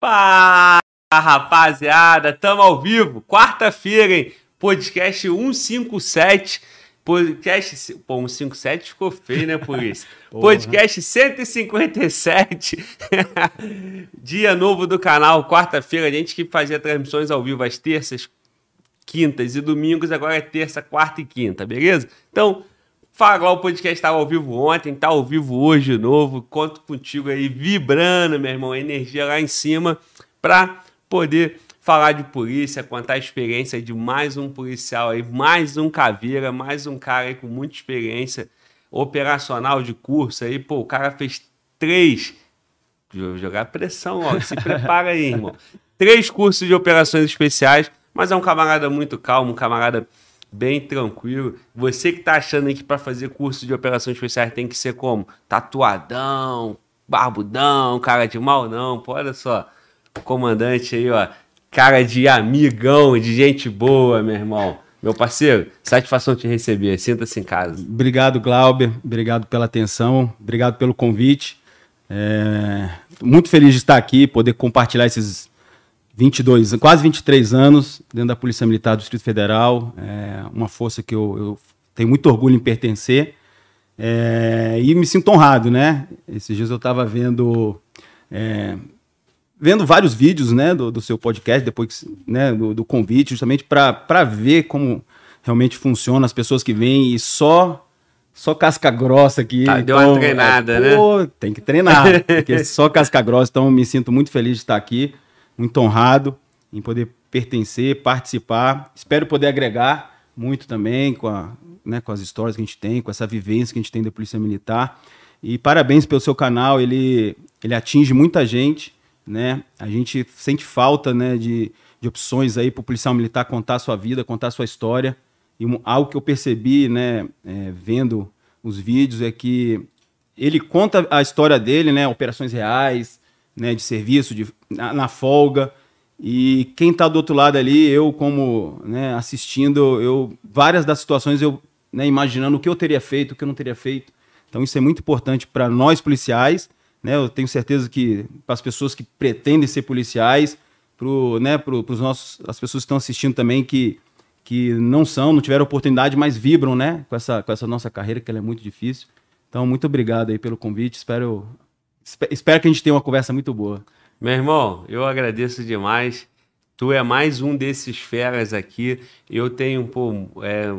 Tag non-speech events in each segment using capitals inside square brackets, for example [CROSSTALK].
Fala, rapaziada, tamo ao vivo, quarta-feira, hein? Podcast 157, podcast... Pô, 157 ficou feio, né, por isso? [LAUGHS] podcast 157, [LAUGHS] dia novo do canal, quarta-feira, a gente que fazia transmissões ao vivo às terças, quintas e domingos, agora é terça, quarta e quinta, beleza? Então, Fala, o podcast estava ao vivo ontem, tá ao vivo hoje de novo. Conto contigo aí vibrando, meu irmão, energia lá em cima para poder falar de polícia, contar a experiência de mais um policial aí, mais um caveira, mais um cara aí com muita experiência operacional de curso aí. Pô, o cara fez três. Vou jogar pressão, ó. Se prepara aí, irmão. Três cursos de operações especiais, mas é um camarada muito calmo, um camarada bem tranquilo. Você que tá achando que para fazer curso de operações especiais tem que ser como? Tatuadão, barbudão, cara de mal, não. Pô, olha só, o comandante aí, ó, cara de amigão, de gente boa, meu irmão. Meu parceiro, satisfação te receber. Sinta-se em casa. Obrigado, Glauber. Obrigado pela atenção. Obrigado pelo convite. É... Muito feliz de estar aqui, poder compartilhar esses 22, quase 23 anos dentro da Polícia Militar do Distrito Federal, é uma força que eu, eu tenho muito orgulho em pertencer é, e me sinto honrado, né? Esses dias eu estava vendo é, vendo vários vídeos, né, do, do seu podcast depois né, do, do convite, justamente para ver como realmente funciona as pessoas que vêm e só só casca grossa aqui. Tá, deu então, uma treinada, é, né? Pô, tem que treinar, porque só casca grossa, então me sinto muito feliz de estar aqui muito honrado em poder pertencer, participar. Espero poder agregar muito também com, a, né, com as histórias que a gente tem, com essa vivência que a gente tem da Polícia Militar. E parabéns pelo seu canal, ele, ele atinge muita gente, né? A gente sente falta né, de, de opções aí para o policial militar contar a sua vida, contar a sua história. E um, algo que eu percebi, né, é, vendo os vídeos, é que ele conta a história dele, né, operações reais, né, de serviço, de, na, na folga. E quem está do outro lado ali, eu como né, assistindo, eu várias das situações eu né, imaginando o que eu teria feito, o que eu não teria feito. Então isso é muito importante para nós policiais. Né, eu tenho certeza que para as pessoas que pretendem ser policiais, para né, os nossos, as pessoas que estão assistindo também que que não são, não tiveram oportunidade, mas vibram, né, com essa com essa nossa carreira que ela é muito difícil. Então muito obrigado aí pelo convite. Espero espero que a gente tenha uma conversa muito boa. Meu irmão, eu agradeço demais. Tu é mais um desses feras aqui. Eu tenho, pô, é,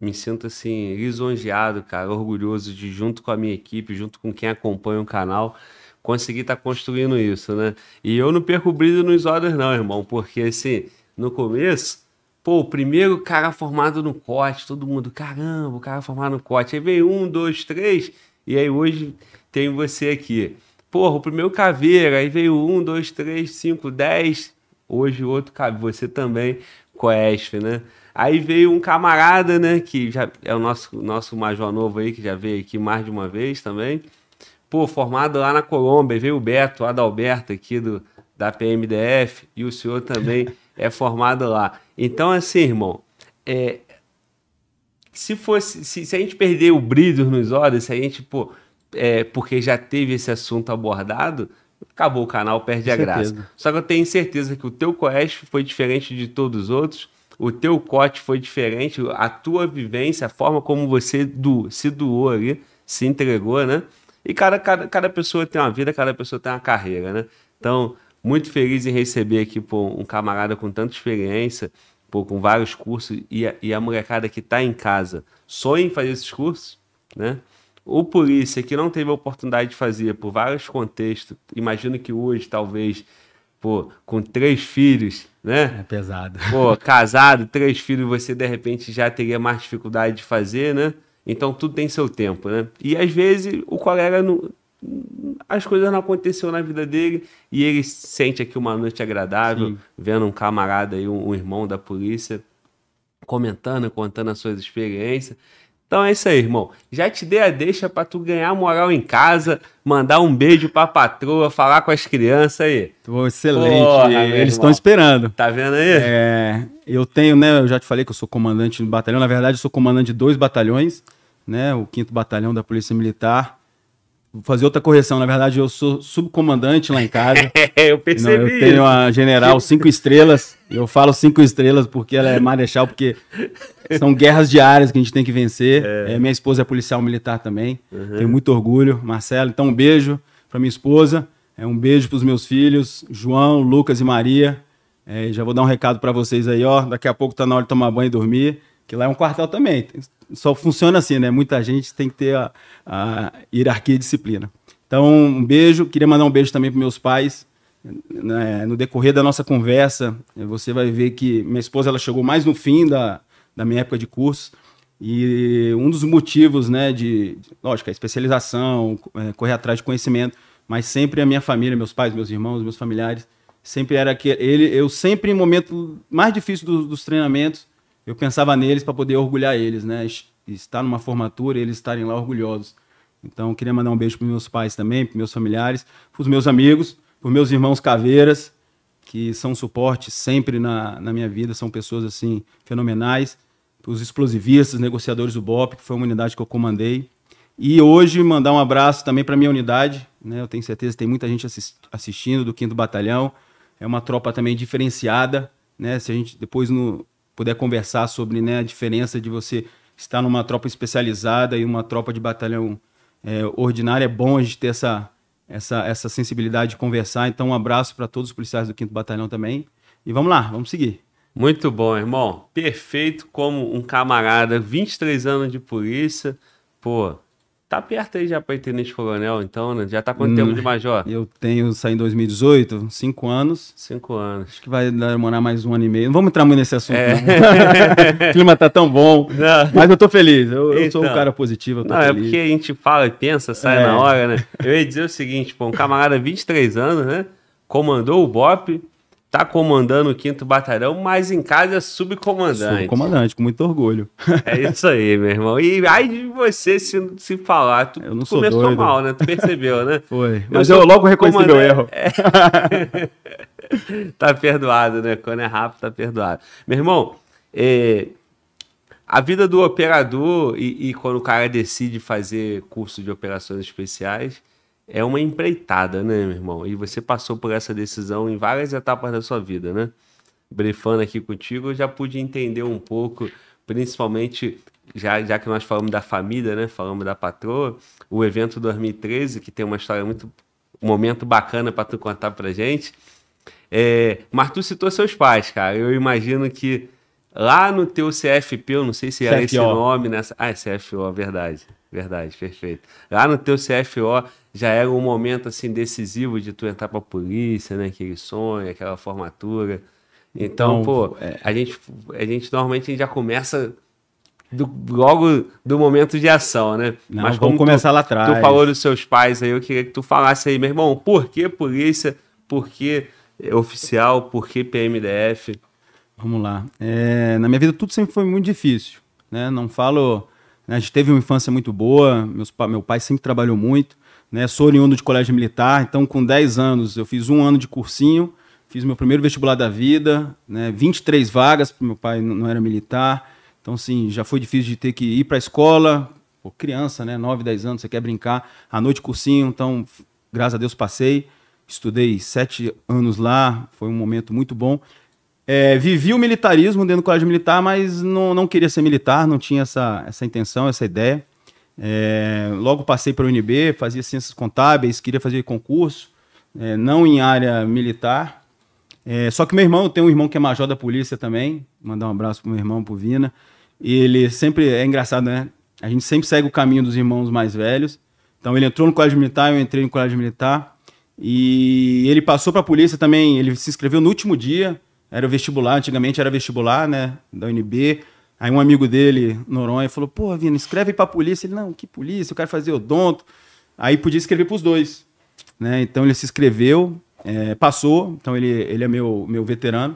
me sinto assim, lisonjeado, cara, orgulhoso de, junto com a minha equipe, junto com quem acompanha o canal, conseguir estar tá construindo isso, né? E eu não perco brilho nos olhos, não, irmão, porque assim, no começo, pô, o primeiro cara formado no corte, todo mundo, caramba, o cara formado no corte. Aí veio um, dois, três, e aí hoje tem você aqui. Porra, o primeiro caveira, aí veio um, dois, três, cinco, dez. Hoje o outro cabe, você também, Coesp, né? Aí veio um camarada, né, que já é o nosso, nosso major novo aí, que já veio aqui mais de uma vez também. Pô, formado lá na Colômbia, veio o Beto, o Adalberto aqui do, da PMDF, e o senhor também [LAUGHS] é formado lá. Então, assim, irmão, é, se fosse, se, se a gente perder o brilho nos olhos, se a gente, pô, é, porque já teve esse assunto abordado, acabou o canal, perde a graça. Só que eu tenho certeza que o teu Coeste foi diferente de todos os outros, o teu cote foi diferente, a tua vivência, a forma como você do, se doou ali, se entregou, né? E cada, cada, cada pessoa tem uma vida, cada pessoa tem uma carreira, né? Então, muito feliz em receber aqui pô, um camarada com tanta experiência, pô, com vários cursos, e a, e a molecada que está em casa sonha em fazer esses cursos, né? O polícia que não teve a oportunidade de fazer por vários contextos, imagino que hoje, talvez, pô, com três filhos, né? É pesado. Pô, casado, três filhos, você de repente já teria mais dificuldade de fazer, né? Então tudo tem seu tempo, né? E às vezes o colega não. As coisas não aconteceram na vida dele e ele sente aqui uma noite agradável, Sim. vendo um camarada aí, um, um irmão da polícia, comentando, contando as suas experiências. Então é isso aí, irmão. Já te dei a deixa para tu ganhar moral em casa, mandar um beijo pra patroa, falar com as crianças aí. Tô excelente. Porra, Eles estão esperando. Tá vendo aí? É, eu tenho, né? Eu já te falei que eu sou comandante do batalhão. Na verdade, eu sou comandante de dois batalhões, né? O quinto batalhão da Polícia Militar. Vou fazer outra correção. Na verdade, eu sou subcomandante lá em casa. [LAUGHS] É, eu percebi. Não, eu tenho a general cinco estrelas. Eu falo cinco estrelas porque ela é marechal, porque são guerras diárias que a gente tem que vencer. É. minha esposa é policial militar também. Uhum. Tenho muito orgulho, Marcelo. Então, um beijo para minha esposa. É um beijo para os meus filhos, João, Lucas e Maria. É, já vou dar um recado para vocês aí, ó. Daqui a pouco tá na hora de tomar banho e dormir, que lá é um quartel também. Só funciona assim, né? Muita gente tem que ter a, a hierarquia e disciplina. Então, um beijo. Queria mandar um beijo também para meus pais. Né, no decorrer da nossa conversa, você vai ver que minha esposa ela chegou mais no fim da, da minha época de curso. E um dos motivos, né, de, lógico, a especialização, é, correr atrás de conhecimento, mas sempre a minha família, meus pais, meus irmãos, meus familiares, sempre era que ele, eu sempre em momento mais difícil do, dos treinamentos, eu pensava neles para poder orgulhar eles, né? Estar numa formatura eles estarem lá orgulhosos. Então, queria mandar um beijo para meus pais também, para meus familiares, para os meus amigos, para meus irmãos caveiras, que são suporte sempre na, na minha vida, são pessoas assim fenomenais, os explosivistas, negociadores do BOP, que foi uma unidade que eu comandei. E hoje mandar um abraço também para minha unidade, né? Eu tenho certeza que tem muita gente assistindo do 5 Batalhão. É uma tropa também diferenciada, né? Se a gente depois no, puder conversar sobre né, a diferença de você estar numa tropa especializada e uma tropa de batalhão é, ordinária, é bom a gente ter essa, essa, essa sensibilidade de conversar. Então, um abraço para todos os policiais do 5 Batalhão também. E vamos lá, vamos seguir. Muito bom, irmão. Perfeito como um camarada, 23 anos de polícia. Pô, Tá perto aí já para tenente coronel, então, né? Já tá quanto hum, tempo de major? Eu tenho, saí em 2018, cinco anos. Cinco anos. Acho que vai demorar mais um ano e meio. Não vamos entrar muito nesse assunto, é. [LAUGHS] o clima tá tão bom. Não. Mas eu tô feliz. Eu, então, eu, sou um então. cara positivo, eu tô não, feliz. é porque a gente fala e pensa, sai é. na hora, né? Eu ia dizer o seguinte, pô, um camarada 23 anos, né? Comandou o BOP, tá comandando o 5 Batalhão, mas em casa é subcomandante. Subcomandante, com muito orgulho. [LAUGHS] É isso aí, meu irmão. E aí de você se, se falar, tu eu não sou começou doido. mal, né? Tu percebeu, né? [LAUGHS] Foi. Mas eu, eu logo reconheci meu erro. É... [LAUGHS] tá perdoado, né? Quando é rápido, tá perdoado. Meu irmão, é... a vida do operador e, e quando o cara decide fazer curso de operações especiais é uma empreitada, né, meu irmão? E você passou por essa decisão em várias etapas da sua vida, né? Brifando aqui contigo, eu já pude entender um pouco, principalmente já, já que nós falamos da família, né? Falamos da patroa, o evento 2013, que tem uma história muito. um momento bacana para tu contar pra gente. É, mas tu citou seus pais, cara. Eu imagino que lá no teu CFP, eu não sei se era CFO. esse nome nessa. Ah, é CFO, verdade. Verdade, perfeito. Lá no teu CFO já era um momento assim decisivo de tu entrar para a polícia, né? Aquele sonho, aquela formatura. Então, pô, é... a, gente, a gente normalmente a gente já começa do, logo do momento de ação, né? Não, Mas vamos começar tu, lá atrás. Tu falou dos seus pais aí, eu queria que tu falasse aí, meu irmão, por que polícia? Por que oficial? Por que PMDF? Vamos lá. É, na minha vida tudo sempre foi muito difícil, né? Não falo? A gente teve uma infância muito boa, meus, meu pai sempre trabalhou muito. Né? Sou oriundo de colégio militar, então com 10 anos eu fiz um ano de cursinho, fiz meu primeiro vestibular da vida, né? 23 vagas, porque meu pai não era militar. Então, assim, já foi difícil de ter que ir para a escola, Pô, criança, né? 9, 10 anos, você quer brincar. À noite, cursinho, então, graças a Deus, passei. Estudei sete anos lá, foi um momento muito bom. É, vivi o militarismo dentro do colégio militar, mas não, não queria ser militar, não tinha essa, essa intenção, essa ideia. É, logo passei para o UNB, fazia ciências contábeis, queria fazer concurso, é, não em área militar. É, só que meu irmão, tem um irmão que é major da polícia também, mandar um abraço para meu irmão, pro Vina. Ele sempre, é engraçado, né? A gente sempre segue o caminho dos irmãos mais velhos. Então ele entrou no colégio militar, eu entrei no colégio militar. E ele passou para a polícia também, ele se inscreveu no último dia, era o vestibular, antigamente era vestibular, né, da UNB. Aí um amigo dele, Noronha, falou: pô, Vina, escreve pra polícia. Ele, não, que polícia? Eu quero fazer odonto. Aí podia escrever pros dois. Né? Então ele se inscreveu, é, passou. Então ele, ele é meu, meu veterano.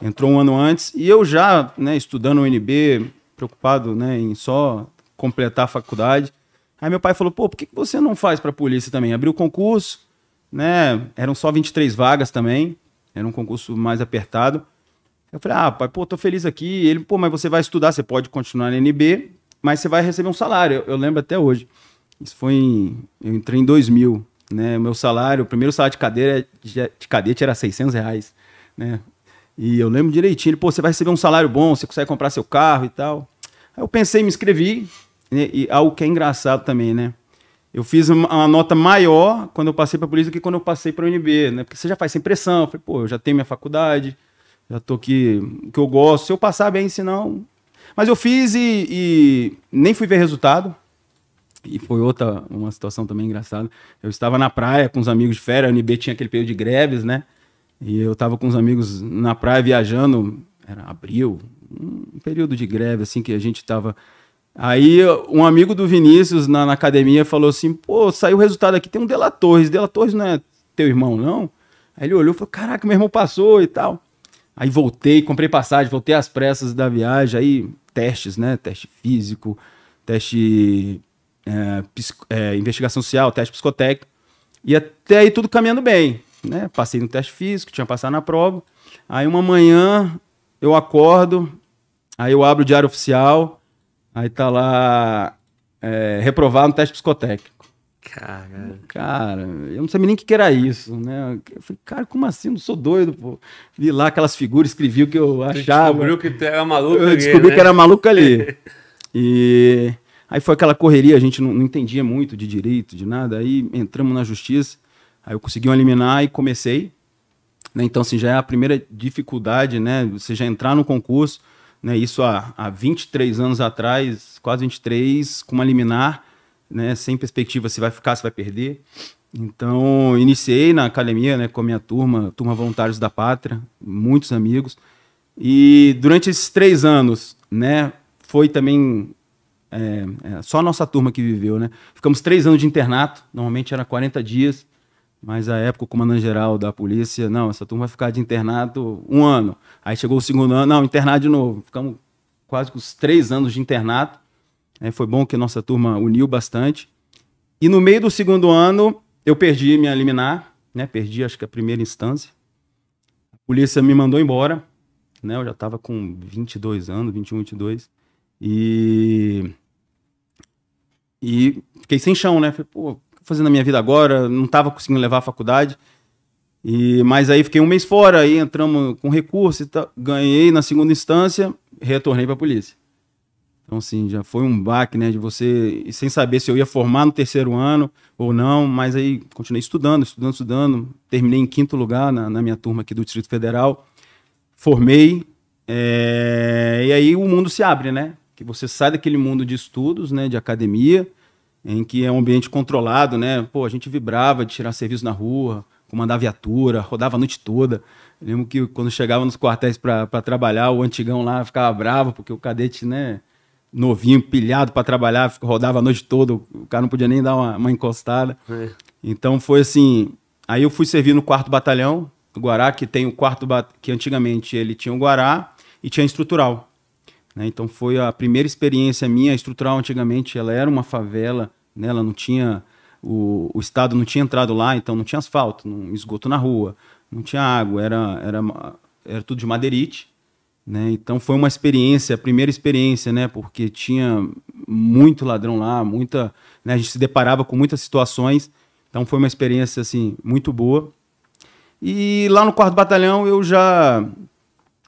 Entrou um ano antes. E eu já, né, estudando UNB, preocupado né, em só completar a faculdade. Aí meu pai falou: pô, por que você não faz pra polícia também? Abriu o concurso, né? Eram só 23 vagas também. Era um concurso mais apertado. Eu falei, ah, pai, pô, tô feliz aqui. Ele, pô, mas você vai estudar, você pode continuar na NB, mas você vai receber um salário. Eu, eu lembro até hoje. Isso foi em. Eu entrei em 2000. Né? Meu salário, o primeiro salário de, cadeira, de cadete era 600 reais. Né? E eu lembro direitinho, pô, você vai receber um salário bom, você consegue comprar seu carro e tal. Aí eu pensei, me inscrevi, né? e algo que é engraçado também, né? Eu fiz uma nota maior quando eu passei para a polícia do que quando eu passei para a UNB, né? Porque você já faz sem pressão. Eu falei, pô, eu já tenho minha faculdade, já tô aqui, que eu gosto. Se eu passar bem, se não. Mas eu fiz e, e nem fui ver resultado. E foi outra, uma situação também engraçada. Eu estava na praia com os amigos de férias, a UNB tinha aquele período de greves, né? E eu estava com os amigos na praia viajando, era abril, um período de greve, assim, que a gente estava. Aí um amigo do Vinícius na, na, academia falou assim: pô, saiu o resultado aqui, tem um Delatores. Delatores não é teu irmão, não? Aí ele olhou e falou: caraca, meu irmão passou e tal. Aí voltei, comprei passagem, voltei às pressas da viagem, aí testes, né? Teste físico, teste é, é, investigação social, teste psicotécnico. E até aí tudo caminhando bem. Né? Passei no teste físico, tinha passado na prova. Aí uma manhã eu acordo, aí eu abro o diário oficial, aí tá lá é, reprovado no teste psicotécnico. Cara. Cara, eu não sabia nem o que, era isso, né? Eu falei, cara, como assim? Não sou doido, pô. Vi lá aquelas figuras, escrevi o que eu achava. Descobriu que tu era maluco Eu descobri né? que era maluco ali. [LAUGHS] e Aí foi aquela correria, a gente não, não, entendia muito de direito, de nada. Aí entramos na justiça, aí eu consegui um eliminar e comecei. Né? Então, assim, já é a primeira dificuldade, né? Você já entrar no concurso, né? Isso há, há 23 anos atrás, quase 23, com uma liminar, né? Sem perspectiva se vai ficar, se vai perder. Então, iniciei na academia, né? Com a minha turma, turma Voluntários da Pátria, muitos amigos. E durante esses três anos, né? Foi também é, é, só a nossa turma que viveu, né? Ficamos três anos de internato, normalmente era 40 dias, mas a época o comandante-geral da polícia, não, essa turma vai ficar de internato um ano. Aí chegou o segundo ano, não, internato de novo. Ficamos quase com os três anos de internato. É, foi bom que a nossa turma uniu bastante. E no meio do segundo ano, eu perdi minha liminar, né? Perdi, acho que a primeira instância. A polícia me mandou embora, né? Eu já estava com 22 anos, 21, 22. E e fiquei sem chão, né? Falei, pô, fazendo na minha vida agora? Não estava conseguindo levar a faculdade. E, mas aí fiquei um mês fora, aí entramos com recurso tal, ganhei na segunda instância, retornei para a polícia. Então, assim, já foi um baque, né, de você, sem saber se eu ia formar no terceiro ano ou não, mas aí continuei estudando, estudando, estudando, terminei em quinto lugar na, na minha turma aqui do Distrito Federal, formei, é, e aí o mundo se abre, né? que você sai daquele mundo de estudos, né, de academia, em que é um ambiente controlado, né? Pô, a gente vibrava de tirar serviço na rua, comandar viatura, rodava a noite toda. Eu lembro que quando chegava nos quartéis para trabalhar, o antigão lá ficava bravo, porque o cadete, né, novinho, pilhado para trabalhar, rodava a noite toda, o cara não podia nem dar uma, uma encostada. É. Então foi assim. Aí eu fui servir no quarto batalhão, do Guará, que tem o quarto que antigamente ele tinha o Guará e tinha estrutural. Né? Então foi a primeira experiência minha. A estrutural antigamente ela era uma favela, né? ela não tinha o, o Estado não tinha entrado lá, então não tinha asfalto, não, esgoto na rua, não tinha água, era, era, era tudo de madeirite. Né? Então foi uma experiência, a primeira experiência, né? Porque tinha muito ladrão lá, muita, né? a gente se deparava com muitas situações. Então foi uma experiência assim muito boa. E lá no quarto batalhão eu já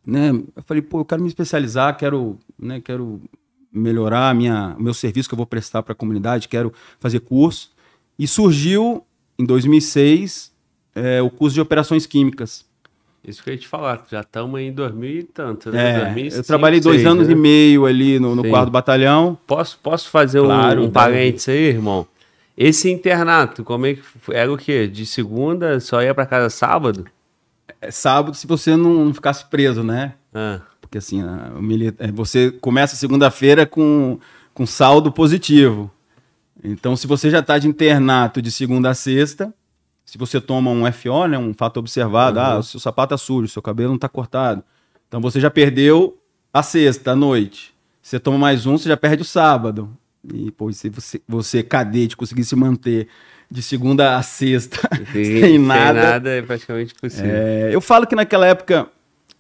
né? Eu falei, pô, eu quero me especializar, quero, né, quero melhorar a minha, o meu serviço que eu vou prestar para a comunidade, quero fazer curso. E surgiu, em 2006, é, o curso de operações químicas. Isso que eu ia te falar, já estamos em 2000 e tanto, né? É, 2005, eu trabalhei dois 6, anos né? e meio ali no, no quarto batalhão. Posso, posso fazer claro, um, um parênteses aí, irmão? Esse internato, como é que era o quê? De segunda, só ia para casa sábado? É sábado se você não, não ficasse preso, né? Ah. Porque assim, é, você começa segunda-feira com, com saldo positivo. Então, se você já está de internato de segunda a sexta, se você toma um FO, né, um fato observado, uhum. ah, o seu sapato é sujo, seu cabelo não está cortado. Então, você já perdeu a sexta, a noite. Você toma mais um, você já perde o sábado. E, pô, se você, você cadete, conseguir se manter de segunda a sexta, Sim, [LAUGHS] sem nada. Sem nada é praticamente possível. É, eu falo que naquela época,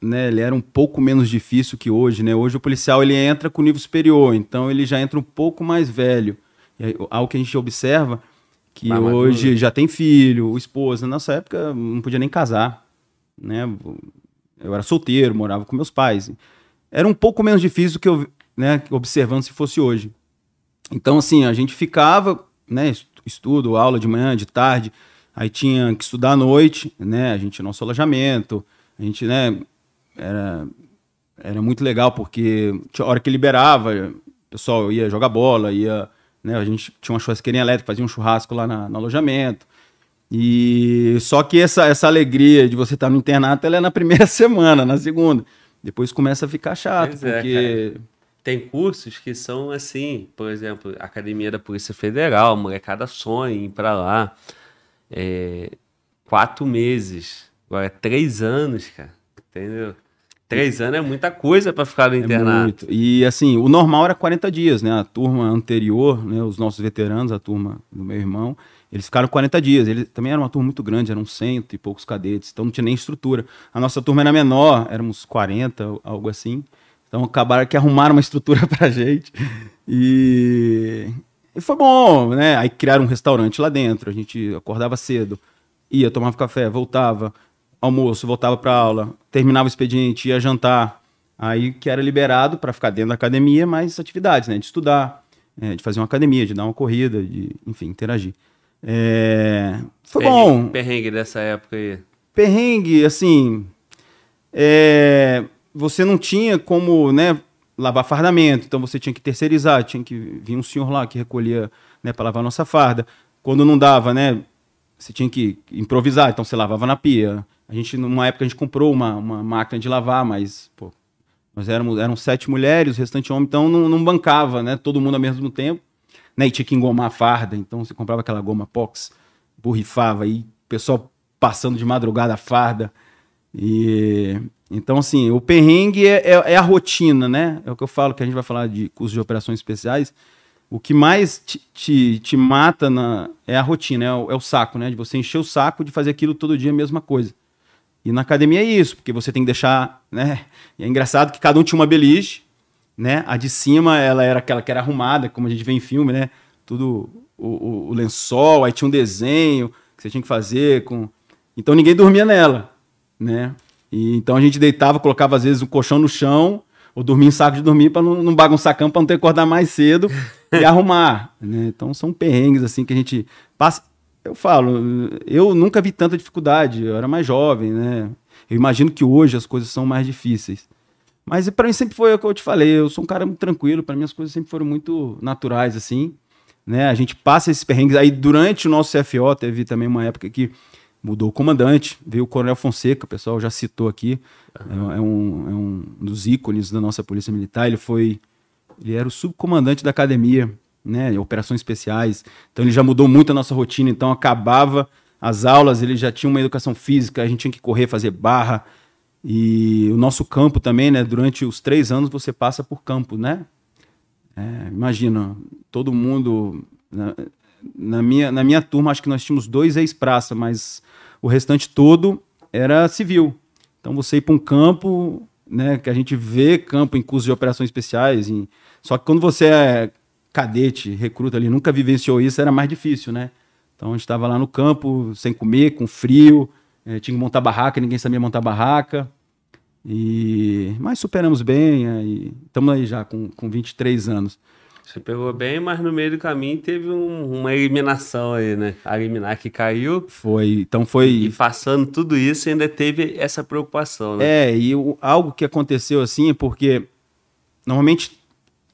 né, ele era um pouco menos difícil que hoje, né? Hoje o policial ele entra com nível superior, então ele já entra um pouco mais velho. E algo que a gente observa que hoje já tem filho, esposa. Na nossa época não podia nem casar, né? Eu era solteiro, morava com meus pais. Era um pouco menos difícil do que eu, né, observando se fosse hoje. Então, assim, a gente ficava, né, estudo, aula de manhã, de tarde, aí tinha que estudar à noite, né, a gente nosso alojamento, a gente, né, era, era muito legal porque tinha hora que liberava, o pessoal ia jogar bola, ia né? A gente tinha uma churrasqueirinha elétrica, fazia um churrasco lá na, no alojamento. E só que essa, essa alegria de você estar no internato, ela é na primeira [LAUGHS] semana, na segunda. Depois começa a ficar chato, pois é, porque... É, Tem cursos que são assim, por exemplo, Academia da Polícia Federal, molecada sonha em ir pra lá. É, quatro meses, agora três anos, cara, entendeu? Três anos é muita coisa para ficar no é internato. É e assim, o normal era 40 dias, né? A turma anterior, né, os nossos veteranos, a turma do meu irmão, eles ficaram 40 dias. Ele também era uma turma muito grande, eram cento e poucos cadetes, então não tinha nem estrutura. A nossa turma era menor, éramos 40, algo assim. Então acabaram que arrumaram uma estrutura [LAUGHS] pra gente. E, e foi bom, né? Aí criaram um restaurante lá dentro, a gente acordava cedo, ia, tomava café, voltava almoço, voltava para aula, terminava o expediente, ia jantar. Aí que era liberado para ficar dentro da academia, mais atividades, né? De estudar, é, de fazer uma academia, de dar uma corrida, de, enfim, interagir. É... Foi perrengue, bom. Perrengue dessa época aí. Perrengue, assim. É... Você não tinha como, né? Lavar fardamento, então você tinha que terceirizar, tinha que vir um senhor lá que recolhia, né, para lavar a nossa farda. Quando não dava, né, você tinha que improvisar, então você lavava na pia. A gente, numa época, a gente comprou uma, uma máquina de lavar, mas, pô, nós éramos eram sete mulheres, o restante homem, então não, não bancava, né? Todo mundo ao mesmo tempo. Né? E tinha que engomar a farda, então você comprava aquela goma Pox, borrifava, e o pessoal passando de madrugada a farda. E então, assim, o perrengue é, é, é, a rotina, né? É o que eu falo, que a gente vai falar de curso de operações especiais. O que mais te, te, te mata na, é a rotina, é o, é o, saco, né? De você encher o saco de fazer aquilo todo dia a mesma coisa. E na academia é isso, porque você tem que deixar, né? E é engraçado que cada um tinha uma beliche, né? A de cima, ela era aquela que era arrumada, como a gente vê em filme, né? Tudo o, o, o lençol, aí tinha um desenho que você tinha que fazer com... Então ninguém dormia nela, né? E, então a gente deitava, colocava às vezes um colchão no chão, ou dormia em saco de dormir para não, não bagunçar a cama, para não ter que acordar mais cedo e [LAUGHS] arrumar, né? Então são perrengues assim que a gente passa eu falo, eu nunca vi tanta dificuldade, eu era mais jovem, né? Eu imagino que hoje as coisas são mais difíceis. Mas para mim sempre foi o que eu te falei, eu sou um cara muito tranquilo, para mim as coisas sempre foram muito naturais, assim. Né? A gente passa esses perrengues. Aí durante o nosso CFO teve também uma época que mudou o comandante, veio o Coronel Fonseca, o pessoal já citou aqui, uhum. é, um, é um dos ícones da nossa Polícia Militar, ele foi, ele era o subcomandante da academia, né, operações especiais. Então ele já mudou muito a nossa rotina, então acabava as aulas, ele já tinha uma educação física, a gente tinha que correr, fazer barra. E o nosso campo também, né? Durante os três anos você passa por campo, né? É, imagina, todo mundo. Na, minha, na minha turma, acho que nós tínhamos dois ex-praça, mas o restante todo era civil. Então você ir para um campo, né? Que a gente vê campo em curso de operações especiais. Em... Só que quando você é cadete, recruta ali, nunca vivenciou isso, era mais difícil, né? Então a gente estava lá no campo, sem comer, com frio, é, tinha que montar barraca, ninguém sabia montar barraca. E... Mas superamos bem, é, estamos aí já com, com 23 anos. Você pegou bem, mas no meio do caminho teve um, uma eliminação aí, né? A eliminar que caiu. Foi, então foi. E passando tudo isso, ainda teve essa preocupação, né? É, e o, algo que aconteceu assim é porque normalmente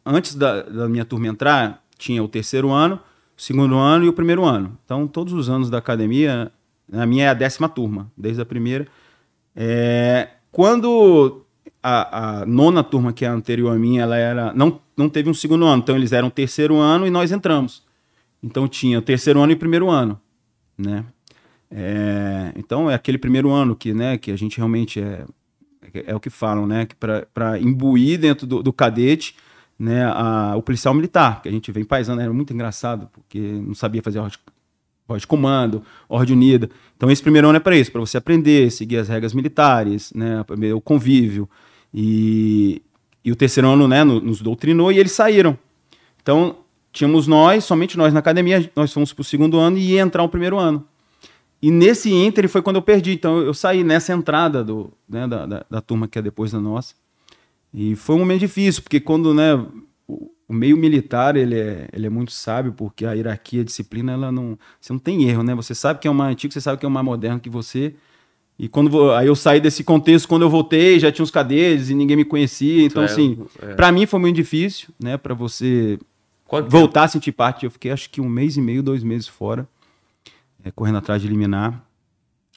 antes da, da minha turma entrar, tinha o terceiro ano, o segundo ano e o primeiro ano. Então, todos os anos da academia, a minha é a décima turma, desde a primeira. É, quando a, a, nona turma, que é a anterior a minha, ela era não, não teve um segundo ano, então eles eram terceiro ano e nós entramos. Então tinha o terceiro ano e primeiro ano, né? É, então é aquele primeiro ano que, né, que a gente realmente é, é, é o que falam, né, que para imbuir dentro do, do cadete né, a, o policial militar, que a gente vem paisando, era muito engraçado, porque não sabia fazer ordem de comando, ordem unida. Então esse primeiro ano é para isso, para você aprender, seguir as regras militares, né, o convívio. E, e o terceiro ano né, nos doutrinou e eles saíram. Então, tínhamos nós, somente nós na academia, nós fomos pro segundo ano e ia entrar o primeiro ano. E nesse ínter foi quando eu perdi. Então eu saí nessa entrada do, né, da, da, da, turma que é depois da nossa. E foi um momento difícil, porque quando né, o, o, meio militar ele é, ele é muito sábio, porque a hierarquia, a disciplina, ela não. Você não tem erro, né? Você sabe que é o mais antigo, você sabe que é o mais moderno que você. E quando aí eu saí desse contexto, quando eu voltei, já tinha os cadetes e ninguém me conhecia. Então, é, assim, é. para mim foi muito difícil, né? Para você Quanto voltar tempo? a sentir parte. Eu fiquei acho que um mês e meio, dois meses fora é, correndo atrás de eliminar.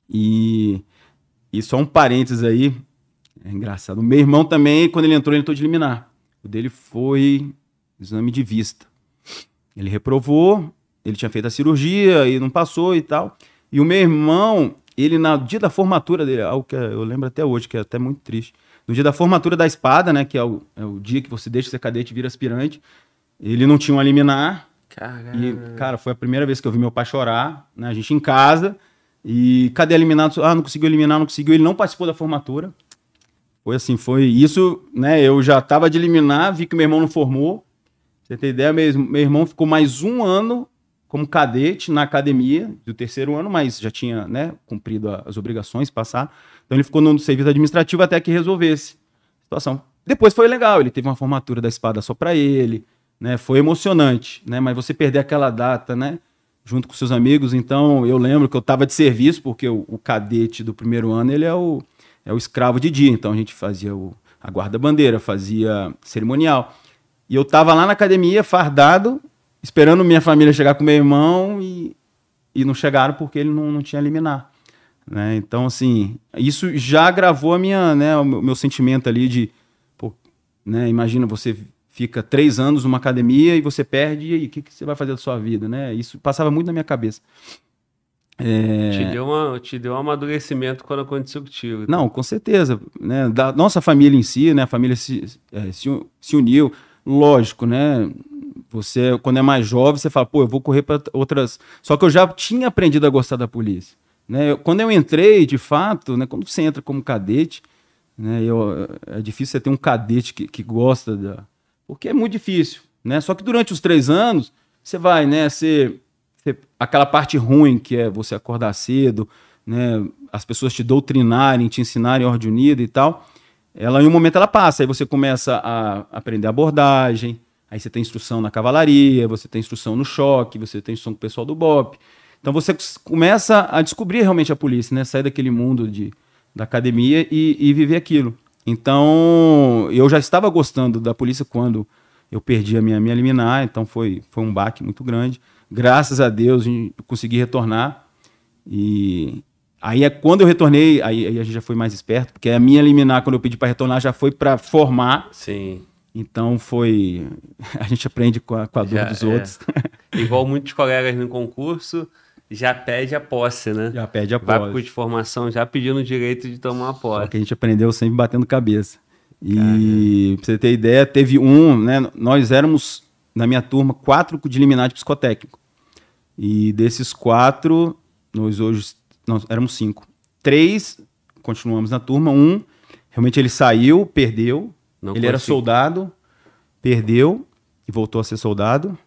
E, e só um parênteses aí, é engraçado. O meu irmão também, quando ele entrou, ele entrou de eliminar. O dele foi exame de vista. Ele reprovou, ele tinha feito a cirurgia e não passou e tal. E o meu irmão, ele no dia da formatura dele, algo que eu lembro até hoje, que é até muito triste. No dia da formatura da espada, né, que é o, é o dia que você deixa ser cadete e vira aspirante, ele não tinha um eliminar, Caramba. E, cara, foi a primeira vez que eu vi meu pai chorar, né? A gente em casa. E cadê eliminado? Ah, não conseguiu eliminar, não conseguiu. Ele não participou da formatura. Foi assim, foi isso, né? Eu já tava de eliminar, vi que meu irmão não formou. Você tem ideia? Meu, meu irmão ficou mais um ano como cadete na academia do terceiro ano, mas já tinha, né, cumprido as obrigações, passar. Então ele ficou no serviço administrativo até que resolvesse a situação. Depois foi legal, ele teve uma formatura da espada só para ele, né? Foi emocionante, né? Mas você perder aquela data, né? Junto com seus amigos, então eu lembro que eu estava de serviço, porque o, o, cadete do primeiro ano ele é o, é o escravo de dia, então a gente fazia o, a guarda-bandeira, fazia cerimonial. E eu estava lá na academia, fardado, esperando minha família chegar com meu irmão e, e não chegaram porque ele não, não tinha liminar. Né? Então, assim, isso já gravou a minha, né, o meu, meu sentimento ali de, pô, né, imagina você fica três anos numa academia e você perde, e aí, o que, que você vai fazer da sua vida, né? Isso passava muito na minha cabeça. É... Te, deu uma, te deu um amadurecimento quando aconteceu contigo. Não, com certeza. Né? Da nossa família em si, né? A família se, é, se, se uniu. Lógico, né? Você, quando é mais jovem, você fala, pô, eu vou correr para outras. Só que eu já tinha aprendido a gostar da polícia. Né? Eu, quando eu entrei, de fato, né? quando você entra como cadete, né? Eu, é difícil você ter um cadete que, que gosta da, porque é muito difícil, né? Só que durante os três anos, você vai, né, ser, ser aquela parte ruim que é você acordar cedo, né, as pessoas te doutrinarem, te ensinarem ordem unida e tal, ela em um momento ela passa, aí você começa a aprender abordagem, aí você tem instrução na cavalaria, você tem instrução no choque, você tem instrução com o pessoal do BOP. Então você começa a descobrir realmente a polícia, né? Sair daquele mundo de, da academia e, e viver aquilo. Então, eu já estava gostando da polícia quando eu perdi a minha, minha liminar, então foi, foi um baque muito grande. Graças a Deus, eu consegui retornar. E aí é quando eu retornei, aí, aí, a gente já foi mais esperto, porque a minha liminar, quando eu pedi para retornar, já foi para formar. Sim. Então foi. [LAUGHS] A gente aprende com a, com a dor já, dos é. outros. [LAUGHS] Igual muitos colegas no concurso, já pede a posse, né? Já pede a posse. Vai de formação já pedindo o direito de tomar a posse. Só que a gente aprendeu sempre batendo cabeça. E pra você ter ideia, teve um, né? Nós éramos, na minha turma, quatro de liminar de psicotécnico. E desses quatro, nós hoje nós éramos cinco. Três continuamos na turma, um realmente ele saiu, perdeu. Não ele era soldado, perdeu e voltou a ser soldado.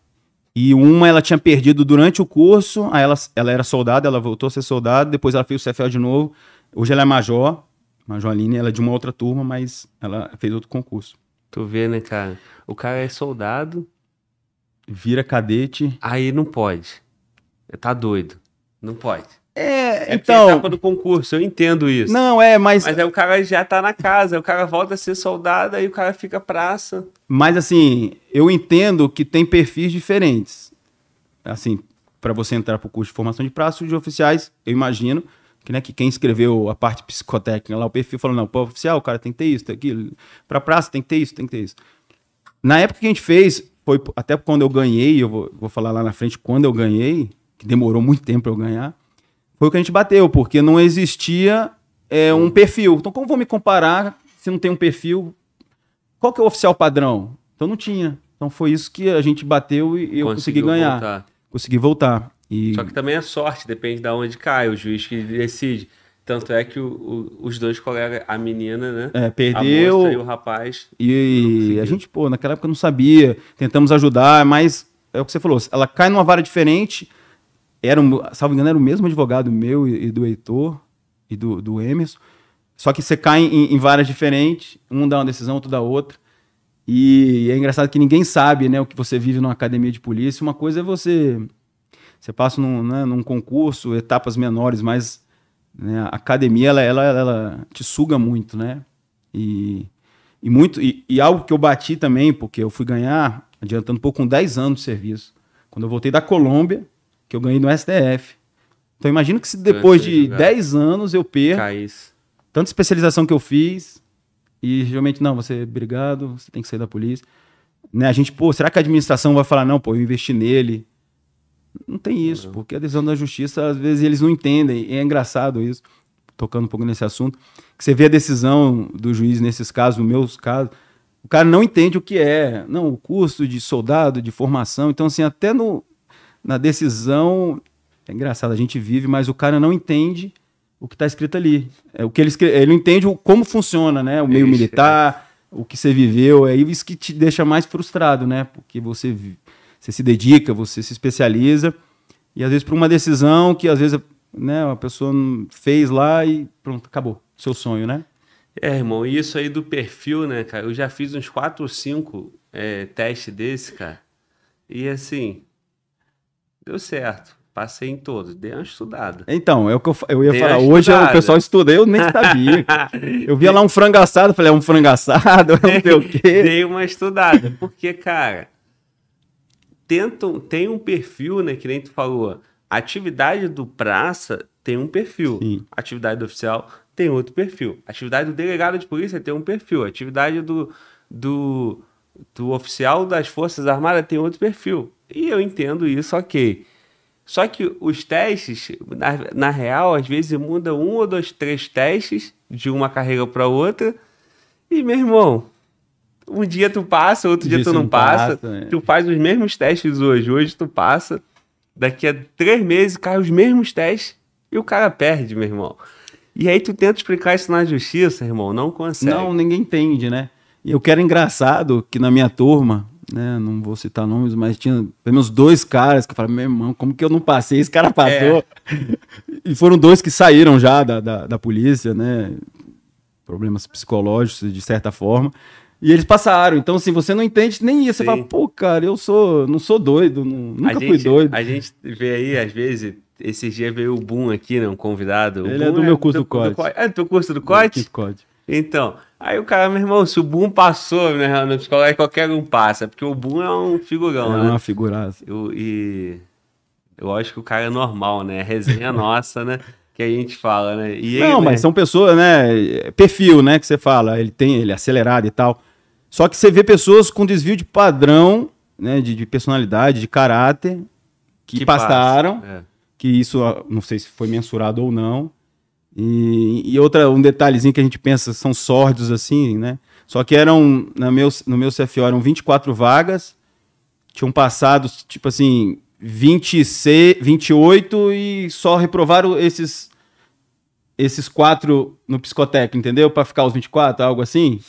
E uma ela tinha perdido durante o curso, aí ela, ela era soldada, ela voltou a ser soldada, depois ela fez o CFL de novo. Hoje ela é major, Major Aline, ela é de uma outra turma, mas ela fez outro concurso. Tu vê, né, cara? O cara é soldado. Vira cadete. Aí não pode. Tá doido. Não pode. É, é então. etapa do concurso, eu entendo isso. Não, é, mas. Mas aí o cara já tá na casa, o cara volta a ser soldado, aí o cara fica praça. Mas assim, eu entendo que tem perfis diferentes. Assim, para você entrar pro curso de formação de praça de oficiais, eu imagino que, né, que quem escreveu a parte psicotécnica lá, o perfil falou: não, para oficial, o cara tem que ter isso, tem aquilo. Pra praça tem que ter isso, tem que ter isso. Na época que a gente fez, foi até quando eu ganhei, eu vou, vou falar lá na frente quando eu ganhei, que demorou muito tempo para eu ganhar foi o que a gente bateu, porque não existia é, um perfil. Então, como vou me comparar se não tem um perfil? Qual que é o oficial padrão? Então, não tinha. Então, foi isso que a gente bateu e eu consegui ganhar. Voltar. Consegui voltar. E... Só que também é sorte, depende de onde cai, o juiz que decide. Tanto é que o, o, os dois colegas, a menina, né? É, perdeu. e o rapaz. E a gente, pô, naquela época não sabia. Tentamos ajudar, mas é o que você falou, ela cai numa vara diferente. Era, um, salvo engano, era o mesmo advogado meu e, e do Heitor e do, do Emerson. Só que você cai em, em varas diferentes, um dá uma decisão, outro dá outra. E é engraçado que ninguém sabe né, o que você vive numa academia de polícia. Uma coisa é você. Você passa num, né, num concurso, etapas menores, mas né, a academia ela, ela, ela te suga muito, né? E, e muito e, e, algo que eu bati também, porque eu fui ganhar, adiantando um pouco, com 10 anos de serviço. Quando eu voltei da Colômbia, que eu ganhei no STF. Então imagino que se depois de 10 anos eu perco tanta especialização que eu fiz, e geralmente, não, você, obrigado, você tem que sair da polícia. Né? A gente, pô, será que a administração vai falar, não, pô, eu investi nele? Não tem isso, porque a decisão da justiça, às vezes, eles não entendem. E é engraçado isso, tocando um pouco nesse assunto, que você vê a decisão do juiz nesses casos, no meus casos, o cara não entende o que é, não, o custo de soldado, de formação. Então, assim, até no, na decisão, é engraçado, a gente vive, mas o cara não entende o que está escrito ali. É o que ele escreve, ele entende o, como funciona, né? O meio Ixi, militar, é. o que você viveu, é isso que te deixa mais frustrado, né? Porque você, você se dedica, você se especializa e às vezes por uma decisão que às vezes né, a pessoa fez lá e pronto, acabou. Seu sonho, né? É, irmão, e isso aí do perfil, né, cara? Eu já fiz uns 4 ou 5 é, testes desse, cara. E assim, deu certo. Passei em todos, dei uma estudada. Então, é o que eu, eu ia dei falar. Hoje o pessoal estuda, eu nem sabia. [LAUGHS] eu via lá um frango assado, falei, é um frango assado, não sei o quê. [LAUGHS] Dei uma estudada, porque, cara, tentam, tem um perfil, né, que nem tu falou. A atividade do praça tem um perfil. Sim. Atividade do oficial tem outro perfil. A atividade do delegado de polícia tem um perfil. A atividade do, do, do oficial das Forças Armadas tem outro perfil. E eu entendo isso, ok. Só que os testes, na, na real, às vezes muda um ou dois, três testes de uma carreira para outra. E, meu irmão, um dia tu passa, outro dia tu não passa. passa né? Tu faz os mesmos testes hoje, hoje tu passa. Daqui a três meses cai os mesmos testes e o cara perde, meu irmão. E aí tu tenta explicar isso na justiça, irmão, não consegue. Não, ninguém entende, né? E eu quero engraçado que na minha turma, né? Não vou citar nomes, mas tinha pelo menos dois caras que falei, meu irmão, como que eu não passei? Esse cara passou. É. [LAUGHS] e foram dois que saíram já da, da, da, polícia, né? Problemas psicológicos, de certa forma. E eles passaram. Então, assim, você não entende nem isso. Você fala, pô, cara, eu sou, não sou doido, não, nunca gente, fui doido. A gente vê aí, às vezes, esses dias veio o Boom aqui, né? Um convidado. Ele é do é meu curso do, do COD. É do teu curso do COD? Do COD. Então, aí o cara, meu irmão, se o Boom passou né, no psicólogo, qualquer um passa, porque o Boom é um figurão, é né? É uma figuraça. Eu, e eu acho que o cara é normal, né? Resenha [LAUGHS] nossa, né? Que a gente fala, né? E Não, mas são pessoas, né? Perfil, né? Que você fala, ele tem, ele é acelerado e tal. Só que você vê pessoas com desvio de padrão, né? De, de personalidade, de caráter, que, que passaram, passa. é. que isso, não sei se foi mensurado ou não, e, e, outra, um detalhezinho que a gente pensa, são sórdidos assim, né? Só que eram, no meu, no meu CFO, eram 24 vagas, tinham passado, tipo assim, 26, 28 e só reprovaram esses esses quatro no psicotécnico, entendeu? Para ficar os 24, algo assim.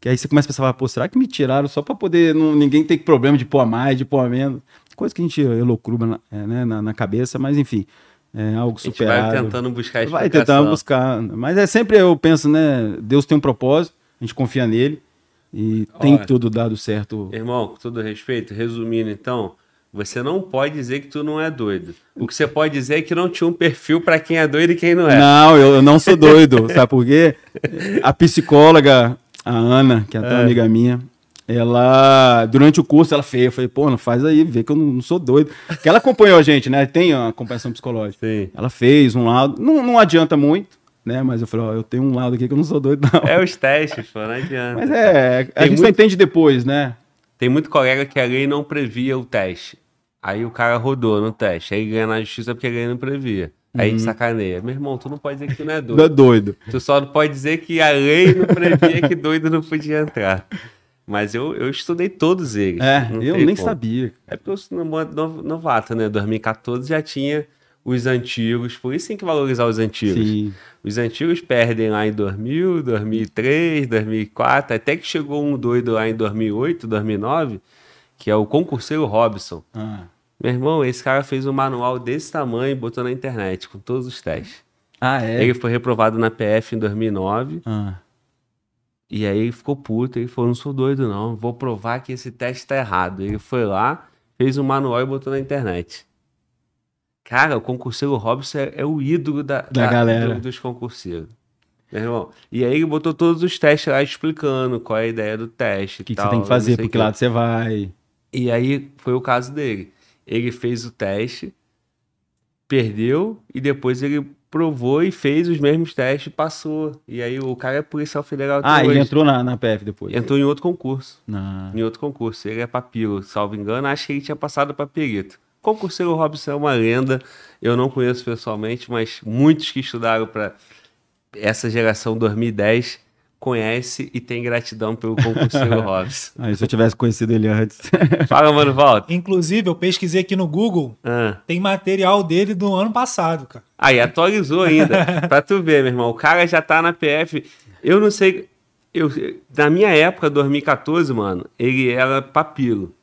Que aí você começa a pensar, pô, será que me tiraram só para poder não, ninguém ter problema de pôr a mais, de pôr a menos? Coisa que a gente elocruba na, é, né, na, na cabeça, mas enfim é algo superado. vai tentando buscar a Vai tentando buscar. Mas é sempre, eu penso, né? Deus tem um propósito, a gente confia nele e Olha, tem tudo dado certo. Irmão, com todo respeito, resumindo então, você não pode dizer que tu não é doido. O que você pode dizer é que não tinha um perfil para quem é doido e quem não é. Não, eu não sou doido. [LAUGHS] sabe por quê? A psicóloga, a Ana, que é é. amiga minha, ela, durante o curso, ela fez. Eu falei, pô, não faz aí, vê que eu não, não sou doido. Porque ela acompanhou a gente, né? Tem a acompanhação psicológica. Sim. Ela fez um lado, não, não adianta muito, né? Mas eu falei, ó, eu tenho um lado aqui que eu não sou doido, não. É os testes, pô, não adianta. Mas é, a Tem gente muito... só entende depois, né? Tem muito colega que a lei não previa o teste. Aí o cara rodou no teste. Aí ganha na justiça porque a lei não previa. Aí uhum. sacaneia. Meu irmão, tu não pode dizer que tu não é doido. [LAUGHS] Não é doido. Tu só não pode dizer que a lei não previa que doido não podia entrar. Mas eu, eu estudei todos eles. É, eu nem como. sabia. É porque eu sou novato, né? 2014 já tinha os antigos, por isso tem que valorizar os antigos. Sim. Os antigos perdem lá em 2000, 2003, 2004, até que chegou um doido lá em 2008, 2009, que é o concurseiro Robson. Ah. Meu irmão, esse cara fez um manual desse tamanho e botou na internet, com todos os testes. Ah, é? Ele foi reprovado na PF em 2009. Ah. E aí ele ficou puto, ele falou, não sou doido não, vou provar que esse teste tá errado. Ele foi lá, fez um manual e botou na internet. Cara, o concurseiro Robson é, é o ídolo da, Da galera. do- dos concurseiros. Meu irmão. E aí ele botou todos os testes lá explicando qual é a ideia do teste. O que, que você tem que fazer, por que lado você vai. E aí foi o caso dele. Ele fez o teste, perdeu e depois ele provou e fez os mesmos testes e passou. E aí o cara é policial federal Ah, ele entrou na, na PF depois. Entrou em outro concurso. Na... Em outro concurso. Ele é papiro, salvo engano. Acho que ele tinha passado para perito. Concurseiro Robson é uma lenda. Eu não conheço pessoalmente, mas muitos que estudaram para essa geração 2010 conhece e tem gratidão pelo concurseiro [LAUGHS] Robson. Ah, se eu tivesse conhecido ele antes. [LAUGHS] Fala, mano, volta. Inclusive, eu pesquisei aqui no Google, Ah. tem material dele do ano passado, cara. Aí atualizou ainda. [LAUGHS] pra tu ver, meu irmão. O cara já tá na PF. Eu não sei. Eu, na minha época, 2014, mano, ele era papiro.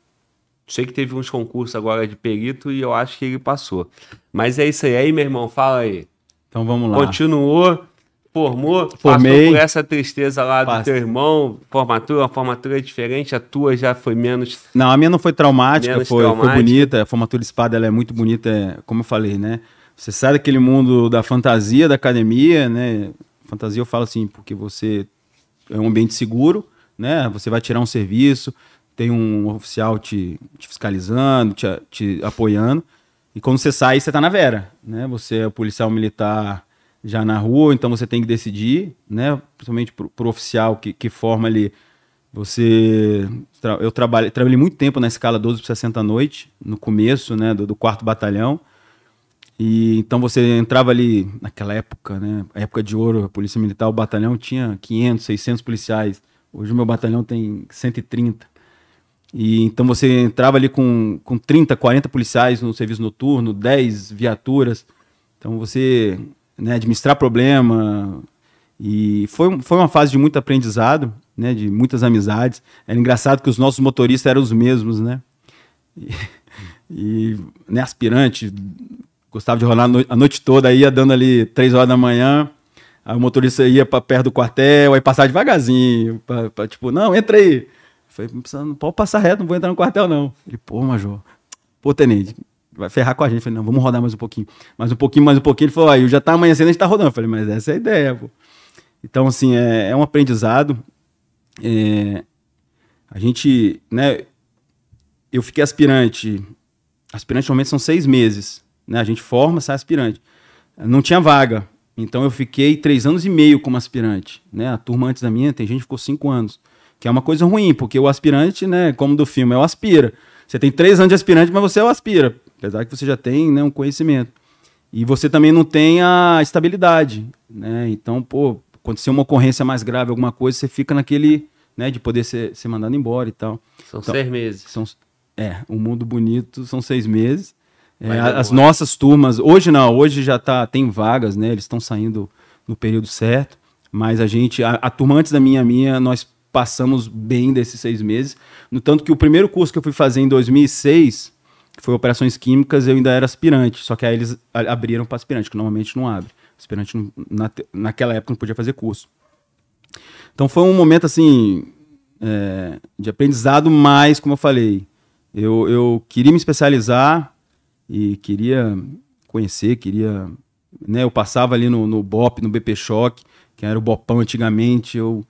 Sei que teve uns concursos agora de perito e eu acho que ele passou. Mas é isso aí. Aí, meu irmão, fala aí. Então vamos lá. Continuou, formou, Formei. passou por essa tristeza lá do Passa. teu irmão, formatura, a formatura diferente, a tua já foi menos. Não, a minha não foi traumática, foi, foi traumática. bonita. A formatura espada ela é muito bonita, é, como eu falei, né? Você sai daquele mundo da fantasia, da academia, né? Fantasia eu falo assim, porque você é um ambiente seguro, né? Você vai tirar um serviço, tem um oficial te, te fiscalizando, te, te apoiando. E quando você sai, você tá na vera, né? Você é policial militar já na rua, então você tem que decidir, né? Principalmente pro, pro oficial que, que forma ali. Você. Eu trabalhei, trabalhei muito tempo na escala 12 por 60 à noite, no começo, né? Do, do quarto batalhão. E então você entrava ali naquela época, né? Época de ouro, a Polícia Militar, o batalhão tinha 500, 600 policiais. Hoje o meu batalhão tem 130. E então você entrava ali com, com 30, 40 policiais no serviço noturno, 10 viaturas. Então você né, administrar problema. E foi, foi uma fase de muito aprendizado, né, de muitas amizades. Era engraçado que os nossos motoristas eram os mesmos, né? E, [LAUGHS] e né, aspirante, gostava de rolar a noi- a noite toda, ia dando ali três horas da manhã. Aí o motorista ia para perto do quartel, aí passava devagarzinho, pra, pra, tipo, não, entra aí. Falei, não não pode passar reto, não vou entrar no quartel, não. Ele, pô, Major, pô, tenente, vai ferrar com a gente. Eu falei, não, vamos rodar mais um pouquinho. Mais um pouquinho, mais um pouquinho. Ele falou, aí, já tá amanhecendo, a gente tá rodando. Eu falei, mas essa é a ideia, pô. Então, assim, é, é um aprendizado. É, a gente, né, eu fiquei aspirante. Aspirante normalmente são seis meses, né? A gente forma, sai aspirante. Não tinha vaga, então eu fiquei três anos e meio como aspirante, né? A turma antes da minha tem gente que ficou cinco anos, que é uma coisa ruim, porque o aspirante, né? Como do filme, é o aspira. Você tem três anos de aspirante, mas você é o aspira, apesar que você já tem, né, um conhecimento. E você também não tem a estabilidade, né? Então, pô, acontecer uma ocorrência mais grave, alguma coisa, você fica naquele, né, de poder ser, ser mandado embora e tal. São Então, seis meses. São, é, o mundo bonito são seis meses. É, as nossas turmas, hoje não, hoje já tá, tem vagas, né? Eles estão saindo no período certo. Mas a gente, a, a turma antes da minha, minha, nós passamos bem desses seis meses. No tanto que o primeiro curso que eu fui fazer em 2006, que foi Operações Químicas, eu ainda era aspirante. Só que aí eles abriram para aspirante, que normalmente não abre. Aspirante, não- na, naquela época, não podia fazer curso. Então foi um momento assim é, de aprendizado, mas como eu falei, eu, eu queria me especializar e queria conhecer, queria, né? Eu passava ali no, no BOP, no BP Choque, que era o Bopão antigamente, eu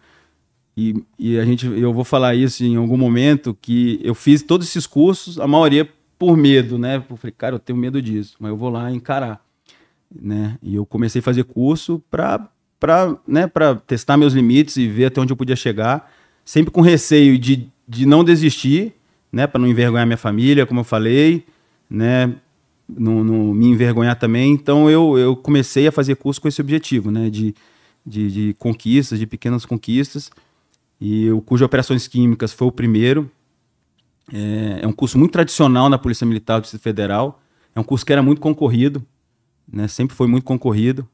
e, e a gente, eu vou falar isso em algum momento que eu fiz todos esses cursos, a maioria por medo, né? Eu falei, cara, eu tenho medo disso, mas eu vou lá encarar, né? E eu comecei a fazer curso para para né, testar meus limites e ver até onde eu podia chegar, sempre com receio de, de não desistir, né, para não envergonhar minha família, como eu falei, né, não, não me envergonhar também. Então eu, eu comecei a fazer curso com esse objetivo, né, de, de, de conquistas, de pequenas conquistas. E o curso de operações químicas foi o primeiro. É, é um curso muito tradicional na Polícia Militar do Distrito Federal. É um curso que era muito concorrido, né, sempre foi muito concorrido.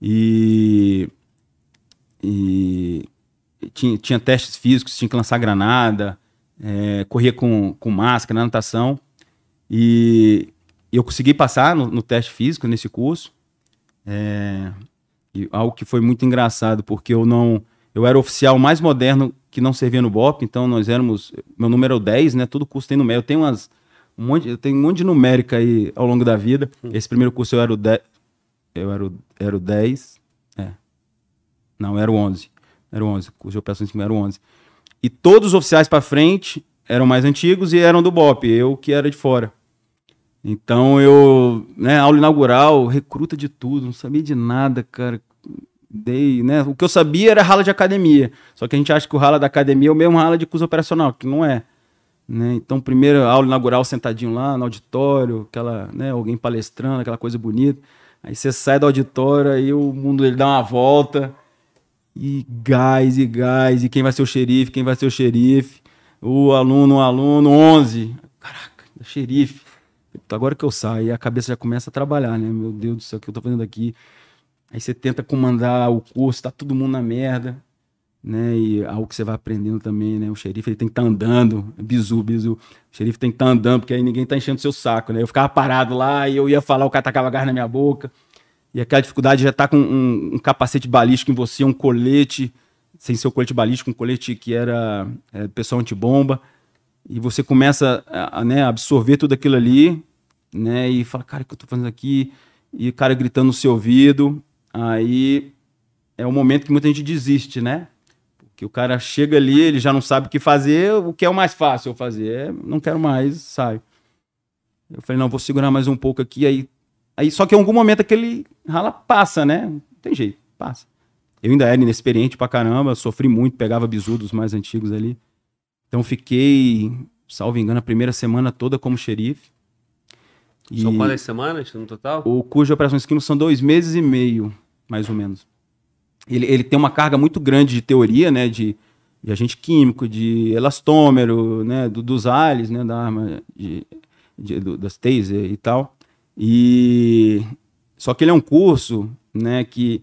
E, e tinha, tinha testes físicos, tinha que lançar granada, é, corria com, com máscara na natação. E eu consegui passar no, no teste físico nesse curso. É, algo que foi muito engraçado, porque eu não. Eu era o oficial mais moderno que não servia no BOP, então nós éramos. Meu número é 10, né? Todo curso tem número. Eu tenho umas. Um monte, eu tenho um monte de numérica aí ao longo da vida. Hum. Esse primeiro curso eu era o 10. Eu era o, era o 10. É. Não, era o 11. Era o 11. O curso de operações era o 11. E todos os oficiais para frente eram mais antigos e eram do BOP. Eu que era de fora. Então eu, né, aula inaugural, recruta de tudo, não sabia de nada, cara. Dei, né? O que eu sabia era rala de academia. Só que a gente acha que o rala da academia é o mesmo rala de curso operacional, que não é. Né? Então, primeiro aula inaugural sentadinho lá no auditório, aquela, né, alguém palestrando, aquela coisa bonita. Aí você sai do auditório, aí o mundo ele dá uma volta. E gás, e gás, e quem vai ser o xerife, quem vai ser o xerife. O aluno, o aluno, 11. Caraca, xerife agora que eu saio, a cabeça já começa a trabalhar, né? Meu Deus do céu, o que eu tô fazendo aqui? Aí você tenta comandar o curso, tá todo mundo na merda, né? E algo que você vai aprendendo também, né? O xerife ele tem que estar tá andando, bizu, bizu. O xerife tem que estar tá andando, porque aí ninguém tá enchendo seu saco, né? Eu ficava parado lá e eu ia falar, o cara tacava gás na minha boca. E aquela dificuldade já tá com um, um capacete balístico em você, um colete, sem ser o colete balístico, um colete que era é, pessoal antibomba. E você começa a, a né, absorver tudo aquilo ali né? E fala, cara, o que eu tô fazendo aqui? E o cara gritando no seu ouvido. Aí é o momento que muita gente desiste, né? Porque o cara chega ali, ele já não sabe o que fazer, o que é o mais fácil eu fazer? É, não quero mais, sai. Eu falei, não, vou segurar mais um pouco aqui. Aí, aí só que em algum momento aquele rala passa, né? Não tem jeito, passa. Eu ainda era inexperiente pra caramba, sofri muito, pegava bisu dos mais antigos ali. Então fiquei, salvo engano, a primeira semana toda como xerife. E são quantas semanas no total? O curso de operações químicas são dois meses e meio, mais ou menos. Ele, ele tem uma carga muito grande de teoria, né? De, de agente químico, de elastômero, né? Do, dos ALIs, né? Da arma, de, de, do, das taser e tal. E... Só que ele é um curso, né? Que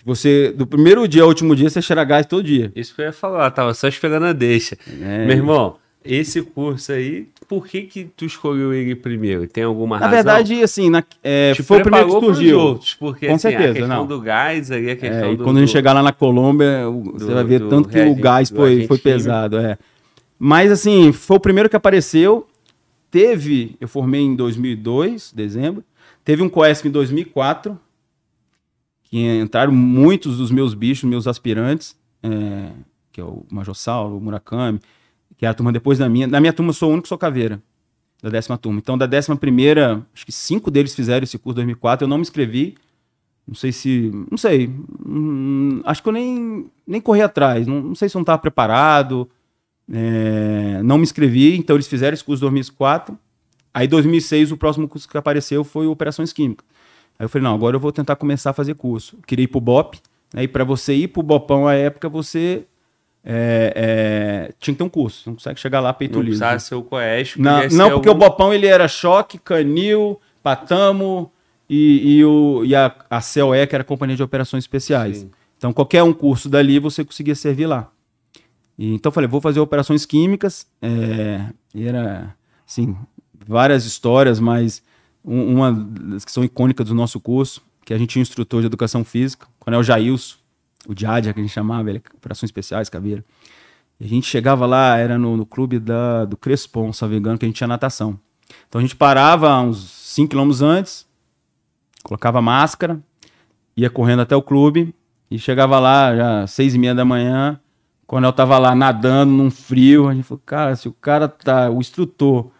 que você, do primeiro dia ao último dia, você cheira gás todo dia. Isso que eu ia falar, tava só esperando a deixa. É. Meu irmão, esse curso aí, por que que tu escolheu ele primeiro? Tem alguma na razão? Na verdade, assim, na, é, foi o primeiro que surgiu. Outros, porque, Com assim, certeza, a questão não. do gás aí, a questão é, do... quando a gente chegar lá na Colômbia, do, você vai ver tanto que o gás foi, foi pesado, é. Mas, assim, foi o primeiro que apareceu. Teve, eu formei em 2002, dezembro. Teve um COESP em 2004, que entraram muitos dos meus bichos, meus aspirantes, é, que é o Major Saulo, o Murakami, que é a turma depois da minha. Na minha turma sou o único que sou caveira, da décima turma. Então, da décima primeira, acho que cinco deles fizeram esse curso 2004, eu não me inscrevi. Não sei se. Não sei. Hum, acho que eu nem, nem corri atrás. Não, não sei se eu não estava preparado. É, não me inscrevi, então eles fizeram esse curso 2004. Aí, 2006, o próximo curso que apareceu foi Operações Químicas. Aí eu falei, não, agora eu vou tentar começar a fazer curso. Eu queria ir pro BOP. Aí, para você ir pro BOPão à época, você é, é, tinha que ter um curso. Não consegue chegar lá peito não livre. Não ser o Coeste. Não, não porque algum... o Bopão ele era choque, canil, patamo e, e, o, e a, a COE, que era a Companhia de Operações Especiais. Sim. Então, qualquer um curso dali você conseguia servir lá. E, então, eu falei, vou fazer operações químicas. É, e era, assim, várias histórias, mas um, uma das que são icônicas do nosso curso, que a gente tinha um instrutor de educação física, o Coronel Jailson, o Diadia, que a gente chamava, ele, Operações Especiais, Caveira. E a gente chegava lá, era no, no clube da, do Crespon, se engano, que a gente tinha natação. Então a gente parava uns 5 quilômetros antes, colocava máscara, ia correndo até o clube e chegava lá já seis e meia da manhã, quando eu tava lá nadando num frio, a gente falou, cara, se o cara tá, o instrutor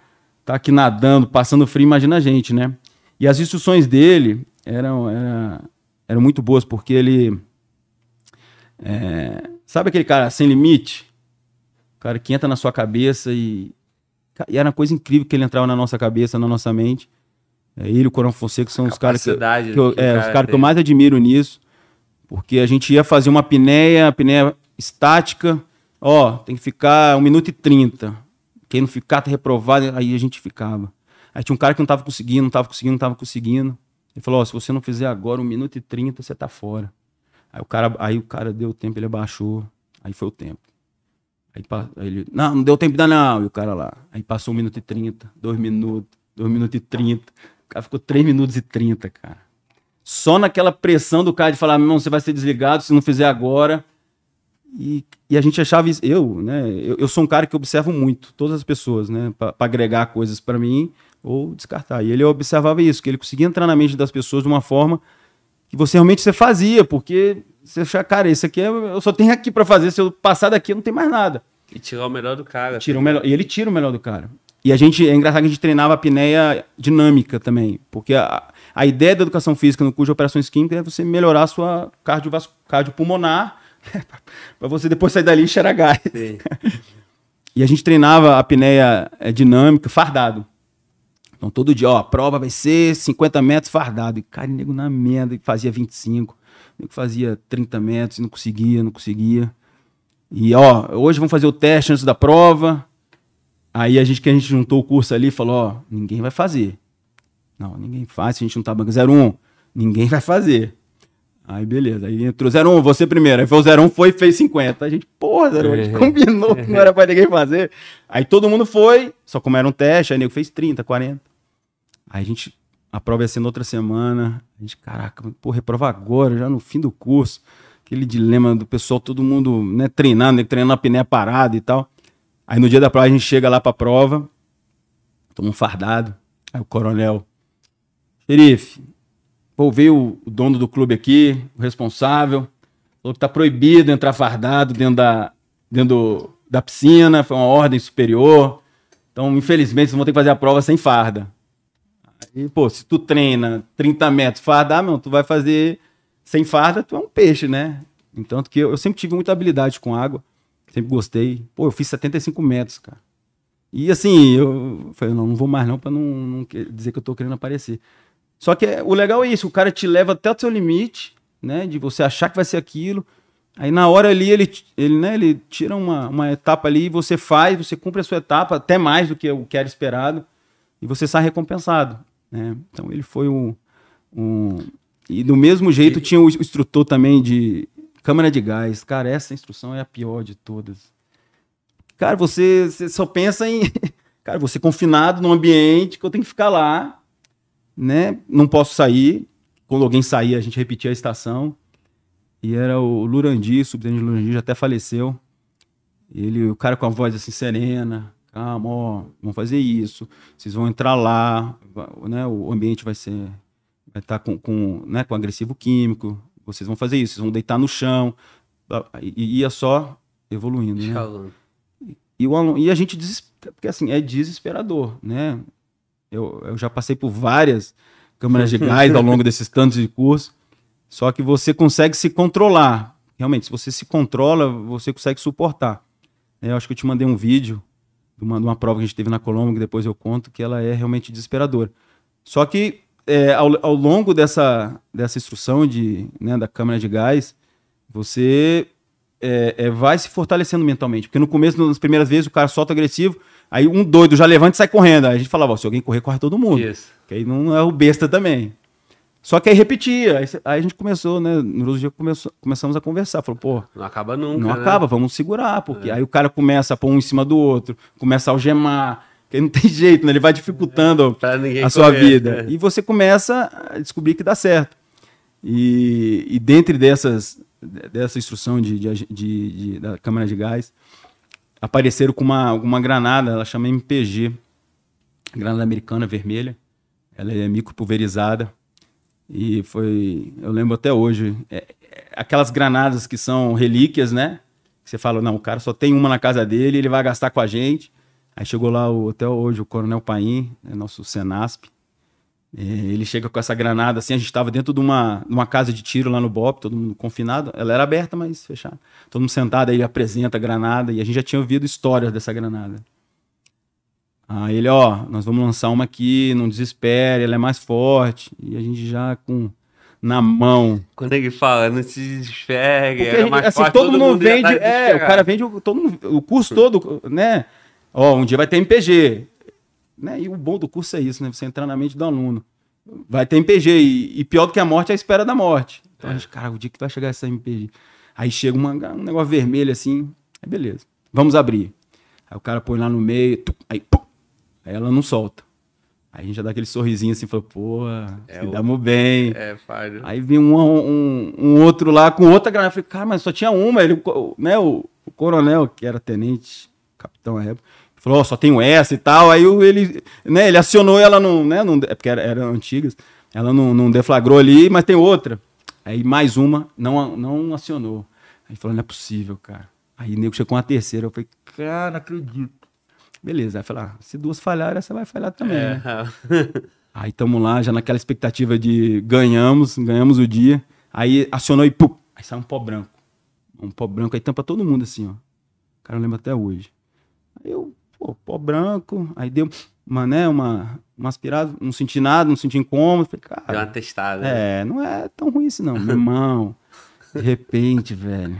tá aqui nadando, passando frio, imagina a gente, né? E as instruções dele eram, eram, eram muito boas, porque ele é, sabe aquele cara sem limite? O cara que entra na sua cabeça e. E era uma coisa incrível que ele entrava na nossa cabeça, na nossa mente. É, ele e o Corão Fonseca são os caras que, que, eu, que é, cara os caras que eu mais admiro nisso. Porque a gente ia fazer uma apneia, apneia estática. Ó, tem que ficar 1 minuto e 30. Quem não ficar tá reprovado, aí a gente ficava. Aí tinha um cara que não tava conseguindo, não tava conseguindo, não tava conseguindo. Ele falou: Ó, se você não fizer agora 1 minuto e 30, você tá fora. Aí o cara, aí o cara deu tempo, ele abaixou, aí foi o tempo. Aí, aí ele, não, não deu tempo ainda não. E o cara lá. Aí passou 1 minuto e 30, 2 minutos, 2 minutos e 30. O cara ficou 3 minutos e 30, cara. Só naquela pressão do cara de falar, meu irmão, você vai ser desligado se não fizer agora. E, e a gente achava isso. Eu, né? Eu, eu sou um cara que observo muito todas as pessoas, né? Pra agregar coisas pra mim ou descartar. E ele observava isso, que ele conseguia entrar na mente das pessoas de uma forma que você realmente você fazia, porque você achava, cara, isso aqui é, eu só tenho aqui pra fazer, se eu passar daqui eu não tem mais nada. E tirar o melhor do cara. Tira o melhor, e ele tira o melhor do cara. E a gente, é engraçado que a gente treinava a apneia dinâmica também, porque a, a ideia da educação física no curso de operações químicas é você melhorar a sua cardiopulmonar, [LAUGHS] para você depois sair dali e cheirar gás. [LAUGHS] E a gente treinava a apneia é, dinâmica fardado. Então todo dia, ó, a prova vai ser 50 metros fardado. E cara, o nego na merda, e fazia 25. O nego fazia 30 metros e não conseguia, não conseguia. E ó, hoje vamos fazer o teste antes da prova. Aí a gente que a gente juntou o curso ali falou, ó, ninguém vai fazer. Não, ninguém faz, se a gente não tá banco 01, ninguém vai fazer. Aí beleza, aí entrou 01, você primeiro. Aí foi o 01, foi e fez 50. A gente, porra, 01, a gente [LAUGHS] combinou que não era pra ninguém fazer. Aí todo mundo foi, só como era um teste, aí nego fez 30, 40. Aí a gente, a prova ia ser na outra semana. A gente, caraca, pô, reprova agora, já no fim do curso. Aquele dilema do pessoal, todo mundo né, treinando, né, treinando a pneu parada e tal. Aí no dia da prova a gente chega lá pra prova, toma um fardado. Aí o coronel, xerife, pô, veio o dono do clube aqui, o responsável, falou que tá proibido entrar fardado dentro da, dentro da piscina, foi uma ordem superior. Então, infelizmente, vocês vão ter que fazer a prova sem farda. Aí, pô, se tu treina 30 metros fardar, meu, tu vai fazer sem farda, tu é um peixe, né? Então, que eu, eu sempre tive muita habilidade com água, sempre gostei. Pô, eu fiz 75 metros, cara. E assim, eu falei, não, não vou mais não, pra não, não dizer que eu tô querendo aparecer. Só que é- o legal é isso, o cara te leva até o seu limite, né? De você achar que vai ser aquilo. Aí na hora ali ele, ele, né, ele tira uma, uma etapa ali, você faz, você cumpre a sua etapa, até mais do que o que era esperado, e você sai recompensado. Né? Então ele foi um, um. E do mesmo jeito tinha o instrutor também de câmara de gás. Cara, essa instrução é a pior de todas. Cara, você, você só pensa em. [LAUGHS] Cara, você confinado num ambiente que eu tenho que ficar lá, né? Não posso sair. Quando alguém saía, a gente repetia a estação. E era o Lurandi, o subtenente Lurandi, já até faleceu. Ele, o cara com a voz assim serena, calma, ó, vamos fazer isso. Vocês vão entrar lá, né? O ambiente vai ser, vai estar com, com, né, com agressivo químico. Vocês vão fazer isso, vocês vão deitar no chão. E, ia só evoluindo, né? E, o aluno- e a gente desesper- porque assim, é desesperador, né? Eu, eu já passei por várias câmaras de gás ao longo desses tantos de curso, só que você consegue se controlar. Realmente, se você se controla, você consegue suportar. Eu acho que eu te mandei um vídeo de uma, de uma prova que a gente teve na Colômbia, que depois eu conto, que ela é realmente desesperadora. Só que é, ao, ao longo dessa, dessa instrução de, né, da câmara de gás, você é, é, vai se fortalecendo mentalmente. Porque no começo, nas primeiras vezes, o cara solta agressivo, aí um doido já levanta e sai correndo. Aí a gente falava, ó, se alguém correr, corre todo mundo. Isso. Que aí não é o besta também. Só que aí repetia. Aí, aí a gente começou, né? No outro dia começou, começamos a conversar. Falou, pô, Não acaba nunca. não né? acaba, vamos segurar. Porque aí o cara começa a pôr um em cima do outro, começa a algemar. Que aí não tem [LAUGHS] jeito, né? Ele vai dificultando ninguém a sua correr, vida. né? E você começa a descobrir que dá certo. E, e dentre dessas, dessa instrução de, de, de- de- da câmara de gás, apareceram com uma, uma granada, ela chama MPG, granada americana vermelha. Ela é micropulverizada. E foi, eu lembro até hoje, é- é aquelas granadas que são relíquias, né? Você fala, não, o cara só tem uma na casa dele, ele vai gastar com a gente. Aí chegou lá o, até hoje o Coronel Paim, né, nosso Senasp. É, ele chega com essa granada assim, a gente estava dentro de uma, uma casa de tiro lá no BOP, todo mundo confinado. Ela era aberta, mas fechada. Todo mundo sentado, aí apresenta a granada e a gente já tinha ouvido histórias dessa granada. Aí ele, ó, nós vamos lançar uma aqui, não desespere, ela é mais forte. E a gente já com na mão. Quando ele fala, não se Porque, era mais assim, forte, todo, mundo já vende. tá É, o cara vende o, todo mundo- o curso todo, né? Ó, um dia vai ter MPG. Né? E o bom do curso é isso, né? Você entrar na mente do aluno. Vai ter MPG. E, e pior do que a morte é a espera da morte. Então a gente, cara, o dia que vai chegar essa MPG. Aí chega uma- um negócio vermelho assim, aí beleza. vamos abrir. Aí o cara põe lá no meio, aí, pum, aí ela não solta. Aí a gente já dá aquele sorrisinho assim, fala, pô, É damos bem. É, falho. Aí vinha um, um, um outro lá com outra granada. Eu falei, cara, mas só tinha uma. Ele, né, o, o coronel, que era tenente, capitão à época, falou, ó, só tenho essa e tal. Aí ele, né, ele acionou ela não, né, não, é porque era- eram antigas. Ela não, não deflagrou ali, mas tem outra. Aí mais uma, não, não acionou. Aí falou, não é possível, cara. Aí o nego chegou com a terceira. Eu falei, cara, não acredito. Beleza, aí falei, ah, se duas falharem, essa vai falhar também, né? É. Aí estamos lá, já naquela expectativa de ganhamos, ganhamos o dia. Aí acionou e pum, aí sai um pó branco. Um pó branco, aí tampa todo mundo assim, ó. O cara lembra até hoje. Aí eu, pô, pó branco, aí deu uma, né, uma, uma aspirada, não senti nada, não senti incômodo. Falei, Deu uma cara, testada. né? é, não é tão ruim isso não, meu irmão. De repente, velho,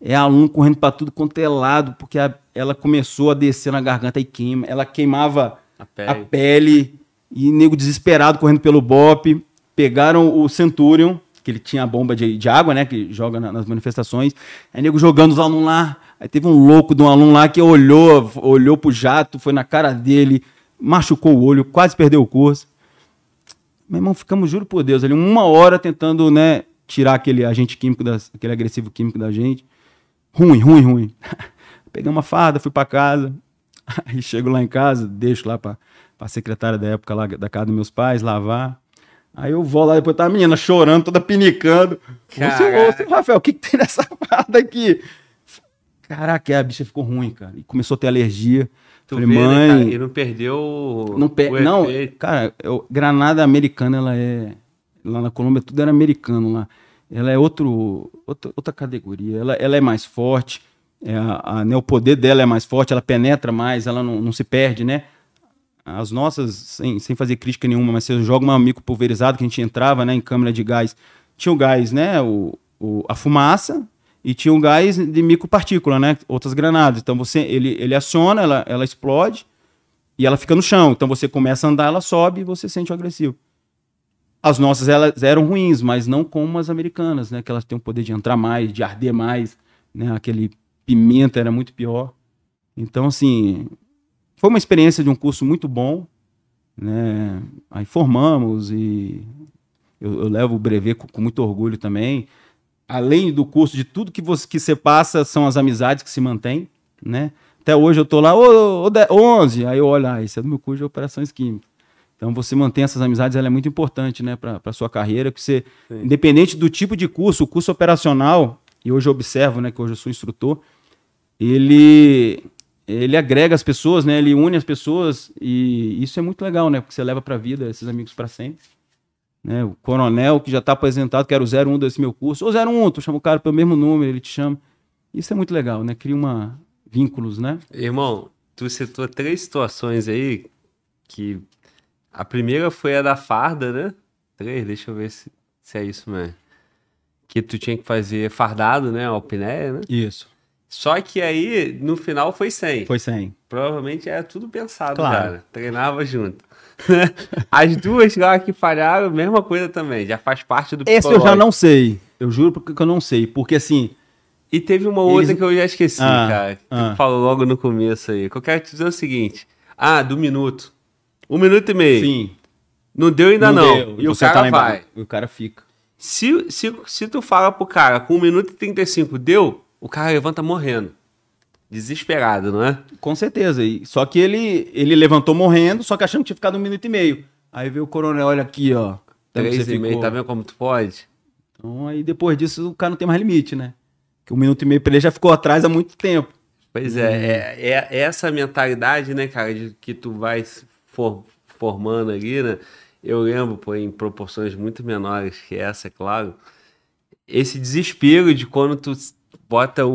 é aluno correndo pra tudo quanto é lado, porque a- ela começou a descer na garganta e queima. Ela queimava A a pele. pele e nego desesperado correndo pelo BOP. Pegaram o Centurion, que ele tinha a bomba de, de água, né? Que joga na- nas manifestações. Aí nego jogando os alunos lá. Aí teve um louco de um aluno lá que olhou, olhou pro jato, foi na cara dele, machucou o olho, quase perdeu o curso. Meu irmão, ficamos, juro por Deus, ali uma hora tentando, né, tirar aquele agente químico, das, aquele agressivo químico da gente. Ruim, ruim, ruim. [LAUGHS] Peguei uma farda, fui pra casa. [LAUGHS] Aí chego lá em casa, deixo lá pra, pra secretária da época lá da casa dos meus pais lavar. Aí eu vou lá, depois tá a menina chorando, toda pinicando. Caraca. seu Rafael, o que, que tem [LAUGHS] nessa farda aqui? Caraca, a bicha ficou ruim, cara. E começou a ter alergia. Tu Falei, vê, né, mãe, cara? E não perdeu não, pe... o não cara, eu- granada americana, ela é. Lá na Colômbia tudo era americano lá. Ela é outro, outra, outra categoria. Ela, ela é mais forte. É a, né, o poder dela é mais forte, ela penetra mais, ela não, não se perde, né? As nossas, sem, sem fazer crítica nenhuma, mas se eu jogo uma mico pulverizado, que a gente entrava né, em câmera de gás, tinha o gás, né? O, o- a fumaça e tinha o gás de micropartícula, né? Outras granadas. Então você, ele, ele aciona, ela, ela explode e ela fica no chão. Então você começa a andar, ela sobe e você sente o agressivo. As nossas elas eram ruins, mas não como as americanas, né? Que elas têm o poder de entrar mais, de arder mais, né? Aquele pimenta era muito pior. Então, assim, foi uma experiência de um curso muito bom, né? Aí formamos e eu, eu levo o brevet com, com muito orgulho também. Além do curso, de tudo que você, que você passa, são as amizades que se mantêm, né? Até hoje eu tô lá, ô, ô, de- 11, aí eu olho, ah, esse é do meu curso de operações químicas. Então você mantém essas amizades, ela é muito importante, né, para a sua carreira, que você, Sim. independente do tipo de curso, o curso operacional, e hoje eu observo, né, que hoje eu sou instrutor, ele ele agrega as pessoas, né, ele une as pessoas e isso é muito legal, né, porque você leva para a vida esses amigos para sempre. Né, o coronel que já está apresentado, que era o 01 desse meu curso, ou 01, tu chama o cara pelo mesmo número, ele te chama. Isso é muito legal, né? Cria uma vínculos, né? Irmão, tu citou três situações aí que a primeira foi a da farda, né? Três, deixa eu ver se, se é isso mesmo. Que tu tinha que fazer fardado, né? Alpinéia, né? Isso. Só que aí, no final, foi 100. Foi 100. Provavelmente era tudo pensado, Claro. cara. Treinava junto. [LAUGHS] As duas lá que falharam, mesma coisa também. Já faz parte do Esse eu já não sei. Eu juro porque eu não sei. Porque assim, E teve uma outra Eles- que eu já esqueci, Ah, cara. Que ah. falou logo no começo aí. Que eu quero te dizer o seguinte. Ah, do minuto. Um minuto e meio. sim. Não deu ainda não. deu. E o Você tá cara lá vai. E o cara fica. Se, se, se tu fala pro cara com 1 minuto e 35 deu, o cara levanta morrendo. Desesperado, não é? Com certeza. E, só que ele, ele levantou morrendo, só que achando que tinha ficado um minuto e meio. Aí veio o coronel, olha aqui, ó. Que Três e meio, tá vendo como tu pode? Então aí depois disso o cara não tem mais limite, né? Porque um minuto e meio pra ele já ficou atrás há muito tempo. Pois Hum. é, é, é essa mentalidade, né, cara, de que tu vai se for- formando ali, né? Eu lembro, pô, em proporções muito menores que essa, é claro. Esse desespero de quando tu bota o,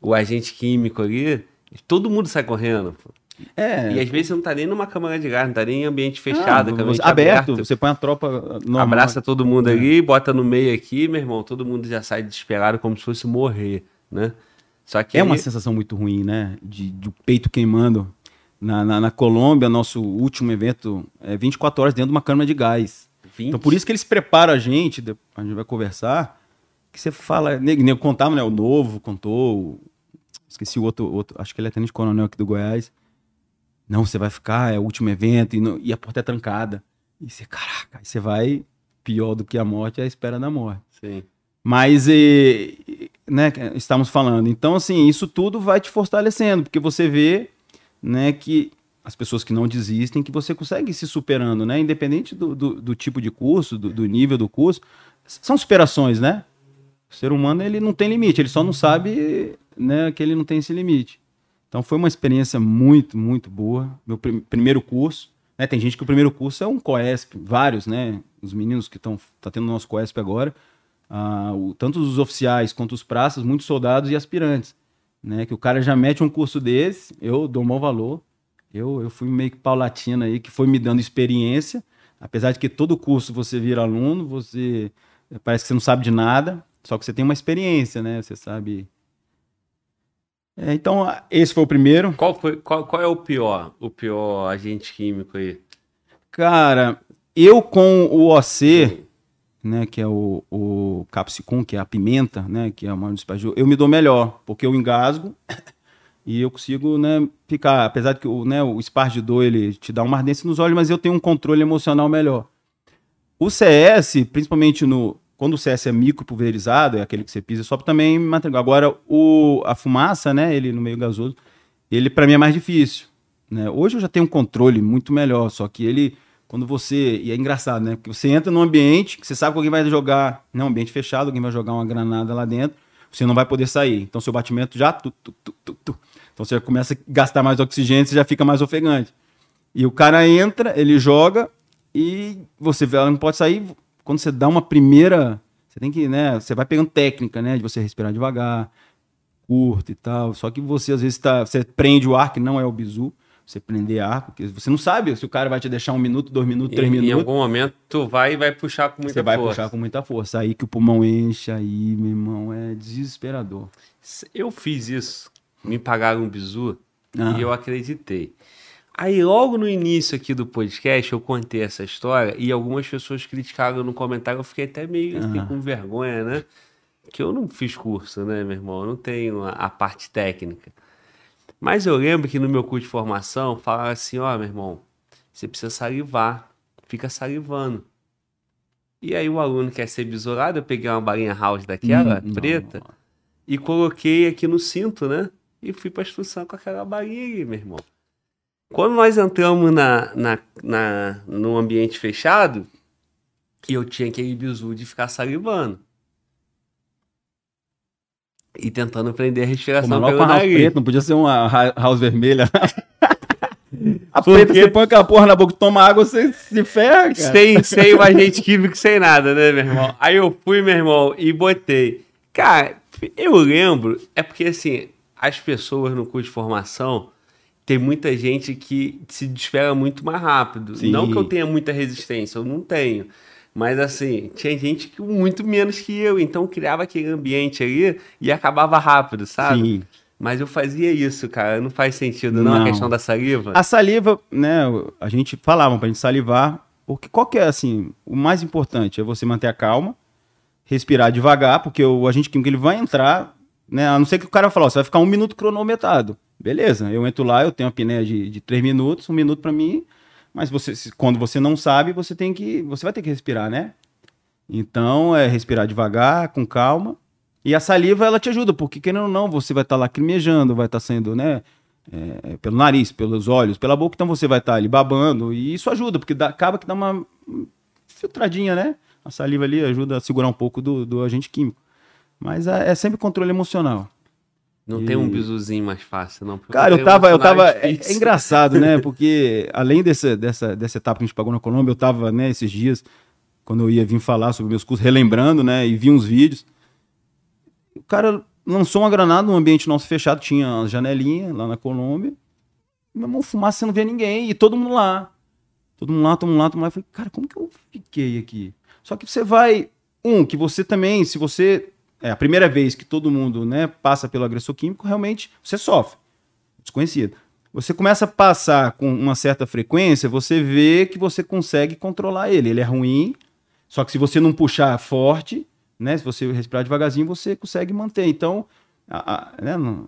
o, o agente químico ali, todo mundo sai correndo. pô. É. E às vezes você não tá nem numa câmara de gás, não tá nem em ambiente fechado, Ah, ambiente aberto, aberto. você põe a tropa normal. Abraça todo mundo É. ali, bota no meio aqui, meu irmão, todo mundo já sai desesperado como se fosse morrer, né? Só que É uma aí- sensação muito ruim, né? De, de peito queimando. Na, na, na Colômbia, nosso último evento é 24 horas dentro de uma câmara de gás. 20, Então, por isso que eles preparam a gente, a gente vai conversar, que você fala, nego, nego contava, né? O novo contou, esqueci o outro, outro, acho que ele é tenente coronel aqui do Goiás. Não, você vai ficar, é o último evento, e, não- e a porta é trancada. E você, caraca, aí você vai, pior do que a morte é a espera da morte. Sim. Mas, eh, né, estamos falando. Então, assim, isso tudo vai te fortalecendo, porque você vê, né, que as pessoas que não desistem, que você consegue ir se superando, né, independente do, do, do tipo de curso, do, do nível do curso, são superações, né? O ser humano, ele não tem limite, ele só não sabe, né, que ele não tem esse limite. Então, foi uma experiência muito, muito boa. Meu prim- primeiro curso, né, tem gente que o primeiro curso é um COESP, vários, né, os meninos que estão tá tendo nosso COESP agora, ah, o- tanto os oficiais quanto os praças, muitos soldados e aspirantes, né? Que o cara já mete um curso desse, eu dou mau valor. Eu, eu fui meio que paulatina aí, que foi me dando experiência. Apesar de que todo curso você vira aluno, você parece que você não sabe de nada, só que você tem uma experiência, né? Você sabe. É, então, esse foi o primeiro. Qual, foi, qual, qual é o pior? O pior agente químico aí? Cara, eu com o OC, né, que é o, o capsicum, que é a pimenta, né, que é uma dos eu me dou melhor, porque eu engasgo [COUGHS] e eu consigo, né, ficar, apesar de que o, né, o espargidor, ele te dá uma ardência nos olhos, mas eu tenho um controle emocional melhor. O CS, principalmente no quando o CS é micro pulverizado, é aquele que você pisa, sobe também mantém. Agora o a fumaça, né, ele no meio gasoso, ele para mim é mais difícil, né? Hoje eu já tenho um controle muito melhor, só que ele quando você. E é engraçado, né? Porque você entra num ambiente que você sabe que alguém vai jogar. Não, ambiente fechado, alguém vai jogar uma granada lá dentro, você não vai poder sair. Então seu batimento já. Tu, tu, tu. Então você começa a gastar mais oxigênio, você já fica mais ofegante. E o cara entra, ele joga e você vê, ela não pode sair. Quando você dá uma primeira. Você tem que, né? Você vai pegando técnica, né? De você respirar devagar, curto e tal. Só que você às vezes tá. Você prende o ar, que não é o bizu. Você prender ar, porque você não sabe se o cara vai te deixar um minuto, dois minutos, três Em, em minutos. algum momento tu vai e vai puxar com muita Você vai força. puxar com muita força. Aí que o pulmão enche, aí, meu irmão, é desesperador. Eu fiz isso. Me pagaram um bizu Ah. e eu acreditei. Aí, logo no início aqui do podcast, eu contei essa história e algumas pessoas criticaram no comentário. Eu fiquei até meio assim, Ah. com vergonha, né? Que eu não fiz curso, né, meu irmão? Eu não tenho a, a parte técnica. Mas eu lembro que no meu curso de formação falaram assim: ó, meu irmão, você precisa salivar, fica salivando. E aí o aluno quer ser besourado, eu peguei uma balinha house daquela, Hum, preta, não. e coloquei aqui no cinto, né? E fui pra instrução com aquela balinha aí, meu irmão. Quando nós entramos na, na, na, num ambiente fechado, eu tinha aquele bizu de ficar salivando. E tentando prender a respiração logo pelo com a house nariz. preta, não podia ser uma house vermelha. [LAUGHS] a Por preta, quê? você põe aquela porra na boca, toma água, você se ferra, cara. Sem, sem o agente químico, sem nada, né, meu irmão? Aí eu fui, meu irmão, e botei. Cara, eu lembro, é porque assim, as pessoas no curso de formação, tem muita gente que se desespera muito mais rápido. Sim. Não que eu tenha muita resistência, eu não tenho. Mas assim, tinha gente que muito menos que eu, então criava aquele ambiente ali e acabava rápido, sabe? Sim. Mas eu fazia isso, cara. Não faz sentido, não, a Não. questão da saliva. A saliva, né, a gente falava pra gente salivar, porque qual que é, assim, o mais importante é você manter a calma, respirar devagar, porque o agente químico ele vai entrar, né, a não ser que o cara fale, ó, você vai ficar um minuto cronometrado. Beleza, eu entro lá, eu tenho uma piné de, de três minutos, um minuto pra mim, mas você, quando você não sabe, você tem que, você vai ter que respirar, né? Então, é respirar devagar, com calma, e a saliva, ela te ajuda, porque querendo ou não, você vai estar lacrimejando, vai estar sendo, né, é, pelo nariz, pelos olhos, pela boca, então você vai estar ali babando, e isso ajuda, porque dá- acaba que dá uma filtradinha, né? A saliva ali ajuda a segurar um pouco do, do agente químico. Mas é, é sempre controle emocional. Não E- tem um bizuzinho mais fácil, não. Cara, eu tava, eu tava. É, é engraçado, né? [LAUGHS] Porque além desse, dessa, dessa etapa que a gente pagou na Colômbia, eu tava, né, esses dias, quando eu ia vir falar sobre meus cursos, relembrando, né? E vi uns vídeos. O cara lançou uma granada num ambiente nosso fechado, tinha uma janelinha lá na Colômbia. Meu irmão, fumaça, você não vê ninguém. E todo mundo lá. Todo mundo lá, todo mundo lá, todo mundo lá. Eu falei, cara, como que eu fiquei aqui? Só que você vai. Um, que você também, se você. É a primeira vez que todo mundo né, passa pelo agressor químico, realmente você sofre. Desconhecido. Você começa a passar com uma certa frequência, você vê que você consegue controlar ele. Ele é ruim, só que se você não puxar forte, né, se você respirar devagarzinho, você consegue manter. Então, a- a- né, não-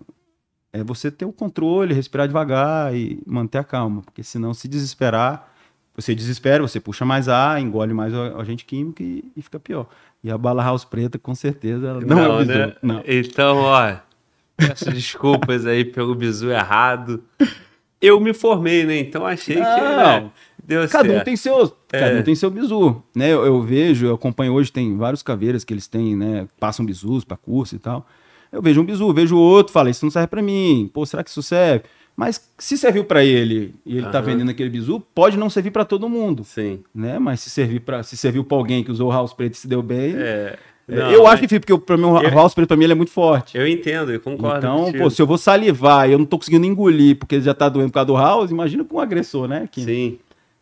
é você ter o controle, respirar devagar e manter a calma, porque senão se desesperar, você desespera, você puxa mais ar, engole mais o agente químico e, e fica pior. E a bala house preta, com certeza, ela não, é o bizu. né? Não. Então, ó, peço desculpas aí pelo bizu errado. Eu me formei, né? Então achei que Não. né, deu Cada um certo. tem seu, cada É. um tem seu bizu, né? Eu, eu vejo, eu acompanho hoje, tem vários caveiras que eles têm, né? Passam bizus para curso e tal. Eu vejo um bizu, vejo outro, falo, isso não serve para mim. Pô, será que isso serve? Mas se serviu para ele e ele tá Aham. vendendo aquele bizu, pode não servir para todo mundo, Sim. né? Mas se servir para se serviu para alguém que usou o house preto e se deu bem, É, é, não, eu mas acho difícil porque para mim o Eu- house preto para mim ele é muito forte. Eu entendo, eu concordo. Então, contigo. pô, se eu vou salivar e eu não tô conseguindo engolir porque ele já tá doendo por causa do house, imagina com um agressor, né? Que- Sim.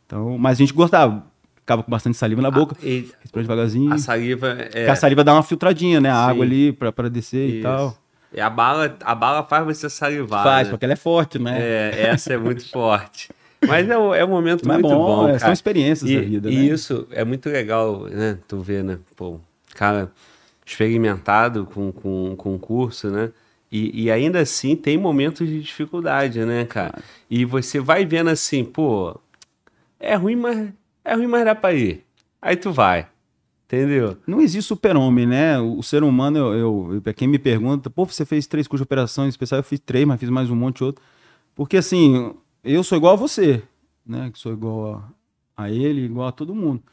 Então, mas a gente gostava. Ficava com bastante saliva na boca, Ah, e devagarzinho. a saliva é. Porque a saliva dá uma filtradinha, né? A Sim. água ali pra descer e isso. tal. A bala, a bala faz você salivar. Faz, né? porque ela é forte, né? É, essa é muito forte. Mas é, um- é um momento Mas muito bom, é, cara. são experiências E, da vida, e né? isso é muito legal, né? Tu vê, né? Pô, cara experimentado com, com, com curso, né? E, e ainda assim tem momentos de dificuldade, né, cara? E você vai vendo assim, pô, é ruim, mas é ruim, mas dá pra ir. Aí tu vai. Entendeu? Não existe super-homem, né? O, ser humano, eu, eu, quem me pergunta, pô, você fez três cursos de operações especiais, eu fiz três, mas fiz mais um monte de outro. Porque assim, eu sou igual a você, né? Que sou igual a, a ele, igual a todo mundo.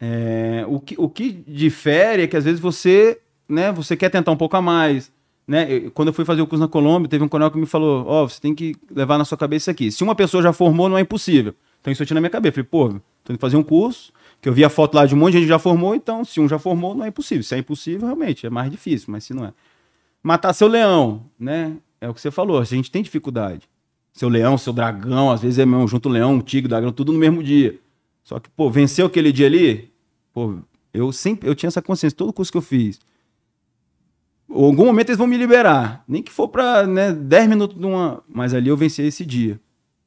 É, o, que, o que difere é que às vezes você, né, você quer tentar um pouco a mais. Né? Quando eu fui fazer o curso na Colômbia, teve um coronel que me falou: Ó, você tem que levar na sua cabeça isso aqui. Se uma pessoa já formou, não é impossível. Então isso eu tinha na minha cabeça. Eu Falei, pô, tô indo fazer um curso, que eu vi a foto lá de um monte de gente que já formou, então se um já formou, não é impossível. Se é impossível, realmente, é mais difícil, mas se não é. Matar seu leão, né? É o que você falou, a gente tem dificuldade. Seu leão, seu dragão, às vezes é mesmo, junto o leão, um tigre, dragão, tudo no mesmo dia. Só que, pô, venceu aquele dia ali, pô, eu sempre, eu tinha essa consciência, todo curso que eu fiz. Em algum momento eles vão me liberar, nem que for pra, né, 10 minutos de uma, mas ali eu venci esse dia.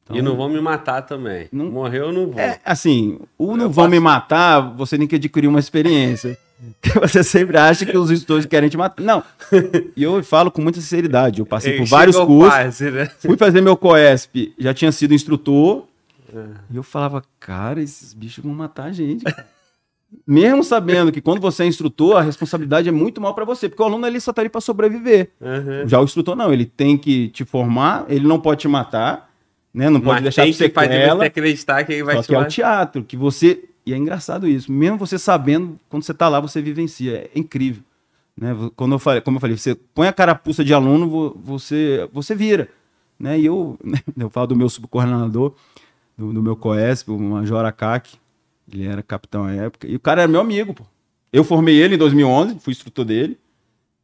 Então, e não vão me matar também. Não- Morreu, eu não vou. é, assim, o não vão faço- me matar, você tem que adquirir uma experiência. [LAUGHS] [LAUGHS] Você sempre acha que os instrutores querem te matar. Não. E eu falo com muita sinceridade. Eu passei por vários cursos. quase, né? Fui fazer meu COESP, já tinha sido instrutor. E eu falava, cara, esses bichos vão matar a gente. cara." [LAUGHS] Mesmo sabendo que quando você é instrutor, a responsabilidade é muito mal para você, porque o aluno ali só tá ali para sobreviver. Uhum. Já o instrutor não, ele tem que te formar, ele não pode te matar, né? Não pode Mas deixar tem de ser que sequela. você acreditar que ele vai Só que é o teatro, que você. E é engraçado isso. Mesmo você sabendo, quando você tá lá, você vivencia. É incrível. Né? Quando eu falei, como eu falei, você põe a carapuça de aluno, vo- você, você vira. Né? E eu, [LAUGHS] eu falo do meu subcoordenador, do, do meu COESP, o Major Akaki, ele era capitão à época, e o cara era meu amigo, pô. Eu formei ele em 2011, fui instrutor dele,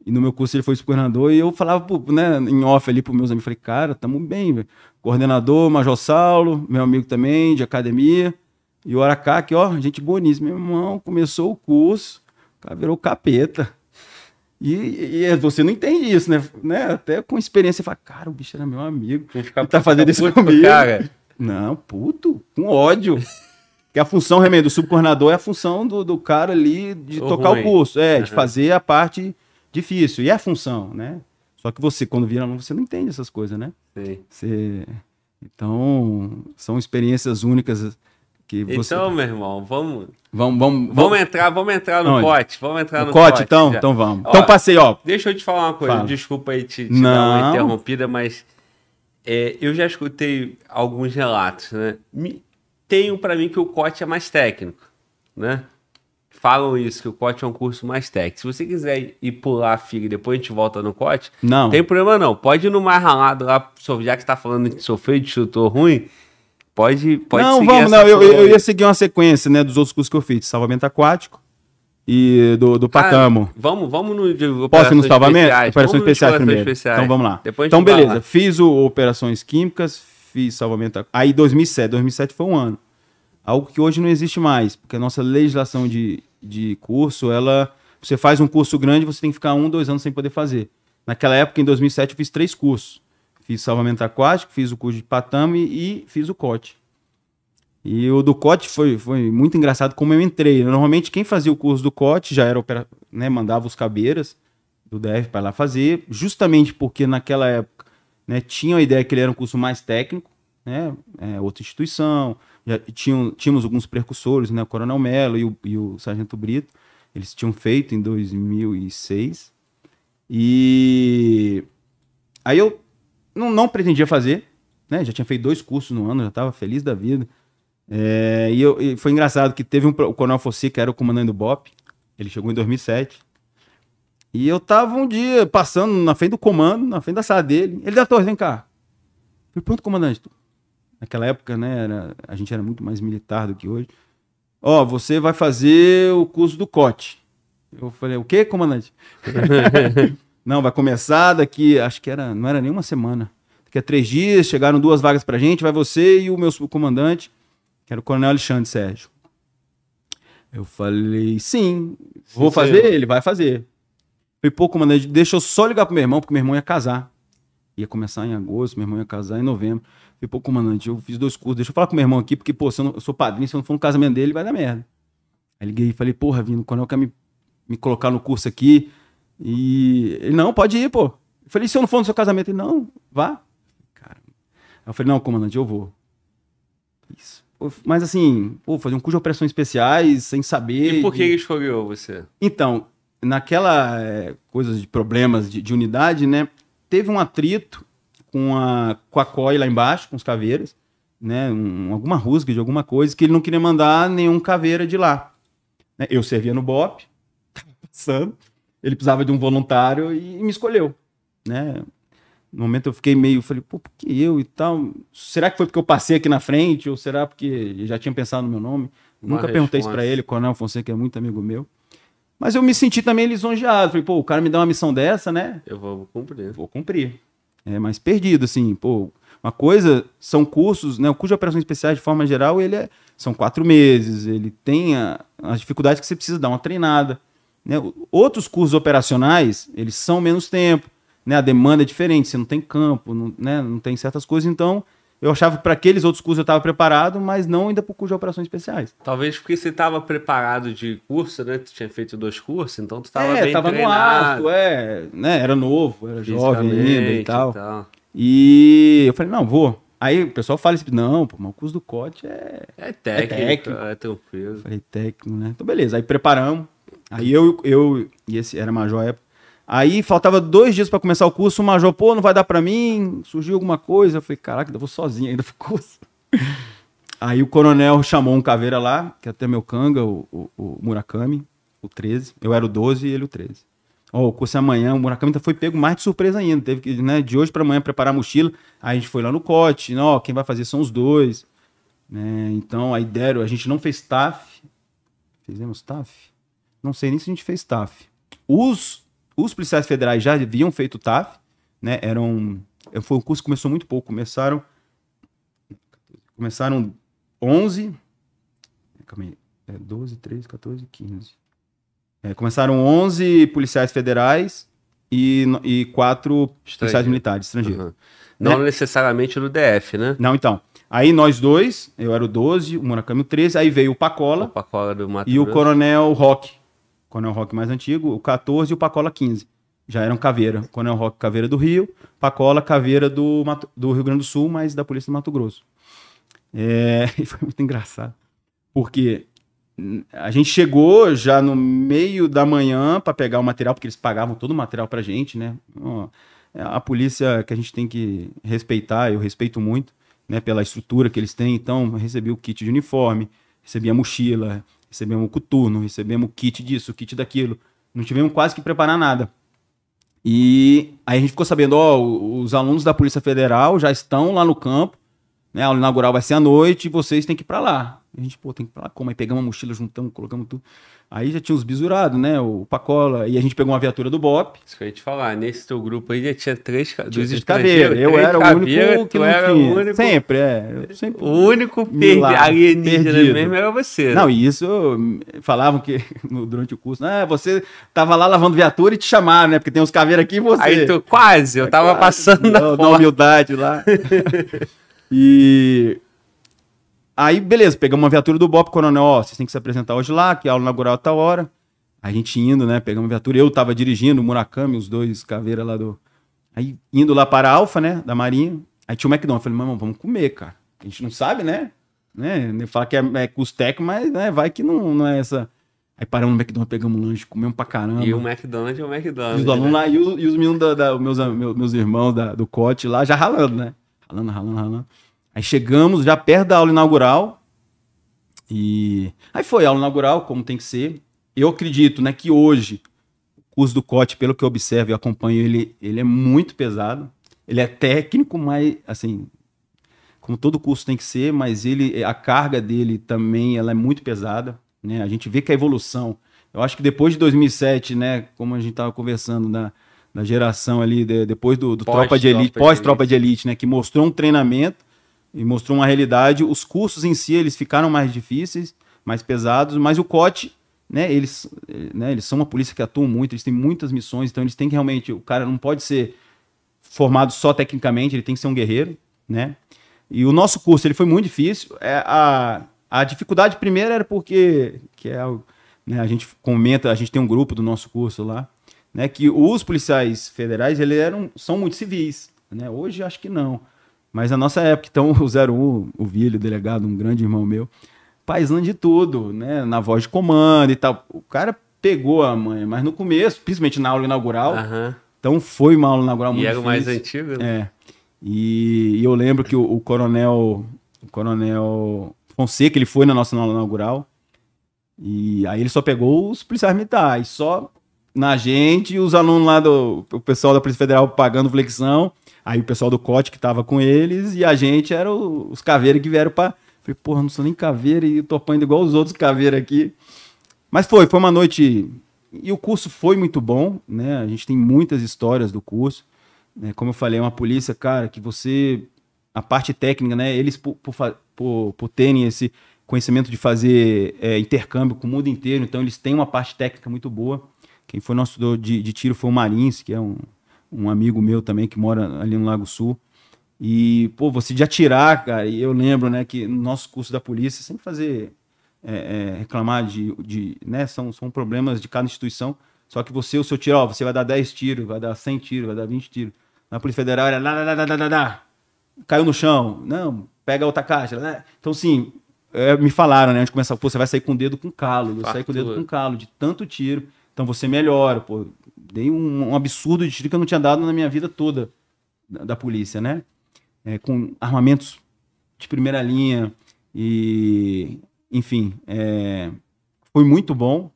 e no meu curso ele foi subcoordenador, e eu falava, pô, né, em off ali pros meus amigos, falei, cara, tamo bem, velho. Coordenador, Major Saulo, meu amigo também, de academia, e o Aracaki, ó, gente boníssima, meu irmão, começou o curso, o cara virou capeta. E, e você não entende isso, né? né? Até com experiência, você fala, cara, o bicho era meu amigo. Ele tá fazendo isso comigo. Cara. Não, puto, com ódio. Que a função, realmente, do subcoordenador é a função do, do cara ali de tocar ruim. o curso, é, de Aham. fazer a parte difícil. E é a função, né? Só que você, quando vira aluno, você não entende essas coisas, né? Sim. Você... Então, são experiências únicas que você... Então, meu irmão, vamos, vamos, vamos, vamos entrar, vamos entrar no Onde? pote. Vamos entrar no, no cote, então? já. Então vamos. Ó, Então passei, ó. Deixa eu te falar uma coisa, Fala. desculpa aí te, te dar uma Não. interrompida, mas é, eu já escutei alguns relatos, né? Me- tenho pra mim que o COT é mais técnico, né? Falam isso, que o COT é um curso mais técnico. Se você quiser ir pular a fila e depois a gente volta no COT, Não. tem problema não. Pode ir no mais ralado lá, já que você tá falando de sofrer de instrutor ruim, pode, pode não, vamos, não. Eu, eu ia seguir uma sequência, né, dos outros cursos que eu fiz. Salvamento aquático e do, do Cara, Patamo. vamos, vamos no de Posso ir no salvamento? especiais. Operações especiais primeiro. especiais. Então vamos lá. Depois então beleza, lá. fiz o operações químicas, fiz salvamento. aqu- Aí 2007, 2007 foi um ano. Algo que hoje não existe mais, porque a nossa legislação de, de curso, ela você faz um curso grande, você tem que ficar um, dois anos sem poder fazer. Naquela época, em 2007, eu fiz três cursos. Fiz salvamento aquático, fiz o curso de patame e fiz o COT. E o do COT foi, foi muito engraçado como eu entrei. Normalmente quem fazia o curso do COT já era né, mandava os cabeiras do DF para lá fazer, justamente porque naquela época né? Tinham a ideia que ele era um curso mais técnico, né? É, outra instituição, já tinham, tínhamos alguns precursores, né? O Coronel Melo e o, e o Sargento Brito, eles tinham feito em 2006. E aí eu não, não pretendia fazer, né? Já tinha feito dois cursos no ano, já estava feliz da vida. É, e, eu, e foi engraçado que teve um, o Coronel que era o comandante do BOP, ele chegou em 2007. E eu tava um dia passando na frente do comando, na frente da sala dele. Ele da torre, vem cá. Falei, pronto, comandante. Naquela época, né, era, a gente era muito mais militar do que hoje. Ó, você vai fazer o curso do COT. Eu falei, o quê, comandante? [LAUGHS] não, vai começar daqui, acho que era, não era nem uma semana. Daqui a três dias, chegaram duas vagas pra gente, vai você e o meu comandante, que era o coronel Alexandre Sérgio. Eu falei, sim, vou fazer, ele vai fazer. Falei, pô, comandante, deixa eu só ligar pro meu irmão, porque meu irmão ia casar. Ia começar em agosto, meu irmão ia casar em novembro. Falei, pô, comandante, eu fiz dois cursos, deixa eu falar com meu irmão aqui, porque, pô, se eu, não, eu sou padrinho, se eu não for no casamento dele, vai dar merda. Aí liguei e falei, porra, Vino, o coronel quer me, me colocar no curso aqui. E ele, não, pode ir, pô. Eu falei, se eu não for no seu casamento? Ele, não, vá. Cara. Aí eu falei, não, comandante, eu vou. Isso. Mas assim, pô, fazer um curso de operações especiais sem saber. E por que ele escolheu você? Então, naquela é, coisa de problemas de, de, unidade, né? Teve um atrito com a, com a COI lá embaixo, com os caveiras, né? Um, alguma rusga de alguma coisa, que ele não queria mandar nenhum caveira de lá. Né? Eu servia no BOP, [LAUGHS] tava passando, ele precisava de um voluntário e, e me escolheu, né? No momento eu fiquei meio, falei, pô, por que eu e tal? Será que foi porque eu passei aqui na frente? Ou será porque já tinha pensado no meu nome? Uma Nunca resposta. perguntei isso pra ele, o Coronel Fonseca é muito amigo meu. Mas eu me senti também lisonjeado. Falei, pô, o cara me dá uma missão dessa, né? Eu vou cumprir. Vou cumprir. É, mas perdido, assim, pô. Uma coisa são cursos, né? O curso de operações especiais, de forma geral, ele é, são quatro meses, ele tem a, as dificuldades que você precisa dar uma treinada. Né? Outros cursos operacionais, eles são menos tempo, né? A demanda é diferente, você não tem campo, não, né? não tem certas coisas, então eu achava que para aqueles outros cursos eu estava preparado, mas não ainda para o curso de operações especiais. Talvez porque você estava preparado de curso, né? Tu tinha feito dois cursos, então tu estava é, bem tava treinado. no alto, é, né? Era novo, era jovem ainda e tal. e tal. E eu falei, não, vou. Aí o pessoal fala assim, não, pô, mas o curso do COT é... É técnico, é, técnico. é tranquilo. Falei, técnico, né? Então beleza, aí preparamos. Aí eu, eu e esse era major época, Aí faltava dois dias para começar o curso, o major, pô, não vai dar para mim, surgiu alguma coisa. Eu falei, caraca, eu vou sozinho ainda pro curso. [LAUGHS] Aí o coronel chamou um caveira lá, que é até meu canga, o, o, o, Murakami, o 13. Eu era o 12 e ele o 13. Ó, oh, o curso é amanhã, o Murakami foi pego mais de surpresa ainda. Teve que, né, de hoje para amanhã, preparar a mochila. Aí a gente foi lá no COT, ó, quem vai fazer são os dois. Né, então, aí deram, a gente não fez TAF. Fizemos TAF? Não sei nem se a gente fez TAF. Os os policiais federais já haviam feito TAF, né? Eram, foi um curso que começou muito pouco. Começaram, começaram 11, calma aí, é 12, 13, 14, 15. É, começaram 11 policiais federais e, e quatro policiais militares estrangeiros. Uhum. Não né? necessariamente no DF, né? Não, então. Aí nós dois, eu era o 12, o Murakami o 13, aí veio o Pacola, o Pacola do e o Coronel Rock, Coronel Rock mais antigo, o 14 e o Pacola 15. Já eram caveira. Coronel Rock, caveira do Rio, Pacola, caveira do, Mato, do Rio Grande do Sul, mas da Polícia do Mato Grosso. É, [LAUGHS] e foi muito engraçado. Porque a gente chegou já no meio da manhã para pegar o material, porque eles pagavam todo o material pra gente, né? É a polícia que a gente tem que respeitar, eu respeito muito, né, pela estrutura que eles têm. Então, recebi o kit de uniforme, recebi a mochila, recebemos coturno, recebemos kit disso, kit daquilo. Não tivemos quase que preparar nada. E aí a gente ficou sabendo, ó, os alunos da Polícia Federal já estão lá no campo, né? A aula inaugural vai ser à noite e vocês têm que ir para lá. A gente, pô, tem que ir pra lá como? Aí pegamos a mochila, juntamos, colocamos tudo. Aí já tinha os bisurados, né? O Pacola. E a gente pegou uma viatura do BOP. Isso que eu ia te falar. Nesse teu grupo aí já tinha três dos estrangeiros. Eu era o único que não era tinha. O único... Sempre, é. Sempre... O único perdi... alienígena perdido. mesmo era você. Né? Não, e isso falavam que [LAUGHS] durante o curso, né? Você tava lá lavando viatura e te chamaram, né? Porque tem uns caveiros aqui e você. Aí tu quase, eu tava é, passando na, na humildade lá. [LAUGHS] e Aí, beleza, pegamos uma viatura do BOP, coronel, ó, vocês têm que se apresentar hoje lá, que a aula inaugural é tal hora. A gente indo, né, pegamos a viatura, eu tava dirigindo, o Murakami, os dois caveiras lá do... Aí indo lá para a Alfa, né, da Marinha, aí tinha o McDonald's. Falei, mano, vamos comer, cara. A gente não sabe, né? né? Fala que é, é custec, mas né, vai que não, não é essa. Aí paramos no McDonald's, pegamos um lanche, comemos pra caramba. E o McDonald's é o McDonald's. E os alunos né? lá, e os, e os meninos, da, da- meus, meus, meus irmãos da- do COT lá, já ralando, né? Ralando, ralando, ralando. Aí chegamos já perto da aula inaugural. E aí foi a aula inaugural, como tem que ser. Eu acredito, né, que hoje o curso do COT, pelo que eu observo e acompanho, ele, ele é muito pesado. Ele é técnico, mas assim, como todo curso tem que ser, mas ele a carga dele também ela é muito pesada, né? A gente vê que a evolução, eu acho que depois de 2007, né, como a gente estava conversando na, na geração ali de- depois do, do Pós tropa de elite, pós tropa de elite, né, que mostrou um treinamento e mostrou uma realidade, os cursos em si eles ficaram mais difíceis, mais pesados, mas o COT, né, eles, né, eles são uma polícia que atua muito, eles têm muitas missões, então eles têm que realmente, o cara não pode ser formado só tecnicamente, ele tem que ser um guerreiro, né? E o nosso curso ele foi muito difícil. É, a, a dificuldade primeira era porque que é né, a gente comenta, a gente tem um grupo do nosso curso lá, né? Que os policiais federais eles eram são muito civis, né? Hoje acho que não, mas na nossa época então o 01, o Vílio, o delegado, um grande irmão meu, paisão de tudo, né? Na voz de comando e tal. O cara pegou a manha, mas no começo, principalmente na aula inaugural, então foi uma aula inaugural muito E era o mais antigo? né? É. E, e eu lembro que o, o coronel, o coronel Fonseca, ele foi na nossa aula inaugural. E aí ele só pegou os policiais militares, só na gente e os alunos lá do o pessoal da Polícia Federal pagando flexão. Aí o pessoal do COT que tava com eles e a gente era o- os caveiras que vieram pra. Falei, porra, não sou nem caveira e tô apanhando igual os outros caveiras aqui. Mas foi, foi uma noite. E o curso foi muito bom, né? A gente tem muitas histórias do curso. né? Como eu falei, é uma polícia, cara, que você. A parte técnica, né? Eles, por, por, por- por terem esse conhecimento de fazer é, intercâmbio com o mundo inteiro, então eles têm uma parte técnica muito boa. Quem foi nosso de, de tiro foi o Marins, que é um, um amigo meu também, que mora ali no Lago Sul. E, pô, você de atirar, cara, e eu lembro, né, que no nosso curso da polícia, sem fazer é, é, reclamar de, de né, são, são problemas de cada instituição, só que você, o seu tiro, ó, você vai dar 10 tiros, vai dar 100 tiros, vai dar 20 tiros. Na Polícia Federal era lá, lá, lá, lá, lá, lá, caiu no chão, não, pega outra caixa, né? Então, assim, é, me falaram, né, antes de começar, pô, você vai sair com o dedo com calo, eu saí com o dedo com calo, de tanto tiro, então você melhora, pô, dei um, um absurdo de tiro que eu não tinha dado na minha vida toda da, da polícia, né? É, com armamentos de primeira linha e, enfim, é, foi muito bom,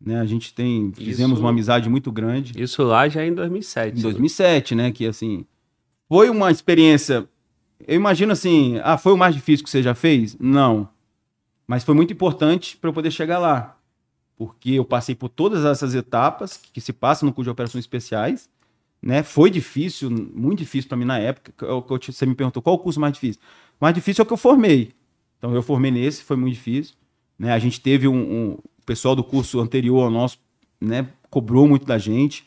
né? A gente tem, fizemos Isso- uma amizade muito grande Isso lá já em 2007. em 2007, né? Que assim, foi uma experiência. Eu imagino assim, ah, foi o mais difícil que você já fez? Não. Mas foi muito importante para eu poder chegar lá. Porque eu passei por todas essas etapas que, se passam no curso de operações especiais. Né? Foi difícil, muito difícil para mim na época. que eu- eu você me perguntou qual o curso mais difícil. O mais difícil é o que eu formei. Então eu formei nesse, foi muito difícil. Né? A gente teve um, um- O pessoal do curso anterior ao nosso né, cobrou muito da gente.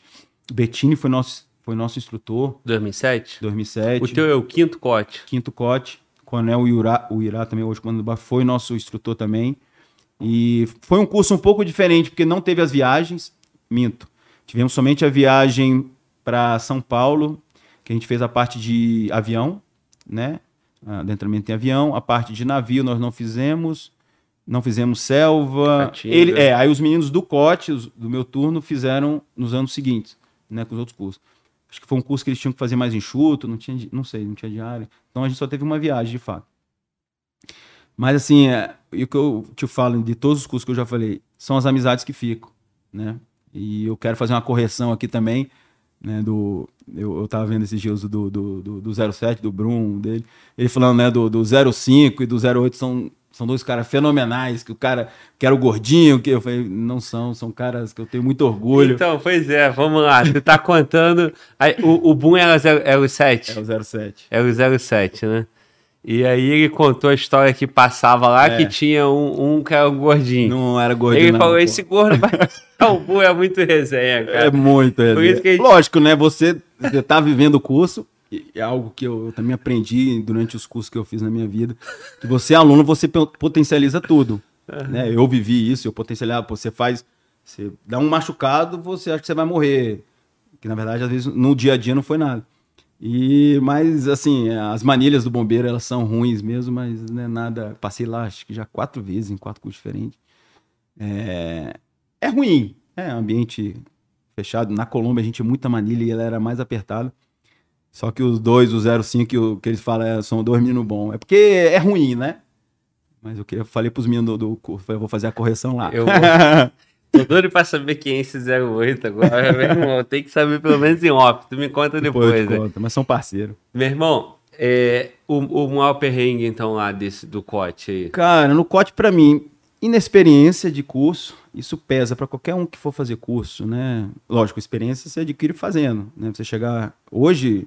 O Bettini foi nosso, foi nosso instrutor, 2007? 2007. O teu é o quinto cote. Quinto Cote. Coronel Irá, o Irá também, hoje comando do BAF, foi nosso instrutor também. E foi um curso um pouco diferente, porque não teve as viagens. Minto. Tivemos somente a viagem para São Paulo, que a gente fez a parte de avião, né? Adentramento em avião. A parte de navio nós não fizemos. Não fizemos selva. Ele, é, aí os meninos do COT, os- do meu turno, fizeram nos anos seguintes, né? Com os outros cursos. Acho que foi um curso que eles tinham que fazer mais enxuto, não tinha, não sei, não tinha diária. Então a gente só teve uma viagem, de fato. Mas assim, é, e o que eu te falo de todos os cursos que eu já falei, são as amizades que ficam, né? E eu quero fazer uma correção aqui também, né, do eu, eu tava vendo esses dias do, do, do, do 07, do Brum, dele, ele falando, né, do, do 05 e do 08 são são dois caras fenomenais, que o cara que era o gordinho, que eu falei, não são, são caras que eu tenho muito orgulho. Então, pois é, vamos lá. Você tá contando. Aí, o, o Boom era, zero- era o 7. É o 07. Era o 07, né? E aí ele contou a história que passava lá, É. que tinha um, um que era o gordinho. Não era gordinho. ele não, falou, pô. esse gordo vai... [LAUGHS] o Boom é muito resenha, cara. É muito, é. Por isso que a gente- Lógico, né? Você, você tá vivendo o curso, e é algo que eu, eu também aprendi durante os cursos que eu fiz na minha vida. Que você é aluno, você potencializa tudo. Né? Eu vivi isso, eu potencializava, você faz. Você dá um machucado, você acha que você vai morrer. Que na verdade, às vezes, no dia a dia não foi nada. E, mas, assim, as manilhas do bombeiro, elas são ruins mesmo, mas não é nada. Passei lá, acho que já quatro vezes, em quatro cursos diferentes. É, é ruim, é ambiente fechado. Na Colômbia a gente tinha muita manilha e ela era mais apertada. Só que os dois, o 05 que, o, que eles falam, é, são dois meninos bons. É porque é ruim, né? Mas eu, queria, falei pros meninos do, curso, eu vou fazer a correção lá. Eu vou... [LAUGHS] Tô doido pra saber quem é esse 08 agora, meu irmão. Tem que saber pelo menos em off. Tu me conta depois. depois né? conta, mas são parceiros. Meu irmão, é, o, o maior perrengue, então, lá desse, do COT aí? Cara, no COT, pra mim, inexperiência de curso, isso pesa para qualquer um que for fazer curso, né? Lógico, experiência você adquire fazendo, né? Você chegar hoje,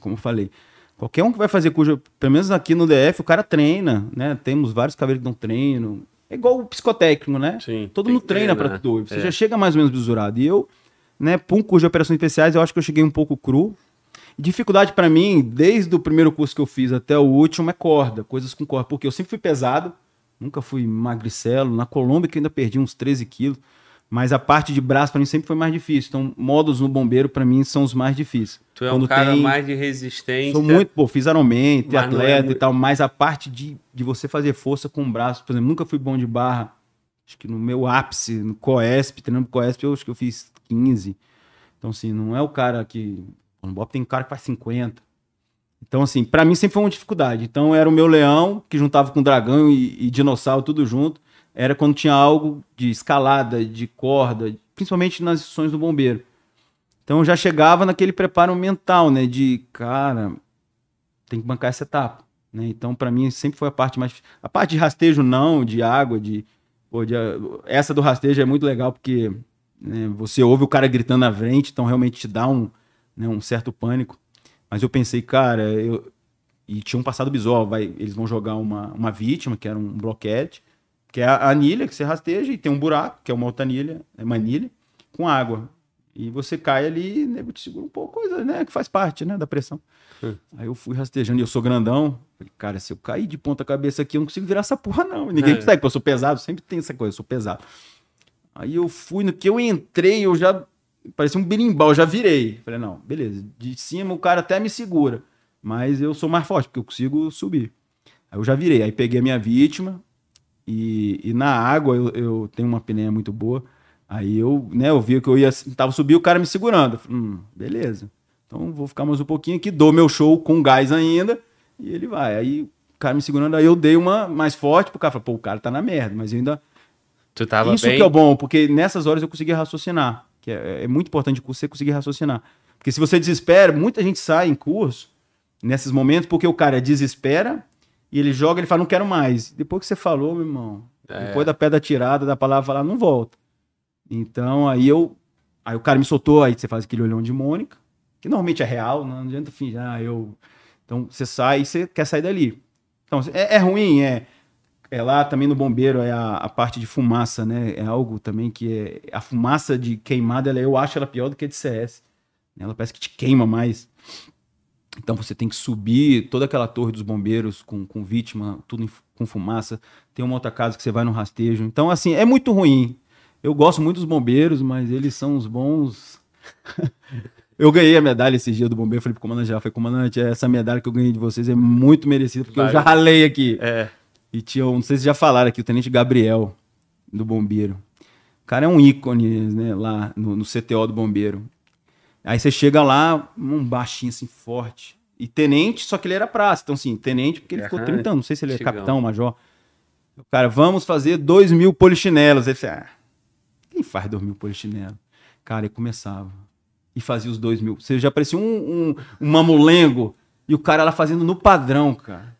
como eu falei, qualquer um que vai fazer curso, pelo menos aqui no DF, o cara treina, né? Temos vários caveiros que dão treino. É igual o psicotécnico, né? Sim. Todo mundo treina para tudo. Você é. já chega mais ou menos bisurado. E eu, né, para um curso de operações especiais, eu acho que eu cheguei um pouco cru. Dificuldade para mim, desde o primeiro curso que eu fiz até o último, é corda, coisas com corda, porque eu sempre fui pesado Nunca fui magricelo. Na Colômbia que eu ainda perdi uns 13 quilos. Mas a parte de braço para mim sempre foi mais difícil. Então, modos no bombeiro para mim são os mais difíceis. Tu é Quando um cara tem... mais de resistência. Sou muito, pô, fiz Ironman, atleta é... e tal, mas a parte de, de você fazer força com o braço, por exemplo, nunca fui bom de barra. Acho que no meu ápice, no Coesp, treinando Coesp, eu acho que eu fiz 15. Então, assim, não é o cara que. No Bob tem um cara que faz 50. Então, assim, para mim sempre foi uma dificuldade. Então, era o meu leão, que juntava com dragão e, e dinossauro, tudo junto. Era quando tinha algo de escalada, de corda, principalmente nas instruções do bombeiro. Então, eu já chegava naquele preparo mental, né? De, cara, tem que bancar essa etapa. Né? Então, para mim, sempre foi a parte mais. A parte de rastejo, não, de água, de. Pô, de... Essa do rastejo é muito legal, porque né, você ouve o cara gritando na frente, então realmente te dá um, né, um certo pânico. Mas eu pensei, cara, eu. E tinha um passado bizarro, vai, eles vão jogar uma, uma vítima, que era um bloquete, que é a anilha que você rasteja, e tem um buraco, que é uma outra anilha, é uma anilha, com água. E você cai ali, né, te segura um pouco, coisa, né, que faz parte, né, da pressão. Hum. Aí eu fui rastejando, e eu sou grandão, falei, cara, se eu cair de ponta cabeça aqui, eu não consigo virar essa porra não. Ninguém é. consegue, porque eu sou pesado, sempre tem essa coisa, eu sou pesado. Aí eu fui, no que eu entrei, eu já parecia um berimbau, eu já virei. Falei, não, beleza. De cima o cara até me segura, mas eu sou mais forte, porque eu consigo subir. Aí eu já virei, aí peguei a minha vítima e, e na água eu, eu tenho uma pneu muito boa. Aí eu, né, eu vi que eu ia, tava subir o cara me segurando. Falei, hum, beleza. Então vou ficar mais um pouquinho aqui, dou meu show com gás ainda e ele vai. Aí o cara me segurando, aí eu dei uma mais forte pro cara, falei, pô, o cara tá na merda, mas eu ainda Tu tava Isso bem... que é bom, porque nessas horas eu consegui raciocinar que é, é muito importante curso você conseguir raciocinar. Porque se você desespera, muita gente sai em curso nesses momentos porque o cara desespera e ele joga, ele fala, não quero mais. Depois que você falou, meu irmão, é. depois da pedra tirada, da palavra falar, não volta. Então aí eu. Aí o cara me soltou, aí você faz aquele olhão de Mônica, que normalmente é real, não adianta fingir, ah, eu. Então você sai e você quer sair dali. Então, é, é ruim, é. É lá também no bombeiro é a, a, parte de fumaça, né? É algo também que é a fumaça de queimada, ela, eu acho ela pior do que a de CS. Ela parece que te queima mais. Então você tem que subir toda aquela torre dos bombeiros com, com vítima, tudo em, com fumaça. Tem uma outra casa que você vai no rastejo. Então, assim, é muito ruim. Eu gosto muito dos bombeiros, mas eles são os bons. [LAUGHS] eu ganhei a medalha esse dia do bombeiro. Falei pro comandante já, falei, comandante, essa medalha que eu ganhei de vocês é muito merecida, porque eu já ralei aqui. É. E tinha, não sei se já falaram aqui, o Tenente Gabriel, do Bombeiro. O cara é um ícone, né, lá no, no CTO do Bombeiro. Aí você chega lá, um baixinho assim, forte. E tenente, só que ele era praça. Então, assim, tenente, porque ele ficou 30 anos. Não sei se ele é Chegão. capitão, major. O cara, vamos fazer 2 mil polichinelos. Ele falou, ah, quem faz 2 mil polichinelos? Cara, ele começava. E fazia os 2 mil. Você já parecia um, um, um mamulengo. E o cara lá fazendo no padrão, cara.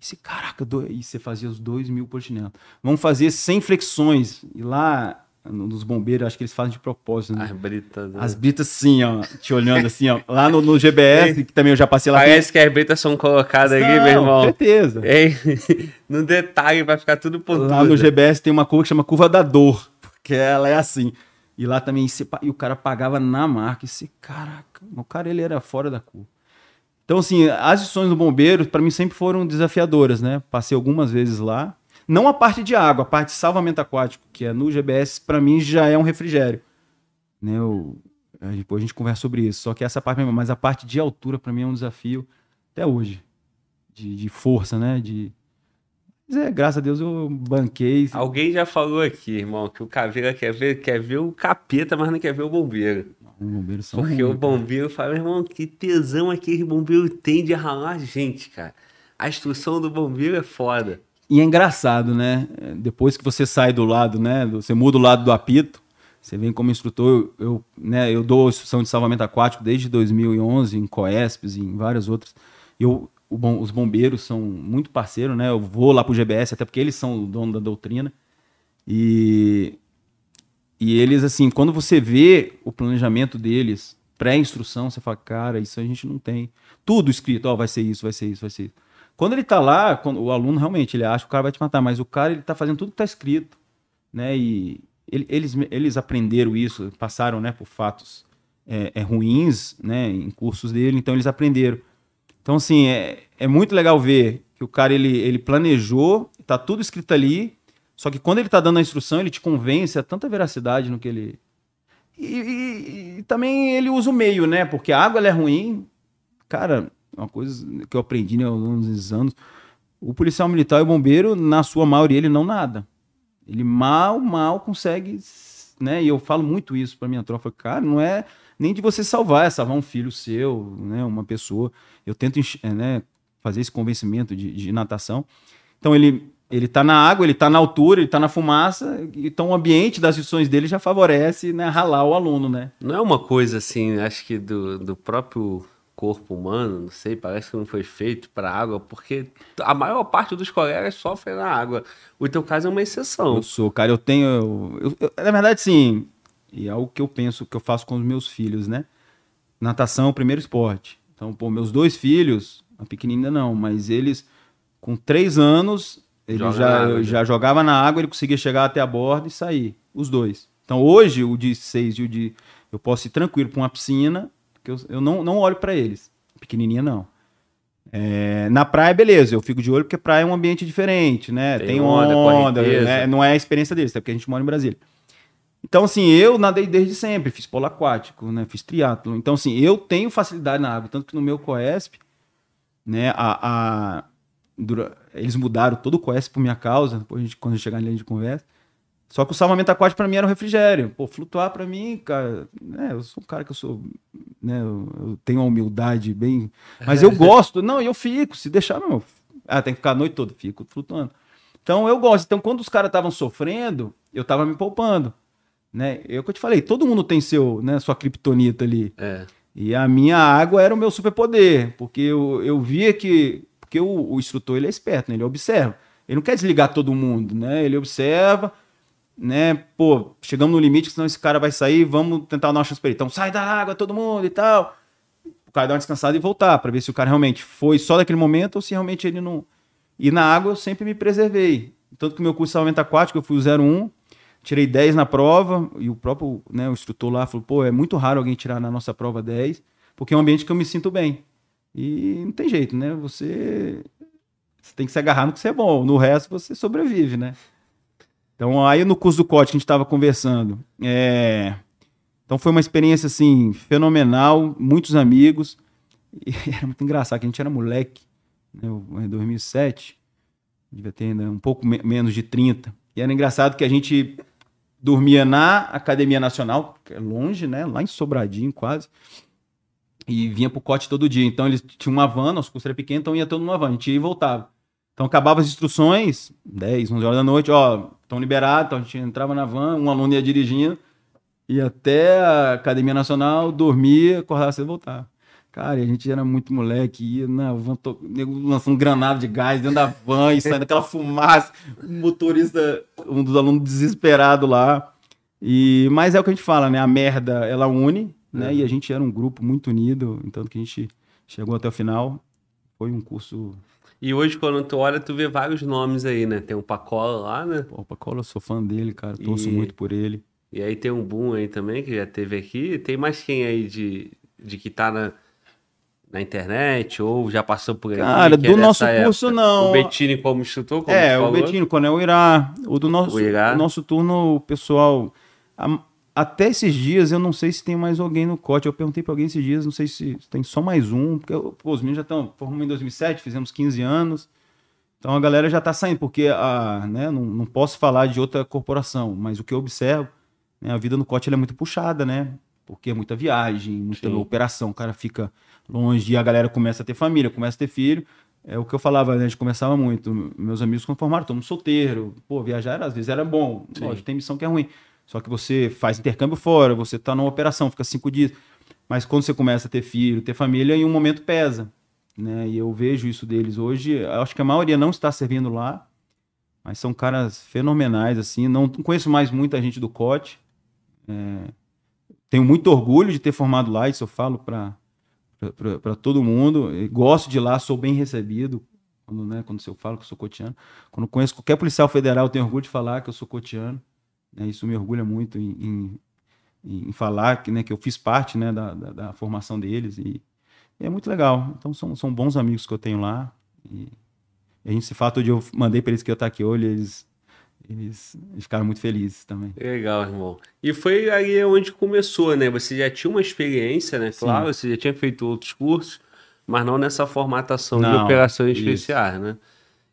Esse caraca, do... e você fazia os dois mil polichinelos. Vamos fazer 100 flexões. E lá nos bombeiros, acho que eles fazem de propósito. Né? As britas. Né? As britas, sim, ó. Te olhando assim, ó. Lá no, no GBS, que também eu já passei lá. Parece que as britas são colocadas aqui, meu irmão. Com certeza. [LAUGHS] No detalhe, vai ficar tudo pontudo. Lá no GBS tem uma curva que chama curva da dor. Porque ela é assim. E lá também, e o cara pagava na marca. Esse caraca, o cara ele era fora da curva. Então, assim, as lições do bombeiro, para mim, sempre foram desafiadoras, né? Passei algumas vezes lá. Não a parte de água, a parte de salvamento aquático, que é no GBS, para mim já é um refrigério. Né? Eu, Depois a gente conversa sobre isso. Só que essa parte, mas a parte de altura para mim é um desafio até hoje. De, de força, né? De, mas é, graças a Deus eu banquei. Alguém já falou aqui, irmão, que o caveira quer ver, quer ver o capeta, mas não quer ver o bombeiro. Os bombeiros são Porque ruins, o bombeiro fala, irmão, que tesão aquele bombeiro tem de ralar a gente, cara. A instrução do bombeiro é foda. E é engraçado, né? Depois que você sai do lado, né? Você muda o lado do apito, você vem como instrutor. Eu, eu, né, eu dou instrução de salvamento aquático desde 2011, em Coespes e em várias outras. Eu, o bom- os bombeiros são muito parceiros, né? Eu vou lá pro GBS, até porque eles são o dono da doutrina. E, e eles, assim, quando você vê o planejamento deles, pré-instrução, você fala, cara, isso a gente não tem. Tudo escrito, ó, vai ser isso, vai ser isso, vai ser isso. Quando ele tá lá, quando, o aluno realmente, ele acha que o cara vai te matar, mas o cara, ele tá fazendo tudo que tá escrito, né? E ele- eles, eles aprenderam isso, passaram, né, por fatos é, é, ruins, né, em cursos dele, então eles aprenderam. Então, assim, é, é muito legal ver que o cara, ele, ele planejou, tá tudo escrito ali, só que quando ele tá dando a instrução, ele te convence a tanta veracidade no que ele... E, e- e também ele usa o meio, né? Porque a água é ruim. Cara, uma coisa que eu aprendi né, dos anos, o policial militar e o bombeiro, na sua maioria, ele não nada. Ele mal, mal consegue, né? E eu falo muito isso pra minha tropa, cara, não é nem de você salvar, é salvar um filho seu, né? Uma pessoa. Eu tento, é, né, fazer esse convencimento de, de natação. Então ele ele tá na água, ele tá na altura, ele tá na fumaça, então o ambiente das instruções dele já favorece, né, ralar o aluno, né? Não é uma coisa assim, acho que do, do próprio corpo humano, não sei, parece que não foi feito para água, porque a maior parte dos colegas sofrem na água. O teu caso é uma exceção. Eu sou, cara, eu tenho. eu- eu- na verdade, sim. E é algo que eu penso que eu faço com os meus filhos, né? Natação é o primeiro esporte. Então, pô, meus dois filhos, a pequenina não, mas eles, com três anos, ele Joga já, água, eu já. jogava na água, ele conseguia chegar até a borda e sair. Os dois. Então, hoje, o de seis e o de. Eu posso ir tranquilo para uma piscina, que eu, eu não, não olho para eles. Pequenininha, não. É, na praia, beleza, eu fico de olho porque praia é um ambiente diferente, né? Tem Tem, onda, onda, né? não é a experiência deles, até porque a gente mora em Brasília. Então, assim, eu nadei desde sempre, fiz polo aquático, né? Fiz triatlo. Então, assim, eu tenho facilidade na água, tanto que no meu Coesp, né, a, a- dura- eles mudaram todo o Coesp por minha causa, depois a gente, quando a gente chegar em linha de conversa. Só que o salvamento aquático pra mim era um refrigério. Pô, flutuar pra mim, cara, né, eu sou um cara que eu sou, né, eu, eu tenho uma humildade bem, mas eu [LAUGHS] gosto. Não, eu fico, se deixar, não. Ah, tem que ficar a noite toda, fico flutuando. Então eu gosto. Então quando os caras estavam sofrendo, eu tava me poupando, né? Eu que eu te falei, todo mundo tem seu, né, sua kriptonita ali. É. E a minha água era o meu superpoder, porque eu, eu via que. Porque o, o instrutor ele é esperto, né? ele observa. Ele não quer desligar todo mundo, né? Ele observa, né? Pô, chegamos no limite, senão esse cara vai sair, vamos tentar dar uma chance pra ele. Então sai da água, todo mundo e tal. O cara dá uma descansada e voltar, pra ver se o cara realmente foi só daquele momento ou se realmente ele não. E na água eu sempre me preservei. Tanto que o meu curso de salvamento aquático, eu fui o 01, tirei 10 na prova, e o próprio né, o instrutor lá falou: pô, é muito raro alguém tirar na nossa prova 10, porque é um ambiente que eu me sinto bem. E não tem jeito, né? Você, você tem que se agarrar no que você é bom, no resto você sobrevive, né? Então, aí no curso do COT que a gente estava conversando, é... então foi uma experiência assim fenomenal, muitos amigos. E [LAUGHS] era muito engraçado, que a gente era moleque, né? Em 2007, devia ter ainda um pouco me- menos de 30. E era engraçado que a gente dormia na Academia Nacional, que é longe, né? Lá em Sobradinho, quase. E vinha pro Cote todo dia. Então eles tinham uma van, nosso curso era pequeno, então ia todo numa van, a gente ia e voltava. Então acabava as instruções, 10, 11 horas da noite, ó, estão liberados, então a gente entrava na van, um aluno ia dirigindo, ia até a Academia Nacional, dormia, acordava e voltava. Cara, e a gente era muito moleque, ia na van, to... lançando granada de gás dentro da van e saindo [LAUGHS] aquela fumaça, o motorista, um dos alunos desesperado lá. E, mas é o que a gente fala, né? A merda, ela une, né? Uhum. E a gente era um grupo muito unido, então que a gente chegou até o final. Foi um curso. E hoje, quando tu olha, tu vê vários nomes aí, né? Tem o Pacola lá, né? Pô, o Pacola, eu sou fã dele, cara. Torço E- muito por ele. E aí tem um Boom aí também, que já teve aqui. Tem mais quem aí de, de que tá na, na internet ou já passou por aí? Cara, que é do nosso curso, época? não. O Bettini como instrutor, como é, o quando é o Irá. O do nosso, O Irá. nosso turno, o pessoal. a- até esses dias, eu não sei se tem mais alguém no COT. Eu perguntei para alguém esses dias, não sei se tem só mais um. Porque pô, os meninos já estão. Formamos em 2007, fizemos 15 anos. Então a galera já está saindo, porque a, né, não, não posso falar de outra corporação, mas o que eu observo, né, a vida no COT é muito puxada, né? Porque é muita viagem, muita Sim. operação, o cara fica longe e a galera começa a ter família, começa a ter filho. É o que eu falava, né? A gente conversava muito. Meus amigos quando formaram, todo mundo solteiro. Pô, viajar era, às vezes era bom. Sim. Lógico, tem missão que é ruim. Só que você faz intercâmbio fora, você tá numa operação, fica cinco dias. Mas quando você começa a ter filho, ter família, em um momento pesa. Né? E eu vejo isso deles hoje. Eu acho que a maioria não está servindo lá, mas são caras fenomenais, assim. Não conheço mais muita gente do COT. É, tenho muito orgulho de ter formado lá, isso eu falo para para todo mundo. Gosto de lá, sou bem recebido. Quando, né, quando eu falo que eu sou cotiano. Quando conheço qualquer policial federal, eu tenho orgulho de falar que eu sou cotiano. né, isso me orgulha muito em, em, em falar que, né, que eu fiz parte né, da, da, da formação deles. E, e é muito legal. Então são, são bons amigos que eu tenho lá. E, a gente se todo dia eu mandei para eles que eu estar aqui hoje, eles, eles, eles ficaram muito felizes também. Legal, irmão. E foi aí onde começou, né? Você já tinha uma experiência, né? Sim. Claro, você já tinha feito outros cursos, mas não nessa formatação de Não, operações isso. especiais, né?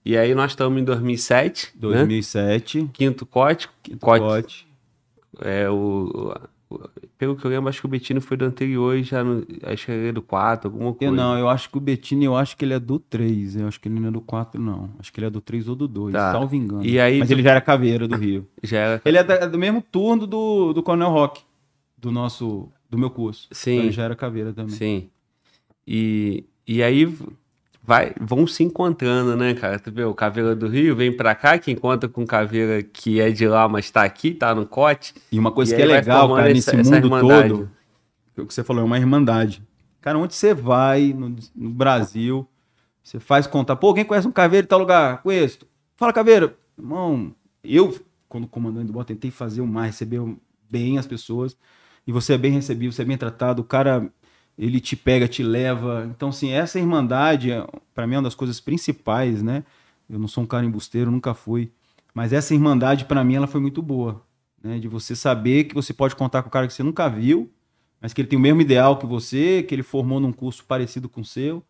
E aí nós estamos em 2007, né? 2007, Quinto COT. quinto COT, COT. É, o- Pelo que eu lembro, acho que o Bettino foi do anterior e já no, acho que ele é do 4, alguma coisa. Eu não, eu acho que o Bettini, eu acho que ele é do 3. Eu acho que ele não é do 4, não. Acho que ele é do 3 ou do 2, Tá. salvo engano. E aí Mas tu- ele já era caveira do Rio. Já era. ele é da- do mesmo turno do, do Coronel Rock, do nosso, do meu curso. Sim. Então ele já era caveira também. Sim. E, e aí vai, vão se encontrando, né, cara? Tu vê, o Caveira do Rio vem pra cá, que encontra com o Caveira que é de lá, mas tá aqui, tá no cote. E uma coisa E que é legal, cara, essa- nesse essa mundo irmandade. todo, foi o que você falou, é uma irmandade. Cara, onde você vai no, no Brasil, você faz contar, pô, quem conhece um caveiro em tal lugar? Conheço. Fala, caveiro. Irmão, eu, quando comandante do BOT, tentei fazer o mais, receber bem as pessoas, e você é bem recebido, você é bem tratado, o cara, ele te pega, te leva. Então, assim, essa irmandade, para mim, é uma das coisas principais, né? Eu não sou um cara embusteiro, nunca fui. Mas essa irmandade, para mim, ela foi muito boa né? De você saber que você pode contar com o cara que você nunca viu, mas que ele tem o mesmo ideal que você, que ele formou num curso parecido com o seu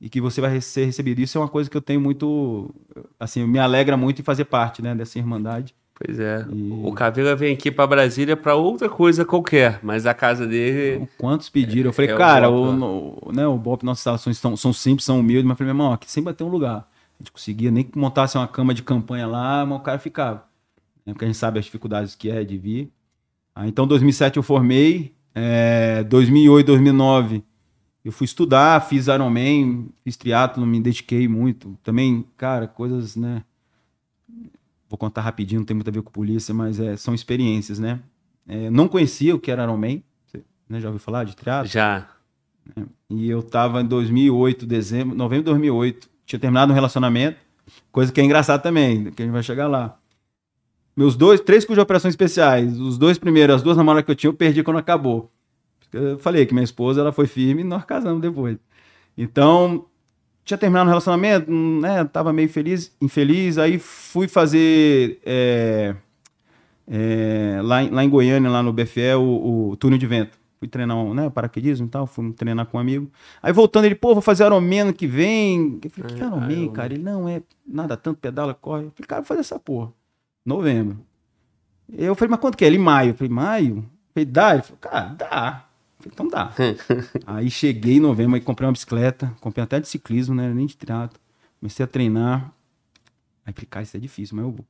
e que você vai ser recebido. Isso é uma coisa que eu tenho muito, assim, me alegra muito em fazer parte, né, dessa irmandade. Pois é. E- O Caveira vem aqui pra Brasília pra outra coisa qualquer, mas a casa dele. Então, Quantos pediram? Eu falei, é o cara, Bop, o, né? né, o Bop, nossas instalações são, são simples, são humildes, mas eu falei, meu irmão, aqui sempre vai ter um lugar. A gente conseguia nem que montasse uma cama de campanha lá, mas o cara ficava. né, Porque a gente sabe as dificuldades que é de vir. Ah, então, 2007 eu formei, é, 2008, 2009 eu fui estudar, fiz Ironman, fiz triatlo, me dediquei muito. Também, cara, coisas, né? Vou contar rapidinho, não tem muito a ver com polícia, mas é, são experiências, né? É, não conhecia o que era Ironman, você, né, já ouviu falar de triatlo? Já. E eu tava em 2008, dezembro, novembro de 2008, tinha terminado um relacionamento, coisa que é engraçada também, que a gente vai chegar lá. Meus dois, três cursos de operações especiais, os dois primeiros, as duas namoradas que eu tinha, eu perdi quando acabou. Eu falei que minha esposa, ela foi firme e nós casamos depois. Então, tinha terminado um relacionamento, hum, né, tava meio feliz, infeliz, aí fui fazer é, é, lá, em- lá em Goiânia, lá no BFE, o, o túnel de vento. Fui treinar, um, né, paraquedismo e tal, fui treinar com um amigo. Aí voltando, ele, pô, vou fazer Ironman que vem. Eu falei, que Ah, Ironman, cara? Ele, não, é nada, tanto pedala, corre. Eu falei, cara, vou fazer essa porra. Novembro. Eu falei, mas quanto que é? Ele, maio. Eu falei, maio? Falei, dá? Ele falou, cara, dá. Falei, então dá. [LAUGHS] aí cheguei em novembro, aí comprei uma bicicleta, comprei até de ciclismo, né, nem de triatlo. Comecei a treinar. Aí falei, cara, isso é difícil, mas eu vou.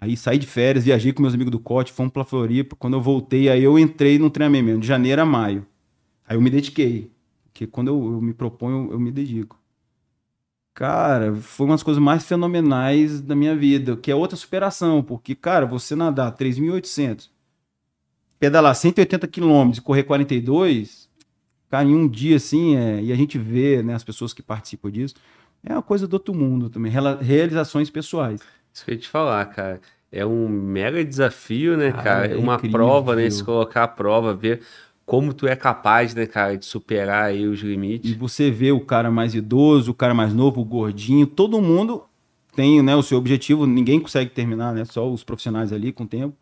Aí saí de férias, viajei com meus amigos do Cote, fomos pra Floripa. Quando eu voltei, aí eu entrei no treinamento mesmo, de janeiro a maio. Aí eu me dediquei. Porque quando eu, eu me proponho, eu, eu me dedico. Cara, foi uma das coisas mais fenomenais da minha vida, que é outra superação, porque, cara, você nadar 3.800, pedalar 180 quilômetros e correr 42, cara, em um dia assim, é, e a gente vê, né, as pessoas que participam disso, é uma coisa do outro mundo também, realizações pessoais. Isso que eu ia te falar, cara. É um mega desafio, né, Cara, cara? é Uma incrível. prova, né? Se colocar a prova, ver como tu é capaz, né, cara, de superar aí os E limites. você vê o cara mais idoso, o cara mais novo, o gordinho, todo mundo tem né, o seu objetivo, ninguém consegue terminar, né? Só os profissionais ali com o tempo.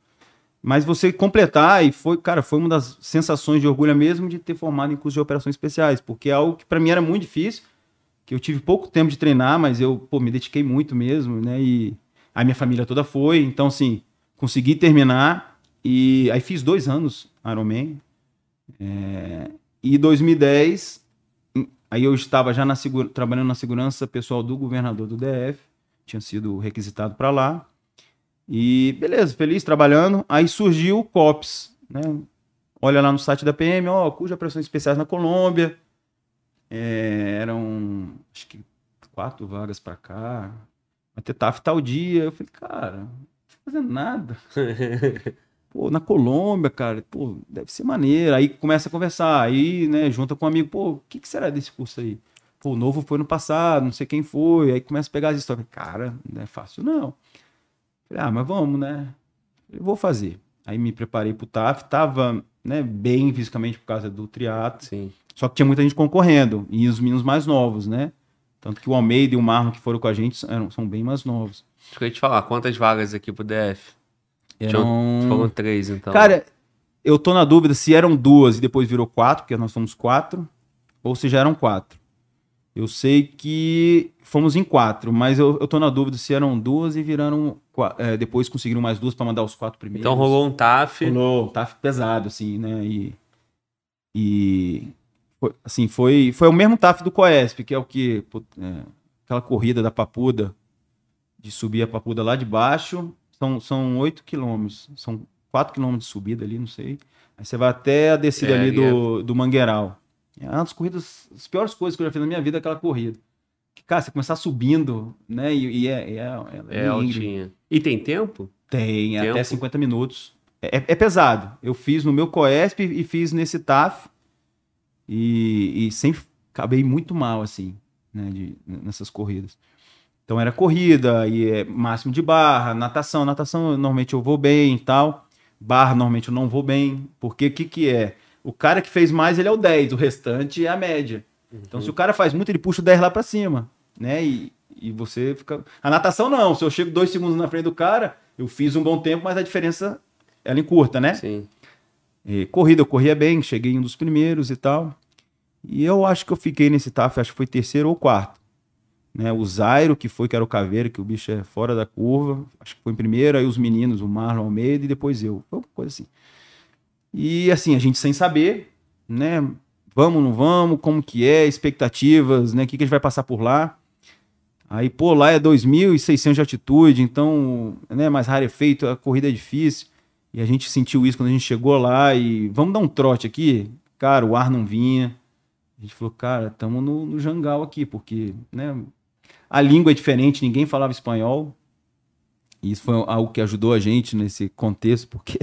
Mas você completar, e foi, cara, foi uma das sensações de orgulho mesmo de ter formado em curso de operações especiais, porque é algo que para mim era muito difícil, que eu tive pouco tempo de treinar, mas eu, pô, me dediquei muito mesmo, né? E a minha família toda foi, então, assim, consegui terminar, e aí fiz dois anos Ironman, é, e 2010, aí eu estava já na trabalhando na segurança pessoal do governador do DF, tinha sido requisitado para lá, e beleza, feliz trabalhando. Aí surgiu o COPS, né? Olha lá no site da PM, ó, cuja operações especiais na Colômbia. É, eram, acho que quatro vagas para cá. Vai ter TAF tal dia. Eu falei, cara, não tô fazendo nada. [LAUGHS] pô, na Colômbia, cara, pô, deve ser maneiro. Aí começa a conversar, aí, né, junta com um amigo, pô, o que, que será desse curso aí? Pô, o novo foi no passado, não sei quem foi. Aí começa a pegar as histórias. Cara, não é fácil, não. Falei, ah, mas vamos, né? Eu vou fazer. Aí me preparei pro TAF, tava né, bem fisicamente por causa do triatlo. Sim. Só que tinha muita gente concorrendo, e os meninos mais novos, né? Tanto que o Almeida e o Marlon que foram com a gente eram, são bem mais novos. Deixa eu te falar, quantas vagas aqui pro DF? Eram... Foram três, então. Cara, eu tô na dúvida se eram duas e depois virou quatro, porque nós somos quatro, ou se já eram quatro. Eu sei que fomos em quatro, mas eu, eu tô na dúvida se eram duas e viraram. É, depois conseguiram mais duas para mandar os quatro primeiros. Então rolou um TAF. Rolou um TAF pesado, assim, né? E. E. Foi, assim, foi, foi o mesmo TAF do Coesp, que é o que. É, aquela corrida da Papuda, de subir a Papuda lá de baixo. São, são 8 quilômetros. São 4 quilômetros de subida ali, não sei. Aí você vai até a descida é, ali do, é... do Mangueiral. É uma das corridas, as piores coisas que eu já fiz na minha vida é aquela corrida. Que, cara, você começar subindo, né? E, e é, é, é, é altinha. E tem tempo? Tem, tempo? até 50 minutos. É, é, pesado. Eu fiz no meu Coesp e fiz nesse TAF. E, e sempre acabei muito mal, assim, né? De, nessas corridas. Então era corrida, e é máximo de barra, natação. Natação normalmente eu vou bem e tal. Barra normalmente eu não vou bem. Porque o que, que é? O cara que fez mais, ele é o 10, o restante é a média. Uhum. Então, se o cara faz muito, ele puxa o 10 lá para cima, né? E, e você fica. A natação não. Se eu chego dois segundos na frente do cara, eu fiz um bom tempo, mas a diferença ela encurta, né? Sim. E, corrida, eu corria bem, cheguei um dos primeiros e tal. E eu acho que eu fiquei nesse TAF, acho que foi terceiro ou quarto. Né? O Zairo, que foi, que era o caveiro, que o bicho é fora da curva, acho que foi em primeiro, aí os meninos, o Marlon Almeida e depois eu. Foi uma coisa assim. E assim, a gente sem saber, né? Vamos, não vamos, como que é, expectativas, né? O que, que a gente vai passar por lá. Aí, pô, lá é 2.600 de altitude, então, né, mais rarefeito, a corrida é difícil. E a gente sentiu isso quando a gente chegou lá e vamos dar um trote aqui? Cara, o ar não vinha. A gente falou, cara, estamos no, no jangal aqui, porque, né, a língua é diferente, ninguém falava espanhol. E isso foi algo que ajudou a gente nesse contexto, porque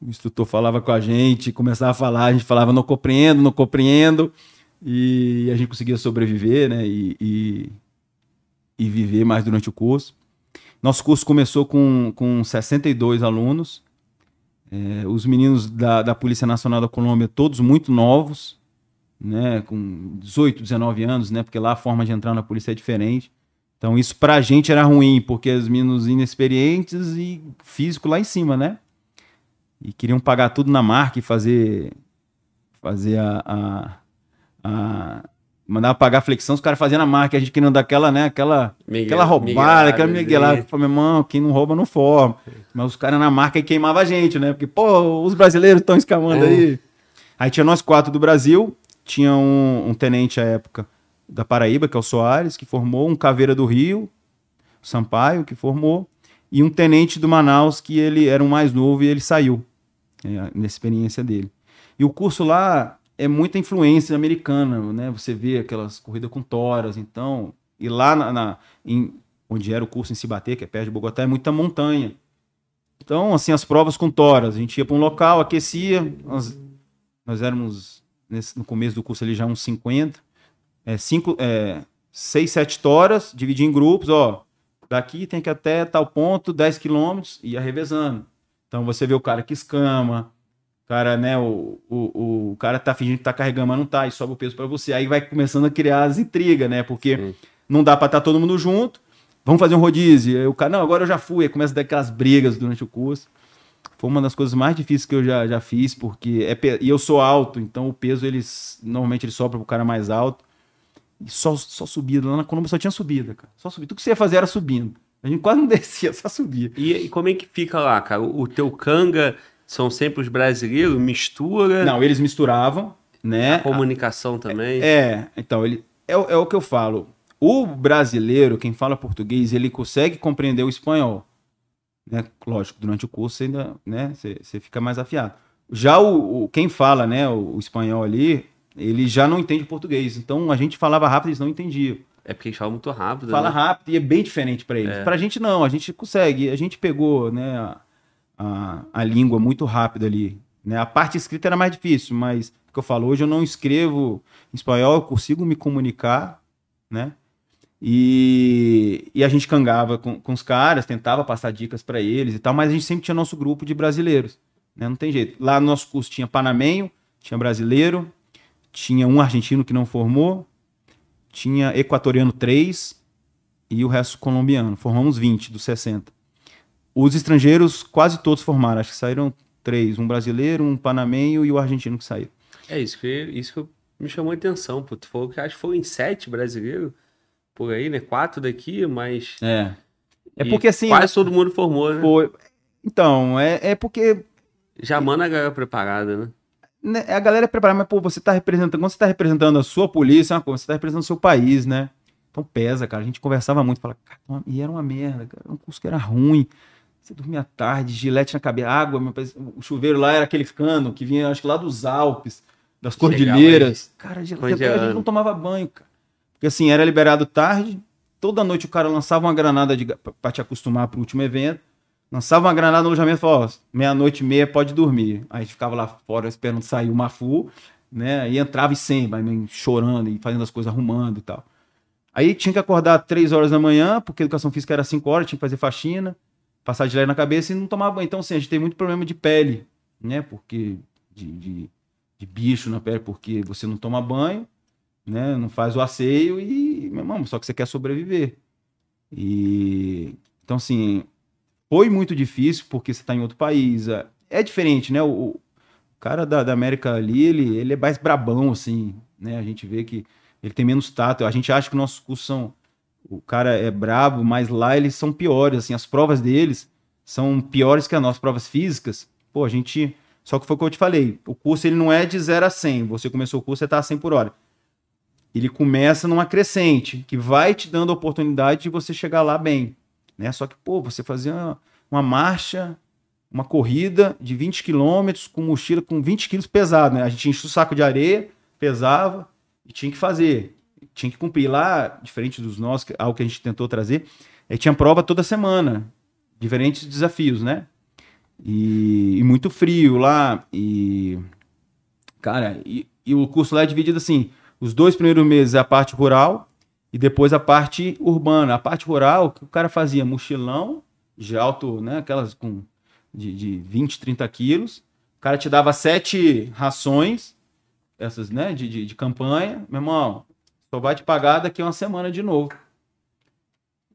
o instrutor falava com a gente, começava a falar, a gente falava não compreendo, não compreendo, e a gente conseguia sobreviver, né, e, e, e viver mais durante o curso. Nosso curso começou com, com 62 alunos, é, os meninos da, da Polícia Nacional da Colômbia, todos muito novos, né, com 18, 19 anos, né, porque lá a forma de entrar na polícia é diferente. Então isso pra gente era ruim, porque os meninos inexperientes e físico lá em cima, né? E queriam pagar tudo na marca e fazer fazer a, a, a mandava pagar flexão, os caras faziam na marca, a gente querendo dar aquela, né, aquela, Miguel, aquela roubada, aquela miguelada. Falei, meu irmão, quem não rouba não forma. Mas os caras na marca aí queimavam a gente, né? Porque, pô, os brasileiros estão escamando é. aí. Aí tinha nós quatro do Brasil, tinha um, um, tenente à época da Paraíba, que é o Soares, que formou, um Caveira do Rio, Sampaio, que formou, e um tenente do Manaus, que ele era um mais novo e ele saiu é, nessa experiência dele. E o curso lá é muita influência americana, né? Você vê aquelas corridas com toras, então, e lá na, na em, onde era o curso em Cibaté, que é perto de Bogotá, é muita montanha. Então, assim, as provas com toras, a gente ia para um local, aquecia, nós, nós éramos nesse, no começo do curso ali já uns 50, é, cinco, é, seis, sete toras, dividir em grupos, ó, daqui tem que até tal ponto, 10 quilômetros, ia revezando. Então você vê o cara que escama, o cara, né, o, o, o cara tá fingindo que tá carregando, mas não tá, e sobe o peso para você. Aí vai começando a criar as intrigas, né? Porque Sim. não dá para estar tá todo mundo junto. Vamos fazer um rodízio. Aí o cara, não, agora eu já fui. Aí começa a dar aquelas brigas durante o curso. foi uma das coisas mais difíceis que eu já, já fiz, porque é pe- e eu sou alto, então o peso eles normalmente ele sobra pro cara mais alto. E só, só subida, lá na Colômbia só tinha subida, cara. Só subida. Tudo que você ia fazer era subindo. A gente quase não [LAUGHS] descia, só subia. E, e como é que fica lá, cara? O, o teu canga são sempre os brasileiros? Mistura? Não, eles misturavam, né? A comunicação também? É, então, ele é, o- é o que eu falo. O brasileiro, quem fala português, ele consegue compreender o espanhol. Né? Lógico, durante o curso você ainda, né, você, você fica mais afiado. Já o, o- quem fala, né, o, o espanhol ali, ele já não entende português. Então a gente falava rápido, eles não entendiam. É porque eles falam muito rápido, Fala né? rápido e é bem diferente para eles. É. Pra gente não, a gente consegue. A gente pegou, né, a, a, a língua muito rápido ali. Né? A parte escrita era mais difícil, mas o que eu falo, hoje eu não escrevo em espanhol, eu consigo me comunicar, né? E, e a gente cangava com, com os caras, tentava passar dicas para eles e tal, mas a gente sempre tinha nosso grupo de brasileiros, né? Não tem jeito. Lá no nosso curso tinha panamenho, tinha brasileiro, tinha um argentino que não formou, tinha equatoriano 3 e o resto colombiano. Formamos 20 dos 60. Os estrangeiros quase todos formaram, acho que saíram três, um brasileiro, um panamenho e o argentino que saiu. É isso que, isso que me chamou a atenção, pô. Tu falou que acho que foi em sete brasileiros por aí, né? Quatro daqui, mas. É. É porque assim, Quase todo mundo formou, né? foi- então, é, é porque Já manda a galera preparada, né? Né, a galera é preparada, mas pô, você tá representando, quando você tá representando a sua polícia, é uma coisa, você tá representando o seu país, né? Então pesa, cara. A gente conversava muito, falava, cara, e era uma merda, cara. Era um curso que era ruim. Você dormia tarde, gilete na cabeça, água, meu o chuveiro lá era aquele cano que vinha, acho que lá dos Alpes, das cordilheiras. Cara, a gente não tomava banho, cara. Porque assim, era liberado tarde, toda noite o cara lançava uma granada de, pra te acostumar pro último evento. Lançava uma granada no alojamento e falava, ó, meia-noite e meia pode dormir. Aí a gente ficava lá fora esperando sair o Mafu, né? E entrava e sem, vai meio chorando e fazendo as coisas, arrumando e tal. Aí tinha que acordar três horas da manhã, porque educação física era cinco horas, tinha que fazer faxina, passar de leve na cabeça e não tomar banho. Então, assim, a gente tem muito problema de pele, né? Porque de, de, de bicho na pele, porque você não toma banho, né? Não faz o asseio e, meu irmão, só que você quer sobreviver. E então, assim, foi muito difícil porque você está em outro país. É- É diferente, né? O, o cara da, da América ali, ele, ele é mais brabão, assim, né? A gente vê que ele tem menos tato. A gente acha que nossos cursos são. O cara é brabo, mas lá eles são piores, assim, as provas deles são piores que as nossas provas físicas. Pô, a gente. Só que foi o que eu te falei. O curso ele não é de 0 a 100. Você começou o curso, você tá a 100 por hora. Ele começa numa crescente, que vai te dando a oportunidade de você chegar lá bem. Né? Só que, pô, você fazia uma, uma marcha, uma corrida de 20 quilômetros com mochila com 20 quilos pesado, né? A gente enchia o saco de areia, pesava e tinha que fazer. Tinha que cumprir. Lá, diferente dos nossos, algo que a gente tentou trazer, é, tinha prova toda semana. Diferentes desafios, né? E, e muito frio lá. E. Cara, e, e o curso lá é dividido assim: os dois primeiros meses é a parte rural e depois a parte urbana. A parte rural, o que o cara fazia? Mochilão de alto, né? Aquelas com de, de 20, 30 quilos. O cara te dava sete rações, essas, né? De, de, de campanha. Meu irmão, só vai te pagar daqui a uma semana de novo.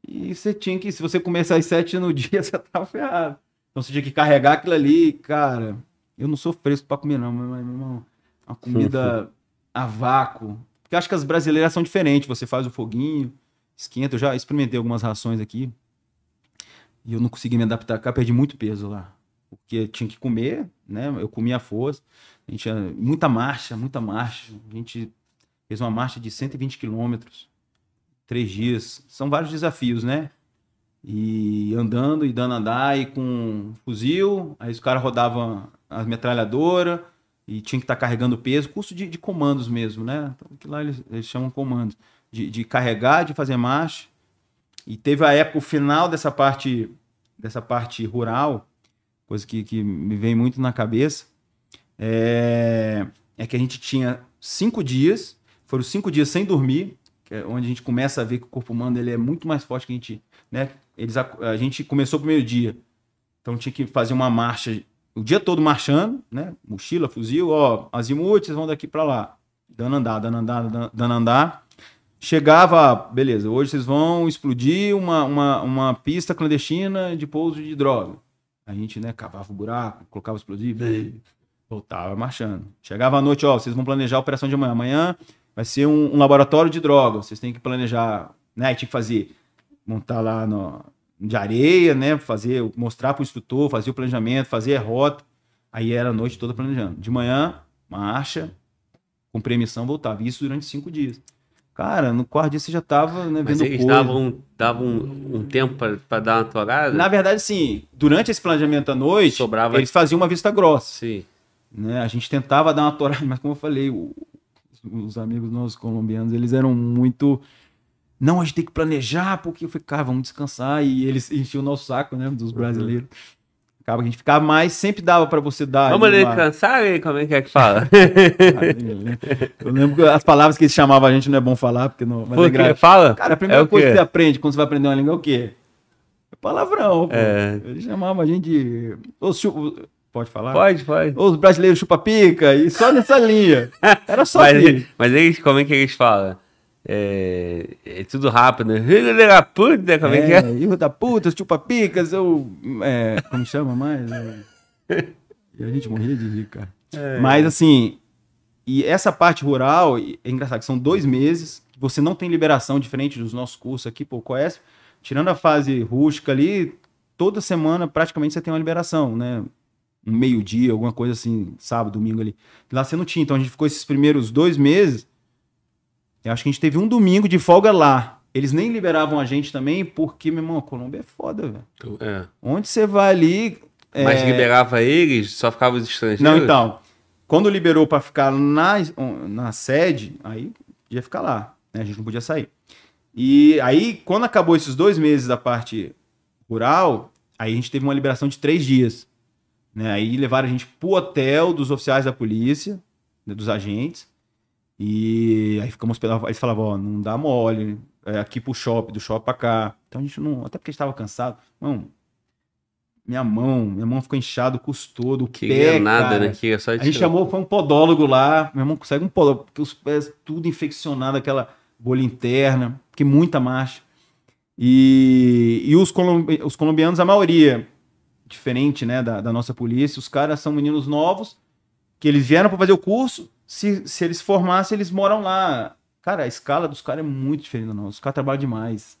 E você tinha que, se você começar às sete no [LAUGHS] dia, você tava ferrado. Então você tinha que carregar aquilo ali, cara. Eu não sou fresco pra comer, não, mas, meu irmão, uma comida a vácuo. Porque acho que as brasileiras são diferentes. Você faz o foguinho, esquenta. Eu já experimentei algumas rações aqui. E eu não consegui me adaptar, cara, perdi muito peso lá. Porque tinha que comer, né? Eu comia a força. A gente tinha muita marcha, muita marcha. A gente fez uma marcha de 120 quilômetros, três dias. São vários desafios, né? E andando e dando andar e com fuzil. Aí os caras rodavam as metralhadoras e tinha que estar carregando peso. Curso de, de comandos mesmo, né? Então, que lá eles, eles chamam comandos. De, de carregar, de fazer marcha. E teve a época, o final dessa parte, dessa parte rural, coisa que, que me vem muito na cabeça, é, é que a gente tinha cinco dias, foram cinco dias sem dormir, é onde a gente começa a ver que o corpo humano ele é muito mais forte que a gente, né? Eles, a, a gente começou o primeiro dia, então tinha que fazer uma marcha o dia todo marchando, né? Mochila, fuzil, ó, azimuth, vocês vão daqui para lá, dando andar, dando andar, dando, andar. Chegava, beleza, hoje vocês vão explodir uma, uma, uma pista clandestina de pouso de droga. A gente, né, cavava o buraco, colocava explosivo, voltava marchando. Chegava à noite, ó, vocês vão planejar a operação de amanhã. Amanhã vai ser um, um laboratório de droga. Vocês têm que planejar, né? Tinha que fazer, montar lá no, de areia, né? Fazer, mostrar para o instrutor, fazer o planejamento, fazer a rota. Aí era a noite toda planejando. De manhã, marcha, com permissão, voltava. Isso durante cinco dias. Cara, no quarto dia você já tava né, Mas vendo eles coisa. davam, davam um, um tempo pra dar uma torada? Na verdade, sim, durante esse planejamento à noite, Sobrava- eles faziam uma vista grossa. Sim. Né? A gente tentava dar uma torada, [LAUGHS] mas como eu falei, o- os amigos nossos colombianos, eles eram muito. Não, a gente tem que planejar, porque eu falei, cara, vamos descansar. E eles [LAUGHS] enchiam o nosso saco, né? Dos brasileiros. Acaba que a gente ficava mais, sempre dava pra você dar. Vamos uma- descansar aí? Como é que é que fala? [LAUGHS] Eu lembro que as palavras que eles chamavam a gente não é bom falar, porque não. Mas é Por engraçado. Fala? Cara, a primeira É coisa que você aprende quando você vai aprender uma língua é o quê? É palavrão. É. Eles chamavam a gente de. Chu- Pode falar? Pode, pode. Os brasileiros chupa-pica, e só nessa linha. Era só [LAUGHS] Mas, mas eles, como é que eles falam? É, é tudo rápido, né? Filho da puta, como é, que é? Hijo da puta, chupa-picas, eu. É, como chama mais? É. E a gente morria de rir, cara. É. Mas assim, e essa parte rural, é engraçado, que são dois meses, que você não tem liberação diferente dos nossos cursos aqui, pô, conhece? Tirando a fase rústica ali, toda semana praticamente você tem uma liberação, né? Um meio-dia, alguma coisa assim, sábado, domingo ali. Lá você não tinha, então a gente ficou esses primeiros dois meses. Eu acho que a gente teve um domingo de folga lá. Eles nem liberavam a gente também, porque, meu irmão, a Colômbia é foda, velho. É. Onde você vai ali. é, Mas liberava eles, só ficavam os estrangeiros? não, então. Quando liberou pra ficar na, na sede, aí ia ficar lá. né? A gente não podia sair. E aí, quando acabou esses dois meses da parte rural, aí a gente teve uma liberação de três dias. Né? Aí levaram a gente pro hotel dos oficiais da polícia, né, dos agentes. E aí ficamos. Aí eles falavam, ó, não dá mole. É, aqui pro shopping, do shopping pra cá. Então a gente não. Até porque a gente tava cansado. Não, minha mão, minha mão ficou inchada, custou do Que pé, nada, cara. né? Que é só A gente chamou, foi um podólogo lá. Meu irmão consegue um podólogo, porque os pés tudo infeccionado, aquela bolha interna, porque muita marcha. E, e os, colombi- os colombianos, a maioria, diferente né, da, da nossa polícia, os caras são meninos novos, que eles vieram para fazer o curso. Se, se eles formassem, eles moram lá. Cara, a escala dos caras é muito diferente da nossa. Os caras trabalham demais.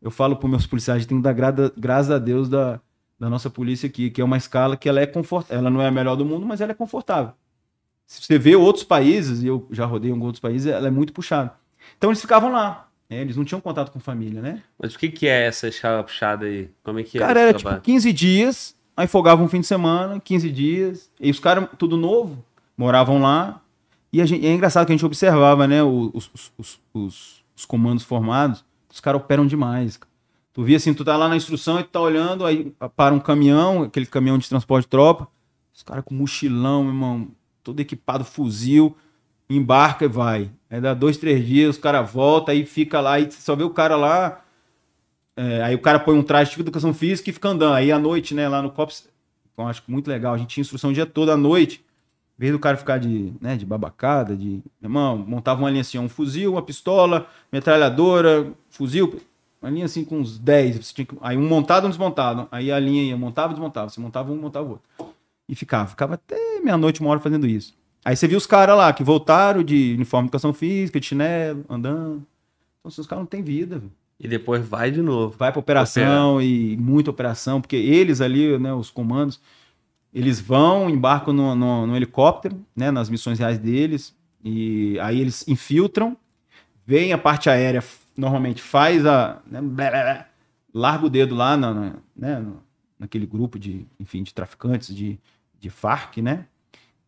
Eu falo para meus policiais, tem que dar gra- graças a Deus da, da nossa polícia aqui, que é uma escala que ela é confortável. Ela não é a melhor do mundo, mas ela é confortável. Se você vê outros países, e eu já rodei em alguns outros países, ela é muito puxada. Então eles ficavam lá. né? Eles não tinham contato com família, né? Mas o que, que é essa escala puxada aí? Como é que é? Cara, esse era tipo trabalho? 15 dias, aí folgavam um fim de semana, 15 dias. E os caras, tudo novo, moravam lá. E gente, é engraçado que a gente observava, né? Os, os, os, os- os comandos formados, os caras operam demais. Tu via assim, tu tá lá na instrução e tu tá olhando, aí para um caminhão, aquele caminhão de transporte de tropa, os caras com mochilão, meu irmão, todo equipado, fuzil, embarca e vai. Aí dá dois, três dias, os caras voltam, aí fica lá, e só vê o cara lá, é, aí o cara põe um traje tipo de educação física e fica andando. Aí à noite, né, lá no COPS, eu acho muito legal, a gente tinha instrução o dia todo à noite, em vez do cara ficar de, né, de babacada, de. Irmão, montava uma linha assim, um fuzil, uma pistola, metralhadora, fuzil, uma linha assim com uns 10. Você tinha que- aí um montado, um desmontado. Aí a linha ia, montava e desmontava. Você montava um, montava o outro. E ficava. Ficava até meia-noite, uma hora fazendo isso. Aí você viu os caras lá que voltaram de uniforme de educação física, de chinelo, andando. Então, esses caras não têm vida, velho E depois vai de novo. vai para operação e muita operação, porque eles ali, né, os comandos, eles vão, embarcam no, no- no helicóptero, né, nas missões reais deles, e aí eles infiltram, vem a parte aérea, normalmente faz a. né, blá, blá, blá, larga o dedo lá na, na- né, naquele grupo de, enfim, de traficantes de, de Farc, né?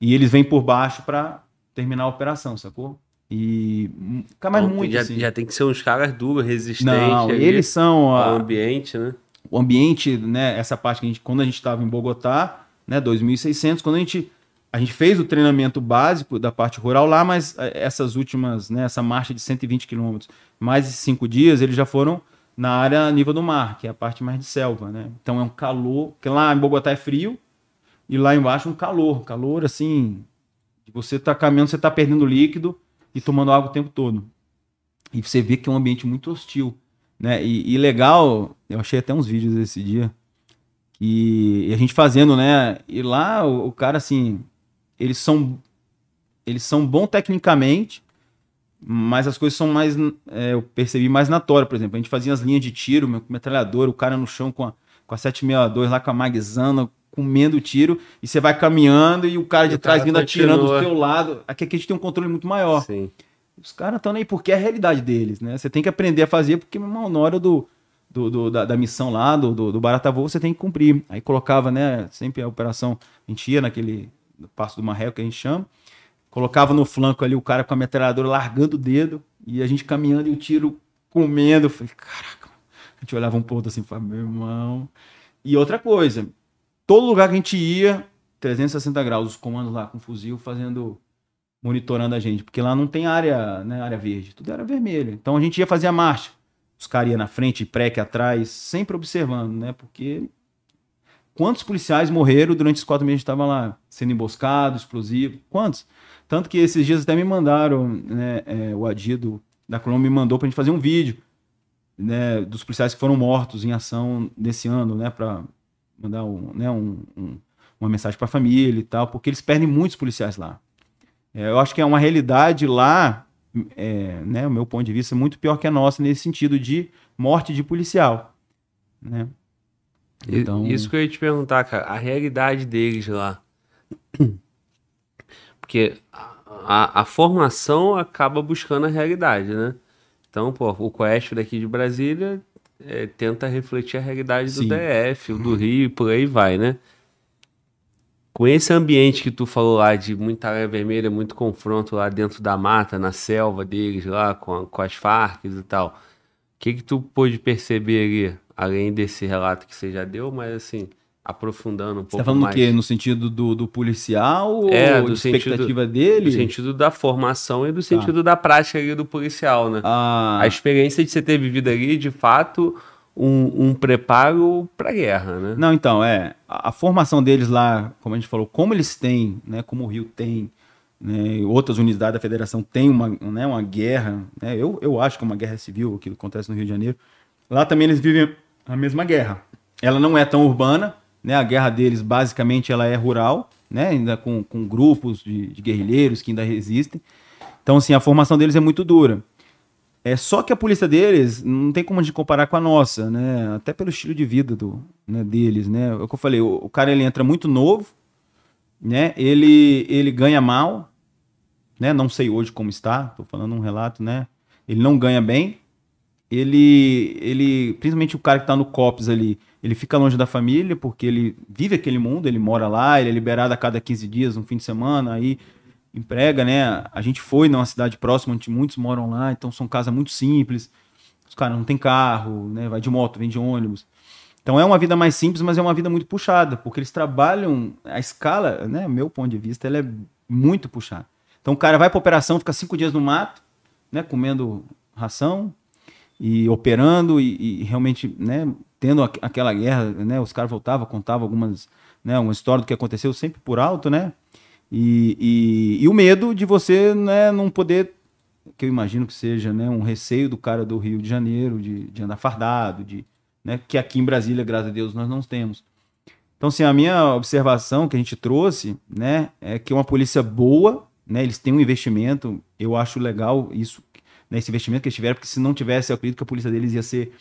E eles vêm por baixo para terminar a operação, sacou? E. Fica mais Então, muito já, assim. já tem que ser uns caras duros, resistentes. Não, ali eles são. a- ambiente, né? o ambiente, né, essa parte que a gente, quando a gente estava em Bogotá, né, 2.600, quando a gente, a gente fez o treinamento básico da parte rural lá, mas eh, essas últimas, né, essa marcha de 120 quilômetros, mais de cinco dias, eles já foram na área nível do mar, que é a parte mais de selva, né? Então é um calor, porque lá em Bogotá é frio, e lá embaixo um calor, calor assim, você tá caminhando, você tá perdendo líquido e tomando água o tempo todo. E você vê que é um ambiente muito hostil né? E, e legal, eu achei até uns vídeos esse dia E, e a gente fazendo, né? E lá o, o cara, assim, eles são eles são bons tecnicamente, mas as coisas são mais, é, eu percebi mais notório, por exemplo, a gente fazia as linhas de tiro, meu metralhador, o cara no chão com a, com a 762 lá com a Magzana, comendo tiro, e você vai caminhando e o cara de O trás cara vindo atirando do seu lado. Aqui, aqui a gente tem um controle muito maior. Sim. Os caras estão aí porque é a realidade deles, né? Você tem que aprender a fazer, porque, irmão, na hora do, do, do- da, da missão lá, do, do, do Barata Voo, você tem que cumprir. Aí colocava, né? Sempre a operação, a gente ia naquele passo do marreco que a gente chama, colocava no flanco ali o cara com a metralhadora largando o dedo, e a gente caminhando e o tiro comendo. Eu falei, caraca, a gente olhava um ponto assim, falava, meu irmão. E outra coisa, todo lugar que a gente ia, 360 graus, os comandos lá com fuzil fazendo monitorando a gente, porque lá não tem área, né, área verde, tudo era vermelho. Então a gente ia fazer a marcha. Os caras na frente, pré que atrás, sempre observando, né? Porque quantos policiais morreram durante os quatro meses que estavam lá, sendo emboscado, explosivo? Quantos? Tanto que esses dias até me mandaram, né, é, o Adido da Colômbia me mandou pra gente fazer um vídeo, né, dos policiais que foram mortos em ação nesse ano, né, para mandar um, né, um- um- uma mensagem pra família e tal, porque eles perdem muitos policiais lá. É, eu acho que é uma realidade lá, é, né, o meu ponto de vista, muito pior que a nossa nesse sentido de morte de policial. Né? Então- Isso que eu ia te perguntar, cara, a realidade deles lá. Porque a, a- formação acaba buscando a realidade, né? Então, pô, o Quest daqui de Brasília é, tenta refletir a realidade do Sim. DF, do Rio por aí vai, né? Com esse ambiente que tu falou lá de muita área vermelha, muito confronto lá dentro da mata, na selva deles lá, com, a- com as Farc e tal. O que que tu pôde perceber ali, além desse relato que você já deu, mas assim, aprofundando um Você pouco tá falando mais. do quê? No sentido do, do policial É, ou do de sentido- expectativa dele? No sentido da formação e do sentido da prática ali do policial, né? Ah, A experiência de você ter vivido ali, de fato, um, um preparo pra guerra, né? Não, então, é. A, a formação deles lá, como a gente falou, como eles têm, né? Como o Rio tem, né, outras unidades da federação têm uma, né, uma guerra, né? Eu, eu acho que é uma guerra civil, o que acontece no Rio de Janeiro. Lá também eles vivem a mesma guerra. Ela não é tão urbana, né? A guerra deles, basicamente, ela é rural, né? Ainda com, com grupos de, de guerrilheiros que ainda resistem. Então, assim, a formação deles é muito dura. É só que a polícia deles não tem como a gente comparar com a nossa, né? Até pelo estilo de vida do, né, deles, né? É o que eu falei, o, o cara ele entra muito novo, né? Ele ele ganha mal, né? Não sei hoje como está, tô falando um relato, né? Ele não ganha bem. Ele ele, principalmente o cara que tá no COPS ali, ele fica longe da família porque ele vive aquele mundo, ele mora lá, ele é liberado a cada 15 dias, um fim de semana, aí emprega, né? A gente foi numa cidade próxima onde muitos moram lá, então são casas muito simples. Os caras não têm carro, né? Vai de moto, vem de ônibus. Então é uma vida mais simples, mas é uma vida muito puxada, porque eles trabalham a escala, né? Meu ponto de vista, ela é muito puxada. Então o cara vai para operação, fica cinco dias no mato, né? Comendo ração e operando e, e realmente, né? Tendo aqu- aquela guerra, né? Os caras voltavam, contavam algumas, né? Uma história do que aconteceu sempre por alto, né? E, e, e o medo de você né, não poder, que eu imagino que seja né, um receio do cara do Rio de Janeiro, de, de andar fardado, de, né, que aqui em Brasília, graças a Deus, nós não temos. Então, assim, a minha observação que a gente trouxe né, é que uma polícia boa, né, eles têm um investimento, eu acho legal isso, né, esse investimento que eles tiveram, porque se não tivesse, eu acredito que a polícia deles ia ser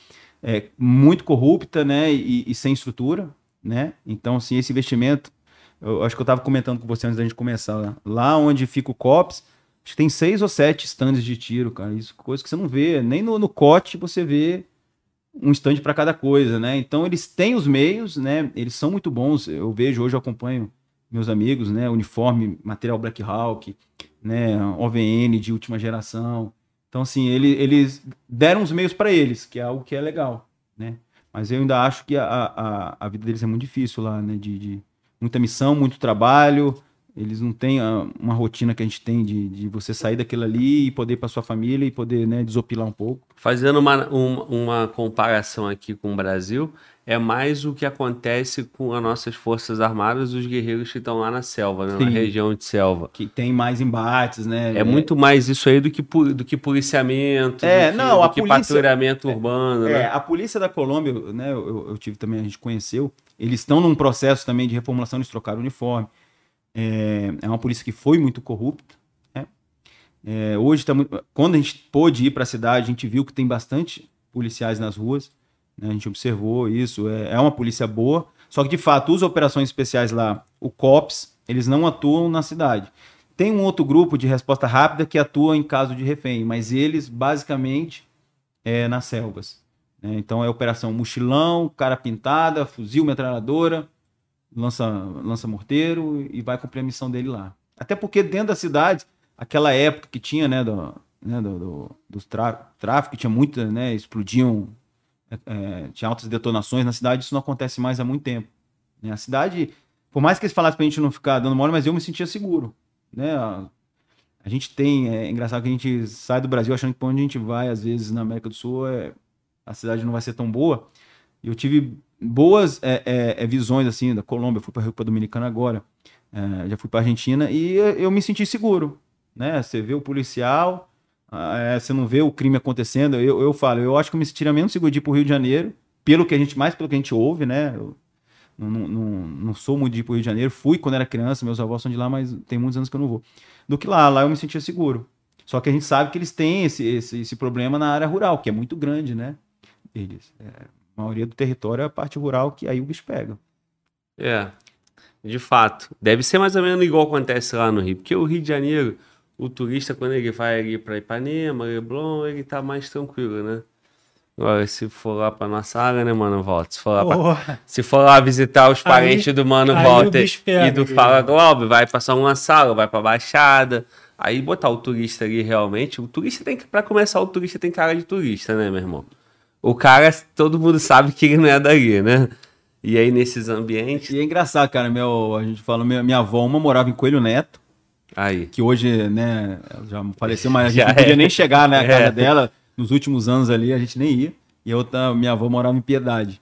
é, muito corrupta né, e, e sem estrutura. Né? Então, assim, esse investimento eu acho que eu estava comentando com você antes da gente começar lá. Lá onde fica o COPS, acho que tem seis ou sete stands de tiro, cara. Isso coisa que você não vê. Nem no, no COT você vê um stand para cada coisa, né? Então eles têm os meios, né? Eles são muito bons. Eu vejo hoje, eu acompanho meus amigos, né? Uniforme, material Black Hawk, né? OVN de última geração. Então, assim, ele, eles deram os meios para eles, que é algo que é legal, né? Mas eu ainda acho que a, a, a vida deles é muito difícil lá, né? De, de muita missão, muito trabalho, Eles não têm a- uma rotina que a gente tem de, de você sair daquilo ali e poder ir para sua família e poder né, desopilar um pouco. Fazendo uma, uma, uma comparação aqui com o Brasil, é mais o que acontece com as nossas forças armadas, os guerreiros que estão lá na selva, né, na região de selva. Que tem mais embates, né? É muito mais isso aí do que, do que policiamento, É, do que, não, do a que polícia- patrulhamento urbano, É, né? a polícia da Colômbia, né, eu, eu- eu tive também, a gente conheceu, eles estão num processo também de reformulação, eles trocaram o uniforme. É, é uma polícia que foi muito corrupta. né? É, hoje tá muito. Quando a gente pôde ir para a cidade, a gente viu que tem bastante policiais nas ruas. né, A gente observou isso. É, é uma polícia boa. Só que, de fato, as operações especiais lá, o COPS, eles não atuam na cidade. Tem um outro grupo de resposta rápida que atua em caso de refém, mas eles, basicamente, é nas selvas. né? Então, é operação mochilão, cara pintada, fuzil, metralhadora, lança, lança morteiro e vai cumprir a missão dele lá. Até porque dentro da cidade, aquela época que tinha, né, do, né, do, do, trá- tráfico, tinha muita, né, explodiam, é, é, tinha altas detonações na cidade, isso não acontece mais há muito tempo. né? A cidade, por mais que eles falassem pra gente não ficar dando mole, mas eu me sentia seguro, né? A, gente tem, é engraçado que a gente sai do Brasil achando que pra onde a gente vai, às vezes na América do Sul, é, a cidade não vai ser tão boa. Eu tive boas é, é, é, visões assim da Colômbia, eu fui para República Dominicana agora, é, já fui para Argentina e eu me senti seguro, né? Você vê o policial, ah, é, você não vê o crime acontecendo. Eu, eu falo, eu acho que eu me sentiria menos seguro de ir para o Rio de Janeiro, pelo que a gente mais pelo que a gente ouve, né? Eu não, não, não, sou muito de ir para o Rio de Janeiro, fui quando era criança, meus avós são de lá, mas tem muitos anos que eu não vou. Do que lá, lá eu me sentia seguro. Só que a gente sabe que eles têm esse, esse, esse problema na área rural, que é muito grande, né? Eles. É, a maioria do território é a parte rural que aí o bicho pega. É, de fato. Deve ser mais ou menos igual acontece lá no Rio. Porque o Rio de Janeiro, o turista, quando ele vai ali para Ipanema, Leblon, ele tá mais tranquilo, né? Agora, se for lá pra nossa área, né, Mano Volta? Se for lá, pra- se for lá visitar os Aí- parentes do Mano aí Walter e do cara. Fala Globo, vai passar uma sala, vai pra Baixada. Aí botar o turista ali realmente. O turista tem que. Pra começar, o turista tem cara de turista, né, meu irmão? O cara, todo mundo sabe que ele não é dali, né? E aí, nesses ambientes. E é engraçado, cara. Meu, a gente fala, minha, minha avó, uma morava em Coelho Neto, Aí. que hoje, né, já faleceu, mas a [LAUGHS] gente Já não podia é. nem chegar na casa É. dela. Nos últimos anos ali, a gente nem ia. E outra, minha avó morava em Piedade,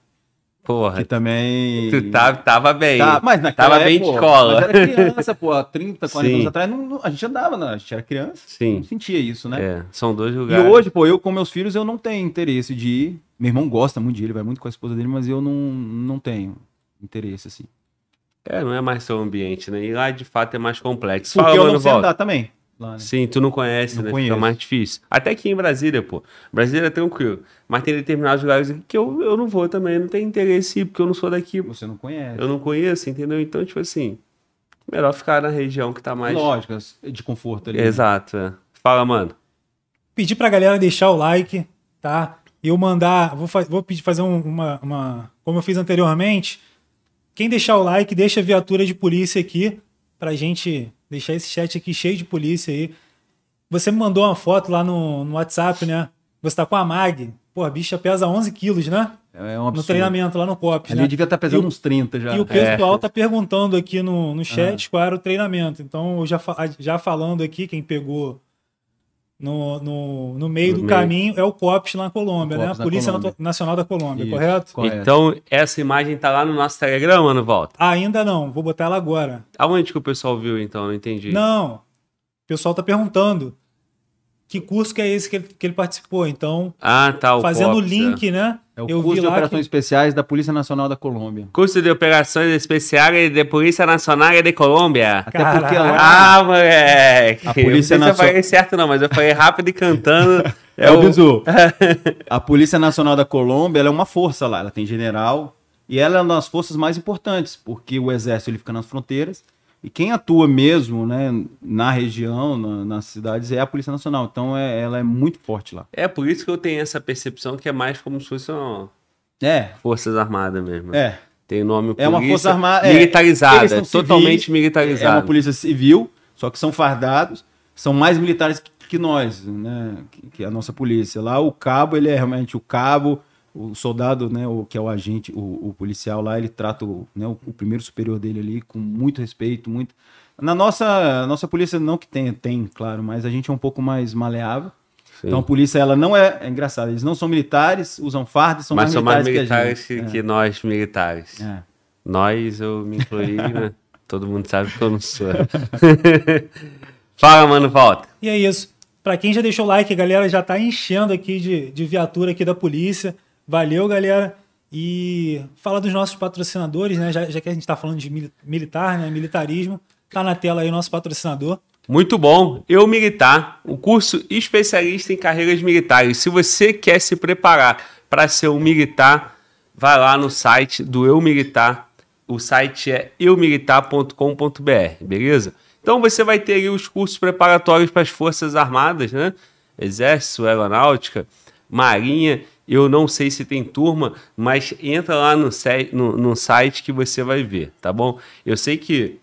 Porra, que também... tu tá, tava bem. Tá, mas naquela Tava bem de escola. Mas era criança, pô, há 30, 40 [LAUGHS] Sim. anos atrás, não- não- a gente andava, né? a gente era criança, Sim. não sentia isso, né? É, são dois E lugares. hoje, pô, eu com meus filhos, eu não tenho interesse de ir. Meu irmão gosta muito de ir, ele vai muito com a esposa dele, mas eu não, não tenho interesse, assim. É, não é mais seu ambiente, né? E lá de fato é mais complexo. Porque Fala, eu não sei volta. andar também. Lá, né? Sim, tu não conhece, Não né? conheço. Fica mais difícil. Até aqui em Brasília, pô. Brasília é tranquilo. Mas tem determinados lugares aqui que eu, eu não vou também. Não tenho interesse porque eu não sou daqui. Você não conhece. Eu não conheço, entendeu? Então, tipo assim, melhor ficar na região que tá mais. Lógico, de conforto ali. né? Exato. é. Fala, mano. Pedir pra galera deixar o like, tá? Eu mandar. Vou, fa- vou pedir fazer um- uma, uma. Como eu fiz anteriormente. Quem deixar o like, deixa a viatura de polícia aqui. Pra gente deixar esse chat aqui cheio de polícia aí. Você me mandou uma foto lá no, no WhatsApp, né? Você tá com a Mag. Pô, a bicha pesa 11 quilos, né? É um No absurdo. treinamento lá no COPS, Ali né? devia estar pesando E uns 30 já. E o É. pessoal tá perguntando aqui no, no chat qual era o treinamento. Então, eu já, já falando aqui, quem pegou no, no, no meio No do meio. caminho é o COPS na Colômbia, O né? COPS A Polícia Colômbia. Nacional da Colômbia, Isso. correto? Correto. Então, essa imagem tá lá no nosso Telegram, mano, volta. Ainda não, vou botar ela agora. Aonde que o pessoal viu, então? Não entendi. Não, o pessoal tá perguntando que curso que é esse que ele, que ele participou. Então, Ah, tá. O fazendo o COPS, link, né? É o eu curso de operações que- especiais da Polícia Nacional da Colômbia. Curso de Operações Especiais de Polícia Nacional de Colômbia. Até porque Caraca. lá... Ah, moleque! A Polícia não sei se eu Nacional- falei certo, não, mas eu falei rápido e cantando. É [LAUGHS] é o o... Bizu. [LAUGHS] A Polícia Nacional da Colômbia ela é uma força lá. Ela tem general e ela é uma das forças mais importantes, porque o exército ele fica nas fronteiras e quem atua mesmo né, na região, na- nas cidades, é a Polícia Nacional. Então é- ela é muito forte lá. É por isso que eu tenho essa percepção que é mais como se fosse uma É, Forças Armadas mesmo. é. Tem o nome É uma força armada. é. militarizada, são totalmente civis, militarizada. É uma polícia civil, só que são fardados, são mais militares que, que nós, né? Que, que a nossa polícia. Lá o cabo, ele é realmente o cabo, o soldado, né? O que é o agente, o, o policial lá, ele trata o, né, o, o primeiro superior dele ali com muito respeito, muito. Na nossa, nossa polícia, não que tem, tem, claro, mas a gente é um pouco mais maleável. Sim. Então a polícia, ela não é, é engraçado, eles não são militares, usam farda, são Mas mais são mais militares, militares que, que a que nós militares. gente. É. Nós, eu me incluí, né? [LAUGHS] Todo mundo sabe que eu não sou. [LAUGHS] Fala, mano, volta. E é isso. Pra quem já deixou o like, a galera já tá enchendo aqui de, de viatura aqui da polícia. Valeu, galera. E fala dos nossos patrocinadores, né? Já, já que a gente tá falando de mili- militar, né? Militarismo. Tá na tela aí o nosso patrocinador. Muito bom. Eu Militar, o curso especialista em carreiras militares. Se você quer se preparar para ser um militar, vai lá no site do Eu Militar. O site é eumilitar.com.br, beleza? Então você vai ter aí os cursos preparatórios para as Forças Armadas, né? Exército, Aeronáutica, Marinha. Eu não sei se tem turma, mas entra lá no, no- no site que você vai ver, tá bom? Eu sei que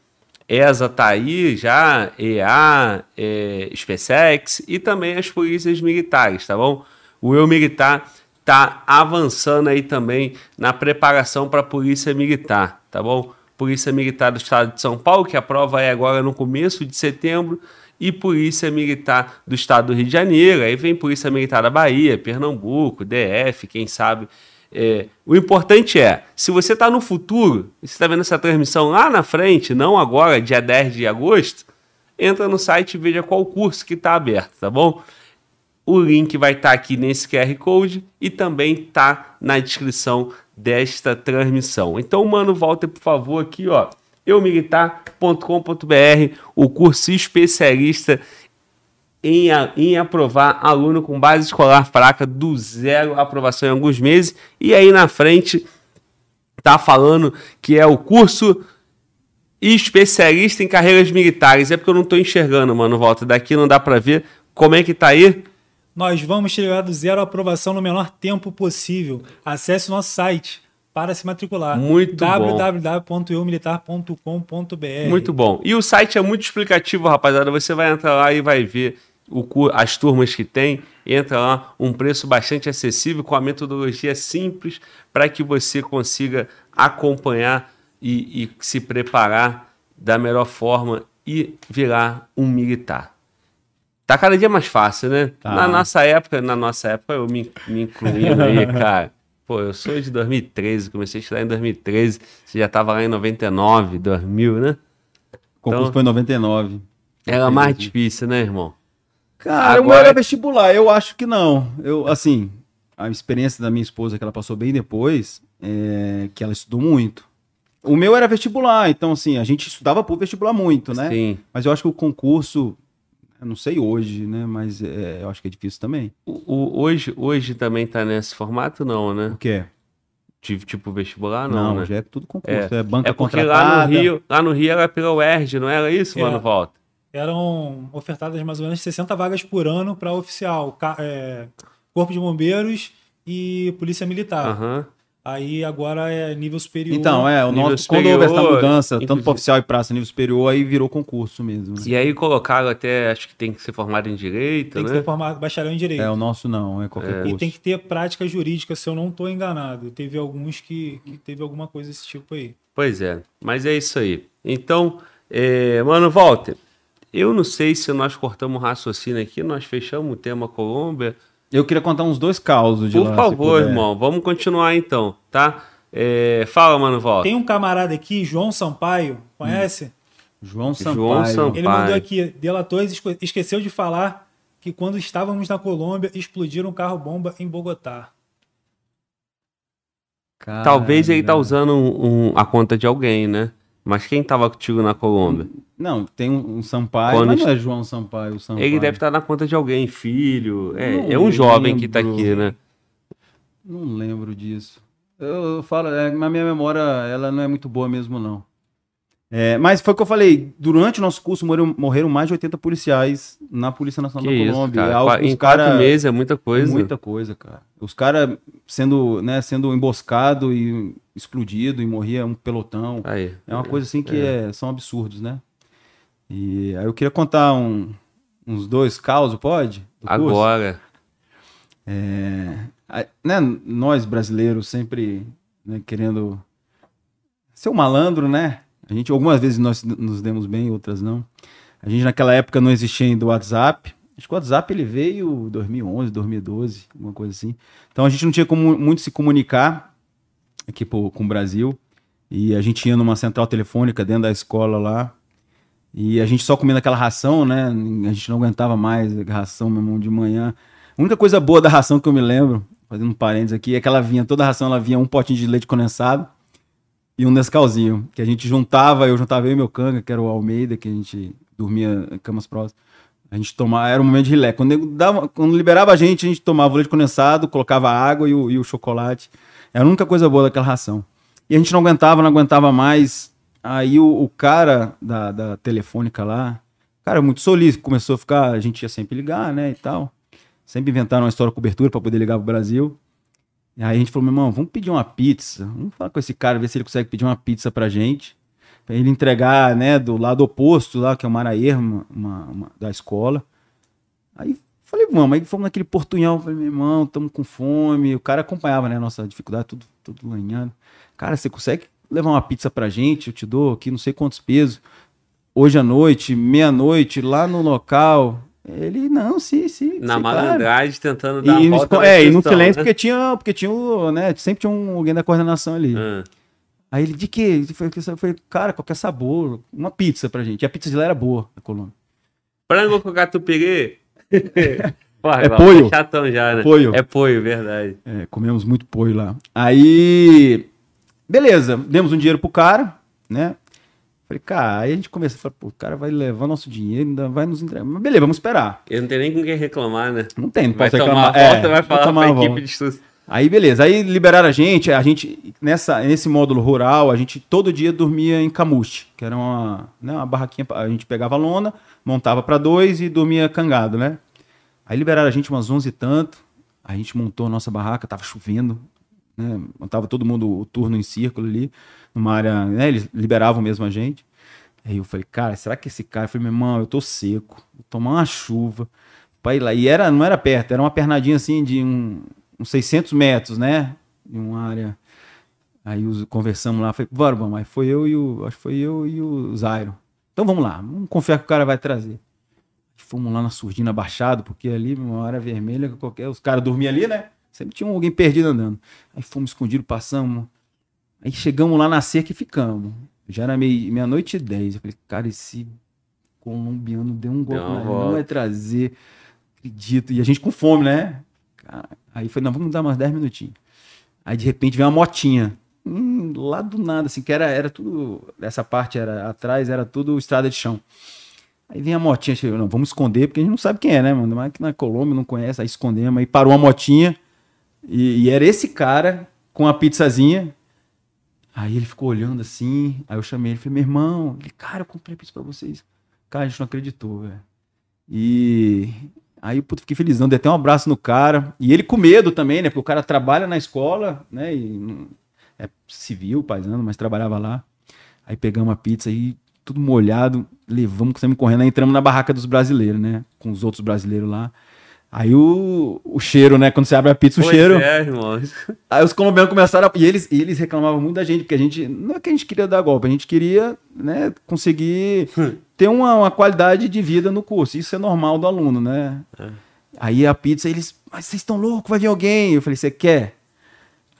ESA tá aí já, EA, é, SpaceX e também as polícias militares, tá bom? O Eu Militar tá avançando aí também na preparação para a Polícia Militar, tá bom? Polícia Militar do Estado de São Paulo, que a prova é agora no começo de setembro, e Polícia Militar do Estado do Rio de Janeiro, aí vem Polícia Militar da Bahia, Pernambuco, DF, quem sabe. É, o importante é, se você está no futuro, você está vendo essa transmissão lá na frente, não agora, dia 10 de agosto, entra no site e veja qual curso que está aberto, tá bom? O link vai estar aqui nesse QR Code e também está na descrição desta transmissão. Então, mano, volta por favor aqui, ó, eumilitar.com.br, o curso especialista em, em aprovar aluno com base escolar fraca do zero aprovação em alguns meses. E aí na frente tá falando que é o curso especialista em carreiras militares. É porque eu não tô enxergando, mano, volta daqui não dá para ver como é que tá aí. Nós vamos levar do zero à aprovação no menor tempo possível. Acesse o nosso site para se matricular. Muito bom. www.eumilitar.com.br Muito bom. E o site é muito explicativo, rapaziada. Você vai entrar lá e vai ver o as turmas que tem. Entra lá, um preço bastante acessível, com a metodologia simples, para que você consiga acompanhar e, e se preparar da melhor forma e virar um militar. Tá cada dia mais fácil, né? Tá. Na nossa época, na nossa época, eu me, me incluindo aí, [LAUGHS] cara. Pô, eu sou de 2013, comecei a estudar em 2013. Você já tava lá em 99, 2000, né? O concurso Então- foi em 99. Era mais difícil, né, irmão? Cara, o meu Agora- era vestibular, eu acho que não. Eu, assim, a experiência da minha esposa, que ela passou bem depois, é que ela estudou muito. O meu era vestibular, então, assim, a gente estudava por vestibular muito, né? Sim. Mas eu acho que o concurso, eu não sei hoje, né? Mas é, eu acho que é difícil também. O, o- hoje, hoje também tá nesse formato, não, né? O quê? De, tipo vestibular, não, Não, né? já é tudo concurso. É, banca É porque contratada. lá no Rio, lá no Rio era pela UERJ, não era isso, É. mano, Volta? Eram ofertadas mais ou menos 60 vagas por ano para oficial, é, Corpo de Bombeiros e Polícia Militar. Aham. Aí agora é nível superior. Então, é, o nosso, quando houve essa superior, mudança, tanto para oficial e praça nível superior, aí virou concurso mesmo. né? E aí colocaram até, acho que tem que ser formado em Direito, tem que né? ser formado bacharel em Direito. É, o nosso não, é qualquer E curso. tem que ter prática jurídica, se eu não estou enganado. Teve alguns que, que teve alguma coisa desse tipo aí. Pois é, mas é isso aí. Então, é, mano, Walter, eu não sei se nós cortamos o raciocínio aqui, nós fechamos o tema Colômbia. Eu queria contar uns dois causos de Por lá, favor, irmão, vamos continuar então, tá? É, fala, mano, Walter. Tem um camarada aqui, João Sampaio, conhece? João Sampaio. João Sampaio. Ele mandou aqui, delatores esqueceu de falar que quando estávamos na Colômbia, explodiram um carro-bomba em Bogotá. Talvez ele tá usando um- um- a conta de alguém, né? Mas quem tava contigo na Colômbia? Não, tem um, um Sampaio, Quando mas não é João Sampaio, o Sampaio. Ele deve estar na conta de alguém, filho. É, Não é um jovem que tá lembro. aqui, né? Não lembro disso. Eu, eu falo, é, na minha memória, ela não é muito boa mesmo, não. É, mas foi o que eu falei, durante o nosso curso morreram, morreram mais de 80 policiais na Polícia Nacional Que da isso, Colômbia. cara. É os Em quatro cara- meses é muita coisa. Muita coisa, cara. Os caras sendo, né, sendo emboscado e explodido e morria um pelotão. Aí. É uma coisa assim que é- são absurdos, né? E aí eu queria contar um- uns dois causos, pode? Agora. É, né, nós brasileiros sempre né, querendo ser um malandro, né? A gente, algumas vezes nós nos demos bem, outras não. A gente naquela época não existia ainda o WhatsApp. Acho que o WhatsApp ele veio em 2011, 2012, alguma coisa assim. Então a gente não tinha como muito se comunicar aqui pô, com o Brasil. E a gente ia numa central telefônica dentro da escola lá. E a gente só comendo aquela ração, né? A gente não aguentava mais a ração, meu irmão, de manhã. A única coisa boa da ração que eu me lembro, fazendo um parênteses aqui, é que ela vinha, toda a ração ela vinha um potinho de leite condensado e um Nescauzinho, que a gente juntava, eu juntava eu e meu canga, que era o Almeida, que a gente dormia em camas próximas. A gente tomava, era um momento de rilé. Quando, dava, quando liberava a gente, a gente tomava o leite condensado, colocava água e o, e o chocolate. Era a única coisa boa daquela ração. E a gente não aguentava, não aguentava mais. Aí o, o cara da, da telefônica lá, cara, muito solícito, começou a ficar, a gente ia sempre ligar, né, e tal. Sempre inventaram uma história cobertura para poder ligar pro Brasil. E aí a gente falou, meu irmão, vamos pedir uma pizza. Vamos falar com esse cara, ver se ele consegue pedir uma pizza pra gente. Pra ele entregar, né, do lado oposto lá, que é o Maraer, uma, uma, da escola. Aí falei, vamos. Aí fomos naquele portunhão. Falei, meu irmão, estamos com fome. O cara acompanhava, né, a nossa dificuldade, tudo, tudo lanhando. Cara, você consegue levar uma pizza pra gente? Eu te dou aqui não sei quantos pesos. Hoje à noite, meia-noite, lá no local. Ele, não, sim, sim. Na sim, malandragem, claro. tentando dar e, a volta É, e no silêncio, né? porque tinha, porque tinha, né, sempre tinha um, alguém da coordenação ali. Ah, Aí ele, de quê? Eu falei, eu falei, cara, qualquer sabor, uma pizza pra gente. E a pizza de lá era boa, da Colômbia. Frango com catupiry? [LAUGHS] Porra, É poio. tá chatão já, né? Poio. É poio, verdade. É, comemos muito poio lá. Aí, beleza, demos um dinheiro pro cara, né? Falei, cara, aí a gente começa a falar, pô, o cara vai levar nosso dinheiro, ainda vai nos entregar. Mas beleza, vamos esperar. Eu não tenho nem com quem reclamar, né? Não tem, não Vai posso tomar reclamar. a volta, É, vai falar tomar pra a equipe volta. de estudos. Aí, beleza. Aí liberaram a gente. A gente, nessa, nesse módulo rural, a gente todo dia dormia em camuste, que era uma, né, uma barraquinha. A gente pegava a lona, montava para dois e dormia cangado, né? Aí liberaram a gente umas 11 e tanto. A gente montou a nossa barraca, tava chovendo, né? Montava todo mundo o turno em círculo ali, numa área, né? Eles liberavam mesmo a gente. Aí eu falei, cara, será que esse cara? Eu falei, meu irmão, eu tô seco, vou tomar uma chuva pra ir lá. E era, não era perto, era uma pernadinha assim de um, uns 600 metros, né? Em uma área. Aí os, conversamos lá, falei, bora, vamos. Aí foi eu e o, acho que foi eu e o Zairo. Então vamos lá, vamos confiar que o cara vai trazer. Fomos lá na surdina baixado, porque ali, uma área vermelha, qualquer, os caras dormiam ali, né? Sempre tinha alguém perdido andando. Aí fomos escondidos, passamos. Aí chegamos lá na cerca e ficamos. Já era meia- meia-noite e dez. Eu falei, cara, esse colombiano deu um golpe, volta. não vai trazer. Acredito. E a gente com fome, né? Aí foi, não, vamos dar mais 10 minutinhos. Aí de repente vem uma motinha. Hum, lá do nada, assim, que era, era tudo. Essa parte era atrás, era tudo estrada de chão. Aí vem a motinha, chegou, não, vamos esconder, porque a gente não sabe quem é, né, mano? Mas que na Colômbia não conhece, aí escondemos, aí parou a motinha. E, e era esse cara com a pizzazinha. Aí ele ficou olhando assim. Aí eu chamei ele, falei, meu irmão, ele, cara, eu comprei pizza pra vocês. Cara, a gente não acreditou, velho. E aí, puto, fiquei felizão, dei até um abraço no cara. E ele com medo também, né? Porque o cara trabalha na escola, né? E é civil, paisano, mas trabalhava lá. Aí pegamos a pizza aí, tudo molhado, levamos, saímos correndo, aí entramos na barraca dos brasileiros, né? Com os outros brasileiros lá. Aí o, o cheiro, né? Quando você abre a pizza, o Pois cheiro. é, irmão. Aí os colombianos começaram a... E eles, e eles reclamavam muito da gente, porque a gente... Não é que a gente queria dar golpe, a gente queria né, conseguir [LAUGHS] ter uma, uma qualidade de vida no curso. Isso é normal do aluno, né? Aí a pizza, eles... Mas vocês estão loucos, vai vir alguém. Eu falei, você quer?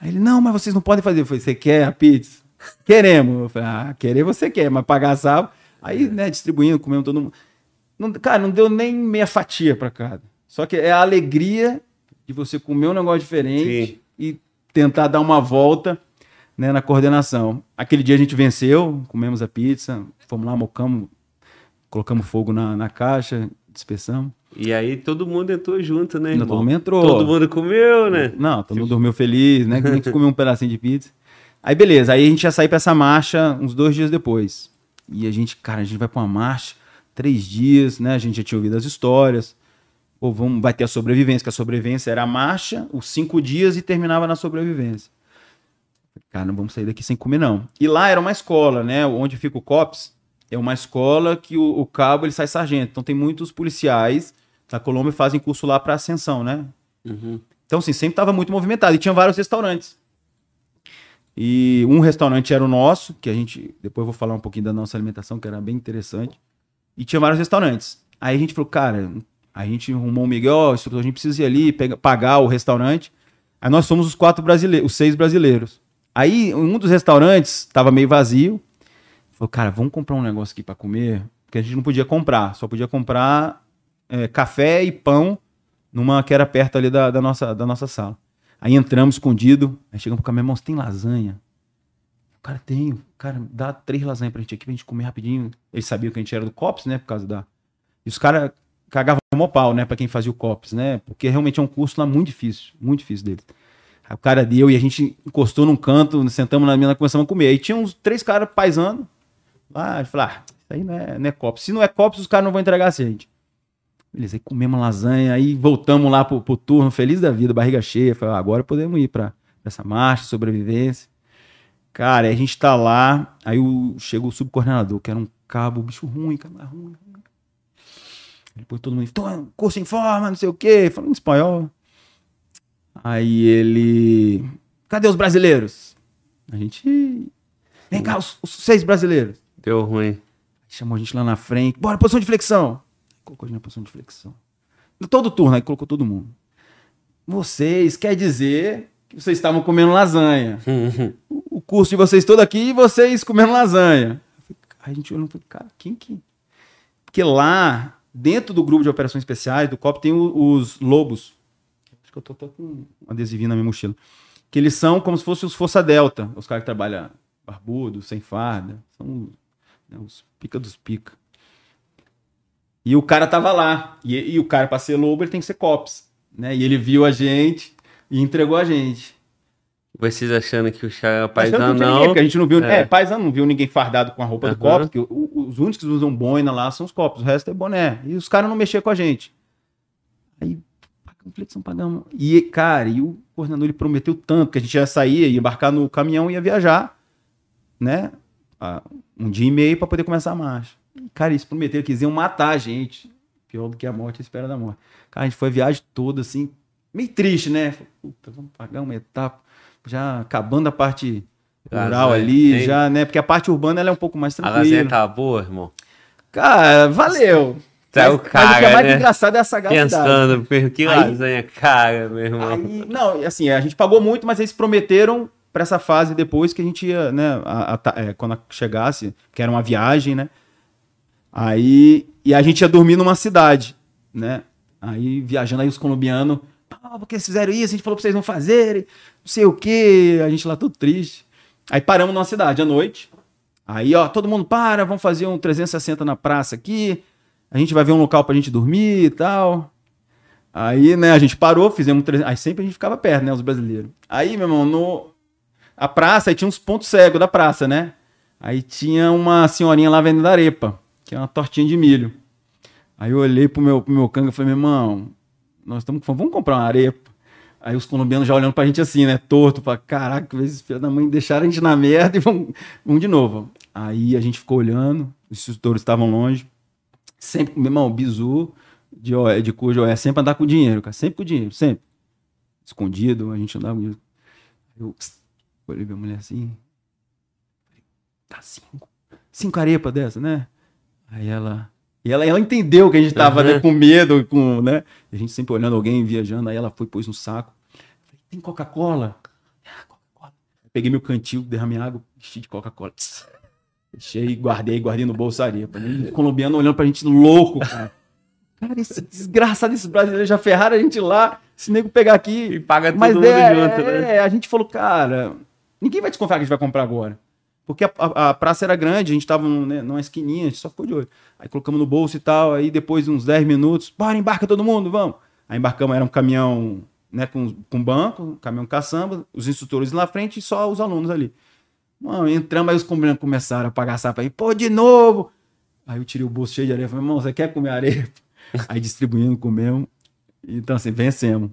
Aí ele, não, mas vocês não podem fazer. Eu falei, você quer a pizza? Queremos. Eu falei, ah, querer você quer, mas pagar sábado. Aí, né, distribuindo, comendo todo mundo. Não, cara, não deu nem meia fatia pra cada. Só que é a alegria de você comer um negócio diferente Sim. e tentar dar uma volta né, na coordenação. Aquele dia a gente venceu, comemos a pizza, fomos lá, mocamos, colocamos fogo na, na caixa, dispersamos. E aí todo mundo entrou junto, né, irmão? todo mundo entrou. Todo mundo comeu, né? Não, todo mundo dormiu feliz, né? Nem que comeu um pedacinho de pizza. Aí, beleza. Aí a gente ia sair pra essa marcha uns dois dias depois. E a gente, cara, a gente vai pra uma marcha, três dias, né? A gente já tinha ouvido as histórias. Pô, vamos, vai ter a sobrevivência, que a sobrevivência era a marcha, os cinco dias e terminava na sobrevivência. Cara, não vamos sair daqui sem comer, não. E lá era uma escola, né? Onde fica o COPS, é uma escola que o, o cabo ele sai sargento. Então tem muitos policiais da Colômbia fazem curso lá pra ascensão, né? Uhum. Então, assim, sempre estava muito movimentado. E tinha vários restaurantes. E um restaurante era o nosso, que a gente. Depois eu vou falar um pouquinho da nossa alimentação, que era bem interessante. E tinha vários restaurantes. Aí a gente falou, cara, a gente arrumou um Miguel, ó, a gente precisa ir ali, pegar, pagar o restaurante. Aí nós somos os quatro brasileiros, os seis brasileiros. Aí um dos restaurantes estava meio vazio. Falou, cara, vamos comprar um negócio aqui para comer, porque a gente não podia comprar, só podia comprar é, café e pão numa que era perto ali da, da, nossa, da nossa sala. Aí entramos escondido, aí chegamos pro cara, meu irmão, tem lasanha? O cara tem, cara, dá três lasanhas pra gente aqui pra gente comer rapidinho. Eles sabiam que a gente era do COPS, né, por causa da... E os caras cagavam mó pau, né, pra quem fazia o COPS, né, porque realmente é um curso lá muito difícil, muito difícil deles. Aí o cara deu e a gente encostou num canto, sentamos na mesa, começamos a comer. Aí tinha uns três caras paisando lá, a gente falou, ah, isso aí não é, não é COPS. Se não é COPS, os caras não vão entregar a gente. Beleza, aí comemos lasanha, aí voltamos lá pro, pro turno, feliz da vida, barriga cheia. Falei, ah, agora podemos ir pra essa marcha, sobrevivência. Cara, a gente tá lá, aí o, chegou o subcoordenador, que era um cabo, bicho ruim, cara, ruim, ruim. Depois todo mundo, curso em forma, não sei o quê, falando em espanhol. Aí ele, cadê os brasileiros? A gente, vem cá, os, os seis brasileiros. Deu ruim. Chamou a gente lá na frente, bora, posição de flexão colocou a gente na posição de flexão. Todo turno, aí colocou todo mundo. Vocês, quer dizer que vocês estavam comendo lasanha. [LAUGHS] o, curso de vocês todo aqui e vocês comendo lasanha. A gente olhou e falou, cara, quem que... Porque lá, dentro do grupo de operações especiais do COP, tem os lobos. Acho que eu tô, com um adesivinho na minha mochila. Que eles são como se fossem os Força Delta. Os caras que trabalham barbudo, sem farda. São né, os pica dos pica. E o cara tava lá. E, e o cara, pra ser lobo, ele tem que ser cops. Né? E ele viu a gente e entregou a gente. Vocês achando que o cara paisano não... Ninguém, a gente não viu... É, é paisano não viu ninguém fardado com a roupa uhum. do copo, porque os únicos que usam boina lá são os copos, o resto é boné. E os caras não mexiam com a gente. Aí, flexão pagamos. E, cara, e o coordenador ele prometeu tanto que a gente ia sair, ia embarcar no caminhão e ia viajar, né? Um dia e meio para poder começar a marcha. Cara, eles prometeram que iam matar a gente. Pior do que a morte, a espera da morte. Cara, a gente foi a viagem toda, assim, meio triste, né? Puta, vamos pagar uma etapa. Já acabando a parte rural ali, tem... já, né? Porque a parte urbana ela é um pouco mais tranquila. A lasanha tá boa, irmão? Cara, valeu. Tá o cara, mas o que é mais né? engraçado é a sagacidade. Pensando, que lasanha cara, meu irmão. Aí, não, assim, a gente pagou muito, mas eles prometeram para essa fase depois que a gente ia, né, a, a, é, quando chegasse, que era uma viagem, né, Aí, e a gente ia dormir numa cidade, né? Aí viajando aí os colombianos, porque eles fizeram isso, a gente falou pra vocês não fazerem, não sei o quê, a gente lá tudo triste. Aí paramos numa cidade à noite. Aí, ó, todo mundo para, vamos fazer um 360 na praça aqui. A gente vai ver um local pra gente dormir e tal. Aí, né, a gente parou, fizemos um 300... Aí sempre a gente ficava perto, né, os brasileiros. Aí, meu irmão, no... A praça, aí tinha uns pontos cegos da praça, né? Aí tinha uma senhorinha lá vendendo arepa que é uma tortinha de milho. Aí eu olhei pro meu, pro meu canga e falei, meu irmão, nós estamos vamos comprar uma arepa. Aí os colombianos já olhando pra gente assim, né, torto, pra caraca, esses filhos da mãe deixaram a gente na merda e vamos, vamos de novo. Aí a gente ficou olhando, os instrutores estavam longe. Sempre, meu irmão, bizu de, de cujo é sempre andar com dinheiro, cara, sempre com dinheiro, sempre. Escondido, a gente andava com dinheiro. Eu olhei pra mulher assim, tá cinco, cinco arepas dessa, né? Aí ela. E ela, ela entendeu que a gente tava uhum. né, com medo, com, né? A gente sempre olhando alguém viajando, aí ela foi, pôs no saco. Falei, tem Coca-Cola? Ah, Coca-Cola. Peguei meu cantil, derramei água, enchi de Coca-Cola. [LAUGHS] Deixei, guardei, guardei no bolsaria. O colombiano olhando pra gente louco, cara. Cara, esse desgraçado, esses brasileiros já ferraram a gente lá. Se nego pegar aqui. E paga todo Mas mundo é, junto, né? É, a gente falou, cara, ninguém vai desconfiar que a gente vai comprar agora. Porque a, a, a, praça era grande, a gente tava né, numa esquininha, a gente só ficou de olho. Aí colocamos no bolso e tal, aí depois de uns 10 minutos, bora, embarca todo mundo, vamos. Aí embarcamos, era um caminhão né, com, com banco, um caminhão caçamba, os instrutores lá na frente e só os alunos ali. Mano, entramos, aí os combinantes começaram a pagar sapo aí, pô, de novo! Aí eu tirei o bolso cheio de areia, falei, irmão, você quer comer areia? [LAUGHS] aí distribuindo, comemos. Então, assim, vencemos.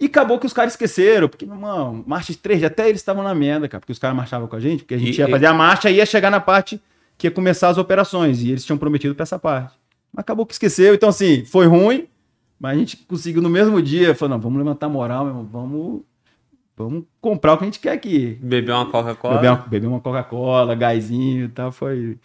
E acabou que os caras esqueceram, porque, irmão, marcha de três, até eles estavam na merda, cara, porque os caras marchavam com a gente, porque a gente e, ia fazer a marcha e ia chegar na parte que ia começar as operações, e eles tinham prometido pra essa parte. Mas acabou que esqueceu, então assim, foi ruim, mas a gente conseguiu no mesmo dia, falou, não, vamos levantar a moral, meu irmão, vamos vamos comprar o que a gente quer aqui. Beber uma Coca-Cola. Beber uma, beber uma Coca-Cola, gásinho e tal, foi...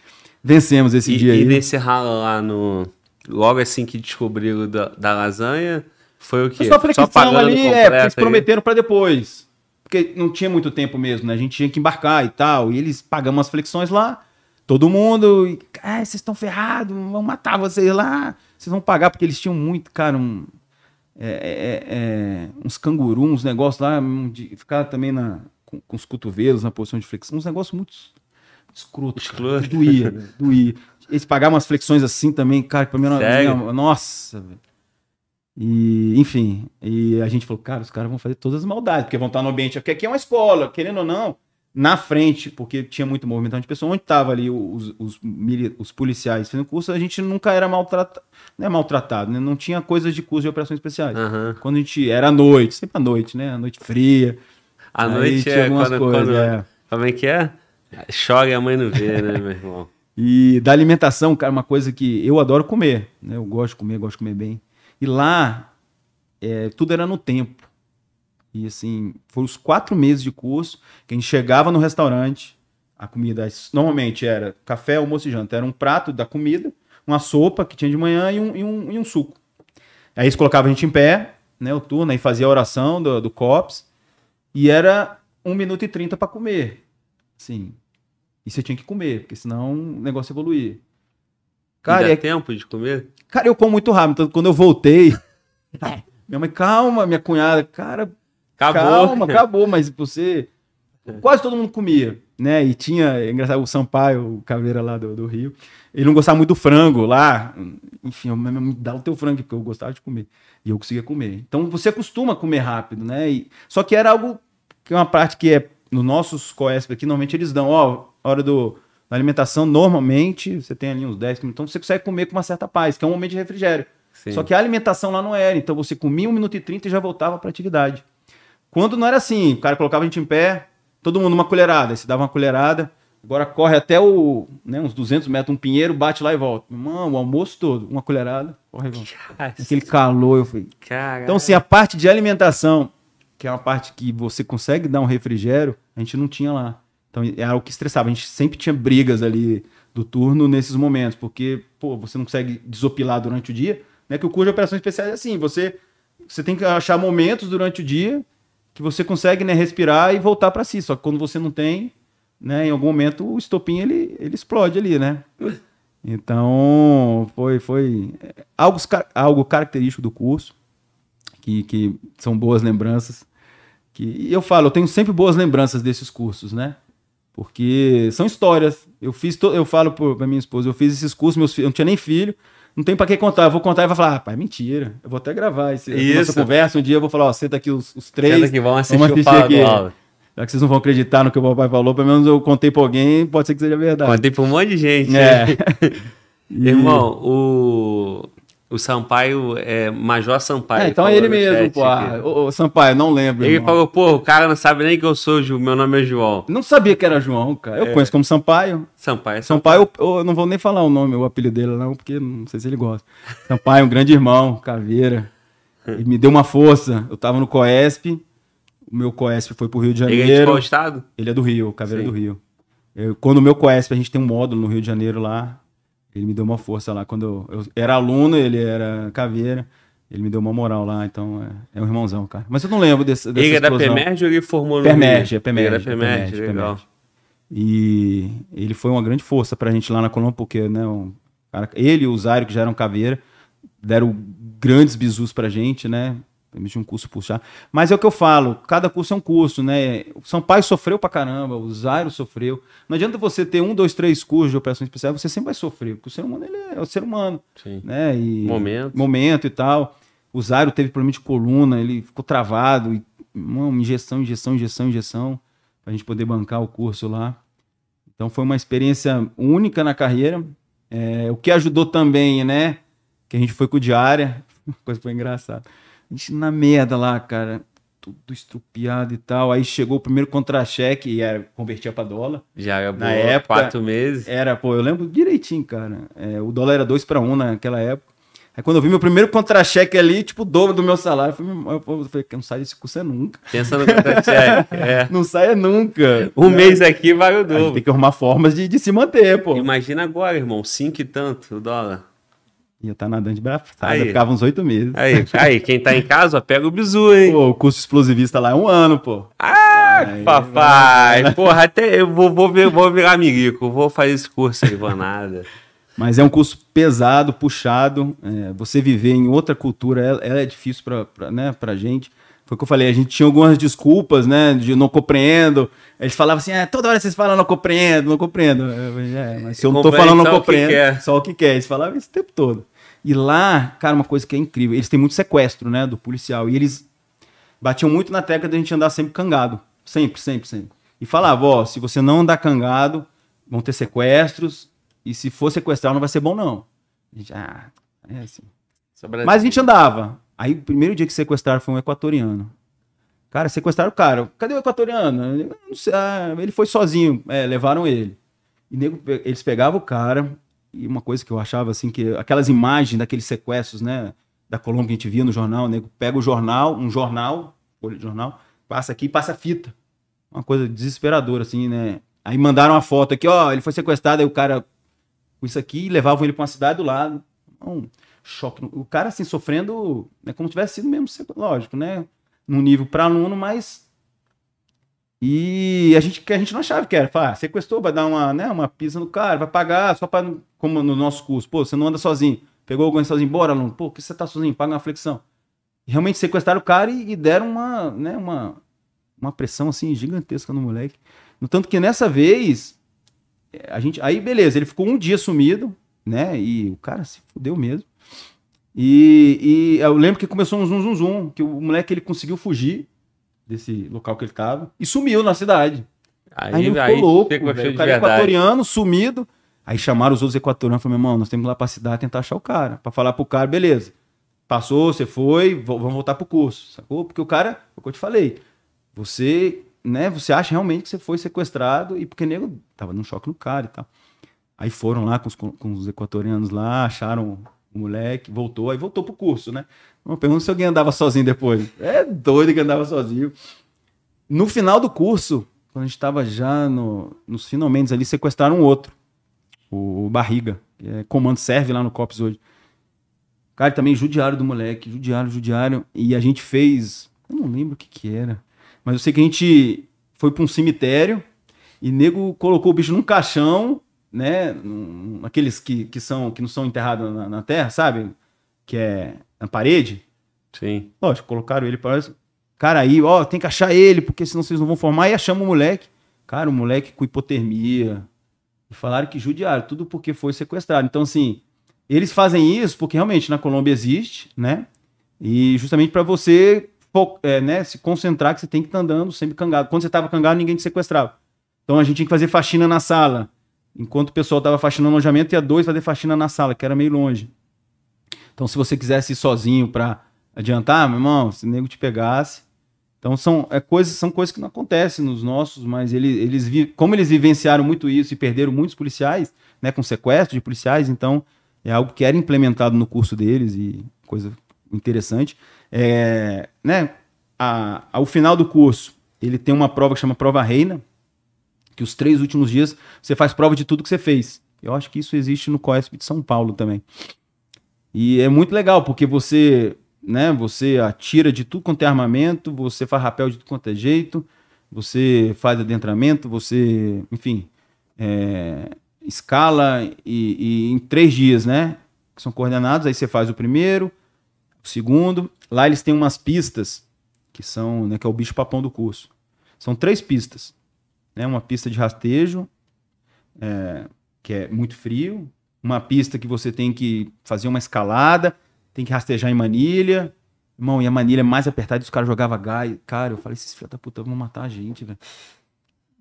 Vencemos esse e, dia e aí. nesse ralo lá no... Logo assim que descobriram da, da lasanha, foi o quê? Só flexão ali, é, completo eles prometeram pra depois. Porque não tinha muito tempo mesmo, né? A gente tinha que embarcar e tal. E eles pagamos as flexões lá, todo mundo. E, ah, vocês estão ferrados, vão matar vocês lá. Vocês vão pagar, porque eles tinham muito, cara, um, é, é, é, uns cangurus, uns negócios lá, um de ficar também na, com, com os cotovelos na posição de flexão, uns negócios muito escrotos. Doía, doía. Eles pagavam umas flexões assim também, cara, que pra mim Sério? Nossa, velho. E, enfim, e a gente falou, cara, os caras vão fazer todas as maldades, porque vão estar no ambiente, porque aqui é uma escola, querendo ou não, na frente, porque tinha muito movimento de pessoas, onde tava ali os, os, os policiais fazendo curso, a gente nunca era maltratado, não é maltratado, né? Não tinha coisas de curso de operações especiais. Aham. Quando a gente, era à noite, sempre à noite, né? À noite fria. A noite é algumas quando, coisas, quando- é. Como é que é? Chora e a mãe não vê, né, meu irmão? E da alimentação, cara, uma coisa que eu adoro comer, né? Eu gosto de comer, gosto de comer bem. E lá, é, tudo era no tempo. E assim, foram os quatro meses de curso que a gente chegava no restaurante, a comida normalmente era café, almoço e janta. Era um prato da comida, uma sopa que tinha de manhã e um, e um, e um suco. Aí eles colocavam a gente em pé, né? O turno, aí fazia a oração do, do COPS. E era um minuto e trinta para comer. Assim, e você tinha que comer, porque senão o negócio evoluía. Cara, dá é- tempo de comer? cara, eu como muito rápido. Então, quando eu voltei, [LAUGHS] minha mãe, calma, minha cunhada, cara, Acabou. calma, [LAUGHS] acabou, mas você. Quase todo mundo comia, né? E tinha, é engraçado, o Sampaio, o caveira lá do, do Rio, ele não gostava muito do frango lá. Enfim, eu, me dá o teu frango, porque eu gostava de comer. E eu conseguia comer. Então você acostuma a comer rápido, né? E, só que era algo que é uma parte que é nos nossos COESP aqui, normalmente eles dão, ó, hora do, da alimentação, normalmente, você tem ali uns 10 minutos, então você consegue comer com uma certa paz, que é um momento de refrigério. Sim. Só que a alimentação lá não era, então você comia 1 minuto e 30 e já voltava para atividade. Quando não era assim, o cara colocava a gente em pé, todo mundo uma colherada, aí você dava uma colherada, agora corre até o, né, uns 200 metros, um pinheiro, bate lá e volta. Mano, o almoço todo, uma colherada, corre e volta. Aquele calor, eu falei, Cara, então, assim, a parte de alimentação, que é uma parte que você consegue dar um refrigério, a gente não tinha lá. Então, é algo que estressava. A gente sempre tinha brigas ali do turno nesses momentos, porque, pô, você não consegue desopilar durante o dia, né? Que o curso de operações especiais é assim, você, você tem que achar momentos durante o dia que você consegue, né, respirar e voltar para si. Só que quando você não tem, né, em algum momento o estopim, ele, ele explode ali, né? Então, foi, foi algo, algo característico do curso que, que são boas lembranças. Que, e eu falo, eu tenho sempre boas lembranças desses cursos, né? Porque são histórias. Eu fiz, to, eu falo para minha esposa, eu fiz esses cursos, meus filhos, eu não tinha nem filho, não tem para que contar. Eu vou contar e vai falar, ah, pai, mentira. Eu vou até gravar esse, Isso. essa conversa. Um dia eu vou falar, ó, senta aqui os, os três. Senta aqui, vamos assistir, vamos o assistir Fala aqui. Aula. Já que vocês não vão acreditar no que o papai falou, pelo menos eu contei pra alguém, pode ser que seja verdade. Contei pra um monte de gente. É. [LAUGHS] [LAUGHS] E- Irmão, o, o Sampaio é Major Sampaio. É, então é ele mesmo, pô. Ah, ô, ô, Sampaio, não lembro. Ele irmão. falou, pô, o cara não sabe nem que eu sou, meu nome é João. Não sabia que era João, cara. Eu É. conheço como Sampaio. Sampaio é Sampaio, eu, eu não vou nem falar o nome, o apelido dele, não, porque não sei se ele gosta. Sampaio, um grande irmão, caveira. Ele me deu uma força. Eu tava no Coesp, o meu Coesp foi pro Rio de Ele é de Janeiro. qual estado? Ele é do Rio, Caveira Sim. do Rio. Eu- quando o meu Coesp, a gente tem um módulo no Rio de Janeiro lá, ele me deu uma força lá. Quando eu, eu era aluno, ele era caveira, ele me deu uma moral lá, então é, é um irmãozão, cara. Mas eu não lembro desse, dessa Ele é da explosão. PEMERG ou ele formou no Permerge, Rio? é Permerge. Ele Permerge, Permerge, legal. E ele foi uma grande força pra gente lá na Colômbia, porque né, um cara- ele e o Zairo, que já eram caveira, deram grandes bisus pra gente, né? Permitiu um curso puxar. Mas é o que eu falo, cada curso é um curso, né? O São Paulo sofreu pra caramba, o Zairo sofreu. Não adianta você ter um, dois, três cursos de operação especial, você sempre vai sofrer, porque o ser humano ele é, é o ser humano, Sim. né? E Momento. momento e tal. O Zairo teve problema de coluna, ele ficou travado, e, uma injeção, injeção, injeção, injeção, pra gente poder bancar o curso lá. Então foi uma experiência única na carreira. É, o que ajudou também, né? Que a gente foi com o diária, [LAUGHS] coisa foi engraçada. A gente na merda lá, cara, tudo estrupiado e tal. Aí chegou o primeiro contra-cheque e era, convertia pra dólar. Já é boa, época- quatro meses. Era, pô, eu lembro direitinho, cara. É, o dólar era 2 para 1 naquela época. Aí quando eu vi meu primeiro contra-cheque ali, tipo, o dobro do meu salário, eu falei, eu falei não sai desse curso é nunca. Pensa no contra-cheque. É. [LAUGHS] Não saia nunca. Um mês aqui vai o dobro. tem que arrumar formas de, de se manter, pô. Imagina agora, irmão, cinco e tanto o dólar. Ia estar nadando de braçada, Aí. ficava uns oito meses. Aí, aí, quem tá em casa, ó, pega o bizu, hein? Pô, o curso explosivista lá é um ano, pô. Ah, Aí, papai! Porra, até eu vou, vou, vir- vou virar amiguico, vou fazer esse curso aí, vou nada. Mas é um curso pesado, puxado. é, você viver em outra cultura, ela, ela é difícil pra, pra, né, pra gente. Foi o que eu falei, a gente tinha algumas desculpas, né, de não compreendo. Eles falavam assim, ah, toda hora vocês falam não compreendo, não compreendo. Eu é, mas se eu não tô falando não que compreendo, só o que quer. Eles falavam isso o tempo todo. E lá, cara, uma coisa que é incrível, eles têm muito sequestro, né, do policial. E eles batiam muito na tecla de a gente andar sempre cangado. Sempre, sempre, sempre. E falava, ó, se você não andar cangado, vão ter sequestros. E se for sequestrar, não vai ser bom, não. A gente, ah, é assim. Mas a gente andava. Aí, o primeiro dia que sequestraram foi um equatoriano. Cara, sequestraram o cara. Cadê o equatoriano? Ele, não sei, ah, ele foi sozinho. É, levaram ele. E nego, eles pegavam o cara. E uma coisa que eu achava assim, que aquelas imagens daqueles sequestros, né? Da Colômbia que a gente via no jornal, nego pega o jornal, um jornal, folha de jornal, passa aqui passa fita. Uma coisa desesperadora, assim, né? Aí mandaram uma foto aqui, ó, ele foi sequestrado, aí o cara com isso aqui, levavam ele pra uma cidade do lado. Um choque. O cara, assim, sofrendo, né, como tivesse sido mesmo, lógico, né? Num nível para aluno, mas. E a gente, que a gente não achava que era. Fala, ah, sequestrou, vai dar uma, né, uma pisa no cara, vai pagar, só para como no nosso curso. Pô, você não anda sozinho. Pegou alguém sozinho, bora, aluno. Pô, que você tá sozinho? Paga uma flexão. E realmente sequestraram o cara e, e deram uma, né, uma, uma pressão, assim, gigantesca no moleque. No tanto que nessa vez, a gente. Aí, beleza, ele ficou um dia sumido, né? E o cara se fudeu mesmo. E, e eu lembro que começou um zum zum zum, que o moleque ele conseguiu fugir desse local que ele tava e sumiu na cidade. Aí, Aí, ele aí, ficou louco, ficou o cara equatoriano, sumido. Aí chamaram os outros equatorianos e falaram, meu irmão, nós temos que ir lá pra cidade tentar achar o cara. Pra falar pro cara, beleza. Passou, você foi, vamos voltar pro curso, sacou? Porque o cara, é o que eu te falei, você, né, você acha realmente que você foi sequestrado e porque nego tava num choque no cara e tal. Aí foram lá com os, com os equatorianos lá, acharam o moleque, voltou, aí voltou pro curso, né? Não pergunta se alguém andava sozinho depois. É doido que andava sozinho. No final do curso, quando a gente tava já no, nos finalmente ali, sequestraram um outro, o, o Barriga, que é comando serve lá no COPS hoje. Cara, também judiário do moleque, judiário, judiário. E a gente fez. Eu não lembro o que que era. Mas eu sei que a gente foi pra um cemitério e nego colocou o bicho num caixão, né? Aqueles que, que, são, que não são enterrados na, na terra, sabe? Que é na parede. Sim. Lógico, colocaram ele para. Cara, aí, ó, tem que achar ele, porque senão vocês não vão formar. E achamos o moleque. Cara, o moleque com hipotermia. E falaram que judiaram, tudo porque foi sequestrado. Então, assim, eles fazem isso porque realmente na Colômbia existe, né? E justamente para você é, né, se concentrar que você tem que estar andando sempre cangado. Quando você estava cangado, ninguém te sequestrava. Então a gente tinha que fazer faxina na sala. Enquanto o pessoal estava faxinando no alojamento, ia dois fazer faxina na sala, que era meio longe. Então, se você quisesse ir sozinho para adiantar, meu irmão, se o nego te pegasse. Então, são, é, coisas, são coisas que não acontecem nos nossos, mas ele, eles, vi- como eles vivenciaram muito isso e perderam muitos policiais, né, com sequestro de policiais, então é algo que era implementado no curso deles e coisa interessante. É, né, a- ao final do curso, ele tem uma prova que chama prova reina, que os três últimos dias você faz prova de tudo que você fez. Eu acho que isso existe no COESP de São Paulo também. E é muito legal, porque você, né, você atira de tudo quanto é armamento, você faz rapel de tudo quanto é jeito, você faz adentramento, você, enfim, é, escala e, e em três dias, né, que são coordenados, aí você faz o primeiro, o segundo, lá eles têm umas pistas, que são, né, que é o bicho papão do curso. São três pistas, né, uma pista de rastejo, é, que é muito frio, uma pista que você tem que fazer uma escalada, tem que rastejar em manilha. Irmão, e a manilha é mais apertada os caras jogavam gás. Cara, eu falei, esses filhos da puta vão matar a gente, velho.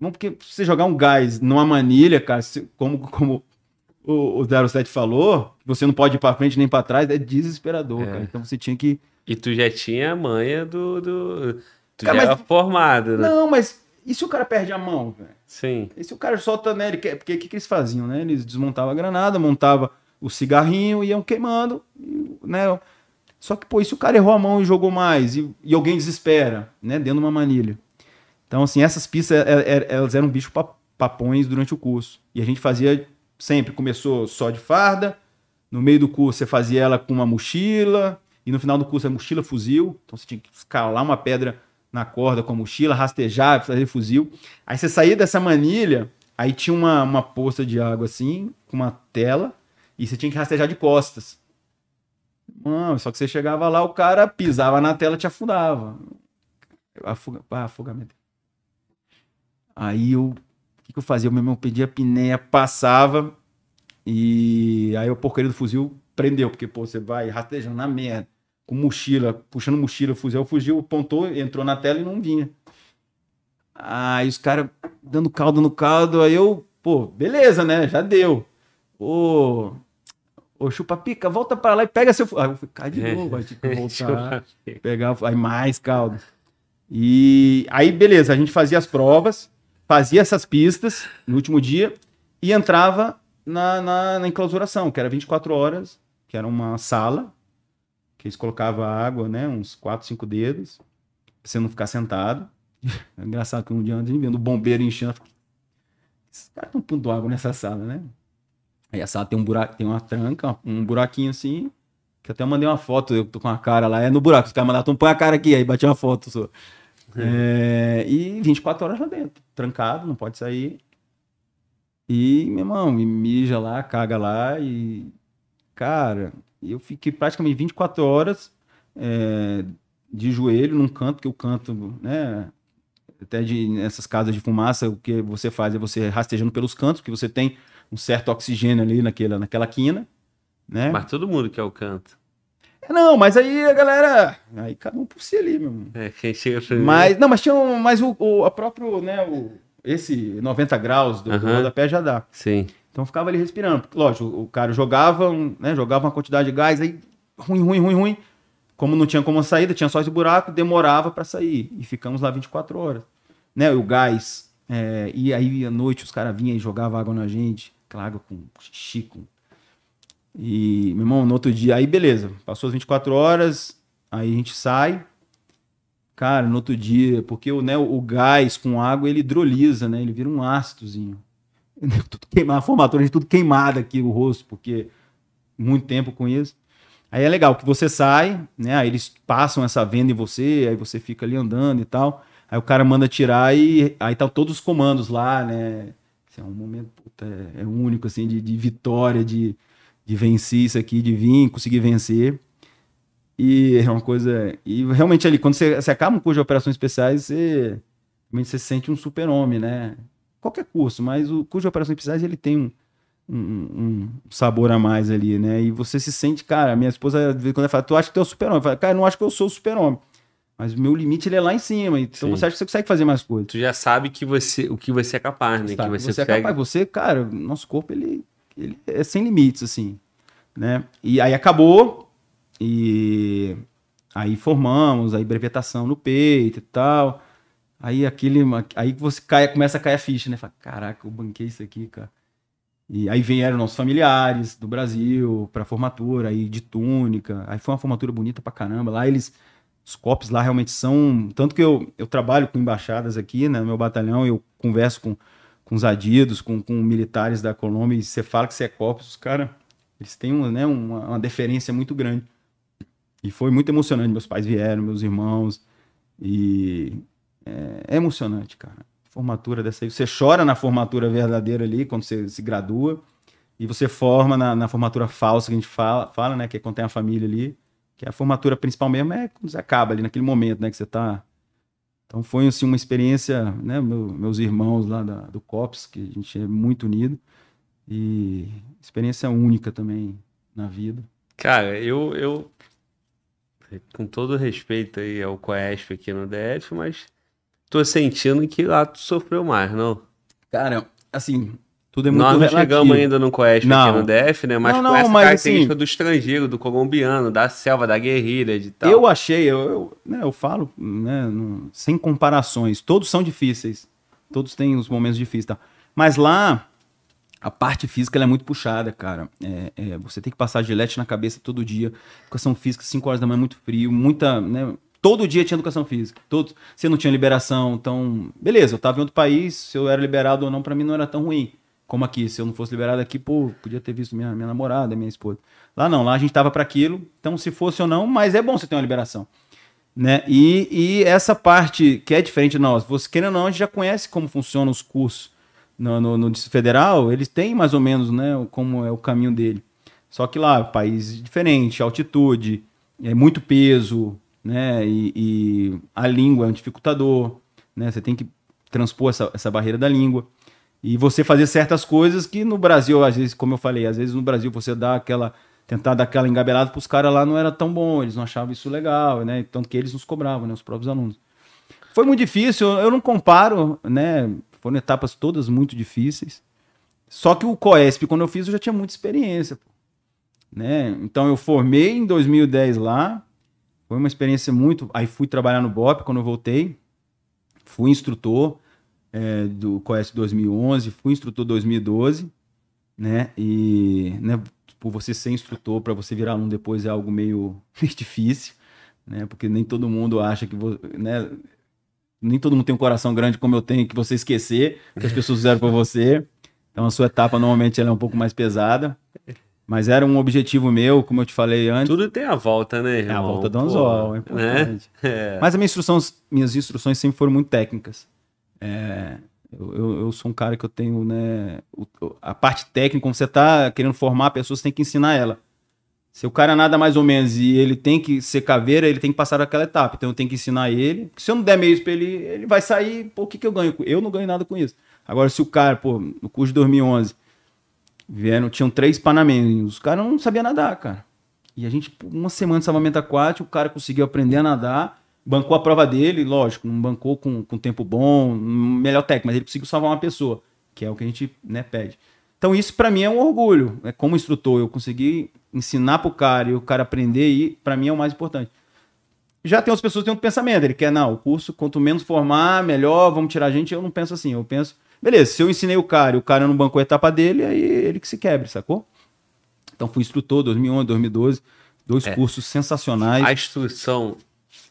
Não, porque se você jogar um gás numa manilha, cara, se- como, como o, o 07 falou, você não pode ir pra frente nem pra trás, é desesperador, É. cara. Então você tinha que. E tu já tinha a manha do. do... Tu Cara, já mas- era formado, né? Não, mas e se o cara perde a mão, velho? Sim. E se o cara solta, né? Ele quer, porque o que, que eles faziam, né? Eles desmontavam a granada, montava o cigarrinho, iam queimando, né? Só que, pô, e se o cara errou a mão e jogou mais, e, e alguém desespera, né? Dentro de uma manilha. Então, assim, essas pistas, é, é, elas eram bicho papões durante o curso. E a gente fazia sempre, começou só de farda, no meio do curso você fazia ela com uma mochila, e no final do curso é mochila fuzil. Então você tinha que escalar uma pedra na corda com a mochila, rastejar, fazer fuzil. Aí você saía dessa manilha, aí tinha uma, uma poça de água assim, com uma tela, e você tinha que rastejar de costas. Mano, só que você chegava lá, o cara pisava na tela e te afundava. Afuga, ah, afogamento. Aí eu. O que, que eu fazia? Eu mesmo pedia a pinéia, passava, e aí o porcaria do fuzil prendeu, porque, pô, você vai rastejando na merda, com mochila, puxando mochila, fuzil, o fuzil apontou, entrou na tela e não vinha. Aí os caras dando caldo no caldo, aí eu, pô, beleza, né? Já deu. Ô, ô chupa-pica, volta pra lá e pega seu. Aí eu fui, cai de novo, vai ter que [LAUGHS] voltar, pegar, aí mais caldo. E aí, beleza, a gente fazia as provas, fazia essas pistas no último dia e entrava na, na, na enclausuração, que era 24 horas, que era uma sala, que eles colocavam água, né, uns 4, 5 dedos, pra você não ficar sentado. [LAUGHS] É engraçado que um dia antes, vendo o bombeiro enchendo, esses caras estão pondo água nessa sala, né? Aí a sala tem um buraco, tem uma tranca, um buraquinho assim, que até mandei uma foto, eu tô com a cara lá, é no buraco, os caras mandaram, então põe a cara aqui, aí bati uma foto. Só. É, e 24 horas lá dentro, trancado, não pode sair. E, meu irmão, me mija lá, caga lá e. Cara, eu fiquei praticamente 24 horas é, de joelho num canto, que o canto, né? Até de nessas casas de fumaça, o que você faz é você rastejando pelos cantos, porque você tem um certo oxigênio ali naquela, naquela quina, né? Mas todo mundo quer o canto. É, não, mas aí a galera. Aí cada um por si ali, meu irmão. É, quem chega primeiro. Mas, não, mas tinha um, mas o, o a próprio, né, o, esse 90 graus do, uhum. do rodapé já dá. Sim. Então ficava ali respirando. Lógico, o cara jogava, né, jogava uma quantidade de gás, aí ruim, ruim, ruim, ruim. Como não tinha como saída, tinha só esse buraco, demorava para sair. E ficamos lá 24 horas. Né, o gás. É, e aí à noite os caras vinham e jogavam água na gente. Aquela água com. Com... E, meu irmão, no outro dia, aí beleza. Passou as 24 horas, aí a gente sai. Cara, no outro dia, porque o, né, o gás com água ele hidroliza, né? Ele vira um ácidozinho. [LAUGHS] tudo queimado, a formatura de tudo queimada aqui o rosto, porque muito tempo com isso. Aí é legal que você sai, né? Aí eles passam essa venda em você, aí você fica ali andando e tal. Aí o cara manda tirar e aí tá todos os comandos lá, né? Esse é um momento puta, é, é único assim de, de vitória, de, de vencer isso aqui, de vir, conseguir vencer. E é uma coisa. E realmente ali, quando você, você acaba um curso de operações especiais, você, você se sente um super-homem, né? Qualquer curso, mas o curso de operações especiais ele tem um, um, um, sabor a mais ali, né? E você se sente, cara, minha esposa, quando ela fala, tu acha que tu é o super-homem? Eu falo, cara, eu não acho que eu sou o super-homem. Mas o meu limite ele é lá em cima. Então Sim. você acha que você consegue fazer mais coisas. Tu já sabe que você, o que você é capaz, né? Sabe, que você, você é capaz. Você, cara, nosso corpo ele, ele é sem limites, assim. Né? E aí acabou, e aí formamos, aí brevetação no peito e tal. Aí aquele. Aí você cai, começa a cair a ficha, né? Fala, caraca, eu banquei isso aqui, cara. E aí vieram nossos familiares do Brasil pra formatura, aí de túnica. Aí foi uma formatura bonita pra caramba. Lá eles. Os COPs lá realmente são. Tanto que eu, eu trabalho com embaixadas aqui, né? No meu batalhão, eu converso com, com os adidos, com, com militares da Colômbia, e você fala que você é COPS, os caras. Eles têm um, né, uma, uma deferência muito grande. E foi muito emocionante. Meus pais vieram, meus irmãos. E é, emocionante, cara. Formatura dessa aí. Você chora na formatura verdadeira ali, quando você se gradua. E você forma na, na formatura falsa que a gente fala, fala, né? Que é quando tem a família ali. Que a formatura principal mesmo é quando você acaba ali, naquele momento, né? Que você tá. Então foi assim uma experiência, né? Meu, meus irmãos lá da, do COPS, que a gente é muito unido. E experiência única também na vida. Cara, eu, eu com todo respeito aí ao Coesp aqui no DF, mas tô sentindo que lá tu sofreu mais, não? Cara, assim, tudo é muito Nós não relativo. chegamos ainda no Coesp não. aqui no DF, né? Mas não, não, com essa mas, característica assim, do estrangeiro, do colombiano, da selva, da guerrilha, de tal. Eu achei, eu, eu, né, eu falo, né, não, sem comparações, todos são difíceis. Todos têm os momentos difíceis, tá? Mas lá, a parte física ela é muito puxada, cara. É, é, você tem que passar gilete na cabeça todo dia. Educação física, 5 horas da manhã, muito frio, muita. Né, todo dia tinha educação física. Todo, você não tinha liberação, então. Beleza, eu tava em outro país, se eu era liberado ou não, para mim não era tão ruim. Como aqui, se eu não fosse liberado aqui, pô, podia ter visto minha, minha namorada, minha esposa. Lá não, lá a gente tava para aquilo, então se fosse ou não, mas é bom você ter uma liberação. Né? E, e essa parte que é diferente de nós, você querendo ou não, a gente já conhece como funcionam os cursos no, no, no Federal, eles têm mais ou menos né, como é o caminho dele. Só que lá, país diferente, altitude, é muito peso, né? E, e, a língua é um dificultador, né? Você tem que transpor essa, essa barreira da língua. E você fazer certas coisas que no Brasil, às vezes, como eu falei, às vezes no Brasil você dá aquela. tentar dar aquela engabelada para os caras lá não era tão bom, eles não achavam isso legal, né? Tanto que eles nos cobravam, né? Os próprios alunos. Foi muito difícil, eu não comparo, né? Foram etapas todas muito difíceis. Só que o COESP, quando eu fiz, eu já tinha muita experiência. Né? Então eu formei em 2010 lá. Foi uma experiência muito. Aí fui trabalhar no BOP quando eu voltei. Fui instrutor é, do COESP 2011, fui instrutor 2012. Né? E né, por você ser instrutor, para você virar aluno depois é algo [LAUGHS] meio difícil. Né? Porque nem todo mundo acha que. Né? nem todo mundo tem um coração grande como eu tenho, que você esquecer que as pessoas fizeram por você. Então a sua etapa normalmente ela é um pouco mais pesada. Mas era um objetivo meu, como eu te falei antes. Tudo tem a volta, né, irmão? É a volta do anzol, é importante. Né? [LAUGHS] É. Mas minha instrução, minhas instruções sempre foram muito técnicas. É, eu, eu, eu, sou um cara que eu tenho, né, a parte técnica, quando você está querendo formar a pessoa, você tem que ensinar ela. Se o cara nada mais ou menos e ele tem que ser caveira, ele tem que passar aquela etapa. Então eu tenho que ensinar ele. Se eu não der meios para ele, ele vai sair. Pô, o que, que eu ganho? Eu não ganho nada com isso. Agora, se o cara, pô, no curso de 2011, vieram, tinham três panamenhos, os caras não sabiam nadar, cara. E a gente, uma semana de salvamento aquático, o cara conseguiu aprender a nadar, bancou a prova dele, lógico, não bancou com, com tempo bom, melhor técnico, mas ele conseguiu salvar uma pessoa, que é o que a gente né, pede. Então isso para mim é um orgulho. É como instrutor, eu consegui ensinar pro cara e o cara aprender e para mim é o mais importante. Já tem outras pessoas que têm outro pensamento, ele quer, não, o curso, quanto menos formar, melhor, vamos tirar a gente. Eu não penso assim, eu penso, beleza, se eu ensinei o cara e o cara não bancou a etapa dele, aí ele que se quebre, sacou? Então fui instrutor 2011, 2012, dois é. cursos sensacionais. A instrução,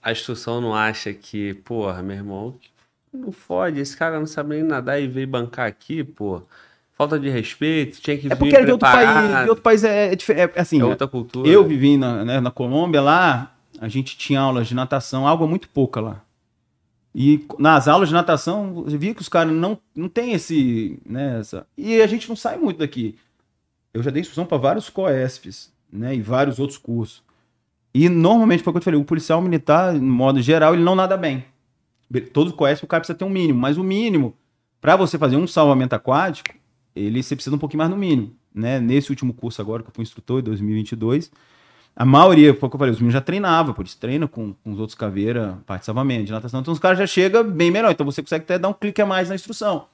a instrução não acha que, porra, meu irmão, não fode, esse cara não sabe nem nadar e veio bancar aqui, porra falta de respeito, tinha que É porque era de outro país, de outro país é, é, é, é assim. É outra cultura. Eu vivi na, né, na Colômbia, lá a gente tinha aulas de natação, água muito pouca lá. E nas aulas de natação, eu via que os caras não, não tem esse, né, essa... E a gente não sai muito daqui. Eu já dei instrução para vários COESPs, né, e vários outros cursos. E normalmente, foi o que eu te falei, o policial militar, no modo geral, ele não nada bem. Todo COESP o cara precisa ter um mínimo, mas o mínimo, para você fazer um salvamento aquático, ele você precisa um pouquinho mais no mínimo, né? Nesse último curso agora que eu fui instrutor, em 2022, a maioria, foi o que eu falei, os meninos já treinavam, por isso treina com, com os outros caveira, parte de salvamento, de natação, então os caras já chegam bem melhor, então você consegue até dar um clique a mais na instrução,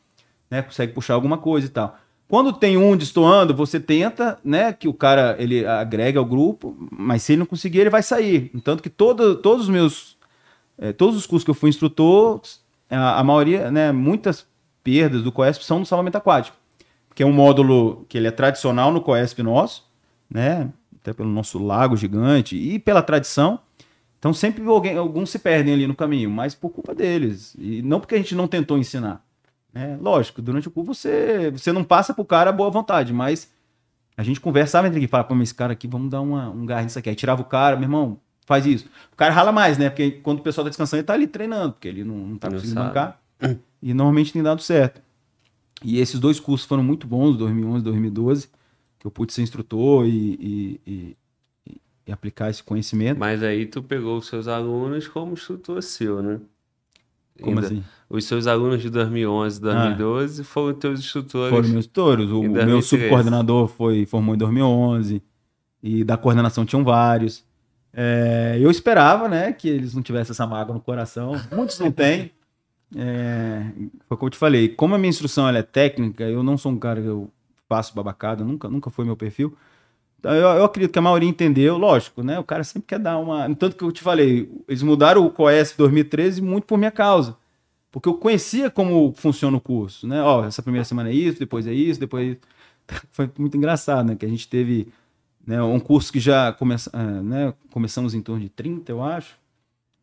né? Consegue puxar alguma coisa e tal. Quando tem um destoando, você tenta, né, que o cara ele agrega ao grupo, mas se ele não conseguir, ele vai sair. Tanto que todo, todos os meus, é, todos os cursos que eu fui instrutor, a, a maioria, né, muitas perdas do COESP são no salvamento aquático que é um módulo que ele é tradicional no COESP nosso, né? Até pelo nosso lago gigante e pela tradição. Então sempre alguém, alguns se perdem ali no caminho, mas por culpa deles. E não porque a gente não tentou ensinar. Né? Lógico, durante o curso você, você não passa pro cara a boa vontade, mas a gente conversava entre que fala, pô, esse cara aqui, vamos dar uma, um gás nisso aqui. Aí tirava o cara, meu irmão, faz isso. O cara rala mais, né? Porque quando o pessoal tá descansando, ele tá ali treinando, porque ele não, não tá conseguindo bancar. E normalmente tem dado certo. E esses dois cursos foram muito bons, 2011 e 2012, que eu pude ser instrutor e, e, e, e, aplicar esse conhecimento. Mas aí tu pegou os seus alunos como instrutor seu, né? Como Ainda, assim? Os seus alunos de 2011 e 2012 ah, foram teus instrutores. Foram meus instrutores. O, o meu subcoordenador foi, formou em 2011 e da coordenação tinham vários. É, eu esperava, né, que eles não tivessem essa mágoa no coração. Muitos não têm. É, foi como eu te falei, como a minha instrução ela é técnica, eu não sou um cara que eu faço babacada, nunca, nunca foi meu perfil. Então, eu, eu, acredito que a maioria entendeu, lógico, né? O cara sempre quer dar uma. Tanto que eu te falei, eles mudaram o COES 2013 muito por minha causa. Porque eu conhecia como funciona o curso, né? Ó, essa primeira semana é isso, depois é isso, depois é isso. [LAUGHS] Foi muito engraçado, né? Que a gente teve né, um curso que já começa, uh, né, começamos em torno de 30, eu acho.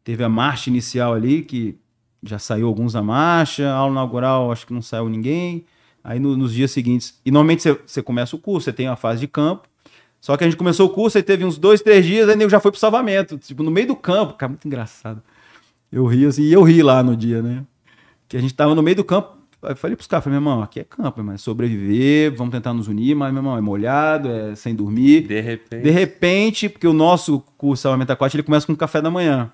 Teve a marcha inicial ali, que já saiu alguns da marcha, a aula inaugural acho que não saiu ninguém. Aí no, nos dias seguintes, e normalmente você começa o curso, você tem a fase de campo, só que a gente começou o curso, aí teve uns dois, três dias, aí eu já foi pro salvamento, tipo, no meio do campo, cara, muito engraçado. Eu ri assim, e eu ri lá no dia, né? Que a gente tava no meio do campo, eu falei pros caras, falei, meu irmão, aqui é campo, mas sobreviver, vamos tentar nos unir, mas, meu irmão, é molhado, é sem dormir. De repente. De repente, porque o nosso curso Salvamento Aquático, ele começa com café da manhã,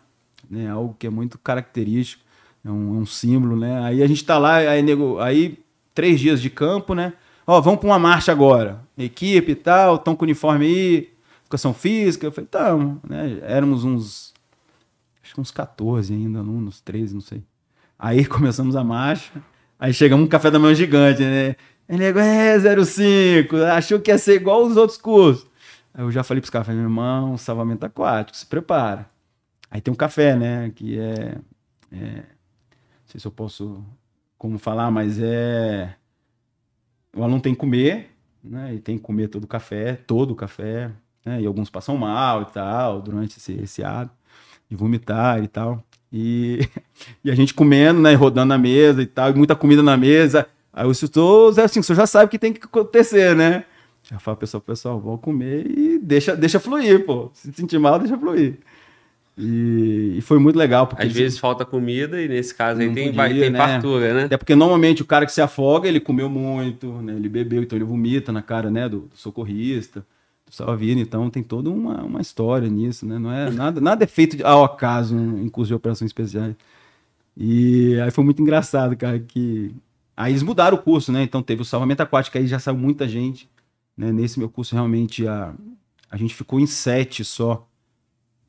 né? Algo que é muito característico, é um, é um símbolo, né? Aí a gente tá lá, aí, nego, aí três dias de campo, né? Ó, vamos para uma marcha agora. Equipe e tal, estão com uniforme aí, educação física. Eu falei, tá, né? Éramos uns, acho que uns 14 ainda, uns 13, não sei. Aí [LAUGHS] começamos a marcha. Aí chegamos um café da manhã gigante, né? Nego, é 05, achou que ia ser igual os outros cursos. Aí eu já falei pros caras, meu irmão, salvamento aquático, se prepara. Aí tem um café, né? Que é, é. Não sei se eu posso como falar, mas é. O aluno tem que comer, né? E tem que comer todo o café, todo o café, né? E alguns passam mal e tal, durante esse, esse ato, de vomitar e tal. E, [LAUGHS] e a gente comendo, né? Rodando na mesa e tal, e muita comida na mesa. Aí o instrutor, Zé, assim, você já sabe o que tem que acontecer, né? Já fala, pessoal, pessoal, vamos comer e deixa, deixa fluir, pô. Se sentir mal, deixa fluir. E, e foi muito legal. Porque Às vezes falta comida e nesse caso aí tem, podia, vai, tem né? fartura, né? É porque normalmente o cara que se afoga, ele comeu muito, né? Ele bebeu, então ele vomita na cara, né? Do, do socorrista, do salvino. Então tem toda uma, uma história nisso, né? Não é [LAUGHS] nada, nada é feito ao acaso em curso de operações especiais. E aí foi muito engraçado, cara, que... Aí eles mudaram o curso, né? Então teve o salvamento aquático, aí já saiu muita gente. Né? Nesse meu curso, realmente, a, a gente ficou em sete só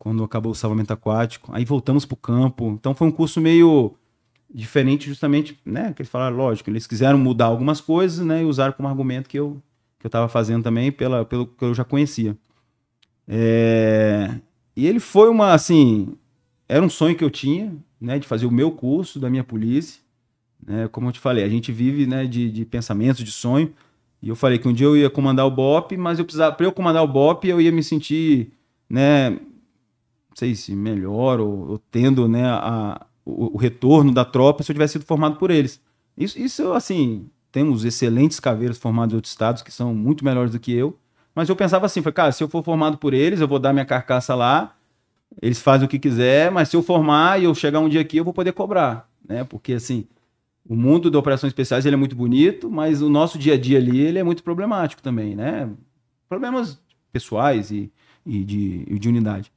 quando acabou o salvamento aquático. Aí voltamos para o campo. Então foi um curso meio diferente, justamente, né? Que eles falaram, lógico, eles quiseram mudar algumas coisas, né? E usaram como argumento que eu que eu estava fazendo também pela, pelo que eu já conhecia. É... E ele foi uma, assim, era um sonho que eu tinha, né? De fazer o meu curso da minha polícia. Né, como eu te falei, a gente vive né, de, de pensamentos, de sonho. E eu falei que um dia eu ia comandar o BOP, mas eu precisava, para eu comandar o BOP, eu ia me sentir, né, sei se melhor ou, ou tendo né, a, o, o, retorno da tropa se eu tivesse sido formado por eles. Isso, isso, assim, temos excelentes caveiros formados em outros estados que são muito melhores do que eu, mas eu pensava assim, foi, cara, se eu for formado por eles, eu vou dar minha carcaça lá, eles fazem o que quiser, mas se eu formar e eu chegar um dia aqui, eu vou poder cobrar, né? Porque, assim, o mundo de operações especiais ele é muito bonito, mas o nosso dia a dia ali ele é muito problemático também, né? Problemas pessoais e, e de, e de unidade.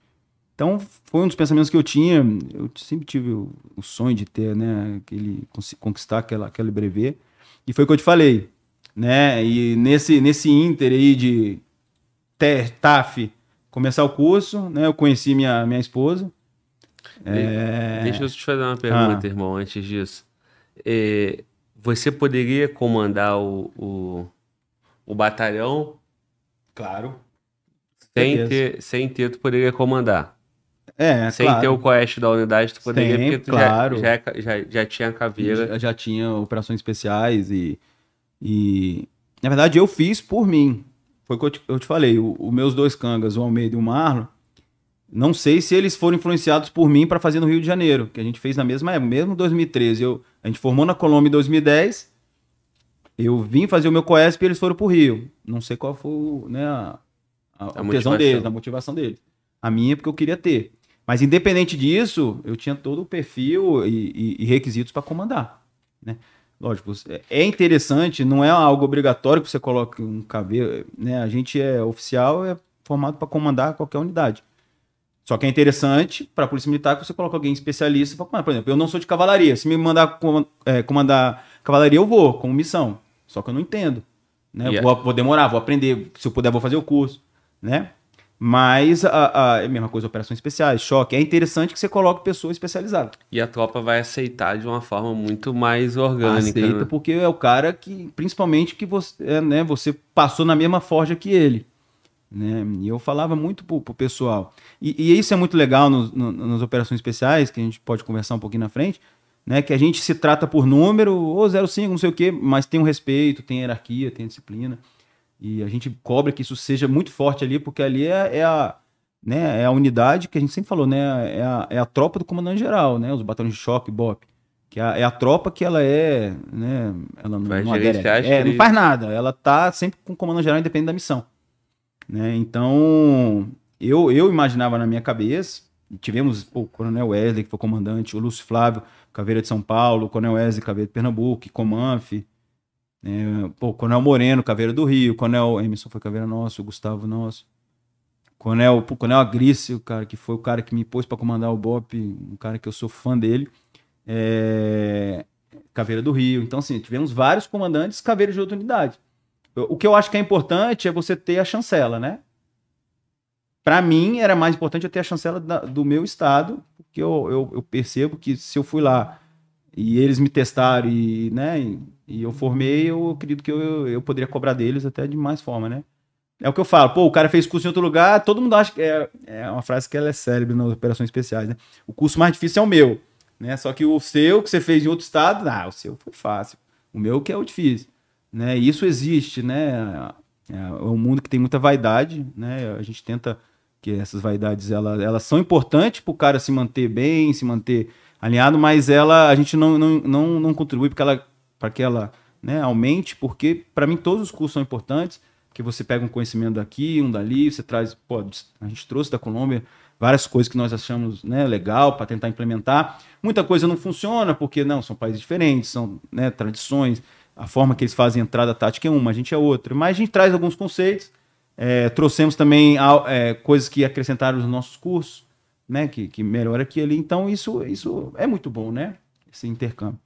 Então, foi um dos pensamentos que eu tinha. Eu sempre tive o, o sonho de ter, né, aquele, conquistar aquela, aquele brevet. E foi o que eu te falei, né? E nesse, nesse inter aí de TAF começar o curso, né? Eu conheci minha, minha esposa. É... Deixa eu te fazer uma pergunta, ah. irmão, antes disso. É, você poderia comandar o, o, o batalhão? Claro. Sem ter, sem ter, tu poderia comandar. É, Sem claro. ter o coeste da unidade, tu poderia, Sempre, porque tu claro. já, já, já, já tinha caveira. Já, já tinha operações especiais e, e. Na verdade, eu fiz por mim. Foi o que eu te, eu te falei. Os meus dois cangas, o Almeida e o Marlon, não sei se eles foram influenciados por mim para fazer no Rio de Janeiro, que a gente fez na mesma época, mesmo 2013. Eu, a gente formou na Colômbia em 2010. Eu vim fazer o meu COESP e eles foram pro Rio. Não sei qual foi né, a, a, a, a tesão deles, a motivação deles. A minha é porque eu queria ter. Mas independente disso, eu tinha todo o perfil e, e, e requisitos para comandar. Né? Lógico, é interessante, não é algo obrigatório que você coloque um cabelo. Né? A gente é oficial, é formado para comandar qualquer unidade. Só que é interessante para a Polícia Militar que você coloque alguém especialista para comandar. Por exemplo, eu não sou de cavalaria. Se me mandar é, comandar cavalaria, eu vou, como missão. Só que eu não entendo. Né? Yeah. Vou, vou demorar, vou aprender. Se eu puder, vou fazer o curso. Né? Mas a, a, é a mesma coisa, operações especiais, choque. É interessante que você coloque pessoa especializada. E a tropa vai aceitar de uma forma muito mais orgânica. Aceita né? porque é o cara que, principalmente, que você, é, né, você passou na mesma forja que ele. Né? E eu falava muito pro, pro pessoal. E, e isso é muito legal no, no, nas operações especiais, que a gente pode conversar um pouquinho na frente, né? Que a gente se trata por número, ou 05, não sei o quê, mas tem um respeito, tem hierarquia, tem disciplina. E a gente cobra que isso seja muito forte ali, porque ali é, é a, né, é a unidade que a gente sempre falou, né? É a, é a tropa do comandante geral, né? Os batalhões de choque, BOP. Que é a, é a tropa que ela é, né? Ela não, não, é, não faz nada. Ela tá sempre com o comandante geral, independente da missão. Né? Então, eu, eu imaginava na minha cabeça, e tivemos pô, o Coronel Wesley, que foi comandante, o Lúcio Flávio, Caveira de São Paulo, o Coronel Wesley, Caveira de Pernambuco, Comanf, né? pô, o Coronel Moreno, Caveira do Rio, o Coronel Emerson foi Caveira nosso, o Gustavo nosso. Coronel, pô, Coronel Agrício, cara, que foi o cara que me pôs para comandar o BOP, um cara que eu sou fã dele. É... Caveira do Rio. Então, assim, tivemos vários comandantes caveiras de outra unidade. O que eu acho que é importante é você ter a chancela, né? Para mim, era mais importante eu ter a chancela da- do meu estado, porque eu, eu, eu percebo que se eu fui lá e eles me testaram e, né, e, eu formei, eu acredito que eu, eu poderia cobrar deles até de mais forma, né? É o que eu falo, pô, o cara fez curso em outro lugar, todo mundo acha que é, é uma frase que ela é célebre nas operações especiais, né? O curso mais difícil é o meu, né? Só que o seu, que você fez em outro estado, ah, o seu foi fácil. O meu que é o difícil, né? E isso existe, né? É é um mundo que tem muita vaidade, né? A gente tenta que essas vaidades, elas, elas são importantes para o cara se manter bem, se manter alinhado, mas ela, a gente não, não, não, não contribui para que ela, para que ela né, aumente, porque para mim todos os cursos são importantes, porque você pega um conhecimento daqui, um dali, você traz, pô, a gente trouxe da Colômbia várias coisas que nós achamos né, legal para tentar implementar. Muita coisa não funciona, porque não, são países diferentes, são né, tradições, a forma que eles fazem entrada tática é uma, a gente é outra. Mas a gente traz alguns conceitos, é, trouxemos também é, coisas que acrescentaram nos nossos cursos, né, que, que melhora aqui e ali. Então, isso, isso é muito bom, né? Esse intercâmbio.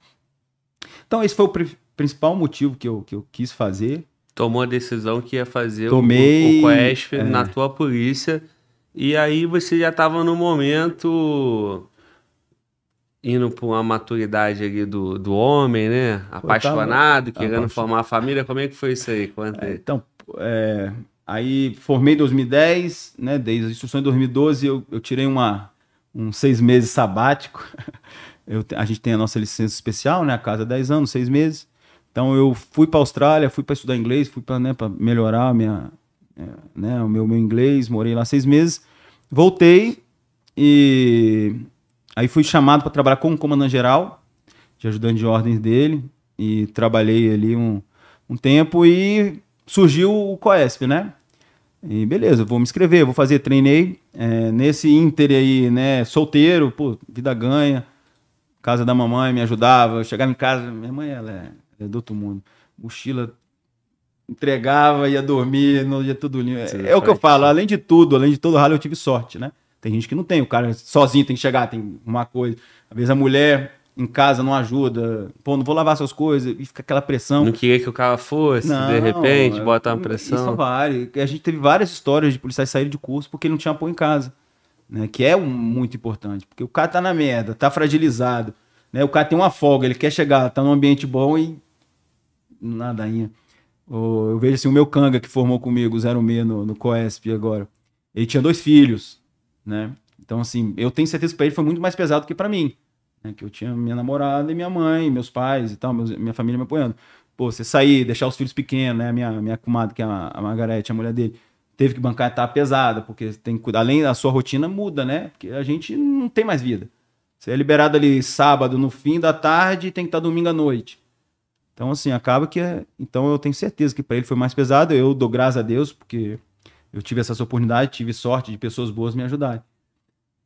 Então, esse foi o pri- principal motivo que eu, que eu quis fazer. Tomou a decisão que ia fazer o- Tomei, o, Coesp é. na tua polícia. E aí você já estava no momento indo para uma maturidade ali do, do homem, né? Apaixonado, tava querendo apaixonado. formar a família. Como é que foi isso aí? Conta É, então, é, aí formei em 2010, né? Desde as instruções de 2012, eu, eu tirei uma, um seis meses sabático. [LAUGHS] Eu a gente tem a nossa licença especial, né? A casa 10 anos, seis meses. Então eu fui para a Austrália, fui para estudar inglês, fui para né, pra melhorar a minha, é, né, o meu, meu inglês, morei lá seis meses. Voltei e aí fui chamado para trabalhar como comandante geral, de ajudante de ordens dele, e trabalhei ali um, um tempo e surgiu o Coesp, né? E beleza, vou me inscrever, vou fazer, treinei. É, nesse ínter aí, né, solteiro, pô, vida ganha. Casa da mamãe me ajudava. Eu chegava em casa, minha mãe, ela é, é do outro mundo. Mochila entregava, ia dormir, no dia tudo limpo. É, é o que eu falo, além de tudo, além de todo ralo, eu tive sorte, né? Tem gente que não tem, o cara sozinho tem que chegar, tem uma coisa. Às vezes a mulher em casa não ajuda, pô, não vou lavar suas coisas, e fica aquela pressão. Não queria que o cara fosse, de repente, bota uma pressão. Isso vale. A gente teve várias histórias de policiais saírem de curso porque não tinha apoio em casa. Né? Que é um- muito importante. Porque o cara tá na merda, tá fragilizado. Né? O cara tem uma folga, ele quer chegar, tá num ambiente bom e. Nadainha. Eu vejo assim, o meu canga que formou comigo, o 06 no, no Coesp agora. Ele tinha dois filhos, né? Então, assim, eu tenho certeza que pra ele foi muito mais pesado que pra mim. Né? Que eu tinha minha namorada e minha mãe, meus pais e tal, meus- minha família me apoiando. Pô, você sair, deixar os filhos pequenos, né? Minha, minha comadre, que é a, a Margarete, a mulher dele, teve que bancar a etapa pesada, porque tem que cuidar. Além da sua rotina, muda, né? Porque a gente não tem mais vida. Você é liberado ali sábado no fim da tarde e tem que estar domingo à noite. Então, assim, acaba que. é- Então, eu tenho certeza que para ele foi mais pesado. Eu dou graças a Deus, porque eu tive essa oportunidade, tive sorte de pessoas boas me ajudarem.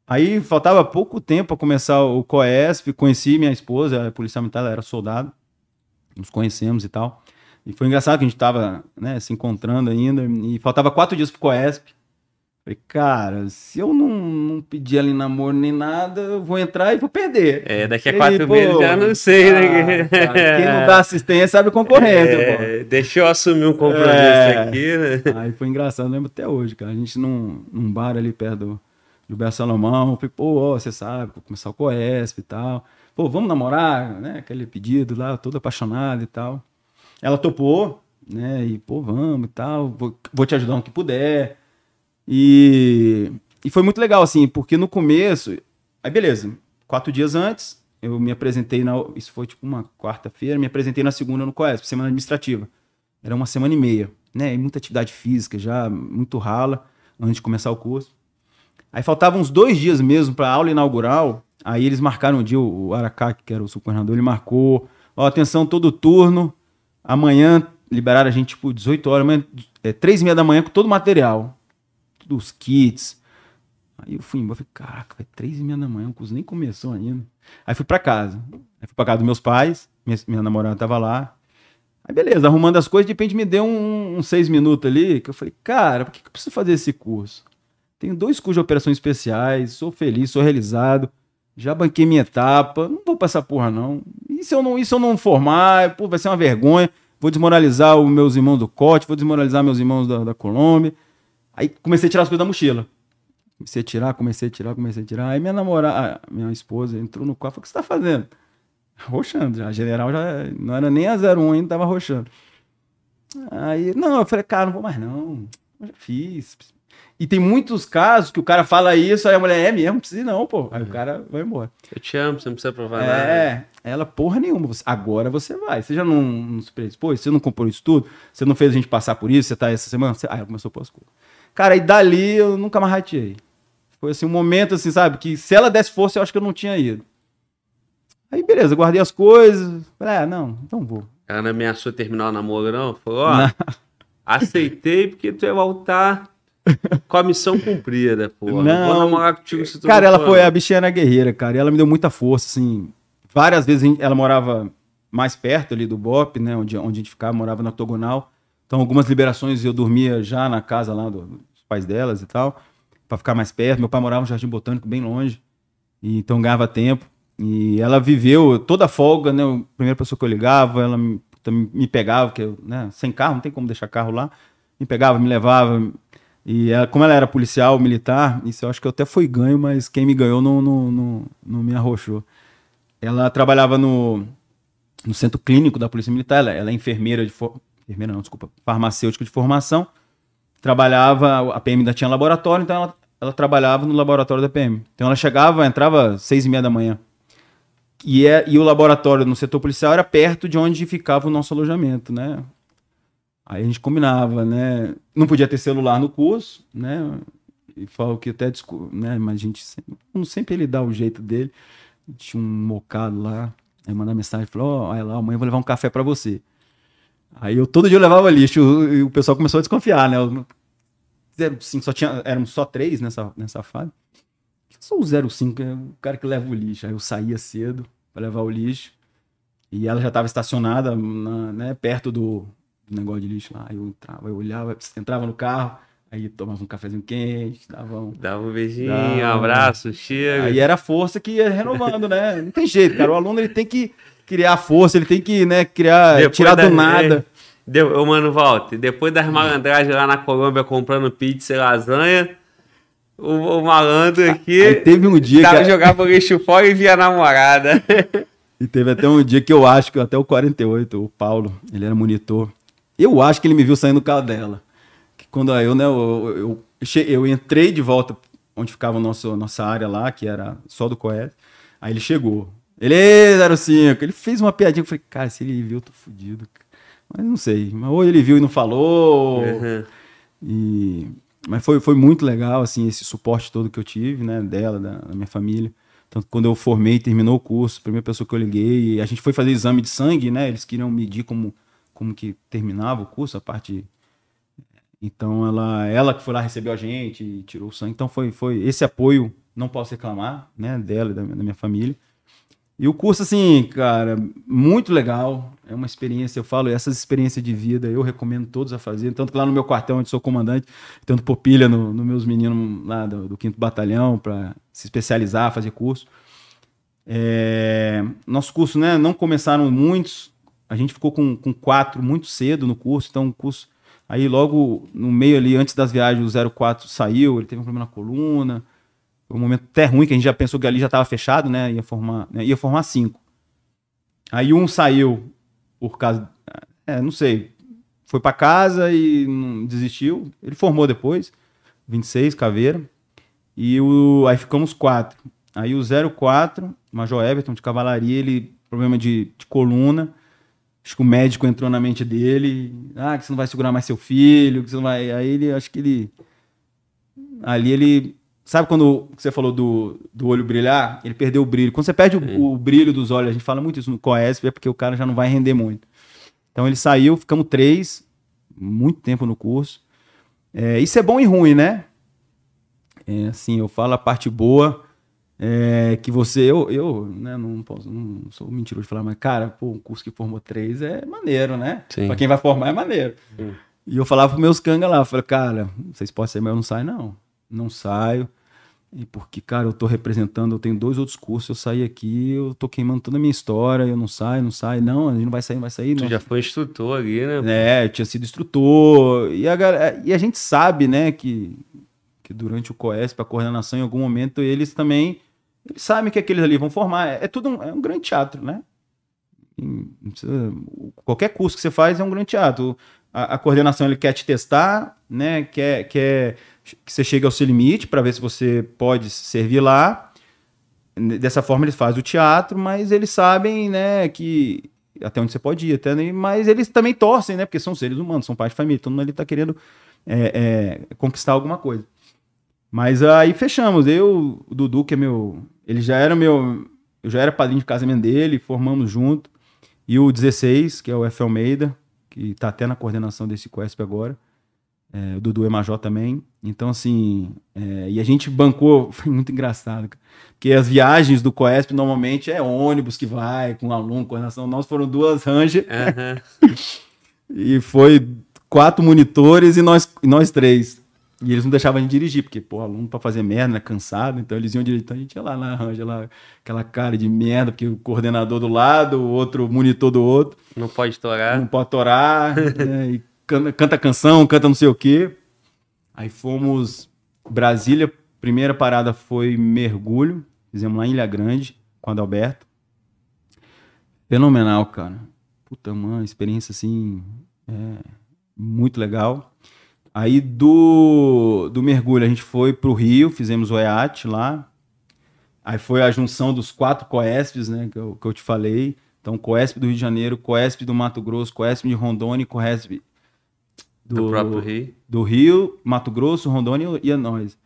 Aí faltava pouco tempo para começar o COESP, conheci minha esposa, ela é policial militar, ela era soldado, nos conhecemos e tal. E foi engraçado que a gente tava né, se encontrando ainda, e faltava quatro dias pro COESP. Falei, cara, se eu não, não pedir ali namoro nem nada, eu vou entrar e vou perder. É, daqui a E, quatro pô, meses já não sei, ah, né? cara, quem não dá assistência sabe concorrência, pô. É, deixa eu assumir um compromisso É. aqui, né? Aí foi engraçado, lembro até hoje, cara. A gente num, num bar ali perto do Gilberto Salomão. Falei, pô, você sabe, vou começar o Coesp e tal. Pô, vamos namorar, né? Aquele pedido lá, todo apaixonado e tal. Ela topou, né? E, pô, vamos e tal. Vou, vou te ajudar no que puder. E, e foi muito legal, assim, porque no começo. Aí, beleza. Quatro dias antes, eu me apresentei na. Isso foi tipo uma quarta-feira, me apresentei na segunda no COESP, semana administrativa. Era uma semana e meia, né? E muita atividade física já, muito rala, antes de começar o curso. Aí faltavam uns dois dias mesmo para a aula inaugural. Aí eles marcaram um dia, o Aracá, que era o subcoordenador, ele marcou: ó, atenção, todo turno, amanhã liberaram a gente, tipo, 18 horas, amanhã, é, 3 e meia da manhã com todo o material. Todos os kits. Aí eu fui embora, falei, caraca, vai 3 e meia da manhã, o curso nem começou ainda. Aí fui para casa. Aí fui pra casa dos meus pais, minha, minha namorada tava lá. Aí beleza, arrumando as coisas, de repente me deu uns um, um seis minutos ali, que eu falei, cara, por que, que eu preciso fazer esse curso? Tenho dois cursos de operações especiais, sou feliz, sou realizado, já banquei minha etapa, não vou passar porra não. E se eu não, se eu não formar, pô, vai ser uma vergonha, vou desmoralizar os meus irmãos do Cote, vou desmoralizar meus irmãos da, da Colômbia. Aí comecei a tirar as coisas da mochila. Comecei a tirar, comecei a tirar, comecei a tirar. Aí minha namorada, minha esposa entrou no quarto e falou: O que você tá fazendo? Roxando já. A general já não era nem a 01 ainda, tava roxando. Aí, não, eu falei, cara, não vou mais não. Eu já fiz. E tem muitos casos que o cara fala isso, aí a mulher é mesmo, não precisa não, pô. Aí o cara vai embora. Eu te amo, você não precisa provar é, nada. É, ela, porra nenhuma. Você, agora você vai. Você já não, não se predispôs, você não comprou isso tudo, você não fez a gente passar por isso, você tá essa semana. Você, aí ela começou a pôr as coisas. Cara, e dali eu nunca mais rateei. Foi assim, um momento assim, sabe? Que se ela desse força, eu acho que eu não tinha ido. Aí, beleza, guardei as coisas. Falei, ah, não, então vou. Ela não ameaçou terminar o namoro, não? Falou, ó, aceitei porque tu ia voltar [LAUGHS] com a missão cumprida, pô. Não, vou namorar contigo se tu Cara, ela foi a bichinha na guerreira, cara. E ela me deu muita força, assim. Várias vezes ela morava mais perto ali do BOP, né? Onde, onde a gente ficava, morava na octogonal. Então, algumas liberações eu dormia já na casa lá do, dos pais delas e tal para ficar mais perto. Meu pai morava no Jardim Botânico, bem longe, e então ganhava tempo. E ela viveu toda a folga, né? A primeira pessoa que eu ligava, ela me, me pegava, que eu, né? Sem carro, não tem como deixar carro lá. Me pegava, me levava. E ela, como ela era policial, militar, isso eu acho que até foi ganho, mas quem me ganhou não, não, não, não me arrochou. Ela trabalhava no, no centro clínico da Polícia Militar, ela, ela é enfermeira de enfermeira não, desculpa, farmacêutica de formação. Trabalhava, a PM ainda tinha laboratório, então ela ela trabalhava no laboratório da PM. Então ela chegava, entrava seis e meia da manhã. E, é, e o laboratório no setor policial era perto de onde ficava o nosso alojamento, né? Aí a gente combinava, né? Não podia ter celular no curso, né? E falou que até, né? Mas a gente sempre, sempre ele dá o jeito dele. Tinha um mocado lá, aí mandava mensagem, falou, ó, oh, lá, amanhã eu vou levar um café para você. Aí eu todo dia eu levava lixo e o pessoal começou a desconfiar, né? sim só tinha, éramos só três nessa, nessa fase. Só o 05, é o cara que leva o lixo. Aí eu saía cedo para levar o lixo. E ela já estava estacionada na, né, perto do, negócio de lixo lá. Aí eu entrava, eu olhava, entrava no carro, aí tomava um cafezinho quente, dava um. Dava um beijinho, dava... um abraço, chega. Aí era a força que ia renovando, né? Não tem jeito, cara. O aluno ele tem que criar força, ele tem que né, criar, Depois tirar da... do nada. É Deu, ô, mano, Walter, depois das malandragens lá na Colômbia comprando pizza e lasanha, o, o malandro aqui. Aí teve um dia que. jogava lixo fora e via a namorada. [LAUGHS] E teve até um dia que eu acho que até o 48, o Paulo, ele era monitor. Eu acho que ele me viu saindo do carro dela. Que quando eu, né, eu, eu, eu, eu entrei de volta onde ficava a nossa, nossa área lá, que era só do Coed. Aí ele chegou. Ele, 05. Ele fez uma piadinha. Eu falei, cara, se ele viu, eu tô fudido. Mas não sei. Ou ele viu e não falou. Uhum. E... Mas foi, foi muito legal, assim, esse suporte todo que eu tive, né, dela, da, da minha família. Tanto quando eu formei, terminou o curso, a primeira pessoa que eu liguei, a gente foi fazer exame de sangue, né? Eles queriam medir como, como que terminava o curso, a parte. Então ela, ela que foi lá recebeu a gente, tirou o sangue. Então foi, foi esse apoio, não posso reclamar, né? Dela e da, da minha família. E o curso, assim, cara, muito legal. É uma experiência, eu falo, essas experiências de vida eu recomendo todos a fazer. Tanto que lá no meu quartel, onde sou comandante, tendo popilha nos no meus meninos lá do, do 5 Batalhão para se especializar, fazer curso. É, nosso curso, né, não começaram muitos, a gente ficou com, com quatro muito cedo no curso, então o curso. Aí logo no meio ali, antes das viagens, o 04 saiu, ele teve um problema na coluna. Foi um momento até ruim, que a gente já pensou que ali já estava fechado, né? Ia formar, né? ia formar cinco. Aí um saiu por causa. É, não sei. Foi para casa e desistiu. Ele formou depois, 26, Caveira. E o, aí ficamos quatro. Aí o 04, Major Everton de cavalaria, ele, problema de, de coluna. Acho que o médico entrou na mente dele. Ah, que você não vai segurar mais seu filho, que você não vai. Aí ele, acho que ele. Ali ele. Sabe quando você falou do, do olho brilhar? Ele perdeu o brilho. Quando você perde o, o brilho dos olhos, a gente fala muito isso no COESP, é porque o cara já não vai render muito. Então ele saiu, ficamos três, muito tempo no curso. É, isso é bom e ruim, né? É, assim, eu falo a parte boa, é, que você, eu, eu né, não, posso, não sou mentiroso de falar, mas cara, pô, um curso que formou três é maneiro, né? Sim. Pra quem vai formar é maneiro. Sim. E eu falava pros meus canga lá, eu falei, cara, vocês podem sair, mas eu não saio, não. Não saio. E porque, cara, eu tô representando, eu tenho dois outros cursos, eu saí aqui, eu tô queimando toda a minha história, eu não saio, não saio, não, a gente não vai sair, não vai sair. Tu não. já foi instrutor ali, né? É, eu tinha sido instrutor. E a, galera- e a gente sabe, né, que, que durante o COESP, a coordenação, em algum momento, eles também eles sabem que aqueles ali vão formar. É, é tudo um, é um grande teatro, né? Precisa- qualquer curso que você faz é um grande teatro. A, a coordenação ele quer te testar, né? Quer, quer que você chegue ao seu limite para ver se você pode servir lá. Dessa forma eles fazem o teatro, mas eles sabem, né, que até onde você pode ir, até, mas eles também torcem, né, porque são seres humanos, são pais de família, todo mundo ali tá querendo é, é, conquistar alguma coisa. Mas aí fechamos, eu, o Dudu, que é meu, ele já era meu, eu já era padrinho de casamento dele, formamos junto, e o 16, que é o F. Almeida, que tá até na coordenação desse Quesp agora, é, o Dudu é major também. Então, assim, é, e a gente bancou, [LAUGHS] foi muito engraçado, cara. porque as viagens do Coesp normalmente é ônibus que vai, com aluno, coordenação. Nós foram duas Ranger Aham. [LAUGHS] e foi quatro monitores e nós, e nós três. E eles não deixavam a gente dirigir, porque, pô, aluno pra fazer merda, né, cansado, então eles iam dirigir. Então a gente ia lá na Ranger, lá, aquela cara de merda, porque o coordenador do lado, o outro monitor do outro Não pode torar. não pode torar, [LAUGHS] né, e canta, canta canção, canta não sei o quê. Aí fomos Brasília, primeira parada foi mergulho, fizemos lá em Ilha Grande com o Adalberto. Fenomenal, cara. Puta, mano, experiência assim, é, muito legal. Aí do, do mergulho a gente foi pro Rio, fizemos o EAT lá. Aí foi a junção dos quatro COESPs, né, que eu, que eu te falei. Então, COESP do Rio de Janeiro, COESP do Mato Grosso, COESP de Rondônia COESP Do, próprio Rio. do Rio, Mato Grosso, Rondônia e a nós.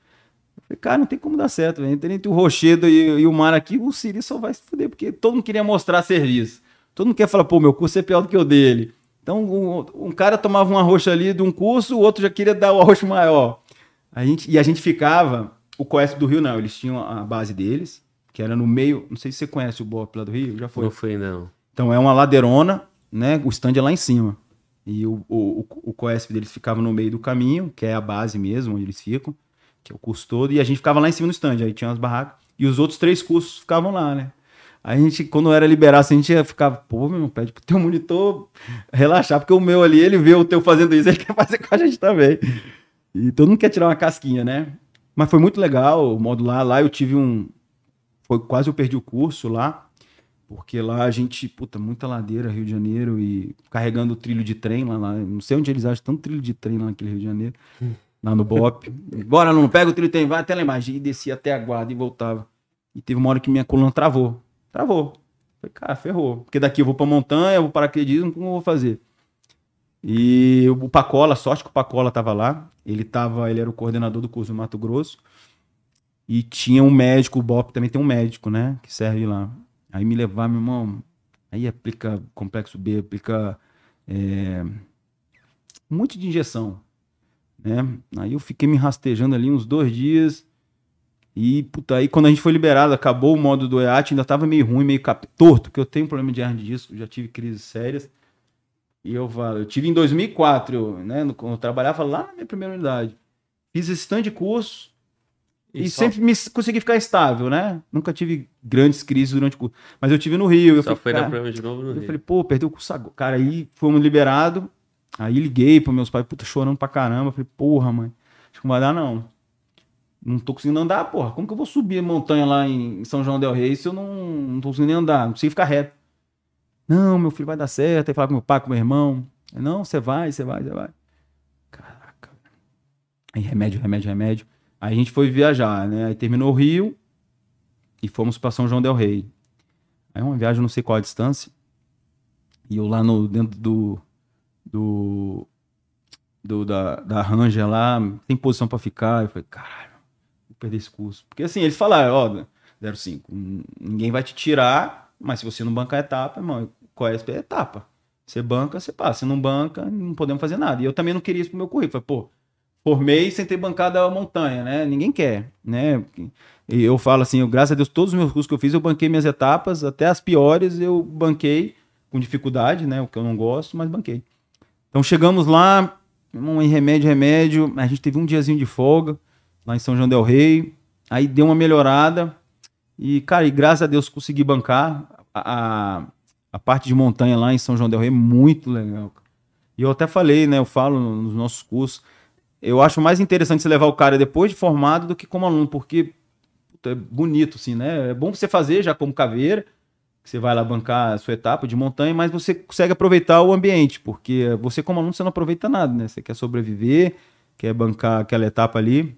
Eu falei, cara, não tem como dar certo, velho. Entre entre o Rochedo e, e o Mar aqui, o Siri só vai se fuder, porque todo mundo queria mostrar serviço. Todo mundo quer falar, pô, meu curso é pior do que o dele. Então, um, um cara tomava um arroxo ali de um curso, o outro já queria dar o arroxo maior. A gente, e a gente ficava, o Coesp do Rio não, eles tinham a base deles, que era no meio, não sei se você conhece o BOP lá do Rio, já foi. Não foi, não. Então é uma ladeirona, né? O stand é lá em cima. E o, o, o Coesp deles ficava no meio do caminho, que é a base mesmo, onde eles ficam, que é o curso todo, e a gente ficava lá em cima no stand, aí tinha as barracas, e os outros três cursos ficavam lá, né? A gente, quando era liberado, assim, a gente ia ficar, pô, meu irmão, pede pro teu monitor relaxar, porque o meu ali, ele vê o teu fazendo isso, [LAUGHS] ele quer fazer com a gente também. E todo mundo quer tirar uma casquinha, né? Mas foi muito legal o modular. Lá eu tive um. Foi quase eu perdi o curso lá, porque lá a gente, puta, muita ladeira, Rio de Janeiro, e carregando o trilho de trem lá, lá. Não sei onde eles acham tanto trilho de trem lá naquele Rio de Janeiro, lá no BOP. [LAUGHS] Bora, não pega o trilho de trem, vai até lá embaixo. E descia até a guarda e voltava. E teve uma hora que minha coluna travou. Travou. Falei, cara, ferrou. Porque daqui eu vou pra montanha, eu vou para paraquedismo, como eu vou fazer? E o Pacola, sorte que o Pacola tava lá. Ele tava, ele era o coordenador do curso do Mato Grosso. E tinha um médico, o BOP também tem um médico, né? Que serve lá. Aí me levar, meu irmão. Aí aplica complexo B, aplica é, um monte de injeção. Né? Aí eu fiquei me rastejando ali uns dois dias. E, puta, aí quando a gente foi liberado, acabou o modo do EAT, ainda tava meio ruim, meio cap... torto, porque eu tenho problema de hernia de disco, já tive crises sérias. E eu falo, eu tive em 2004, eu, né, no- quando eu trabalhava lá na minha primeira unidade. Fiz esse stand de curso e, só- sempre me consegui ficar estável, né? Nunca tive grandes crises durante o curso. Mas eu tive no Rio. Eu Só falei, foi cara, problema de novo no eu Rio. falei, pô, perdeu o curso agora. Cara, aí fomos liberados. Aí liguei para meus pais, puta, chorando pra caramba. Eu falei, porra, mãe, acho que não vai dar não. Não tô conseguindo andar, porra. Como que eu vou subir montanha lá em São João del Rei se eu não, não tô conseguindo nem andar? Não consigo ficar reto. Não, meu filho vai dar certo. Aí falar com meu pai, com meu irmão. Não, você vai, você vai, você vai. Caraca. Aí remédio, remédio, remédio. Aí a gente foi viajar, né? Aí terminou o Rio. e fomos para São João del Rei. Aí uma viagem, não sei qual a distância. E eu lá no, dentro do. do, do da, da Ranger lá, tem posição para ficar. Eu falei, caralho, perder esse curso. Porque assim, eles falaram, ó, 05, ninguém vai te tirar, mas se você não bancar a etapa, irmão, qual é a etapa? Você banca, você passa. Você não banca, não podemos fazer nada. E eu também não queria isso pro meu currículo. Falei, pô, formei sem ter bancado a montanha, né? Ninguém quer, né? E eu falo assim, eu, graças a Deus, todos os meus cursos que eu fiz, eu banquei minhas etapas, até as piores eu banquei com dificuldade, né? O que eu não gosto, mas banquei. Então chegamos lá, um remédio, remédio. A gente teve um diazinho de folga lá em São João del Rei. Aí deu uma melhorada. E, cara, e graças a Deus consegui bancar. A, a parte de montanha lá em São João del Rei, muito legal. E eu até falei, né? Eu falo nos nossos cursos. Eu acho mais interessante você levar o cara depois de formado do que como aluno, porque é bonito, assim, né? É bom você fazer já como caveira, você vai lá bancar a sua etapa de montanha, mas você consegue aproveitar o ambiente, porque você como aluno você não aproveita nada, né? Você quer sobreviver, quer bancar aquela etapa ali.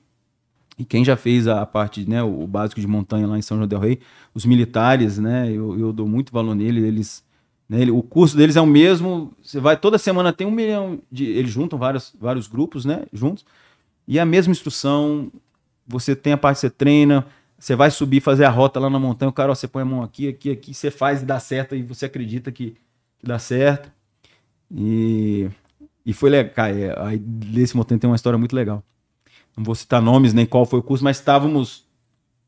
E quem já fez a parte, né, o básico de montanha lá em São João del Rei, os militares, né, eu, eu dou muito valor nele, eles né? o curso deles é o mesmo. Você vai toda semana tem um milhão de. Eles juntam vários, vários grupos, né? Juntos. E é a mesma instrução. Você tem a parte você treina. Você vai subir, fazer a rota lá na montanha. O cara, ó, você põe a mão aqui, aqui, aqui. Você faz e dá certo. E você acredita que, que dá certo. E, e foi legal. É, aí desse montanha tem uma história muito legal. Não vou citar nomes nem qual foi o curso, mas estávamos.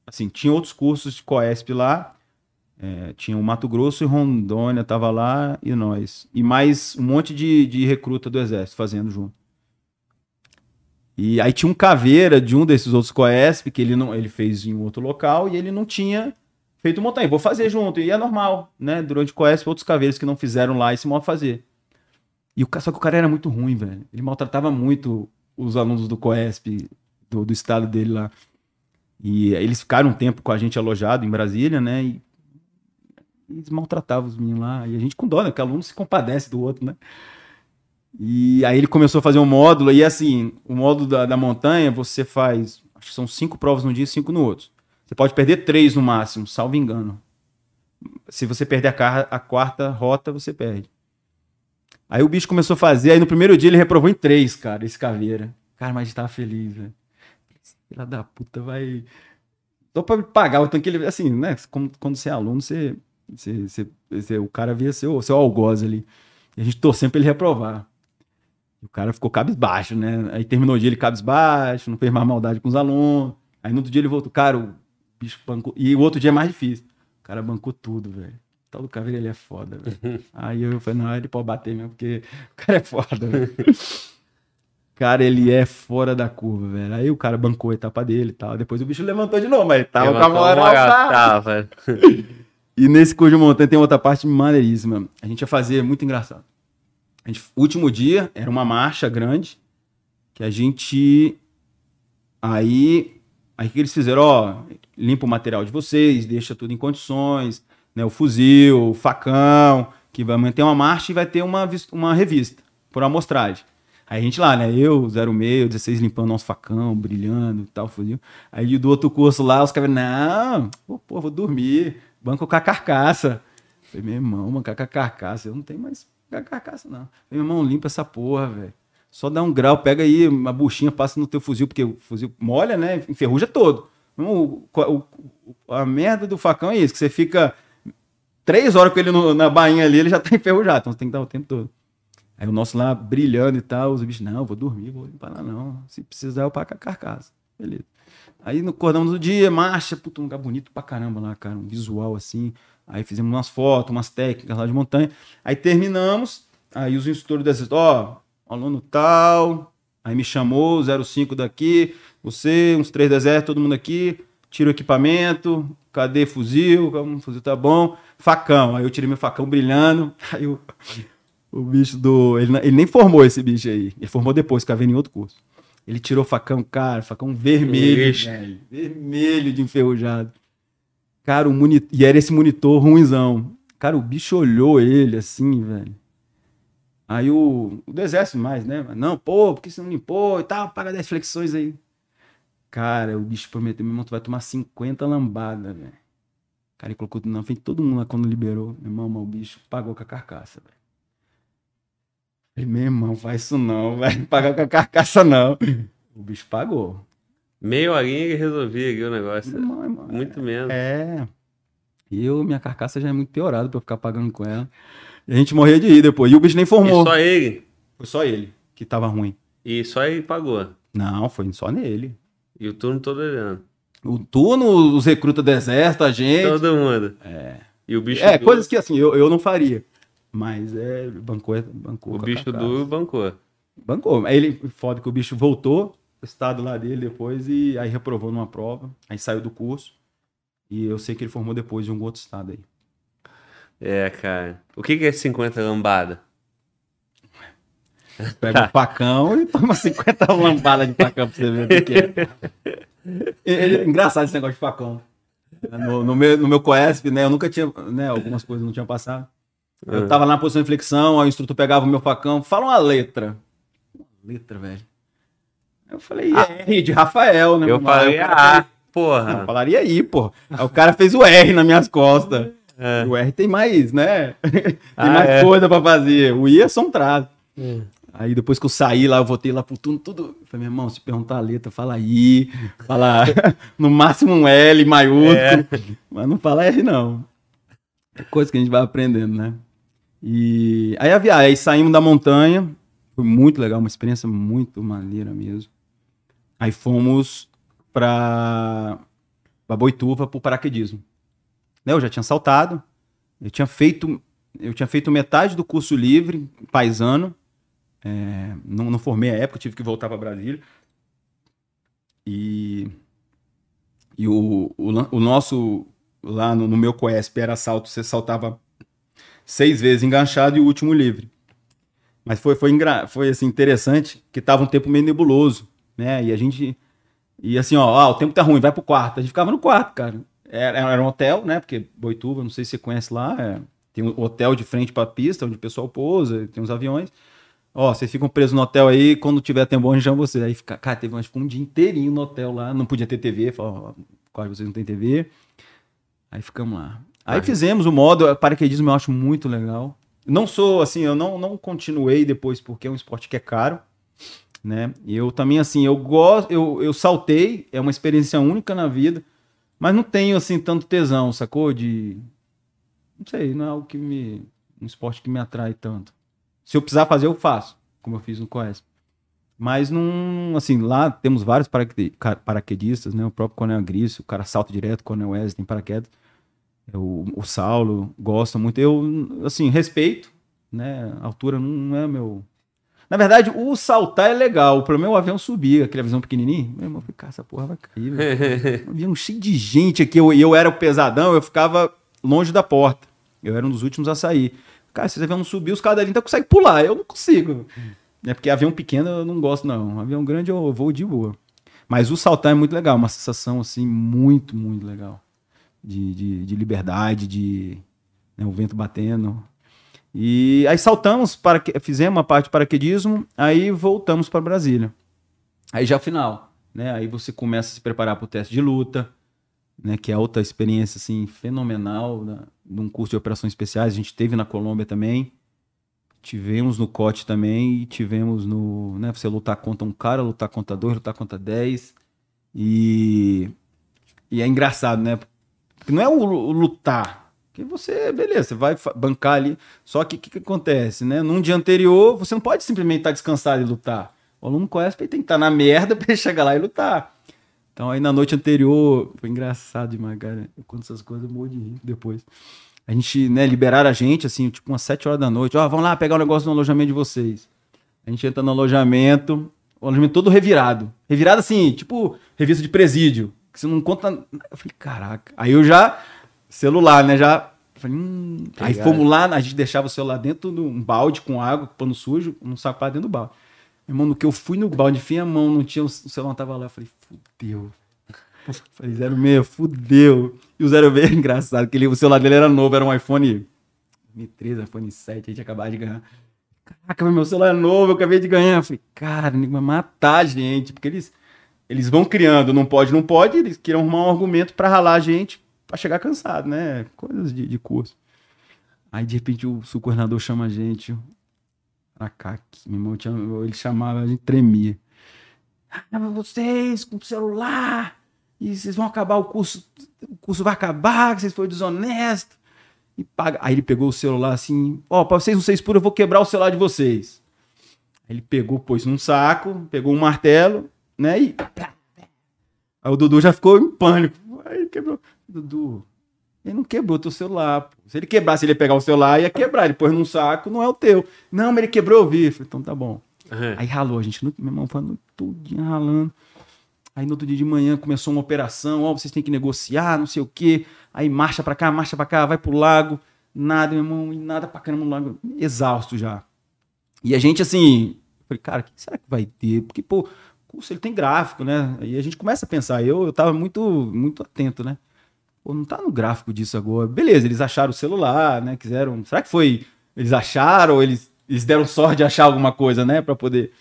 Assim, tinha outros cursos de Coesp lá é, tinha o Mato Grosso e Rondônia, tava lá e nós. E mais um monte de, de recruta do Exército fazendo junto. E aí tinha um caveira de um desses outros Coesp, que ele, não, ele fez em outro local e ele não tinha feito montanha. Vou fazer junto. E é normal, né? Durante o Coesp, outros caveiros que não fizeram lá esse modo fazer. E o, só que o cara era muito ruim, velho. Ele maltratava muito os alunos do Coesp, do, do estado dele lá. E eles ficaram um tempo com a gente alojado em Brasília, né? E eles maltratavam os meninos lá. E a gente com dó, né? Porque aluno se compadece do outro, né? E aí ele começou a fazer um módulo. E assim, o módulo da, da montanha, você faz. Acho que são cinco provas num dia e cinco no outro. Você pode perder três no máximo, salvo engano. Se você perder a, a quarta rota, você perde. Aí o bicho começou a fazer. Aí no primeiro dia ele reprovou em três, cara, esse caveira. Cara, mas tava feliz, velho. Filha da puta, vai. Só pra pagar o tanque, ele, assim, né? Quando, quando você é aluno, você você, você, você, o cara via seu, seu algoz ali. E a gente torcendo pra ele reprovar. o cara ficou cabisbaixo, né? Aí terminou o dia ele cabisbaixo, não fez mais maldade com os alunos. Aí no outro dia ele voltou, cara, o bicho bancou. E o outro dia é mais difícil. O cara bancou tudo, velho. O tal do caveira ele é foda, velho. Aí eu falei, não, ele pode bater mesmo, porque o cara é foda, velho. [LAUGHS] Cara, ele é fora da curva, velho. Aí o cara bancou a etapa dele e tal. Depois o bicho levantou de novo, mas tava levantou com a moral. Tava. [LAUGHS] [LAUGHS] E nesse curso de montanha tem outra parte maneiríssima. A gente ia fazer, muito engraçado. A gente, último dia, era uma marcha grande, que a gente. Aí. Aí o que eles fizeram? Ó, limpa o material de vocês, deixa tudo em condições, né? O fuzil, o facão, que vai manter uma marcha e vai ter uma, uma revista, por amostragem. Aí a gente lá, né? Eu, 06, 16 limpando nosso facão, brilhando e tal, fuzil. Aí do outro curso lá, os caras, não, pô, vou dormir banco com a carcaça. Falei, meu irmão, bancar com a carcaça. Eu não tenho mais carcaça, não. Falei, meu irmão, limpa essa porra, velho. Só dá um grau, pega aí uma buchinha, passa no teu fuzil, porque o fuzil molha, né? Enferruja todo. O, o, a merda do facão é isso, que você fica três horas com ele no, na bainha ali, ele já tá [LAUGHS] enferrujado. Então você tem que dar o tempo todo. Aí o nosso lá brilhando e tal, os bichos, não, vou dormir, vou limpar lá não. Se precisar, eu pago a carcaça. Beleza. Aí acordamos no dia, marcha, puta, um lugar bonito pra caramba lá, cara, um visual assim. Aí fizemos umas fotos, umas técnicas lá de montanha. Aí terminamos, aí os instrutores dessas, ó, oh, aluno tal, aí me chamou, 05 daqui, você, uns três desertos, todo mundo aqui, tira o equipamento, cadê fuzil? Fuzil tá bom. Facão, aí eu tirei meu facão brilhando, [LAUGHS] aí o, o bicho do. Ele, ele nem formou esse bicho aí, ele formou depois, que vendo em outro curso. Ele tirou facão, cara, facão vermelho, velho, vermelho de enferrujado. Cara, o monitor, e era esse monitor ruimzão. Cara, o bicho olhou ele assim, velho. Aí o, o do exército mais, né? Não, pô, por que você não limpou e tal? Paga 10 flexões aí. Cara, o bicho prometeu, meu irmão, tu vai tomar 50 lambadas, velho. Cara, ele colocou na frente todo mundo lá quando liberou. Meu irmão, o bicho pagou com a carcaça, velho. Falei, meu irmão, faz isso não, [LAUGHS] vai pagar com a carcaça não. O bicho pagou. Meia horinha e resolvia aqui o negócio. Meu irmão, Muito menos. É. E eu, minha carcaça já é muito piorada pra eu ficar pagando com ela. E a gente morria de rir depois. E o bicho nem E formou. só ele. Foi só ele que tava ruim. E só ele pagou. Não, foi só nele. E o turno todo olhando. O turno, os recrutas do exército, a gente. Todo mundo. E o bicho É, duro, coisas que assim, eu, eu não faria. Mas é, bancou, bancou. o bicho duro bancou. Bancou. Aí ele, foda que o bicho voltou, o estado lá dele depois, e aí reprovou numa prova. Aí saiu do curso. E eu sei que ele formou depois de um outro estado aí. É, cara. O que que é 50 lambada? Pega o facão e toma 50 lambadas de facão pra você ver o que é. E- engraçado esse negócio de facão. No, no meu, no meu Coesp, né? Eu nunca tinha, né? Algumas coisas não tinham passado. Eu Ah. tava lá na posição de flexão, aí o instrutor pegava o meu facão, fala uma letra. Uma letra, velho. Eu falei, R de Rafael, né? Eu falei, cara ah, Não, porra. falaria aí, pô. Aí o cara fez o R nas minhas costas. É. O R tem mais, né? [LAUGHS] tem Ah, mais é. coisa pra fazer. O I é só um traço. Hum. Aí depois que eu saí lá, eu voltei lá pro turno, tudo. Falei, meu irmão, se perguntar a letra, fala I, fala [LAUGHS] no máximo um L maiúsculo, É. mas não fala R, não. É coisa que a gente vai aprendendo, né? E aí a viagem, aí saímos da montanha, foi muito legal, uma experiência muito maneira mesmo. Aí fomos pra, pra Boituva pro paraquedismo. Né, Eu já tinha saltado, eu tinha feito, eu tinha feito metade do curso livre, paisano, é, não, não formei a época, tive que voltar para Brasília. E, e o, o, o nosso, lá no, no meu Coesp, era salto, você saltava seis vezes enganchado e o último livre. Mas foi, foi, foi assim, interessante, que tava um tempo meio nebuloso, né? E a gente. E assim, ó, ah, o tempo tá ruim, vai pro quarto. A gente ficava no quarto, cara. Era, era um hotel, né? Porque Boituva, não sei se você conhece lá, é, tem um hotel de frente pra pista, onde o pessoal pousa, tem uns aviões. Ó, vocês ficam presos no hotel aí, quando tiver tempo bom, a gente vocês. Aí fica, cara, teve um dia inteirinho no hotel lá, não podia ter TV, falou, quase vocês não tem TV. Aí ficamos lá. Aí Ah. fizemos o modo, paraquedismo eu acho muito legal. Não sou, assim, eu não, não continuei depois porque é um esporte que é caro, né? E eu também, assim, eu gosto, eu, eu saltei, é uma experiência única na vida, mas não tenho, assim, tanto tesão, sacou? De, não sei, não é algo que me, um esporte que me atrai tanto. Se eu precisar fazer, eu faço, como eu fiz no Coesp. Mas não, assim, lá temos vários paraquedistas, né? O próprio Coronel Agrício, o cara salta direto, Coronel Wesley tem paraquedas. O, Saulo gosta muito. Eu, assim, respeito, né? A altura não é meu. Na verdade, o saltar é legal. O problema é o avião subir, aquele avião pequenininho. Meu irmão, eu falei, cara, essa porra vai cair, velho. [LAUGHS] Um avião cheio de gente aqui. Eu, eu era o pesadão, eu ficava longe da porta. Eu era um dos últimos a sair. Cara, se esse avião não subir, os caras ainda conseguem pular. Eu não consigo. É porque avião pequeno eu não gosto, não. Avião grande eu vou de boa. Mas o saltar é muito legal, uma sensação assim, muito, muito legal. De, de, de liberdade, de né, o vento batendo. E aí saltamos, para, fizemos uma parte de paraquedismo, aí voltamos para Brasília. Aí já final, né? Aí você começa a se preparar para o teste de luta, né? Que é outra experiência assim fenomenal, né, de um curso de operações especiais. A gente teve na Colômbia também. Tivemos no COT também e tivemos no, né, você lutar contra um cara, lutar contra dois, lutar contra dez. E e é engraçado, né? Não é o, lutar, que você, beleza, você vai bancar ali. Só que o que, que acontece, né? Num dia anterior, você não pode simplesmente estar descansado e lutar. O aluno conhece, ele tem que estar na merda [LAUGHS] para ele chegar lá e lutar. Então aí na noite anterior, foi engraçado demais, cara. Eu conto essas coisas, eu morro de rir depois. A gente, né, liberaram a gente, assim, tipo umas 7 horas da noite. Ó, vamos lá pegar o negócio no alojamento de vocês. A gente entra no alojamento, o alojamento todo revirado. Revirado assim, tipo revista de presídio. Que você não conta. Eu falei, caraca. Aí eu já, celular, né? Já. Falei, hum. Aí Pegaram. fomos lá, a gente deixava o celular dentro de um balde com água, pano sujo, um saco dentro do balde. Meu irmão, no que eu fui no balde, enfim, a mão, não tinha, o celular não tava lá. Eu falei, fudeu. [LAUGHS] Falei, 06, fudeu. E o 06 [LAUGHS] é engraçado, que ele, o celular dele era novo, era um iPhone 2013, iPhone 7, a gente acabava de ganhar. Caraca, meu celular é novo, eu acabei de ganhar. Eu falei, cara, vai matar a gente, porque eles, eles vão criando, não pode, não pode, eles queriam arrumar um argumento pra ralar a gente, pra chegar cansado, né? Coisas de, de curso. Aí, de repente, o, o coordenador chama a gente pra cá, aqui, meu irmão, tinha- ele chamava, a gente tremia. Ah, vocês com celular, e vocês vão acabar o curso, o curso vai acabar, que vocês foram desonestos. E paga. Aí ele pegou o celular assim, ó, pra vocês não ser expor, eu vou quebrar o celular de vocês. Aí ele pegou, pôs num saco, pegou um martelo, né, e... Aí o Dudu já ficou em pânico. Aí ele quebrou. Dudu, ele não quebrou teu celular. pô. Se ele quebrasse, ele ia pegar o celular e ia quebrar. Ele pôs num saco, não é o teu. Não, mas ele quebrou, eu vi. Eu falei, então tá bom. Aí ralou, a gente, meu irmão, foi noite todinha ralando. Aí no outro dia de manhã começou uma operação, ó, vocês têm que negociar, não sei o quê. Aí marcha pra cá, marcha pra cá, vai pro lago. Nada, meu irmão, e nada pra caramba no lago. Exausto já. E a gente, assim, falei, cara, o que será que vai ter? Porque, pô, o curso ele tem gráfico, né? Aí a gente começa a pensar. Eu, eu tava muito, muito atento, né? Pô, não tá no gráfico disso agora. Beleza, eles acharam o celular, né? Quiseram. Será que foi. Eles acharam ou eles, eles deram sorte de achar alguma coisa, né? Pra poder.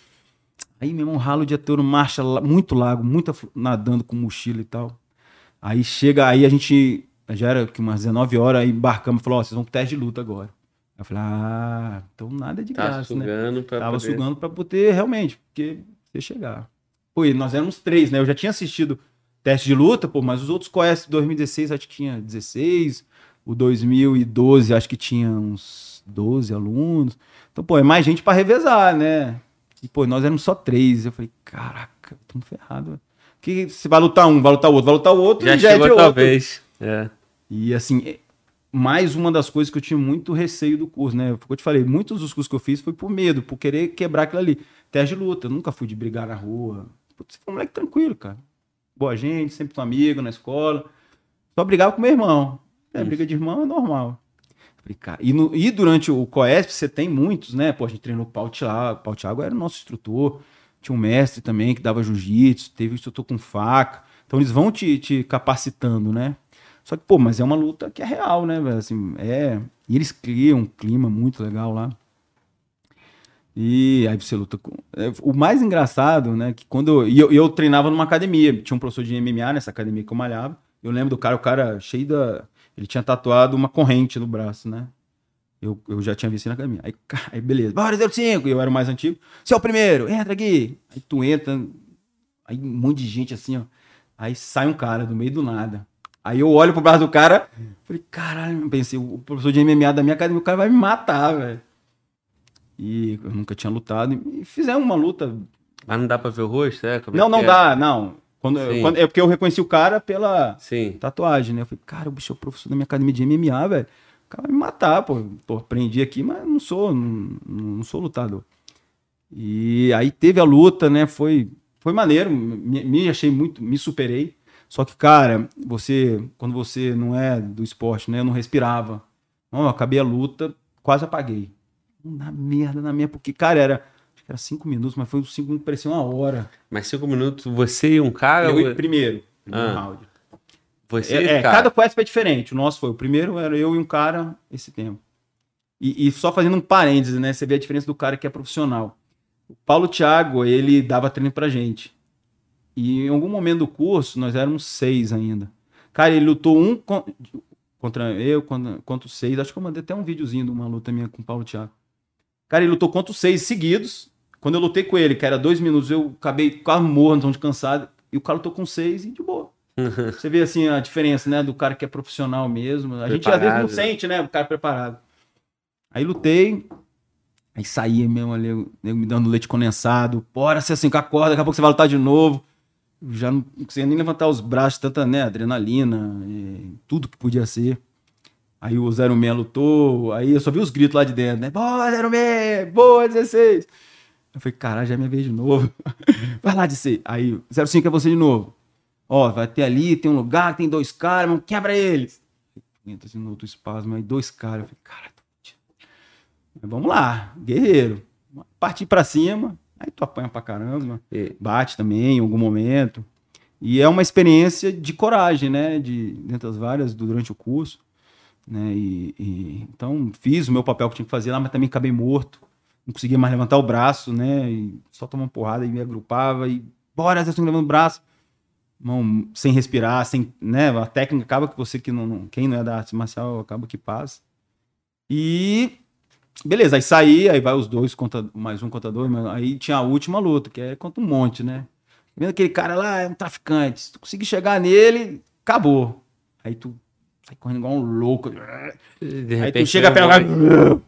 Aí, meu irmão, ralo o dia todo, marcha, muito lago, muito nadando com mochila e tal. Aí chega, aí a gente. Já era que umas 19 horas, aí embarcamos e falou: Ó, vocês vão pro teste de luta agora. Aí eu falei: Ah, então nada de Tá graça, né? sugando pra Tava poder... sugando pra poder, realmente, porque você chegar. Nós éramos três, né? Eu já tinha assistido teste de luta, pô, mas os outros conhecem 2016, acho que tinha 16. O 2012, acho que tinha uns 12 alunos. Então, pô, é mais gente pra revezar, né? E, pô, nós éramos só três. Eu falei, caraca, estamos ferrados. velho. Que se vai lutar um, vai lutar o outro, vai lutar o outro, Já e já é chegou de outro. talvez. É. E assim, é- mais uma das coisas que eu tinha muito receio do curso, né? Foi o que eu te falei, muitos dos cursos que eu fiz foi por medo, por querer quebrar aquilo ali. Teste de luta, eu nunca fui de brigar na rua. Putz, foi um moleque tranquilo, cara. Boa gente, sempre um amigo na escola. Só brigava com meu irmão. É, briga de irmão é normal. E, no- e durante o COESP você tem muitos, né? Pô, a gente treinou o Pau Thiago. Pau Thiago era o nosso instrutor. Tinha um mestre também que dava jiu-jitsu, teve um instrutor com faca. Então eles vão te, te capacitando, né? Só que, pô, mas é uma luta que é real, né, velho? Assim, é... E eles criam um clima muito legal lá. E aí você luta com. é, O mais engraçado, né? Que quando e eu. eu treinava numa academia. Tinha um professor de MMA nessa academia que eu malhava. Eu lembro do cara, o cara cheio da. Ele tinha tatuado uma corrente no braço, né? Eu, eu já tinha visto na academia. Aí, aí beleza. Bora, 05. E eu era o mais antigo. Você é o primeiro, entra aqui. Aí tu entra. Aí um monte de gente assim, ó. Aí sai um cara do meio do nada. Aí eu olho pro braço do cara. Falei, caralho, pensei, o professor de MMA da minha academia, o cara vai me matar, velho. E eu nunca tinha lutado. E fizemos uma luta. Mas não dá pra ver o rosto, é? Como é não, que não é? dá, não. Quando, quando- é porque eu reconheci o cara pela Sim. tatuagem, né? Eu falei, cara, o bicho é o professor da minha academia de MMA, velho. O cara vai me matar, pô. Pô, aprendi aqui, mas não sou, não, não sou lutador. E aí teve a luta, né? Foi, foi maneiro. Me, me achei muito, me superei. Só que, cara, você, quando você não é do esporte, né? Eu não respirava. Não, eu acabei a luta, quase apaguei. Na merda, na minha, porque, cara, era. Acho que era cinco minutos, mas foi cinco minutos, parecia uma hora. Mas cinco minutos, você e um cara? Eu, ou- primeiro, primeiro Ah. round. Você É, e é, cara? cada quest é diferente. O nosso foi. O primeiro era eu e um cara esse tempo. E, e só fazendo um parênteses, né? Você vê a diferença do cara que é profissional. O Paulo Thiago, ele dava treino pra gente. E em algum momento do curso, nós éramos seis ainda. Cara, ele lutou um con- contra eu, contra, contra os seis. Acho que eu mandei até um videozinho de uma luta minha com o Paulo Thiago. Cara, ele lutou contra os seis seguidos. Quando eu lutei com ele, que era dois minutos, eu acabei quase morto, de cansado. E o cara lutou com seis e de boa. Você vê assim a diferença, né, do cara que é profissional mesmo. A gente às vezes não Preparado. sente, né, o cara preparado. Aí lutei, aí saía mesmo ali, me dando leite condensado. Bora, você assim com a corda, daqui a pouco você vai lutar de novo. Já não conseguia nem levantar os braços, tanta, né, adrenalina, tudo que podia ser. Aí o 06 lutou, aí eu só vi os gritos lá de dentro, né? Boa, 06! Boa, 16! Eu falei, caralho, já é minha vez de novo. [LAUGHS] vai lá, DC. Aí, 05 é você de novo. Ó, vai ter ali, tem um lugar, tem dois caras, mano, quebra eles. Entra assim no outro espasmo, aí dois caras. Eu falei, caralho. Mas vamos lá, guerreiro. Partir pra cima, aí tu apanha pra caramba, E- bate também em algum momento. E é uma experiência de coragem, né? De, dentre as várias, durante o curso. Né? E, e- então, fiz o meu papel que tinha que fazer lá, mas também acabei morto. Não conseguia mais levantar o braço, né? E só tomava porrada e me agrupava e bora, vocês estão levando o braço. mão sem respirar, sem, né? A técnica acaba que você que não, não- quem não é da arte marcial acaba que passa. E beleza, aí saí, aí vai os dois contra mais um mas aí tinha a última luta, que é contra um monte, né? Vendo aquele cara lá, é um traficante, se tu conseguir chegar nele, acabou. Aí tu sai correndo igual um louco. De Aí tu chega, eu [LAUGHS] pega, vou-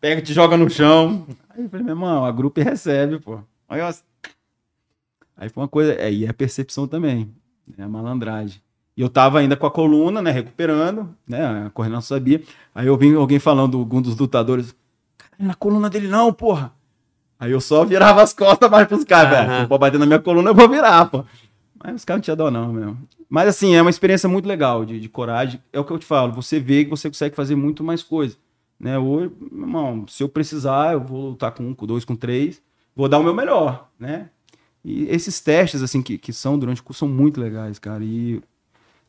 pega, te joga no chão. Aí eu falei, meu irmão, a grupo recebe, pô. Aí, foi uma coisa, aí é a percepção também, né, a malandragem. E eu tava ainda com a coluna, né, recuperando, né, a coordenação sabia. Aí eu vi alguém falando, algum dos lutadores, cara, na coluna dele não, porra. Aí eu só virava as costas mais pros caras, Aham. velho. Se for bater na minha coluna, eu vou virar, pô. Mas os caras não tinham dó não, mesmo. Mas assim, é uma experiência muito legal de, de coragem. É o que eu te falo, você vê que você consegue fazer muito mais coisa. Né? Hoje, meu irmão, se eu precisar, eu vou lutar com um, com dois, com três, vou dar o meu melhor, né? E esses testes, assim, que, que são durante o curso são muito legais, cara. E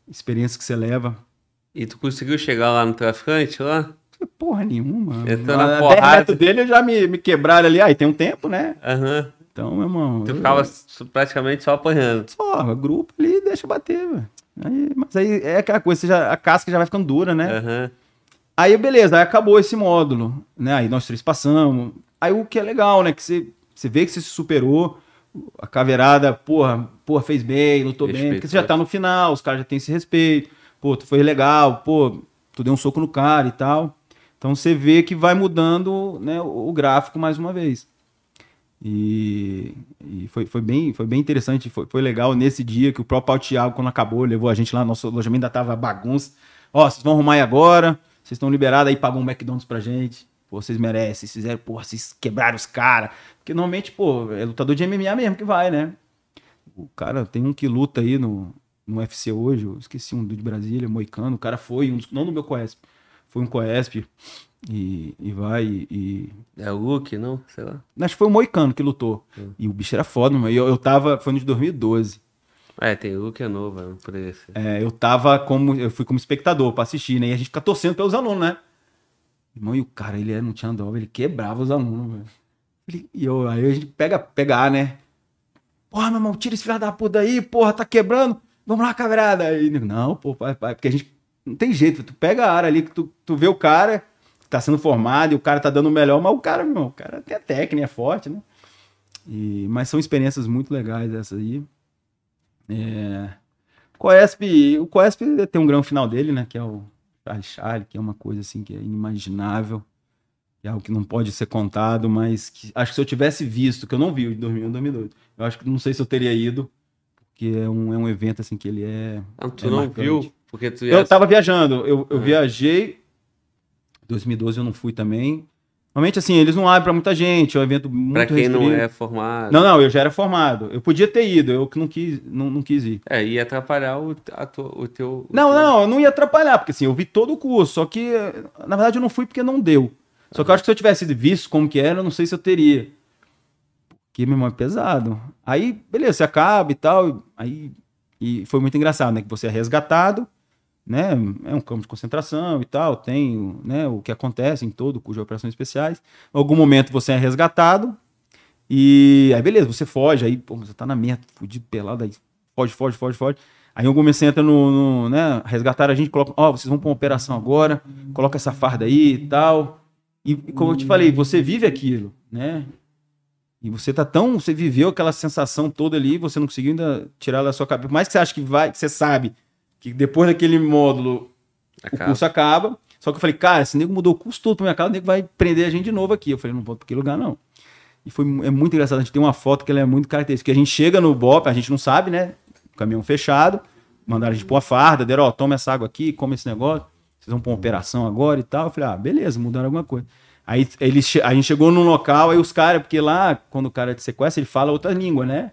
experiência que você leva. E tu conseguiu chegar lá no traficante lá? Porra nenhuma. Entrou na porrada. 10 metros dele eu já me, me quebraram ali. Aí tem um tempo, né? Aham. Então, meu irmão. Tu ficava praticamente só apanhando. Só, grupo ali, deixa bater, velho. Aí, mas aí é aquela coisa, você já, a casca já vai ficando dura, né? Aham. Aí, beleza, aí acabou esse módulo, né? Aí nós três passamos. Aí o que é legal, né? Que você, você vê que você se superou, a caveirada, porra, porra, fez bem, lutou bem, porque você já tá no final, os caras já têm esse respeito, pô, tu foi legal, pô, tu deu um soco no cara e tal. Então você vê que vai mudando né, o gráfico mais uma vez. E, e foi, foi, bem, foi bem interessante, foi, foi legal nesse dia que o próprio Paulo Thiago, quando acabou, levou a gente lá, nosso alojamento ainda tava bagunça. Ó, vocês vão arrumar aí agora, vocês estão liberados, aí pagou um McDonald's pra gente. Pô, vocês merecem, vocês fizeram, porra, vocês quebraram os caras. Porque normalmente, pô, é lutador de MMA mesmo que vai, né? O cara tem um que luta aí no, no UFC hoje, eu esqueci um do de Brasília, Moicano, o cara foi, um dos, não no meu Coesp, foi um Coesp e, e vai e, É o Luke, não? Sei lá. Acho que foi o Moicano que lutou. E o bicho era foda, mano. Eu, eu tava. Foi no de 2012. É, tem Luke é novo, é, por esse. É, eu tava como. Eu fui como espectador pra assistir, né? E a gente fica torcendo pelos alunos, né? Irmão, e o cara, ele era- não tinha dó, ele quebrava os alunos, velho. Ele- E eu, aí a gente pega, pega A, né? Porra, meu irmão, tira esse filho da puta aí, porra, tá quebrando. Vamos lá, caveirada. Aí, não, pô, pai, pai. Porque a gente. Não tem jeito, tu pega a área ali, que tu, tu vê o cara tá sendo formado e o cara tá dando o melhor, mas o cara, meu, o cara tem a técnica, é forte, né? E, mas são experiências muito legais essas aí. É, Coesp, o Coesp tem um grão final dele, né? Que é o Charlie Charlie, que é uma coisa assim que é inimaginável. Que é algo que não pode ser contado, mas que acho que se eu tivesse visto, que eu não vi de 2001 2002, eu acho que não sei se eu teria ido, porque é um, é um evento assim que ele é. Ah, tu é não marcante. viu? Porque tu Eu tava viajando, eu, eu Ah. viajei. 2012 eu não fui também. Normalmente, assim, eles não abrem pra muita gente, é um evento muito Pra quem não restrito. é formado. Não, não, eu já era formado. Eu podia ter ido, eu que não quis, não, não quis ir. É, ia atrapalhar o, a o teu. o Não, teu- não, eu não ia atrapalhar, porque assim, eu vi todo o curso, só que, na verdade, eu não fui porque não deu. Só que eu acho que se eu tivesse visto como que era, eu não sei se eu teria. Porque, meu irmão, é pesado. Aí, beleza, você acaba e tal, aí... E foi muito engraçado, né? Que você é resgatado, né? É um campo de concentração e tal, tem né, o que acontece em todo curso de operações especiais. Em algum momento você é resgatado e aí beleza, você foge, aí pô, você tá na merda, fudido, pelado, aí foge, foge, foge, foge. Aí algum momento você entra no, no, né, resgatar a gente, coloca, ó, vocês vão pra uma operação agora, coloca essa farda aí e tal. E, como eu te falei, você vive aquilo, né? E você tá tão, você viveu aquela sensação toda ali, você não conseguiu ainda tirar da sua cabeça. Por mais que você acha que vai, que você sabe que depois daquele módulo o Acaba. curso acaba. Só que eu falei, cara, esse nego mudou o curso todo pra minha casa, o nego vai prender a gente de novo aqui. Eu falei, não vou pra aquele lugar, não. E foi, é muito engraçado. A gente tem uma foto que ela é muito característica. A gente chega no BOP, a gente não sabe, né? O caminhão fechado. Mandaram a gente pôr a farda, deram, ó, toma essa água aqui, come esse negócio. Vocês vão pra uma operação agora e tal. Eu falei, ah, beleza, mudaram alguma coisa. Aí eles, a gente chegou num local, aí os caras, porque lá, quando o cara te sequestra, ele fala outra língua, né?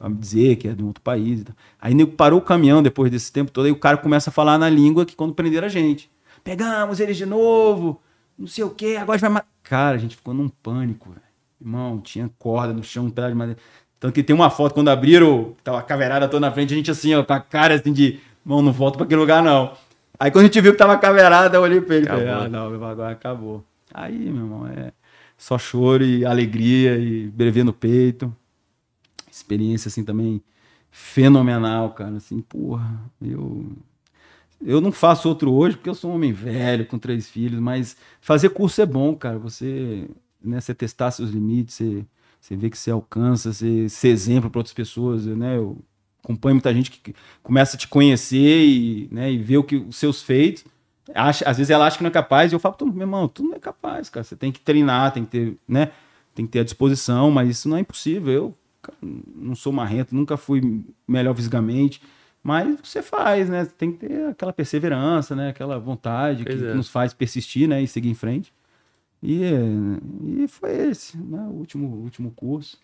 Pra me dizer que é de um outro país. Aí nego parou o caminhão depois desse tempo todo, aí o cara começa a falar na língua que quando prenderam a gente. Pegamos eles de novo, não sei o quê, agora a gente vai matar. Cara, a gente ficou num pânico, velho. Irmão, tinha corda no chão, um pedaço de madeira. Tanto que tem uma foto, quando abriram, tava a caveirada toda na frente, a gente assim, ó, com a cara assim de, mão, não volto pra aquele lugar não. Aí quando a gente viu que tava caveirada, eu olhei pra ele e falei, Acabou. ah, não, meu, agora acabou. Aí, meu irmão, é só choro e alegria e brevê no peito experiência assim também fenomenal, cara. Assim, porra, eu. Eu não faço outro hoje porque eu sou um homem velho, com três filhos, mas fazer curso é bom, cara. Você, né, você testar seus limites, você, você vê que você alcança, você ser exemplo para outras pessoas, né? Eu acompanho muita gente que começa a te conhecer e, né, e ver o que, os seus feitos. Acha, às vezes ela acha que não é capaz, e eu falo, meu irmão, tu não é capaz, cara. Você tem que treinar, tem que ter, né? Tem que ter a disposição, mas isso não é impossível. Eu não sou marrento, nunca fui melhor fisicamente, mas você faz, né? Tem que ter aquela perseverança, né? Aquela vontade que, é. que, nos faz persistir, né? E seguir em frente. E, e foi esse, né? O último, último curso.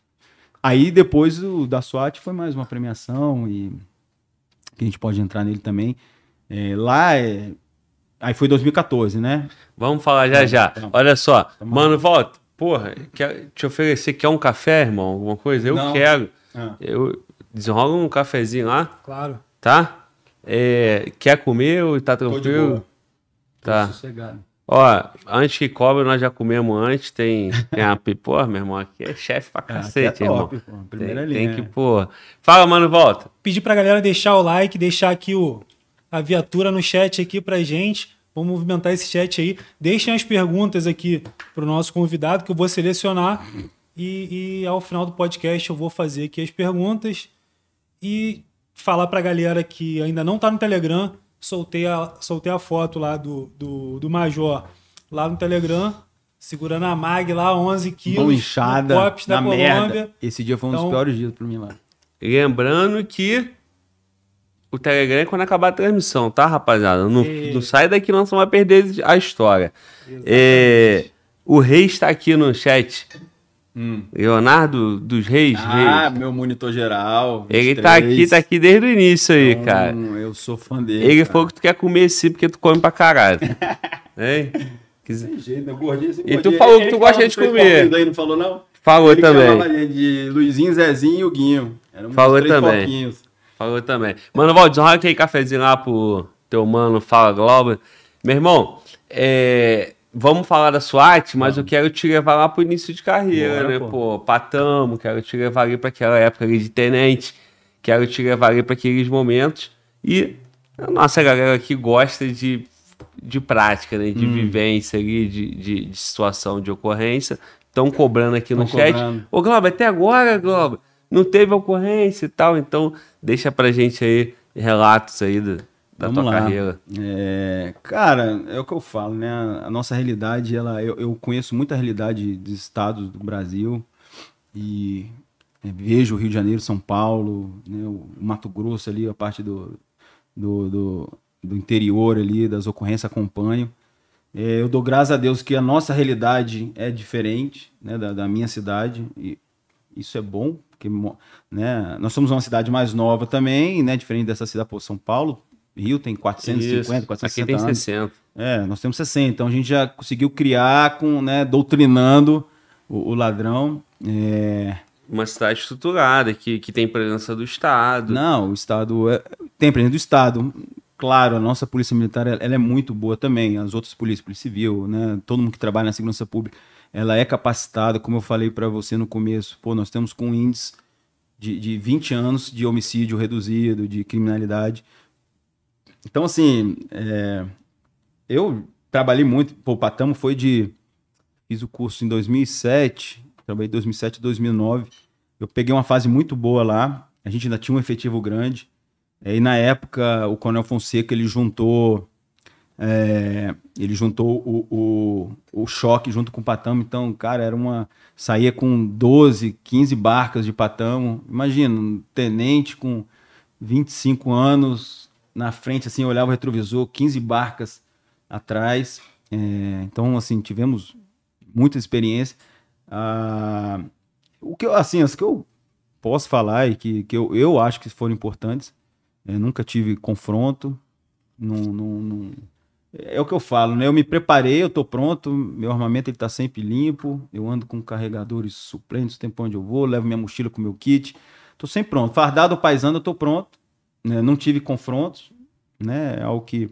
Aí depois o da SWAT foi mais uma premiação e que a gente pode entrar nele também. É, lá é... Aí foi 2014, né? Vamos falar já já. Olha só, mano, volta porra, quer te oferecer, quer um café, irmão? Alguma coisa? Eu Não. quero. Ah. Eu desenrola um cafezinho lá. Claro. Tá? É, quer comer ou tá tranquilo? Tá. Sossegado. Ó, antes que cobre, nós já comemos antes. Tem, tem a pô, meu irmão, aqui é chefe pra cacete, é top, irmão. Pô, primeira tem, linha. Tem que, pô. Fala, mano, volta. Pedir pra galera deixar o like, deixar aqui o, a viatura no chat aqui pra gente. Vamos movimentar esse chat aí. Deixem as perguntas aqui para o nosso convidado, que eu vou selecionar. E, e, ao final do podcast eu vou fazer aqui as perguntas e falar para a galera que ainda não está no Telegram. Soltei a, soltei a foto lá do, do, do Major lá no Telegram, segurando a mag lá, 11 quilos. Mão inchada, na merda. Esse dia foi um então, dos piores dias para mim lá. Lembrando que o Telegram é quando acabar a transmissão, tá, rapaziada? Não, não sai daqui, não, senão vai perder a história. É, o Rei está aqui no chat. Hum. Leonardo dos Reis. Ah, Reis. meu monitor geral. Ele tá aqui, tá aqui desde o início aí, então, cara. Eu sou fã dele. Ele cara. falou que tu quer comer sim, porque tu come pra caralho. [LAUGHS] hein? Sem jeito, né? Gordinho, assim, E tu falou que tu gosta de comer. Aí, não falou, não? Falou ele também. De Luizinho, Zezinho e o Guinho. falou também. Falou também. Mano, Valdir, olha aquele cafezinho lá pro teu mano Fala Globo. Meu irmão, é, vamos falar da SWAT, mas eu quero te levar lá pro início de carreira, Bora, né? Pô. pô, Patamo, quero te levar ali pra aquela época ali de tenente, quero te levar ali pra aqueles momentos. E a nossa galera aqui gosta de, de prática, né? De hum. vivência ali, de, de, de, situação, de ocorrência. Estão cobrando aqui Tão no cobrando. chat. Ô, Globo, até agora, Globo não teve ocorrência e tal. Então, deixa pra gente aí relatos aí da, da tua lá. carreira. É, cara, é o que eu falo, né? A nossa realidade, ela, eu, eu conheço muita realidade dos estados do Brasil e é, vejo o Rio de Janeiro, São Paulo, né, o Mato Grosso ali, a parte do, do, do, do interior ali, das ocorrências, acompanho. É, eu dou graças a Deus que a nossa realidade é diferente né, da, da minha cidade, e isso é bom, porque né, nós somos uma cidade mais nova também, né, diferente dessa cidade, pô, São Paulo, Rio tem 450, Isso. 460 Aqui tem anos. 60. É, nós temos 60, então a gente já conseguiu criar com, né, doutrinando o, o ladrão. É... Uma cidade estruturada, que, que tem presença do Estado. Não, o Estado é, tem presença do Estado. Claro, a nossa polícia militar ela é muito boa também, as outras polícias, polícia civil, né, todo mundo que trabalha na segurança pública ela é capacitada, como eu falei para você no começo, pô, nós temos com índice de, de 20 anos de homicídio reduzido, de criminalidade. Então, assim, é, eu trabalhei muito, pô, o Patamo foi de, fiz o curso em 2007, trabalhei de 2007 a 2009, eu peguei uma fase muito boa lá, a gente ainda tinha um efetivo grande, e na época o Coronel Fonseca, ele juntou é, ele juntou o, o, o, choque junto com o patamo, então, cara, era uma. saía com 12, 15 barcas de patamo. Imagina, um tenente com 25 anos na frente, assim, olhava o retrovisor, 15 barcas atrás. É, então, assim, tivemos muita experiência. Ah, o que eu, assim, as que eu posso falar e que, que eu, eu acho que foram importantes, é, nunca tive confronto, não, não, não é o que eu falo, né? Eu me preparei, eu tô pronto, meu armamento ele tá sempre limpo, eu ando com carregadores suplentes o tempo onde eu vou, levo minha mochila com meu kit, tô sempre pronto. Fardado paisando, eu tô pronto, né? Não tive confrontos, né? É algo que,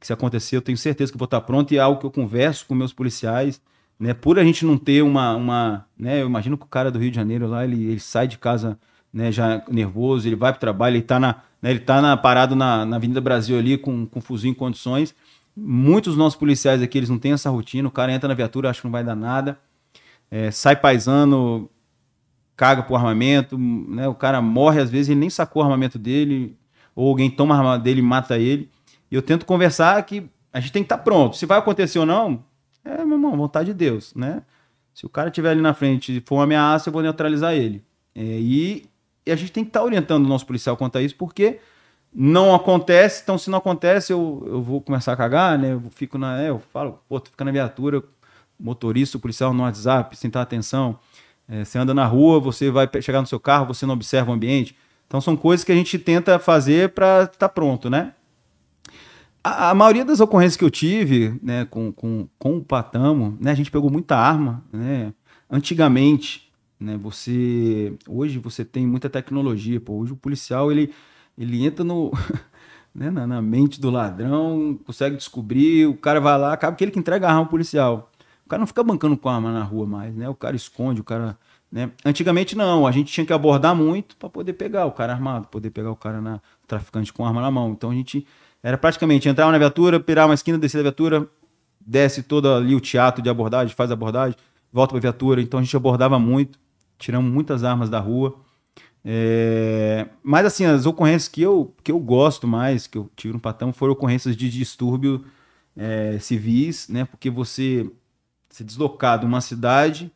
que se acontecer, eu tenho certeza que vou estar pronto e é algo que eu converso com meus policiais, né? Por a gente não ter uma, uma né? Eu imagino que o cara do Rio de Janeiro lá, ele, ele sai de casa né, já nervoso, ele vai para o trabalho, ele está na, né, ele tá na, parado na, na Avenida Brasil ali com, com fuzil em condições. Muitos dos nossos policiais aqui, eles não têm essa rotina, o cara entra na viatura, acha que não vai dar nada, é, sai paisando, caga pro armamento, né, o cara morre às vezes, ele nem sacou o armamento dele, ou alguém toma a arma dele e mata ele. E eu tento conversar que a gente tem que estar tá pronto. Se vai acontecer ou não, é, meu irmão, vontade de Deus, né? Se o cara estiver ali na frente e for uma ameaça, eu vou neutralizar ele. É, e, e, a gente tem que estar tá orientando o nosso policial quanto a isso, porque não acontece, então se não acontece, eu, eu vou começar a cagar, né? Eu fico na. É, eu falo, pô, tu fica na viatura, motorista, policial no WhatsApp, sem dar atenção. É, você anda na rua, você vai chegar no seu carro, você não observa o ambiente. Então são coisas que a gente tenta fazer para estar tá pronto, né? A, a, maioria das ocorrências que eu tive né, com, com, com o Patamo, né, a gente pegou muita arma. Né? Antigamente, né, você. Hoje você tem muita tecnologia. Pô. Hoje o policial ele, ele entra no. [LAUGHS] né, na, na, mente do ladrão, consegue descobrir, o cara vai lá, acaba que ele que entrega a arma ao policial. O cara não fica bancando com a arma na rua mais, né? O cara esconde, o cara. Né? Antigamente não, a gente tinha que abordar muito para poder pegar o cara armado, poder pegar o cara na traficante com arma na mão. Então a gente era praticamente entrar na viatura, pirar uma esquina, descer da viatura, desce todo ali o teatro de abordagem, faz abordagem, volta para a viatura. Então a gente abordava muito, tiramos muitas armas da rua. É... Mas assim, as ocorrências que eu, que eu gosto mais, que eu tive no Patão, foram ocorrências de distúrbio é, civis, né? Porque você se deslocar de uma cidade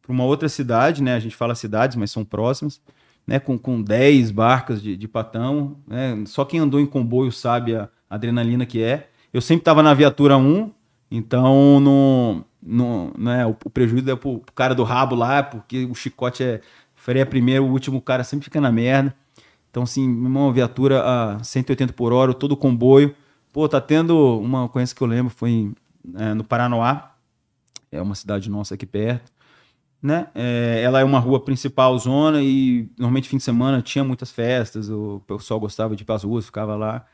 para uma outra cidade, né? A gente fala cidades, mas são próximas né, com, com 10 barcas de, de patão. Né? Só quem andou em comboio sabe a adrenalina que é. Eu sempre estava na viatura 1, então no, no, né, o, o prejuízo é pro, pro cara do rabo lá, porque o chicote é freia primeiro, o último cara sempre fica na merda. Então, assim, irmão, viatura a 180 por hora, todo comboio. Pô, tá tendo uma coisa que eu lembro, foi é, no Paranoá, é uma cidade nossa aqui perto né? É, ela é uma rua principal, zona, e normalmente fim de semana tinha muitas festas, o pessoal gostava de ir para as ruas, ficava lá.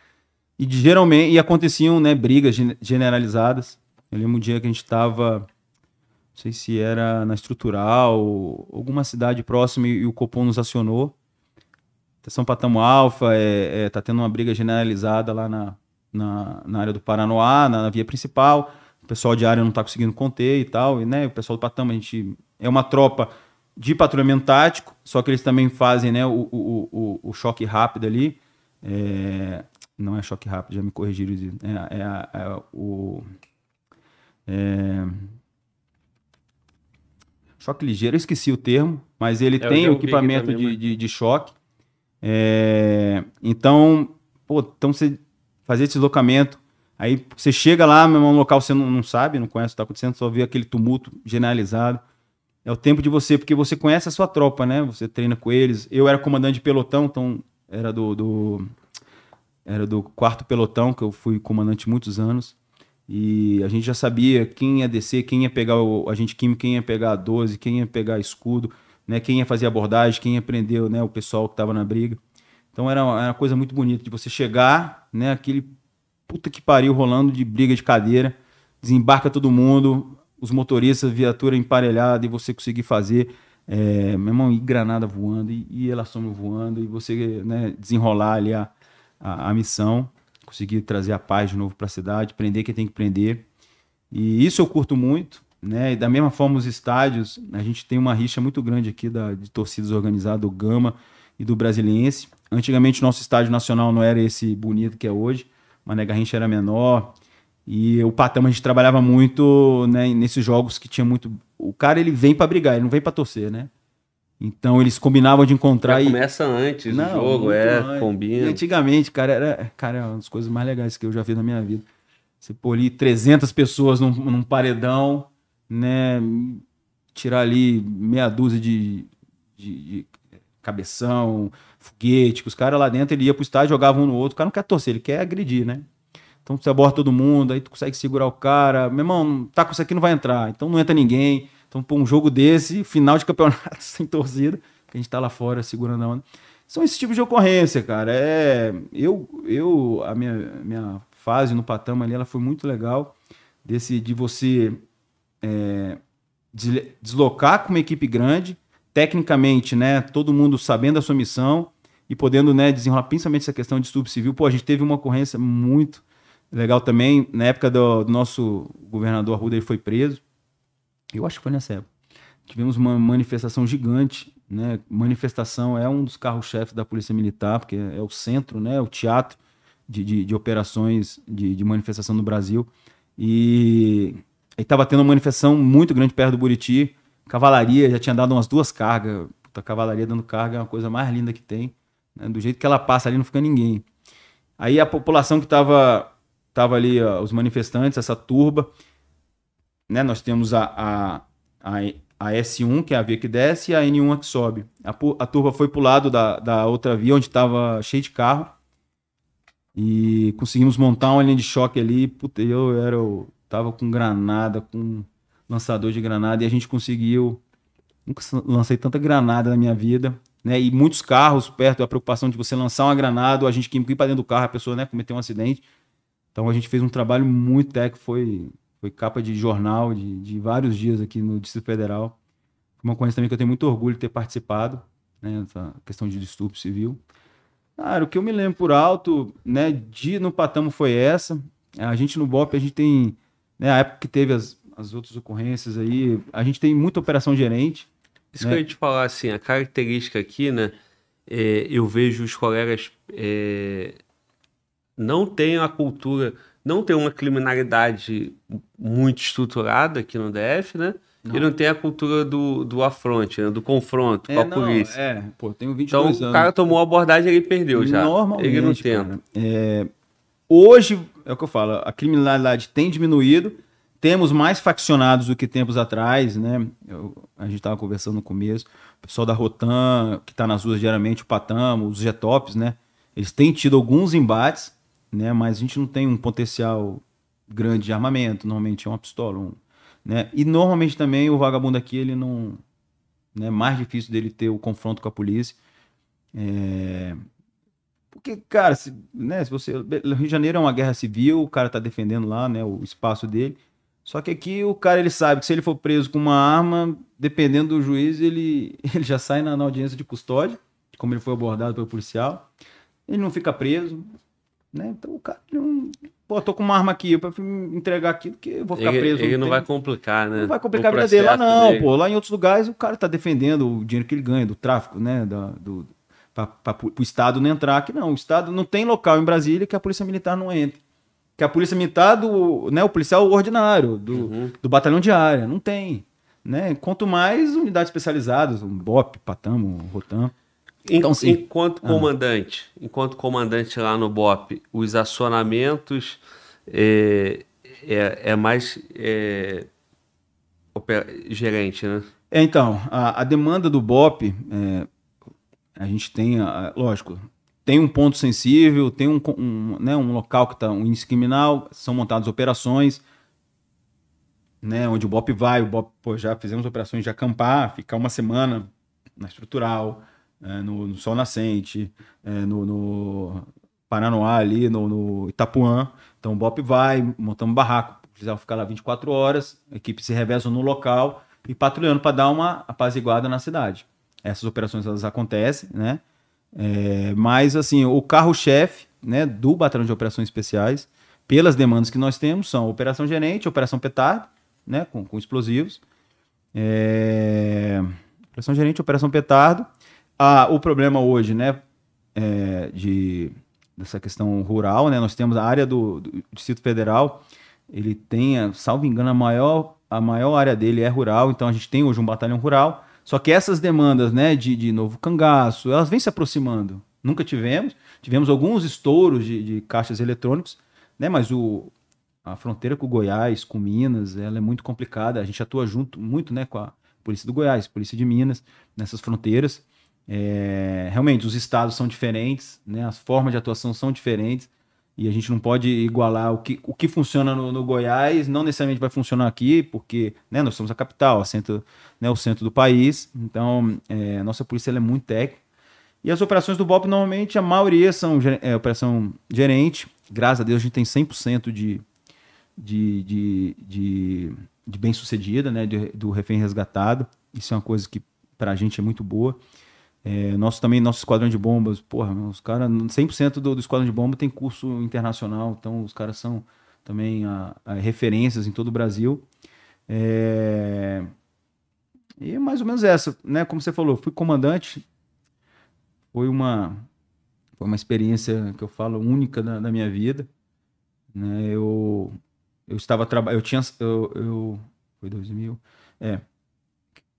E geralmente e aconteciam né, brigas generalizadas. Eu lembro um dia que a gente estava, não sei se era na Estrutural, alguma cidade próxima, e o Copom nos acionou. São Patamo Alfa, é, é, tá tendo uma briga generalizada lá na, na, na área do Paranoá, na, na via principal. O pessoal de área não está conseguindo conter e tal. E né, o pessoal do Patamo, a gente é uma tropa de patrulhamento tático, só que eles também fazem né, o, o, o, o choque rápido ali. É, não é choque rápido, já me corrigiram. É, é, é o. É, choque ligeiro, eu esqueci o termo, mas ele é, tem o equipamento também, de, de, de, choque. É, então, pô, então você fazer esse deslocamento, aí você chega lá, num local você não, não sabe, não conhece o que está acontecendo, só vê aquele tumulto generalizado. É o tempo de você, porque você conhece a sua tropa, né? Você treina com eles. Eu era comandante de pelotão, então era do, do era do quarto pelotão, que eu fui comandante muitos anos. E a gente já sabia quem ia descer, quem ia pegar o agente químico, quem ia pegar a 12, quem ia pegar escudo, né? Quem ia fazer abordagem, quem ia prender né? o pessoal que estava na briga. Então era uma, era uma coisa muito bonita de você chegar, né? Aquele puta que pariu rolando de briga de cadeira, desembarca todo mundo, os motoristas, viatura emparelhada e você conseguir fazer, é, meu irmão, e granada voando, e, e elastomo voando, e você né, desenrolar ali a, a, a, missão, conseguir trazer a paz de novo para a cidade, prender quem tem que prender. E isso eu curto muito, né? E da mesma forma, os estádios, a gente tem uma rixa muito grande aqui da, de torcidas organizadas, do Gama e do Brasiliense. Antigamente, nosso estádio nacional não era esse bonito que é hoje, mas a Garrincha era menor, e o Patama a gente trabalhava muito né, nesses jogos que tinha muito. O cara ele vem para brigar, ele não vem para torcer, né? Então eles combinavam de encontrar. Já e... Começa antes não, o jogo, é, antes. combina. E antigamente, cara, era, cara, é uma das coisas mais legais que eu já vi na minha vida. Você pôr ali 300 pessoas num, num paredão, né? Tirar ali meia dúzia de, de, de cabeção, foguete, que os caras lá dentro ele ia pro estádio, jogava um no outro. O cara não quer torcer, ele quer agredir, né? Então você aborda todo mundo, aí tu consegue segurar o cara. Meu irmão, tá com isso aqui não vai entrar. Então não entra ninguém. Então, pô, um jogo desse, final de campeonato [LAUGHS] sem torcida, que a gente tá lá fora segurando a onda. São esses tipos de ocorrência, cara. É, eu, eu a minha, minha fase no Patama ali, ela foi muito legal. Desse, de você é, deslocar com uma equipe grande, tecnicamente, né, todo mundo sabendo a sua missão e podendo, né, desenrolar principalmente essa questão de estupro civil. Pô, a gente teve uma ocorrência muito legal também, na época do, do nosso governador Arruda, ele foi preso. Eu acho que foi nessa época. Tivemos uma manifestação gigante, né? Manifestação é um dos carros-chefes da Polícia Militar, porque é o centro, né, o teatro de, de, de operações de, de manifestação no Brasil. E estava tendo uma manifestação muito grande perto do Buriti, Cavalaria já tinha dado umas duas cargas. a cavalaria dando carga é uma coisa mais linda que tem. Né? Do jeito que ela passa ali, não fica ninguém. Aí a população que estava tava ali, ó, os manifestantes, essa turba, né? Nós temos a, a, a, a, S1, que é a via que desce, e a N1 que sobe. A, a turba foi pro lado da, da outra via, onde estava cheio de carro. E conseguimos montar uma linha de choque ali. Puta, eu era, eu tava com granada, com lançador de granada e a gente conseguiu. Nunca lancei tanta granada na minha vida, né? E muitos carros perto, a preocupação de você lançar uma granada, ou a gente que ir para dentro do carro, a pessoa, né, cometer um acidente. Então a gente fez um trabalho muito técnico, foi, foi capa de jornal de, de vários dias aqui no Distrito Federal. Uma coisa também que eu tenho muito orgulho de ter participado, né, essa questão de distúrbio civil. Cara, o que eu me lembro por alto, né, de no Patamo foi essa. A gente no BOP, a gente tem, né, a época que teve as, as outras ocorrências aí. A gente tem muita operação gerente. Isso né? que eu ia te falar, assim, a característica aqui, né? É, eu vejo os colegas é, não têm a cultura, não tem uma criminalidade muito estruturada aqui no DF, né? Não. E não tem a cultura do, do afronte, né? do confronto é, com a não, polícia. É, pô, tenho 22 então, anos. Então, o cara tomou a abordagem e ele perdeu já. Normalmente, ele não tenta. É, hoje, é o que eu falo, a criminalidade tem diminuído, temos mais faccionados do que tempos atrás, né? Eu, a gente estava conversando no começo. O pessoal da Rotan, que está nas ruas diariamente, o Patamo, os Getops, né? Eles têm tido alguns embates, né? Mas a gente não tem um potencial grande de armamento. Normalmente é uma pistola, um, né? E normalmente também o vagabundo aqui, ele não... É né? mais difícil dele ter o confronto com a polícia. É... Porque, cara, se, né, se você... Rio de Janeiro é uma guerra civil, o cara tá defendendo lá, né, o espaço dele. Só que aqui o cara ele sabe que se ele for preso com uma arma, dependendo do juiz, ele, [LAUGHS] ele já sai na, na audiência de custódia, como ele foi abordado pelo policial. Ele não fica preso, né? Então o cara não. Pô, tô com uma arma aqui, pra entregar aqui, porque eu vou ficar ele, preso. Ele não, não vai complicar, né? Não vai complicar a vida dele lá, não, dele. pô. Lá em outros lugares o cara tá defendendo o dinheiro que ele ganha do tráfico, né? Da, do, pra, pra, pro Estado não entrar aqui, não. O Estado não tem local em Brasília que a Polícia Militar não entre que a polícia militar do, né, o policial ordinário, do, uhum. do batalhão de área. Não tem. Né? Quanto mais unidades especializadas, um BOP, Patamo, Rotam. Então, sim. Enquanto ah. comandante, ah. enquanto comandante lá no BOP, os acionamentos é, é, é mais é, gerente, né? É, então, a, a demanda do BOP, é, a gente tem, a, lógico, tem um ponto sensível, tem um, um, né, um local que está um índice criminal, são montadas operações, né, onde o BOP vai, o BOP, pô, já fizemos operações de acampar, ficar uma semana na estrutural, é, no, no, Sol Nascente, é, no, no Paranoá ali, no, no, Itapuã. Então o BOP vai, montamos barraco, precisava ficar lá 24 horas, a equipe se reveza no local e patrulhando para dar uma apaziguada na cidade. Essas operações elas acontecem, né? É, mas, assim, o carro-chefe né, do Batalhão de Operações Especiais, pelas demandas que nós temos, são Operação Gerente, Operação Petardo, né, com, com explosivos. É, operação Gerente, Operação Petardo. Ah, o problema hoje, né, é, de, dessa questão rural, né, nós temos a área do, do Distrito Federal, ele tem, salvo engano, a maior, a maior área dele é rural, então a gente tem hoje um batalhão rural, só que essas demandas né, de, de novo cangaço, elas vêm se aproximando. Nunca tivemos. Tivemos alguns estouros de, de caixas eletrônicos, né, mas o, a fronteira com Goiás, com Minas, ela é muito complicada. A gente atua junto muito né, com a Polícia do Goiás, Polícia de Minas, nessas fronteiras. É, realmente, os estados são diferentes, né, as formas de atuação são diferentes. E a gente não pode igualar o que, o que funciona no, no Goiás, não necessariamente vai funcionar aqui, porque né, nós somos a capital, a centro, né, o centro do país. Então, é, a nossa polícia é muito técnica. E as operações do BOP, normalmente, a maioria são é, operação gerente. Graças a Deus, a gente tem 100% de, de, de, de, de bem-sucedida, né, do refém resgatado. Isso é uma coisa que pra gente é muito boa. É, nosso também, nosso esquadrão de bombas, porra, os caras, 100% do, do esquadrão de bomba tem curso internacional, então os caras são também a, a referências em todo o Brasil. É, e mais ou menos essa, né? Como você falou, fui comandante, foi uma, foi uma experiência que eu falo única da, da minha vida. Né? Eu, eu estava trabalhando, eu tinha, eu, eu, foi 2000, é.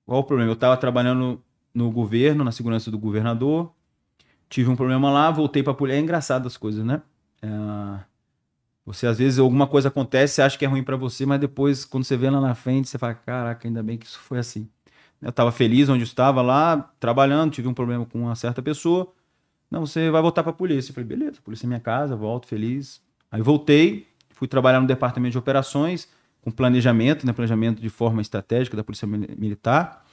Qual o problema? Eu estava trabalhando no governo, na segurança do governador, tive um problema lá, voltei para a polícia. É engraçado as coisas, né? É, você às vezes alguma coisa acontece, você acha que é ruim para você, mas depois quando você vê lá na frente, você fala, caraca, ainda bem que isso foi assim. Eu estava feliz onde eu estava lá, trabalhando, tive um problema com uma certa pessoa. Não, você vai voltar para a polícia. Eu falei, beleza, polícia é minha casa, volto feliz. Aí voltei, fui trabalhar no departamento de operações, com planejamento, né, planejamento de forma estratégica da Polícia Militar.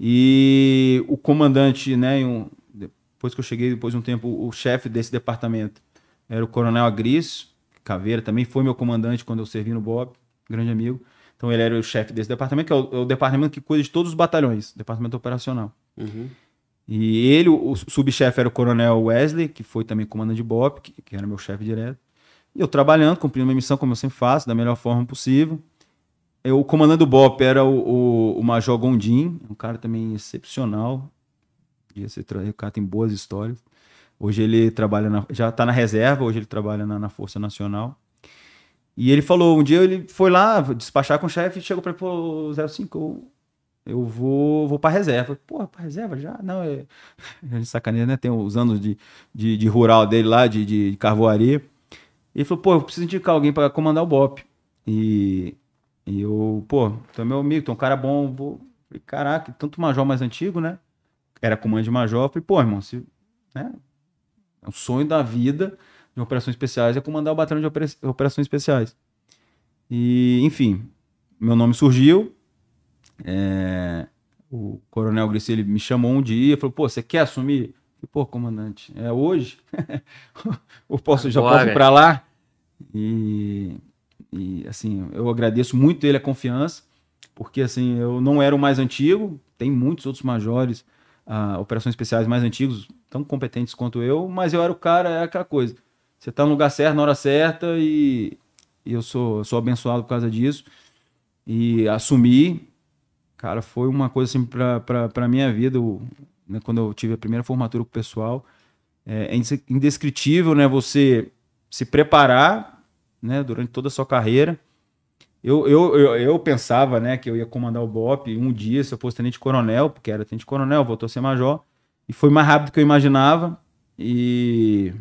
E o comandante, né, um, depois que eu cheguei, depois de um tempo, o chefe desse departamento era o Coronel Agris Caveira, também foi meu comandante quando eu servi no BOB, grande amigo. Então ele era o chefe desse departamento, que é o, é o, departamento que cuida de todos os batalhões, departamento operacional. Uhum. E ele, o, o subchefe era o Coronel Wesley, que foi também comandante de BOP, que, que era meu chefe direto. E eu trabalhando, cumprindo minha missão como eu sempre faço, da melhor forma possível. Eu, o comandante do BOP era o, o, o Major Gondim, um cara também excepcional. O cara tem boas histórias. Hoje ele trabalha na, já está na reserva, hoje ele trabalha na, na Força Nacional. E ele falou, um dia ele foi lá despachar com o chefe e chegou para ele, pô, 05, eu, vou, vou para reserva. Pô, para reserva já? Não, é. Ele [LAUGHS] sacaneia, né? Tem os anos de, de, de rural dele lá, de, de, de carvoaria. Ele falou, pô, eu preciso indicar alguém para comandar o BOP. E, e eu, pô, tu é meu amigo, tu é um cara bom. Vou... Falei, caraca, tanto major mais antigo, né? Era comando de major. Falei, pô, irmão, se, né? É um sonho da vida de operações especiais é comandar o batalhão de operações especiais. E, enfim, meu nome surgiu. É, o coronel Gricelli me chamou um dia e falou: pô, você quer assumir? Falei, pô, comandante, é hoje? [LAUGHS] eu posso, já posso ir para lá? E, e, assim, eu agradeço muito ele a confiança, porque assim, eu não era o mais antigo, tem muitos outros majores, uh, operações especiais mais antigos, tão competentes quanto eu, mas eu era o cara, é aquela coisa. Você tá no lugar certo, na hora certa, e, e eu sou, sou abençoado por causa disso. E assumir, cara, foi uma coisa assim pra, pra minha vida, né, quando eu tive a primeira formatura com o pessoal. É, é indescritível, né? Você se preparar, né, durante toda a sua carreira. Eu, eu, eu, eu, pensava, né, que eu ia comandar o BOP um dia, se eu fosse tenente coronel, porque era tenente coronel, voltou a ser major. E foi mais rápido do que eu imaginava. E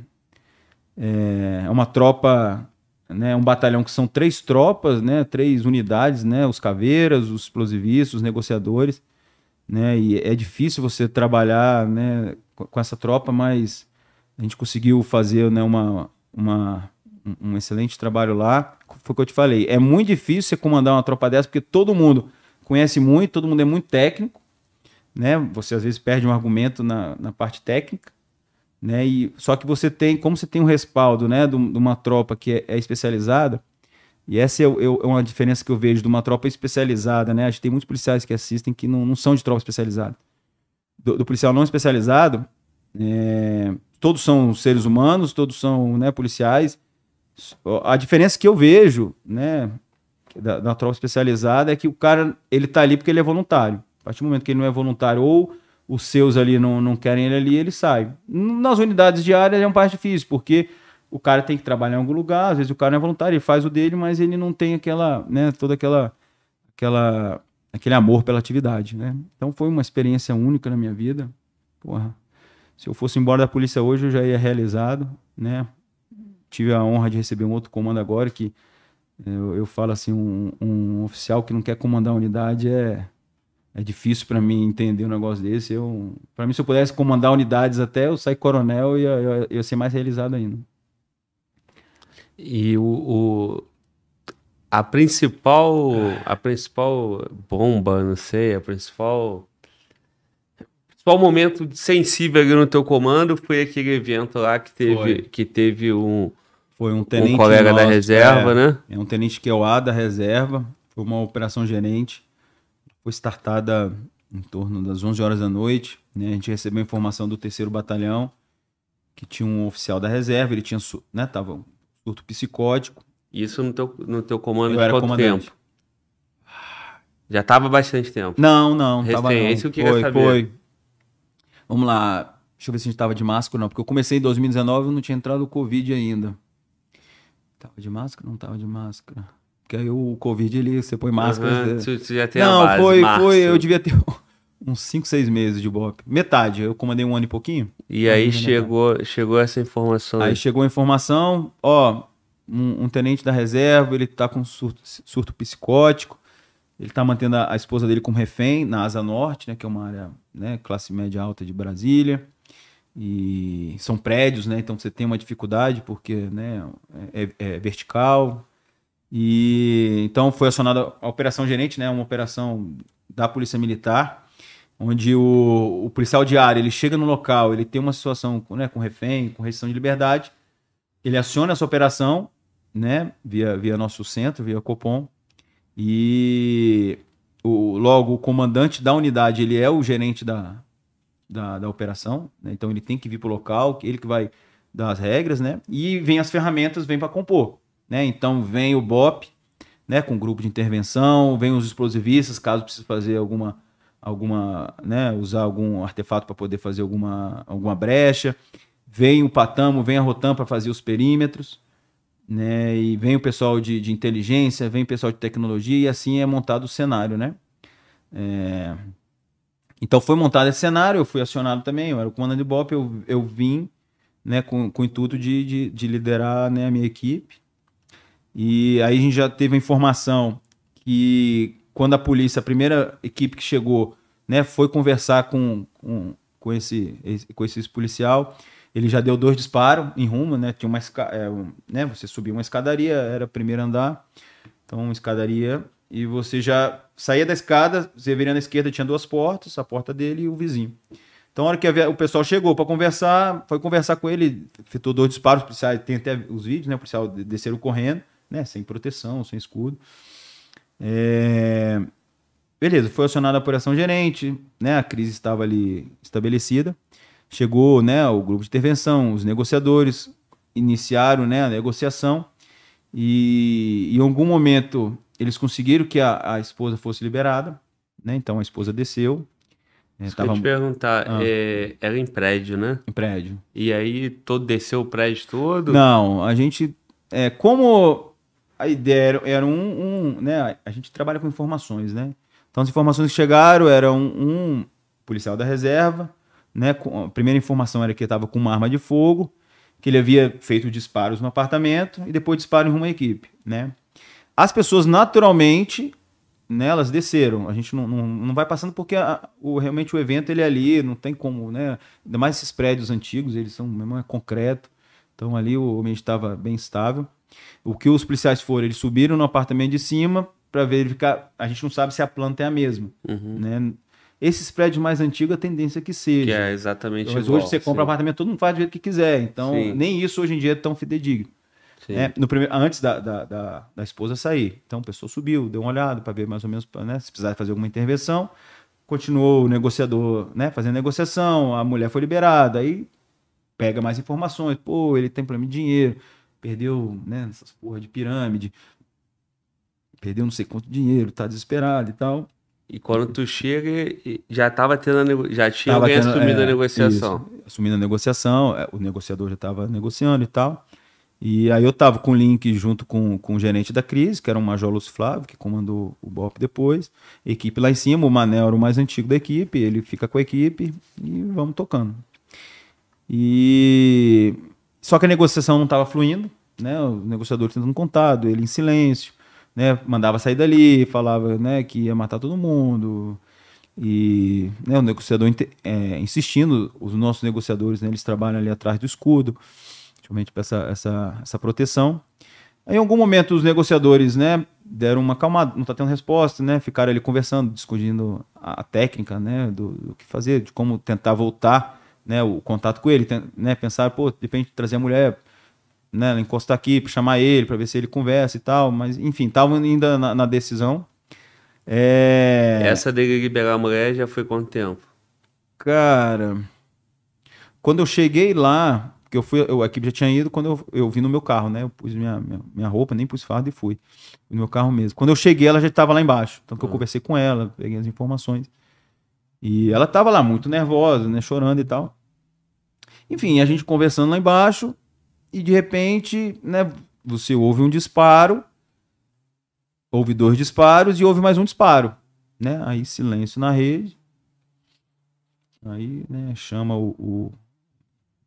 é, é uma tropa, né, um batalhão que são três tropas, né, três unidades, né, os caveiras, os explosivistas, os negociadores, né, e é difícil você trabalhar, né, com essa tropa, mas a gente conseguiu fazer, né, uma, uma, um excelente trabalho lá. Foi o que eu te falei, é muito difícil você comandar uma tropa dessa, porque todo mundo conhece muito, todo mundo é muito técnico, né? Você às vezes perde um argumento na, na parte técnica, né? E só que você tem, como você tem um respaldo, né, de, de uma tropa que é, é especializada, e essa é, é, é, uma diferença que eu vejo de uma tropa especializada, né? A gente tem muitos policiais que assistem que não, não são de tropa especializada. Do, do policial não especializado, é, todos são seres humanos, todos são né, policiais. A diferença que eu vejo, né, da, da tropa especializada é que o cara ele tá ali porque ele é voluntário partir do momento que ele não é voluntário ou os seus ali não, não querem ele ali, ele sai. Nas unidades diárias é um parte difícil, porque o cara tem que trabalhar em algum lugar, às vezes o cara não é voluntário, ele faz o dele, mas ele não tem aquela, né, toda aquela, aquela, aquele amor pela atividade, né? Então foi uma experiência única na minha vida. Porra, se eu fosse embora da polícia hoje, eu já ia realizado, né? Tive a honra de receber um outro comando agora que eu, eu falo assim, um, um oficial que não quer comandar a unidade é é difícil para mim entender um negócio desse. Eu, para mim, se eu pudesse comandar unidades até eu sair coronel, ia, ia ser mais realizado ainda. E o, o, a principal a principal bomba, não sei, a principal principal momento sensível ali no teu comando foi aquele evento lá que teve que teve um foi um tenente um colega nosso, da reserva, é, né? É um tenente que é o A da reserva, foi uma operação gerente foi startada em torno das 11 horas da noite. Né? A gente recebeu informação do terceiro batalhão que tinha um oficial da reserva, ele tinha, né, tava um surto psicótico. Isso no teu, no teu comando Eu de era quanto comandante. tempo? Já tava há bastante tempo. Não, não, Recém, tava não. é isso que eu queria foi, saber. foi. Vamos lá. Deixa eu ver se a gente tava de máscara ou não, porque eu comecei em 2019 e não tinha entrado o Covid ainda. Tava de máscara? Não tava de máscara. Porque aí o Covid, ele, você põe máscara. Aham, você- tu, tu já tem a Não, base, foi, março. foi, eu devia ter [LAUGHS] uns 5, 6 meses de BOP. Metade, eu comandei um ano e pouquinho. E aí Aí, chegou, chegou essa informação. Aí chegou a informação, ó, um, um tenente da reserva, ele tá com surto, surto psicótico, ele tá mantendo a, a esposa dele como refém na Asa Norte, né, que é uma área, né, classe média alta de Brasília. E são prédios, né, então você tem uma dificuldade porque, né, é, é vertical. E então foi acionada a operação gerente, né, uma operação da Polícia Militar, onde o, o policial de área ele chega no local, ele tem uma situação né, com refém, com restrição de liberdade, ele aciona essa operação, né, via, via nosso centro, via Copom, e o, logo o comandante da unidade ele é o gerente da, da, da operação, né, então ele tem que vir para o local, ele que vai dar as regras, né, e vem as ferramentas, vem para compor, né, então vem o BOP, né, com grupo de intervenção, vem os explosivistas, caso precise fazer alguma alguma, né, usar algum artefato para poder fazer alguma, alguma brecha. Vem o Patamo, vem a Rotam para fazer os perímetros, né, e vem o pessoal de, de inteligência, vem o pessoal de tecnologia, e assim é montado o cenário, né. É, Então foi montado esse cenário, eu fui acionado também, eu era o comandante de BOP, eu, eu vim né, com, com o intuito de, de, de liderar né, a minha equipe. E aí a gente já teve a informação que quando a polícia, a primeira equipe que chegou, né, foi conversar com, com, com esse, com esse policial, ele já deu dois disparos em rumo, né, tinha uma, é, um, né, você subia uma escadaria, era o primeiro andar, então escadaria, e você já saía da escada, você viria na esquerda, tinha duas portas, a porta dele e o vizinho. Então, a hora que o pessoal chegou para conversar, foi conversar com ele, efetuou dois disparos, tem até os vídeos, né? O policial de- desceram correndo, né? Sem proteção, sem escudo. É, Beleza, foi acionada a operação gerente, né? A crise estava ali estabelecida. Chegou, né? O grupo de intervenção, os negociadores iniciaram, né? A negociação e em algum momento eles conseguiram que a, a esposa fosse liberada, né? Então a esposa desceu, eu tava te perguntar, Ah. é, era em prédio, né? em prédio. E aí todo desceu o prédio todo? Não, a gente. É, como a ideia era, era um, um, né? A gente trabalha com informações, né? Então as informações que chegaram eram um policial da reserva, né? a primeira informação era que ele estava com uma arma de fogo, que ele havia feito disparos no apartamento e depois disparo em uma equipe, né? As pessoas naturalmente, né, elas desceram. A gente não, não, não vai passando porque a- o, realmente o evento ele é ali, não tem como, né? Ainda mais esses prédios antigos, eles são mesmo é concreto. Então ali o ambiente estava bem estável. O que os policiais foram, eles subiram no apartamento de cima para verificar. A gente não sabe se a planta é a mesma, Uhum. né? Esses prédios mais antigos, a tendência é que seja. Que é exatamente Mas igual. hoje você compra sim. apartamento, todo mundo faz do jeito que quiser. Então, Sim. nem isso hoje em dia é tão fidedigno. Né? No primeiro, antes da, da, da, da esposa sair. Então, a pessoa subiu, deu uma olhada para ver mais ou menos né, se precisar fazer alguma intervenção. Continuou o negociador né, fazendo negociação, a mulher foi liberada. Aí pega mais informações. Pô, ele tem problema de dinheiro, perdeu né, essas porra de pirâmide, perdeu não sei quanto dinheiro, tá desesperado e tal. E quando tu chega, já tava tendo já tinha Tava alguém tendo- assumindo é, a negociação. isso, assumindo a negociação, é, o negociador já estava negociando e tal. E aí eu tava com o link junto com, com o gerente da crise, que era o Major Lúcio Flávio, que comandou o BOP depois. Equipe lá em cima, o Manel era o mais antigo da equipe, ele fica com a equipe e vamos tocando. E só que a negociação não estava fluindo, né? O negociador tentando contado, ele em silêncio, né? Mandava sair dali, falava, né, que ia matar todo mundo. E né, o negociador é, insistindo, os nossos negociadores, né, eles trabalham ali atrás do escudo, justamente para essa, essa, essa proteção. Aí, em algum momento, os negociadores, né, deram uma acalmada, não está tendo resposta, né, ficaram ali conversando, discutindo a, técnica, né, do, do que fazer, de como tentar voltar, né, o contato com ele, né, pensar, pô, de repente trazer a mulher, né, encostar aqui, chamar ele para ver se ele conversa e tal, mas enfim, estavam ainda na, na decisão. É... Essa dele liberar a mulher já foi quanto tempo? Cara, quando eu cheguei lá, porque eu fui, eu, a equipe já tinha ido quando eu, eu vim no meu carro, né? Eu pus minha, minha, minha roupa, nem pus fardo e fui. Fui no meu carro mesmo. Quando eu cheguei, ela já estava lá embaixo. Então que eu Ah. conversei com ela, peguei as informações. E ela estava lá muito nervosa, né? Chorando e tal. Enfim, a gente conversando lá embaixo e de repente, né? Você ouve um disparo, houve dois disparos e houve mais um disparo, né? Aí silêncio na rede. Aí, né, chama o, o,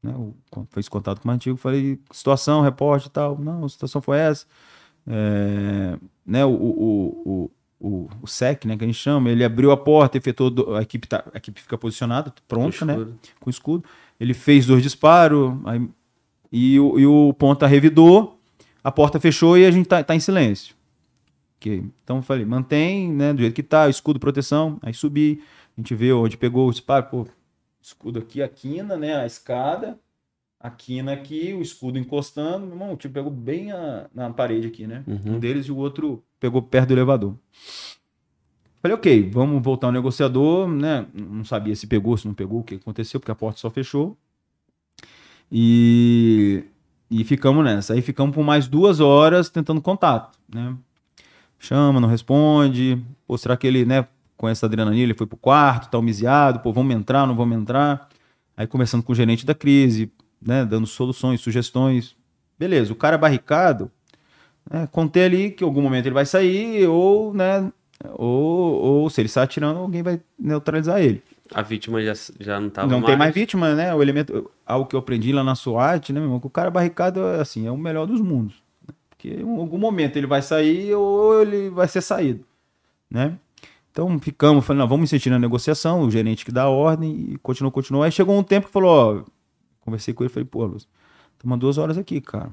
né, o fez contato com o antigo, falei, situação, repórter e tal. Não, a situação foi essa. É, né, o, o, o, o, SEC, né, que a gente chama, ele abriu a porta, efetuou, a equipe, tá, a equipe fica posicionada, pronta, né, com escudo. Ele fez dois disparos, aí, e, o, e o ponta revidou, a porta fechou e a gente tá, tá em silêncio. Ok. Então eu falei, mantém, né, do jeito que tá, escudo, proteção, aí subi, a gente vê onde pegou o disparo, pô, escudo aqui, a quina, né, a escada, a quina aqui, o escudo encostando, meu irmão, o tiro pegou bem a- na parede aqui, né, Uhum. um deles e o outro pegou perto do elevador. Falei, ok, vamos voltar ao negociador, né? Não sabia se pegou, se não pegou, o que aconteceu, porque a porta só fechou. E, e ficamos nessa. Aí ficamos por mais duas horas tentando contato, né? Chama, não responde. Pô, será que ele, né, com essa adrenalina, ele foi pro quarto, tá homiziado? Pô, vamos entrar, não vamos entrar? Aí conversando com o gerente da crise, né, dando soluções, sugestões. Beleza, o cara barricado, né, contei ali que em algum momento ele vai sair, ou, né, ou, ou se ele sai atirando, alguém vai neutralizar ele. A vítima já, já não estava não mais. tem mais vítima, né? O elemento, algo que eu aprendi lá na SWAT, né, meu irmão? Que o cara barricado é assim, é o melhor dos mundos. né? Porque em algum momento ele vai sair ou ele vai ser saído, né? Então ficamos, falei, não, vamos insistir na negociação, o gerente que dá a ordem e continuou, continuou. Aí chegou um tempo que falou, ó, conversei com ele, falei, pô, Lúcio, estamos duas horas aqui, cara.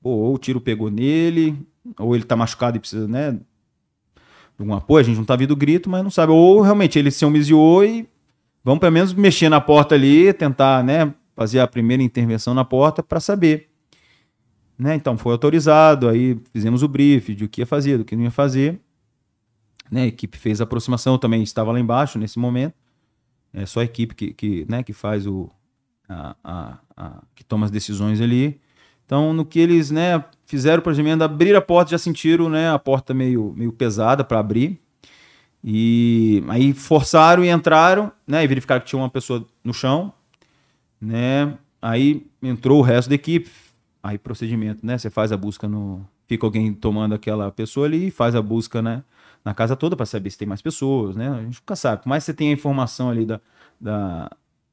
Pô, ou o tiro pegou nele, ou ele tá machucado e precisa, né, de algum apoio, a gente não tá vendo grito, mas não sabe. Ou realmente ele se homiziou e vamos pelo menos mexer na porta ali, tentar, né, fazer a primeira intervenção na porta para saber. Né? Então foi autorizado, aí fizemos o brief de o que ia fazer, do que não ia fazer. Né? A equipe fez a aproximação, também estava lá embaixo nesse momento. É só a equipe que, que, né, que faz o. A, a, a- que toma as decisões ali. Então, no que eles né, fizeram o procedimento, abrir a porta, já sentiram né, a porta meio, meio pesada para abrir. E aí forçaram e entraram, né? E verificaram que tinha uma pessoa no chão, né? Aí entrou o resto da equipe. Aí procedimento, né? Você faz a busca no. Fica alguém tomando aquela pessoa ali e faz a busca, né? Na casa toda para saber se tem mais pessoas, né? A gente nunca sabe. Por mais que você tenha a informação ali da, da,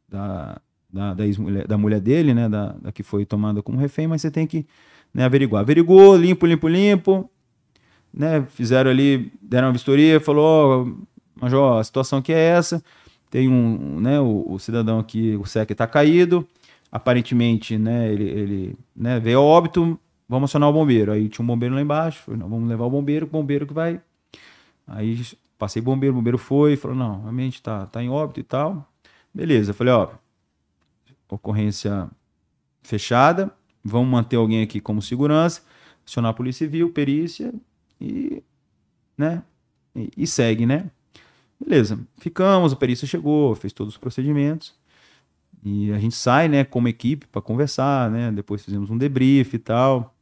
da, da, da, ex-mulher- da mulher dele, né? Da, da que foi tomada como refém, mas você tem que né, averiguar. Averigou, limpo, limpo, limpo né, fizeram ali, deram uma vistoria, falou, ó, a situação aqui é essa, tem um, né, o, o cidadão aqui, o SEC está caído, aparentemente, né, ele, ele né, veio óbito, vamos acionar o bombeiro. Aí tinha um bombeiro lá embaixo, não, vamos levar o bombeiro, o bombeiro que vai... Aí passei bombeiro, o bombeiro foi, falou, não, realmente tá, tá em óbito e tal. Beleza, falei, ó, ocorrência fechada, vamos manter alguém aqui como segurança, acionar a polícia civil, perícia e, né, e, e segue, né? Beleza, ficamos, a perícia chegou, fez todos os procedimentos e a gente sai, né, como equipe para conversar, né? Depois fizemos um debrief e tal,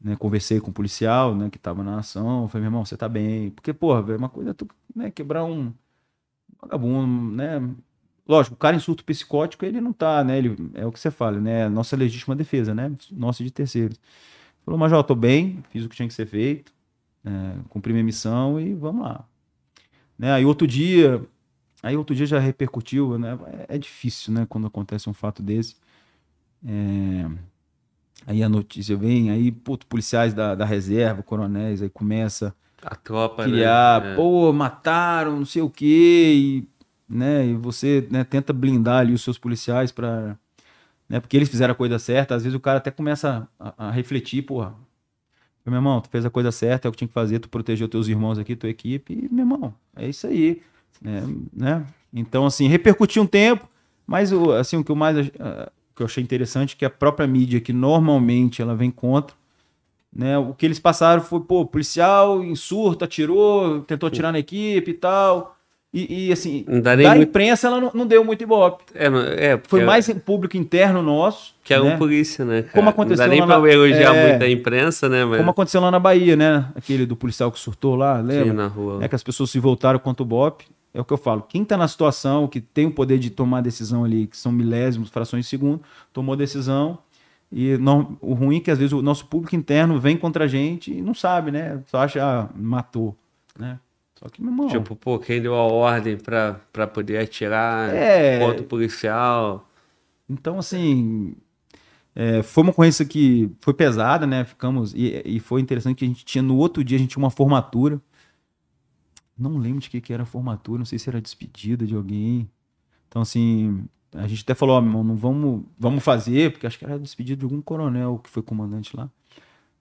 né? Conversei com o policial, né, que tava na ação, falei, meu irmão, você tá bem? Porque, porra, velho, uma coisa é tu, né, quebrar um vagabundo, né? Lógico, o cara em surto psicótico, ele não tá, né? Ele, é o que você fala, né? Nossa legítima defesa, né? Nossa de terceiros. Falou, Major, tô bem, fiz o que tinha que ser feito, é, cumpri minha missão e vamos lá. Né? Aí outro dia, aí outro dia já repercutiu, né? É, é difícil, né? Quando acontece um fato desse. É, aí a notícia vem, aí, puto, policiais da, da reserva, coronéis, aí começa A tropa, criar, né? Pô, mataram, não sei o quê, e, né, e você né, tenta blindar ali os seus policiais para né, porque eles fizeram a coisa certa, às vezes o cara até começa a, a refletir, porra, meu irmão, tu fez a coisa certa, é o que tinha que fazer, tu protegeu teus irmãos aqui, tua equipe, e, meu irmão, é isso aí, né, né? Então, assim, repercutiu um tempo, mas, assim, o que eu mais, ah, que eu achei interessante é que a própria mídia, que normalmente ela vem contra, né? O que eles passaram foi, pô, policial em surto, atirou, tentou atirar na equipe e tal. E, e, assim, Não dá nem da muito- imprensa ela não, não deu muito ibope. É, não- é, Foi mais em público interno nosso. que é né? um polícia, né? Cara? Como aconteceu Não dá nem lá pra na- elogiar é. muito a imprensa, né? Mas Como aconteceu lá na Bahia, né? Aquele do policial que surtou lá, sim, lembra? na rua. É que as pessoas se voltaram contra o BOP. É o que eu falo. Quem tá na situação, que tem o poder de tomar decisão ali, que são milésimos, frações de segundo, tomou decisão. E não- o ruim é que às vezes o nosso público interno vem contra a gente e não sabe, né? Só acha, ah, matou, né? Só que, meu irmão, Tipo, pô, quem deu a ordem pra, pra poder atirar É. contra o policial? Então, assim, é, foi uma ocorrência que foi pesada, né? Ficamos. E, e foi interessante que a gente tinha, no outro dia, a gente tinha uma formatura. Não lembro de que, que era a formatura, não sei se era despedida de alguém. Então, assim, a gente até falou, ó, meu irmão, não vamos, vamos fazer, porque acho que era despedida de algum coronel que foi comandante lá.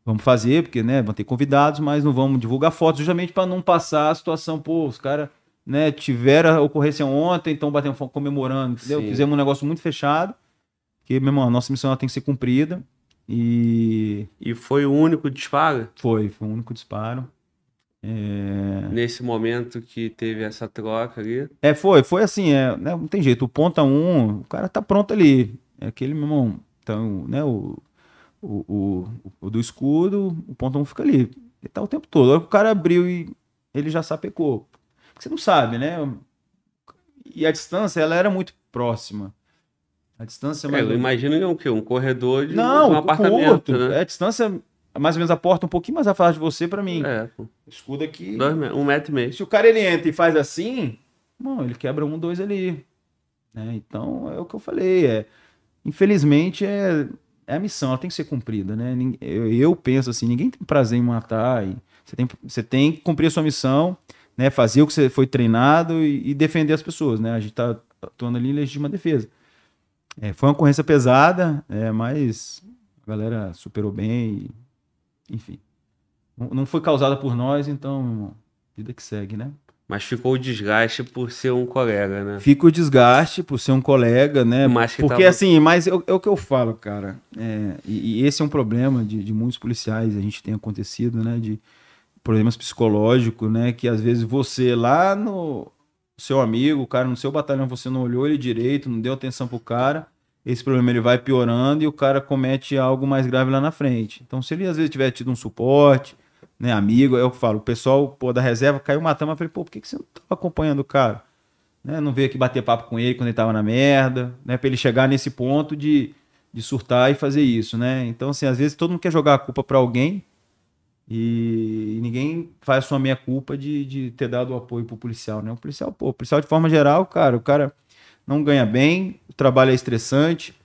Vamos fazer, porque, né, vão ter convidados, mas não vamos divulgar fotos, justamente para não passar a situação, pô, os caras, né, tiveram a ocorrência ontem, então batendo comemorando, entendeu? Sim. Fizemos um negócio muito fechado, que, meu irmão, a nossa missão tem que ser cumprida, e E foi o único disparo foi, foi o único disparo. É, nesse momento que teve essa troca ali. É, foi, foi assim, é, né, não tem jeito, o ponta um, o cara tá pronto ali, é aquele, meu irmão, então, né, o, o, o, o do escudo, o ponta um fica ali, ele tá o tempo todo, a hora que o cara abriu e ele já sapecou, Porque você não sabe, né, e a distância, ela era muito próxima, a distância... É, mais eu imagino que é um quê? Um corredor de um- não, um um apartamento, curto, né? é a distância, mais ou menos a porta um pouquinho mais afastada de você pra mim, É, escudo aqui... Dois um metro e meio. Se o cara ele entra e faz assim, bom, ele quebra um, dois ali. né? Então é o que eu falei. É, infelizmente é, é a missão, ela tem que ser cumprida, né? Eu, penso assim, ninguém tem prazer em matar. Você, tem, você tem que cumprir a sua missão, né? Fazer o que você foi treinado e, e defender as pessoas, né? A gente tá atuando ali em legítima defesa. É, foi uma ocorrência pesada, é, mas a galera superou bem, e, enfim. Não foi causada por nós, então, irmão, vida que segue, né? Mas ficou o desgaste por ser um colega, né? Fica o desgaste por ser um colega, né? Mas que Porque tava- assim, mas é, o- é o que eu falo, cara. é, e, e esse é um problema de, de muitos policiais, a gente tem acontecido, né? De problemas psicológicos, né? Que às vezes você lá no seu amigo, o cara no seu batalhão, você não olhou ele direito, não deu atenção pro cara. Esse problema ele vai piorando e o cara comete algo mais grave lá na frente. Então, se ele às vezes tiver tido um suporte, né, amigo, eu falo, o pessoal pô, da reserva caiu matando, eu falei, pô, por que, que você não tava acompanhando o cara? Né, não veio aqui bater papo com ele quando ele tava na merda, né, pra ele chegar nesse ponto de, de surtar e fazer isso, né? Então, assim, às vezes todo mundo quer jogar a culpa pra alguém e ninguém faz a sua meia culpa de, de ter dado o apoio pro policial, né? O policial, pô, o policial de forma geral, cara, o cara não ganha bem, o trabalho é estressante,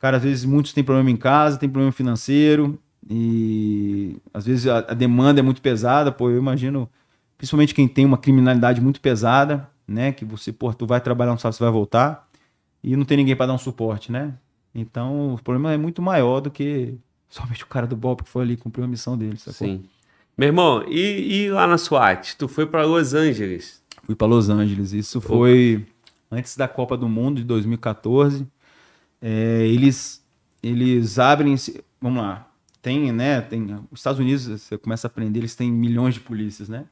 cara às vezes muitos têm problema em casa, tem problema financeiro e às vezes a, a demanda é muito pesada, pô, eu imagino, principalmente quem tem uma criminalidade muito pesada, né, que você, pô, tu vai trabalhar, não sabe se vai voltar e não tem ninguém para dar um suporte, né? Então, o problema é muito maior do que [LAUGHS] somente o cara do Bob que foi ali cumprir a missão dele, sacou? Sim. Meu irmão, e, e lá na SWAT? Tu foi pra Los Angeles. Fui para Los Angeles. Isso foi antes da Copa do Mundo de 2014. É, eles eles abrem, vamos lá. Tem, né? Tem os Estados Unidos. Você começa a aprender. Eles têm milhões de polícias, né?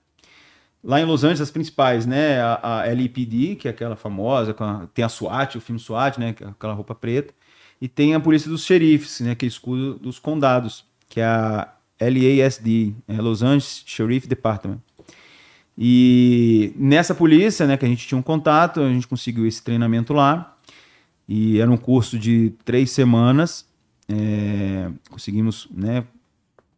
Lá em Los Angeles, as principais, né? A, a que é aquela famosa, a- tem a SWAT, o filme SWAT, né? é Aquela roupa preta. E tem a polícia dos xerifes, né? Que é escudo dos condados, que é a LASD, é Los Angeles Sheriff Department. E nessa polícia, né, que a gente tinha um contato, a gente conseguiu esse treinamento lá. E era um curso de três semanas. É, conseguimos, né?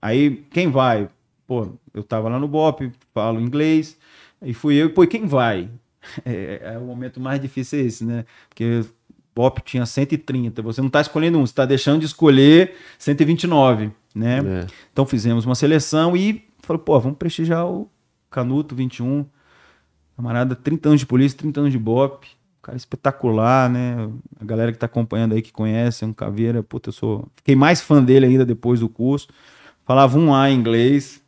Aí, quem vai? Pô, eu tava lá no BOP, falo inglês. Aí fui eu, pô, e quem vai? [LAUGHS] É, é o momento mais difícil é esse, né? Porque BOP tinha 130, você não tá escolhendo um, você tá deixando de escolher 129, né? É. Então fizemos uma seleção e falou, pô, vamos prestigiar o Canuto 21. Camarada, 30 anos de polícia, 30 anos de BOP. Cara espetacular, né? A galera que tá acompanhando aí, que conhece, é um caveira. Puta, eu sou. Fiquei mais fã dele ainda depois do curso. Falava um A em inglês.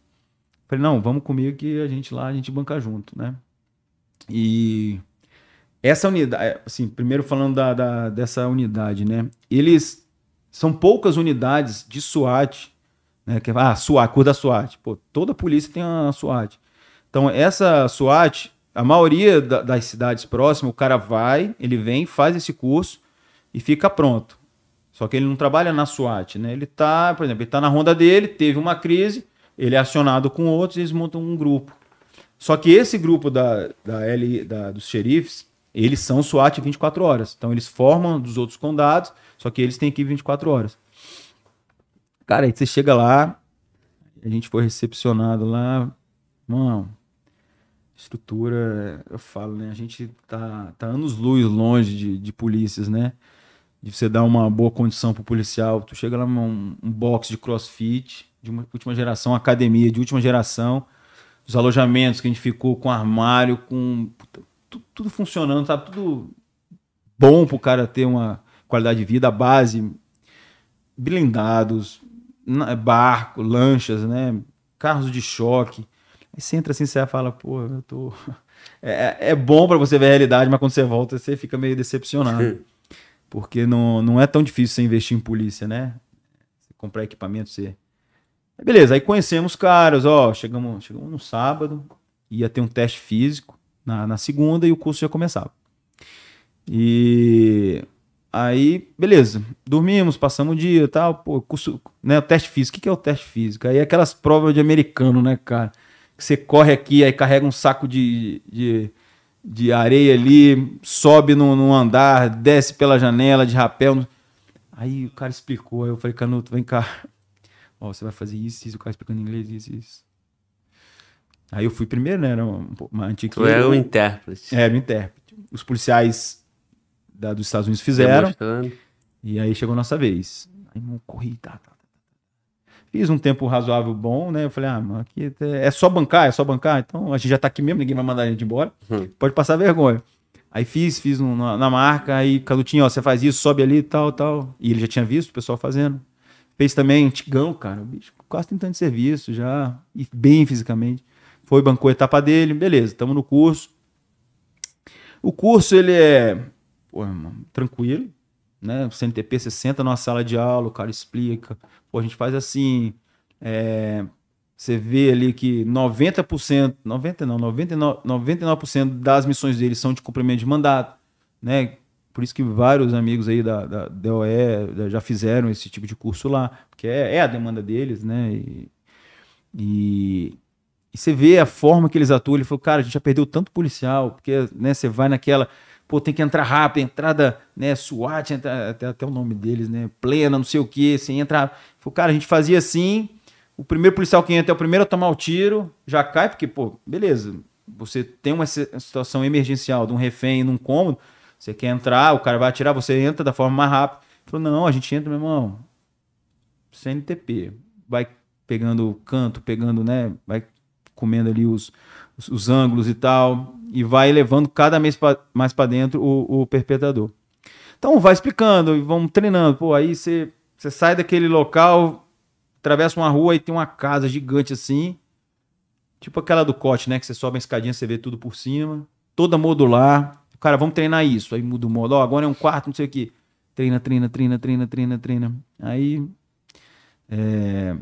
Falei, não, vamos comigo que a gente lá, a gente banca junto, né? E essa unidade, assim, primeiro falando da, da- dessa unidade, né? Eles são poucas unidades de SWAT Né? Que, ah, SWAT, cor da SWAT. Pô, toda polícia tem uma SWAT. Então, essa SWAT, a maioria da, das cidades próximas, o cara vai, ele vem, faz esse curso e fica pronto. Só que ele não trabalha na SWAT, né? Ele tá, por exemplo, ele tá na ronda dele, teve uma crise, ele é acionado com outros eles montam um grupo. Só que esse grupo da, da L, da, dos xerifes, eles são SWAT 24 horas. Então eles formam dos outros condados, só que eles têm equipe 24 horas. Cara, aí você chega lá, a gente foi recepcionado lá, mano, estrutura, eu falo, né? A gente tá, tá anos luz longe de, de polícias, né? De você dar uma boa condição pro policial. Tu chega lá, um, um box de crossfit, de uma última geração, academia de última geração, os alojamentos que a gente ficou com armário, com tudo, tudo funcionando, sabe? Tudo bom pro cara ter uma qualidade de vida, a base, blindados, barco, lanchas, né? Carros de choque. Aí você entra assim, você fala, pô, eu tô. [LAUGHS] É, é bom para você ver a realidade, mas quando você volta, você fica meio decepcionado. Porque não, não é tão difícil você investir em polícia, né? Você comprar equipamento, você. Beleza, aí conhecemos os caras, ó, chegamos, chegamos no sábado, ia ter um teste físico na, na segunda e o curso já começava. E Aí, beleza, dormimos, passamos o dia e tal, pô, curso, né, o teste físico. O que é o teste físico? Aí é aquelas provas de americano, né, cara? Que você corre aqui, aí carrega um saco de, de, de areia ali, sobe no, no, andar, desce pela janela de rapel. Aí o cara explicou, aí eu falei, Canuto, vem cá. [LAUGHS] Ó, você vai fazer isso, isso, o cara explicando em inglês, isso, isso. Aí eu fui primeiro, né? Era uma, uma antiga. Tu era o intérprete. Era o intérprete. Os policiais da, dos Estados Unidos fizeram. E aí chegou a nossa vez. Aí eu corri, tá, tá. Fiz um tempo razoável bom, né? Eu falei, ah, mano, aqui é só bancar, é só bancar. Então a gente já tá aqui mesmo, ninguém vai mandar a gente embora. Hum. Pode passar vergonha. Aí fiz, fiz um, na, na, marca, aí Canutinho, ó, você faz isso, sobe ali e tal, tal. E ele já tinha visto o pessoal fazendo. Fez também Tigão, cara, bicho quase tentando de serviço já, e bem fisicamente. Foi, bancou a etapa dele, beleza, estamos no curso. O curso, ele é pô, irmão, tranquilo, né? O CNTP, você senta numa sala de aula, o cara explica. Pô, a gente faz assim. É, você vê ali que 90%, 90 não, 99%, 99 das missões deles são de cumprimento de mandato, né? Por isso que vários amigos aí da, da DOE já fizeram esse tipo de curso lá, porque é, é a demanda deles, né? E, e, e, você vê a forma que eles atuam. Ele falou, cara, a gente já perdeu tanto policial, porque né, você vai naquela pô, tem que entrar rápido, entrada, né, SWAT, entra, até, até o nome deles, né, plena, não sei o que, assim, entrar. Falei, cara, a gente fazia assim, o primeiro policial que entra é o primeiro a tomar o tiro, já cai, porque, pô, beleza, você tem uma situação emergencial de um refém num cômodo, você quer entrar, o cara vai atirar, você entra da forma mais rápida. Falou, não, a gente entra, meu irmão, CNTP, vai pegando canto, pegando, né, vai comendo ali os, os, os ângulos e tal, e vai levando cada mês pra, mais para dentro o, o perpetrador. Então vai explicando e vamos treinando. Pô, aí você, sai daquele local, atravessa uma rua e tem uma casa gigante assim, tipo aquela do cote, né? Que você sobe a escadinha, você vê tudo por cima, toda modular. Cara, vamos treinar isso. Aí muda o modo. Ó, agora é um quarto, não sei o que. Treina, treina, treina, treina, treina, treina. Aí. É...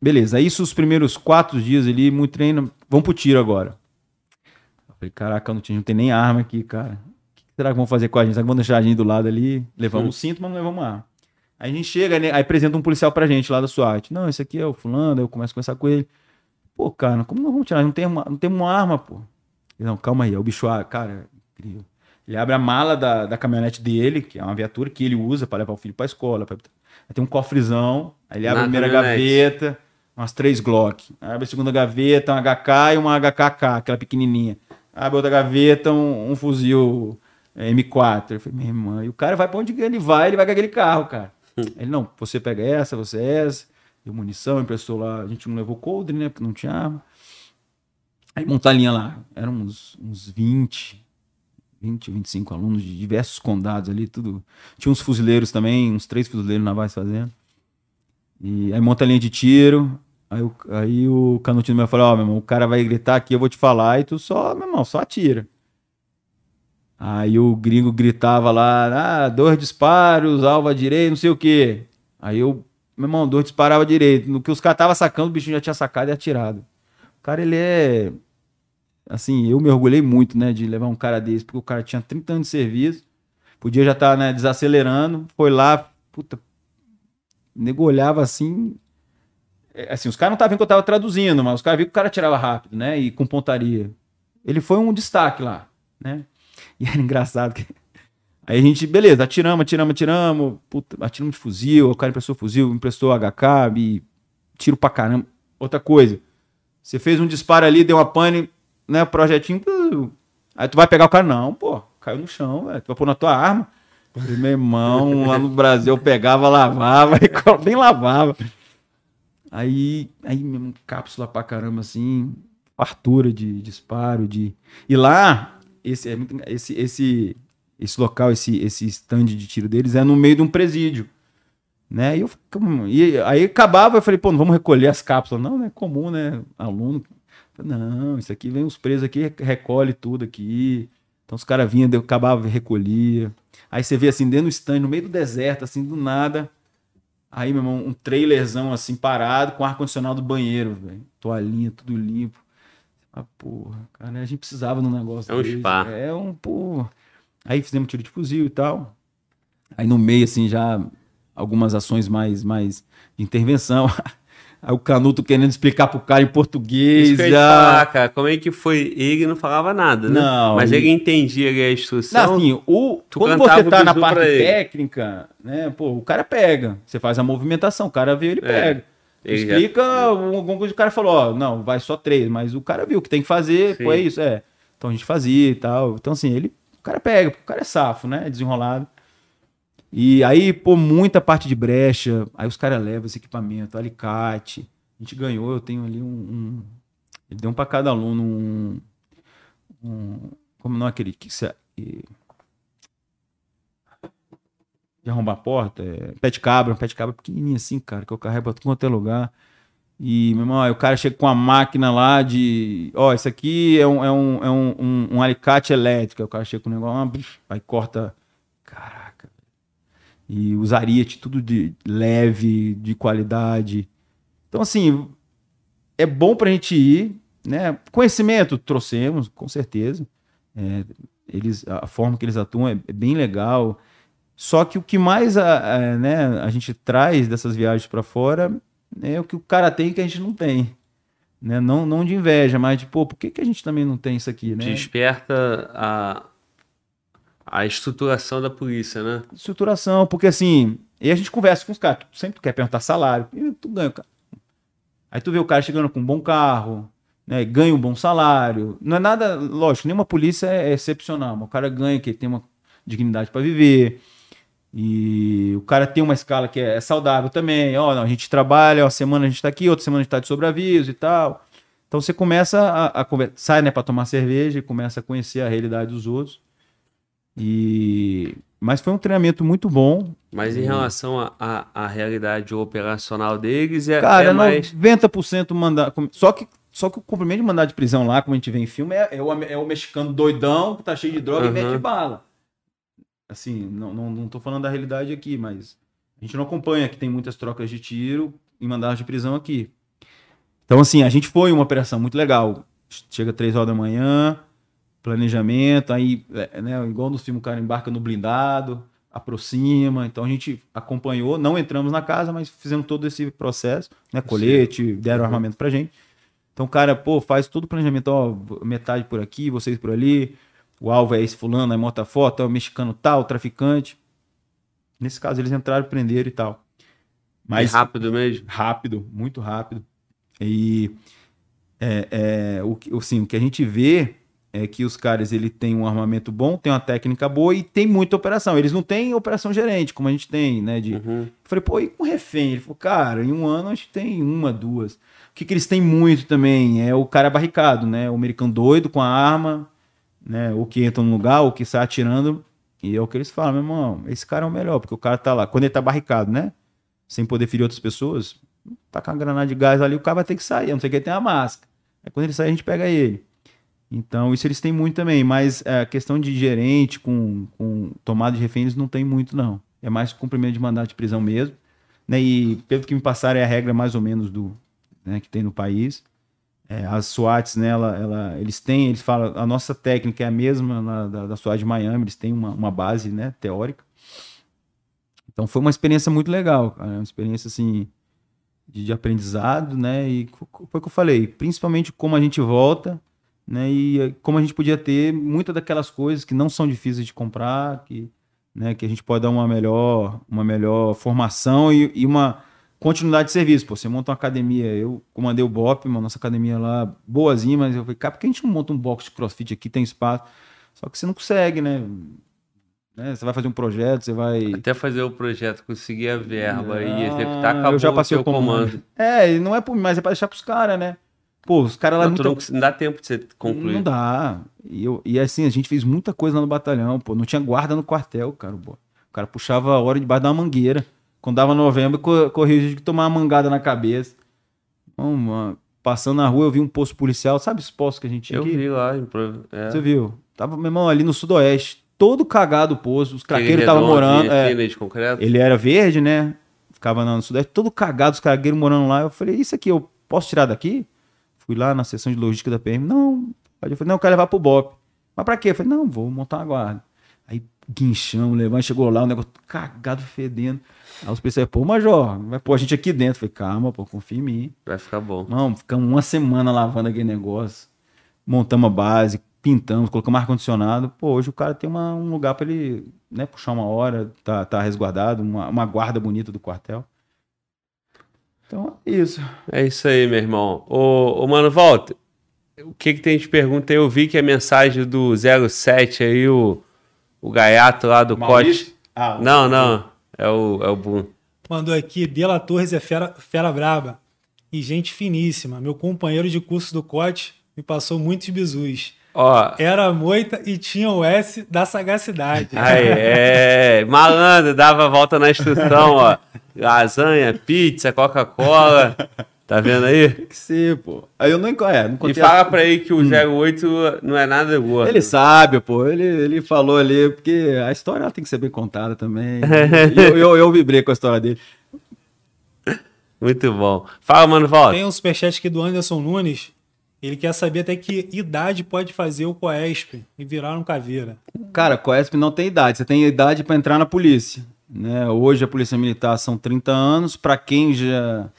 Beleza, isso os primeiros quatro dias ali, muito treino. Vamos pro tiro agora. Falei, caraca, não, tinha, não tem nem arma aqui, cara. O que será que vão fazer com a gente? Será que vão deixar a gente do lado ali? Levamos hum. o cinto, mas não levamos arma. Aí a gente chega, né, aí apresenta um policial pra gente lá da SWAT. Não, esse aqui é o fulano, eu começo a conversar com ele. Pô, cara, como não vamos tirar? Não tem uma, não tem uma arma, pô. Não, calma aí, é o bicho, cara, incrível. Ele abre a mala da, da caminhonete dele, que é uma viatura que ele usa para levar o filho pra escola. Pra... Aí tem um cofrezão, aí ele abre Na a primeira gaveta, umas três Glock. Aí abre a segunda gaveta, um HK e uma HKK, aquela pequenininha abre outra gaveta, um, um fuzil é, M4. Eu falei, minha irmã, e o cara vai pra onde ele vai, ele vai com aquele carro, cara. Hum. ele, não, você pega essa, você é essa. Deu munição, emprestou lá. A gente não levou coldre, né? Porque não tinha arma. Aí montar a linha lá. Eram uns, uns 20, 20, 25 alunos de diversos condados ali, tudo. Tinha uns fuzileiros também, uns três fuzileiros navais fazendo. E aí monta a linha de tiro. Aí, o, aí o Canutino me falou, ó, oh, meu irmão, o cara vai gritar aqui, eu vou te falar, e tu só, meu irmão, só atira. Aí o gringo gritava lá, ah, dois disparos, alva direita, não sei o quê. Aí eu meu irmão, dois disparava direito. No que os caras estavam sacando, o bichinho já tinha sacado e atirado. O cara, ele é. Assim, eu me orgulhei muito, né, de levar um cara desse, porque o cara tinha 30 anos de serviço, podia já estar, tá, né, desacelerando, foi lá, puta. O nego olhava assim. É, Assim, os caras não estavam vendo que eu tava traduzindo, mas os caras viram que o cara tirava rápido, né, e com pontaria. Ele foi um destaque lá, né? [LAUGHS] E era engraçado que. [LAUGHS] Aí a gente, beleza, atiramos, atiramos, atiramos, puta, atiramos de fuzil, o cara emprestou fuzil, emprestou HK, e tiro pra caramba. Outra coisa, você fez um disparo ali, deu uma pane, né, projetinho, aí tu vai pegar o cara, não, pô, caiu no chão, velho, tu vai pôr na tua arma. Meu irmão, lá no Brasil eu pegava, lavava, e [LAUGHS] nem lavava. Aí, aí mesmo, cápsula pra caramba, assim, fartura de disparo, de... E lá, esse, é esse, esse, esse local, esse, esse stand de tiro deles é no meio de um presídio, né? E, eu, e aí acabava, eu falei, pô, não vamos recolher as cápsulas. Não, não é comum, né? Aluno. Não, isso aqui vem os presos aqui, recolhe tudo aqui. Então os caras vinham, acabava, recolhia. Aí você vê assim, dentro do stand, no meio do deserto, assim, do nada. Aí, meu irmão, um trailerzão assim, parado, com ar-condicionado do banheiro, velho. Toalhinha, tudo limpo. Ah, porra, cara, a gente precisava de um negócio É um desse. spa. É um, porra. Aí fizemos tiro de fuzil e tal. Aí no meio, assim, já algumas ações mais, mais de intervenção. [LAUGHS] Aí o Canuto querendo explicar pro cara em português. Isso que eu ia te já... falar, cara. Como é que foi? Ele não falava nada, né? Não, Mas e- ele entendia ali a instrução. Não, assim, o, quando você tá na parte ele. técnica, né, pô, o cara pega. Você faz a movimentação, o cara vê, ele É, pega. ele já- Explica alguma coisa, o cara falou, ó, não, vai só três, mas o cara viu o que tem que fazer, pô, é Sim. isso, é. Então a gente fazia e tal. Então, assim, ele, o cara pega, o cara é safo, né, desenrolado. E aí, pô, muita parte de brecha, aí os caras levam esse equipamento, alicate. A gente ganhou, eu tenho ali um. um ele deu um pra cada aluno um. um como não é aquele. Que que de arrombar a porta? É, pé de cabra, um pé de cabra pequenininho assim, cara, que eu carrego pra quanto é lugar. E, meu irmão, aí o cara chega com a máquina lá de. Ó, isso aqui é um, é um, é um, um, um alicate elétrico. Aí o cara chega com o negócio, aí corta. E os ariete, tudo de leve, de qualidade. Então, assim, é bom pra gente ir, né? Conhecimento trouxemos, com certeza. É, eles, a forma que eles atuam é, é bem legal. Só que o que mais a, a, né, a gente traz dessas viagens para fora é o que o cara tem que a gente não tem. Né? Não, não de inveja, mas de, pô, por que, que a gente também não tem isso aqui, né? Desperta a, a estruturação da polícia, né? Estruturação, porque assim, e a gente conversa com os caras, tu sempre quer perguntar salário, e tu ganha, cara. Aí tu vê o cara chegando com um bom carro, né, ganha um bom salário. Não é nada, lógico, nenhuma polícia é excepcional, mas o cara ganha que ele tem uma dignidade para viver. E o cara tem uma escala que é saudável também. Ó, não, a gente trabalha, uma semana a gente tá aqui, outra semana a gente tá de sobreaviso e tal. Então você começa a, a sai, né, para tomar cerveja e começa a conhecer a realidade dos outros. E mas foi um treinamento muito bom. Mas em relação à realidade operacional deles, é, Cara, é mais. 90% mandar. Só que, só que o cumprimento de mandado de prisão lá, como a gente vê em filme, é, é o, é o mexicano doidão que tá cheio de droga Aham. e mete bala. Assim, não, não, não tô falando da realidade aqui, mas a gente não acompanha que tem muitas trocas de tiro em mandados de prisão aqui. Então, assim, a gente foi uma operação muito legal. Chega três horas da manhã, planejamento, aí, é, né, igual no filme, o cara embarca no blindado, aproxima. Então a gente acompanhou, não entramos na casa, mas fizemos todo esse processo, né? Colete, deram Uhum. armamento pra gente. Então o cara, pô, faz todo o planejamento, ó, metade por aqui, vocês por ali. O alvo é esse fulano, aí mota a foto, é o mexicano tal, o traficante. Nesse caso, eles entraram, prenderam e tal. Mais Mas rápido mesmo. rápido, muito rápido. E é, é, o, assim, o que a gente vê é que os caras ele tem um armamento bom, tem uma técnica boa e tem muita operação. Eles não têm operação gerente, como a gente tem, né? De, Uhum. eu falei, pô, e com refém? Ele falou, cara, em um ano a gente tem uma, duas. O que, que eles têm muito também é o cara barricado, né? O americano doido com a arma, né? Ou que entra no lugar, ou que sai atirando. E é o que eles falam, meu irmão, esse cara é o melhor, porque o cara tá lá. Quando ele tá barricado, né? Sem poder ferir outras pessoas, tá com uma granada de gás ali, o cara vai ter que sair, a não sei que ele tem a máscara. Aí quando ele sai, a gente pega ele. Então, isso eles têm muito também, mas é, a questão de gerente com, com tomada de refém, eles não tem muito, não. É mais cumprimento de mandado de prisão mesmo. né? E pelo que me passaram é a regra mais ou menos do né, que tem no país. É, as SWATs, né, ela, ela, eles têm, eles falam, a nossa técnica é a mesma na, da, da SWAT de Miami, eles têm uma, uma base, né, teórica. Então foi uma experiência muito legal, cara, uma experiência assim de, de aprendizado, né, e foi o que eu falei, principalmente como a gente volta, né, e como a gente podia ter muitas daquelas coisas que não são difíceis de comprar, que, né, que a gente pode dar uma melhor, uma melhor formação e, e uma continuidade de serviço. Pô, você monta uma academia, eu comandei o BOP, uma nossa academia lá, boazinha, mas eu falei, cara, por que a gente não monta um box de crossfit aqui, tem espaço? Só que você não consegue, né? né? Você vai fazer um projeto, você vai. Até fazer o projeto, conseguir a verba ah, e executar, acabou eu já passei o comando. comando. É, não é por mim, mas é pra deixar pros caras, né? Pô, os caras lá. Não, não, não dá tempo de você concluir. Não dá. E, eu, e assim, a gente fez muita coisa lá no batalhão, pô. Não tinha guarda no quartel, cara. Pô. O cara puxava a hora debaixo da mangueira. Quando dava novembro, corria o risco de tomar uma mangada na cabeça. Uma, passando na rua, eu vi um posto policial. Sabe os postos que a gente tinha Eu aqui? vi lá. É. Você viu? Tava, meu irmão, ali no sudoeste. Todo cagado o posto. Os craqueiros estavam morando. É. Ele era verde, né? Ficava no sudeste. Todo cagado, os craqueiros morando lá. Eu falei, isso aqui eu posso tirar daqui? Fui lá na seção de logística da PM. Não. Aí eu falei, não, eu quero levar pro BOP. Mas pra quê? Eu falei, não, vou montar uma guarda. Aí guinchão, levando, chegou lá, o negócio cagado, fedendo. Aí os policiais, pô, Major, vai pôr a gente aqui dentro. falei, calma, pô, confia em mim. Vai ficar bom. Não, ficamos uma semana lavando aquele negócio. Montamos a base, pintamos, colocamos ar-condicionado. Pô, hoje o cara tem uma, um lugar para ele né, puxar uma hora, tá, tá resguardado, uma, uma guarda bonita do quartel. Então, é isso. É isso aí, meu irmão. Ô, ô Mano, volta. O que que tem de pergunta? Eu vi que a mensagem do 07 aí, o, o gaiato lá do Maurício? Cote. Ah, não, não. É o, é o Boom. Mandou aqui, Bela Torres é fera, fera braba. E gente finíssima. Meu companheiro de curso do Cote me passou muitos bizus. Ó, Era moita e tinha o S da sagacidade. Aí, é, malandro, dava a volta na instrução, ó. Lasanha, pizza, Coca-Cola. Tá vendo aí? Que sim, pô. Aí eu não, é, não E fala a... pra ele que o 08 hum. não é nada gordo. Ele sabe, pô. Ele, ele falou ali, porque a história tem que ser bem contada também. eu, eu, eu vibrei com a história dele. Muito bom. Fala, mano, volta. Tem um superchat aqui do Anderson Nunes. Ele quer saber até que idade pode fazer o Coesp e virar um caveira. Cara, Coesp não tem idade. Você tem idade para entrar na polícia. Né? Hoje a Polícia Militar são 30 anos. Para quem já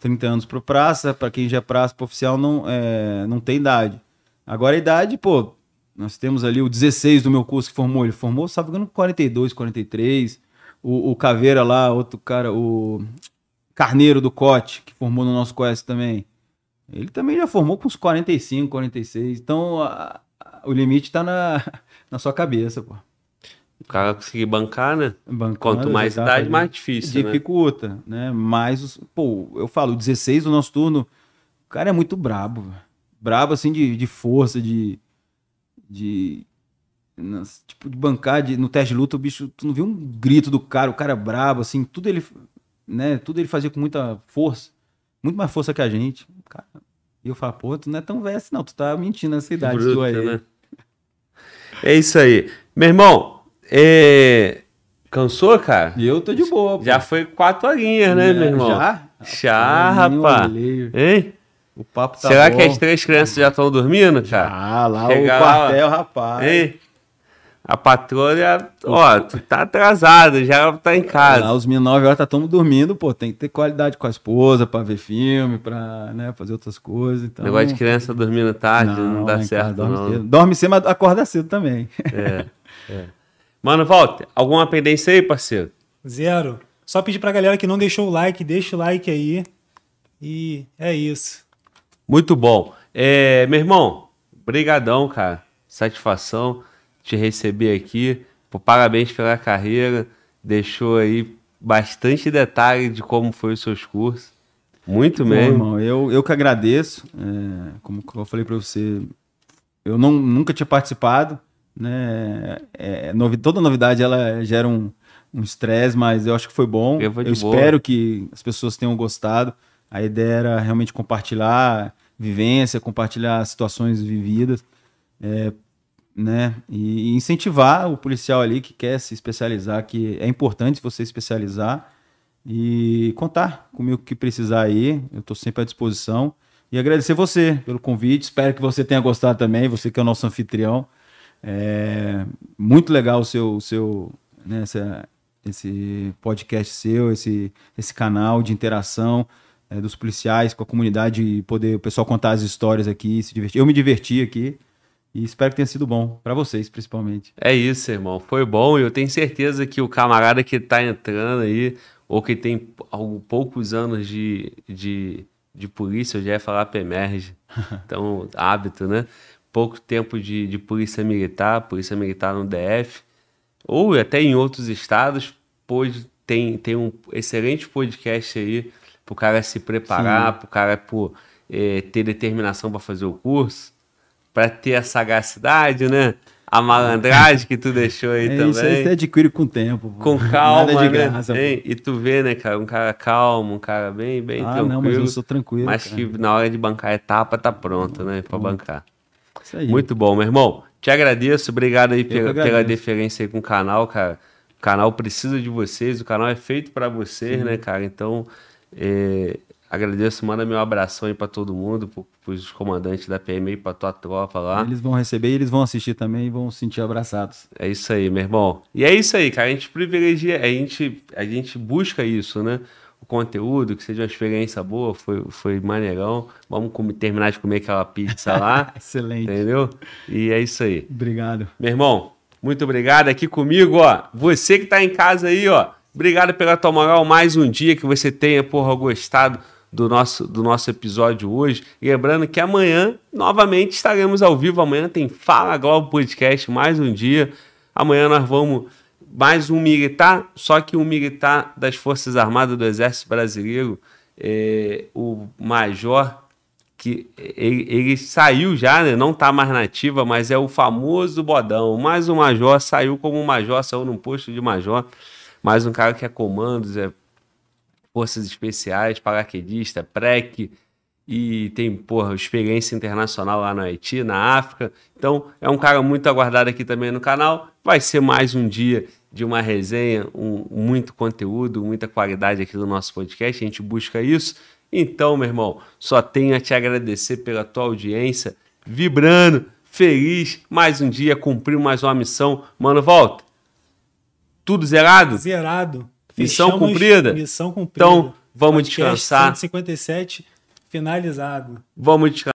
30 anos para praça, para quem já é praça para oficial não, é, não tem idade. Agora a idade, pô, nós temos ali o 16 do meu curso que formou, ele formou, sabe, com 42, 43. O, o Caveira lá, outro cara, o Carneiro do Cote, que formou no nosso QS também. Ele também já formou com uns 45, 46. Então a, a, o limite tá na, [LAUGHS] na sua cabeça, pô. O cara conseguir bancar, né? Bancando, Quanto mais idade, mais difícil. Né? Dificulta, né? né? Mais, pô, eu falo, o 16 do nosso turno, o cara é muito brabo. Brabo, assim, de, de força, de. de tipo, de bancar de, no teste de luta, o bicho, tu não viu um grito do cara, o cara é brabo, assim, tudo ele, né? Tudo ele fazia com muita força, muito mais força que a gente. Cara, e eu falo, pô, tu não é tão velho assim, não, tu tá mentindo nessa idade Bruto, tua aí. Né? É isso aí. Meu irmão, é... Cansou, cara? Eu tô de boa. Pô. Já foi quatro horinhas, né, é, meu irmão? Já? Já, rapaz. Hein? O papo tá Será bom. que as três crianças já estão dormindo, cara? Ah, lá Chegar o quartel, rapaz. Hein? A patrulha, ó, tu tá atrasado, já tá em casa. Lá os meninos 9 horas tá todo dormindo, pô, tem que ter qualidade com a esposa pra ver filme, pra, né, fazer outras coisas. Então... Negócio de criança dormindo tarde, não, não dá certo, dorme não. Cedo. Dorme cedo, mas acorda cedo também. É, [LAUGHS] é. Mano, Walter, alguma pendência aí, parceiro? Zero. Só pedir pra galera que não deixou o like, deixa o like aí. E é isso. Muito bom. É, meu irmão, brigadão, cara. Satisfação te receber aqui. Pô, parabéns pela carreira. Deixou aí bastante detalhe de como foi os seus cursos. Muito bom, mesmo. irmão, eu, eu que agradeço. É, como eu falei para você, eu não, nunca tinha participado né? É, novi toda novidade ela gera um estresse, um mas eu acho que foi bom. Eu, eu espero que as pessoas tenham gostado. A ideia era realmente compartilhar vivência, compartilhar situações vividas, é, né? E incentivar o policial ali que quer se especializar, que é importante você especializar. e contar comigo que precisar aí. Eu estou sempre à disposição. E agradecer você pelo convite. Espero que você tenha gostado também, você que é o nosso anfitrião. É muito legal o seu, seu né, essa, esse podcast seu, esse, esse canal de interação é, dos policiais com a comunidade e poder o pessoal contar as histórias aqui, se divertir. Eu me diverti aqui. E espero que tenha sido bom, para vocês principalmente. É isso, irmão. Foi bom e eu tenho certeza que o camarada que tá entrando aí, ou que tem poucos anos de, de, de polícia, eu já ia falar PEMERG, [LAUGHS] então hábito, né? Pouco tempo de, de polícia militar, polícia militar no DF, ou até em outros estados, pode, tem, tem um excelente podcast aí pro cara se preparar, Sim. pro cara pro, é, ter determinação para fazer o curso para ter a sagacidade, né? A malandragem que tu deixou aí é, também. Isso aí você adquire com o tempo. Com calma, Nada de né? Graça, e tu vê, né, cara, um cara calmo, um cara bem, bem ah, tranquilo. não, mas eu sou tranquilo. Mas cara. que na hora de bancar a etapa tá pronto, né, para bancar. Isso aí. Muito bom, meu irmão. Te agradeço, obrigado aí pela, pela deferência aí com o canal, cara. O canal precisa de vocês, o canal é feito para vocês, Sim. né, cara? Então, é, Agradeço, manda meu abração aí para todo mundo, para os comandantes da PM e para tua tropa lá. Eles vão receber e eles vão assistir também e vão se sentir abraçados. É isso aí, meu irmão. E é isso aí, cara. A gente privilegia, a gente, a gente busca isso, né? O conteúdo, que seja uma experiência boa, foi, foi maneirão. Vamos comer, terminar de comer aquela pizza lá. [LAUGHS] Excelente. Entendeu? E é isso aí. Obrigado. Meu irmão, muito obrigado aqui comigo, ó. Você que tá em casa aí, ó. Obrigado pela tua moral. Mais um dia que você tenha, porra, gostado do nosso, do nosso episódio hoje. Lembrando que amanhã, novamente, estaremos ao vivo. Amanhã tem Fala Globo Podcast, mais um dia. Amanhã nós vamos mais um militar, só que um militar das Forças Armadas do Exército Brasileiro, é, o Major, que ele, ele saiu já, né? não está mais nativa, mas é o famoso Bodão. Mais um Major, saiu como Major, saiu num posto de Major. Mais um cara que é comandos, é forças especiais, paraquedista, PREC, e tem, porra, experiência internacional lá no Haiti, na África. Então, é um cara muito aguardado aqui também no canal. Vai ser mais um dia de uma resenha, um, muito conteúdo, muita qualidade aqui do nosso podcast. A gente busca isso. Então, meu irmão, só tenho a te agradecer pela tua audiência, vibrando, feliz, mais um dia, cumpriu mais uma missão. Mano, volta. Tudo zerado? Zerado. Missão cumprida? Missão cumprida. Então, vamos Podcast descansar. 157 finalizado. Vamos descansar.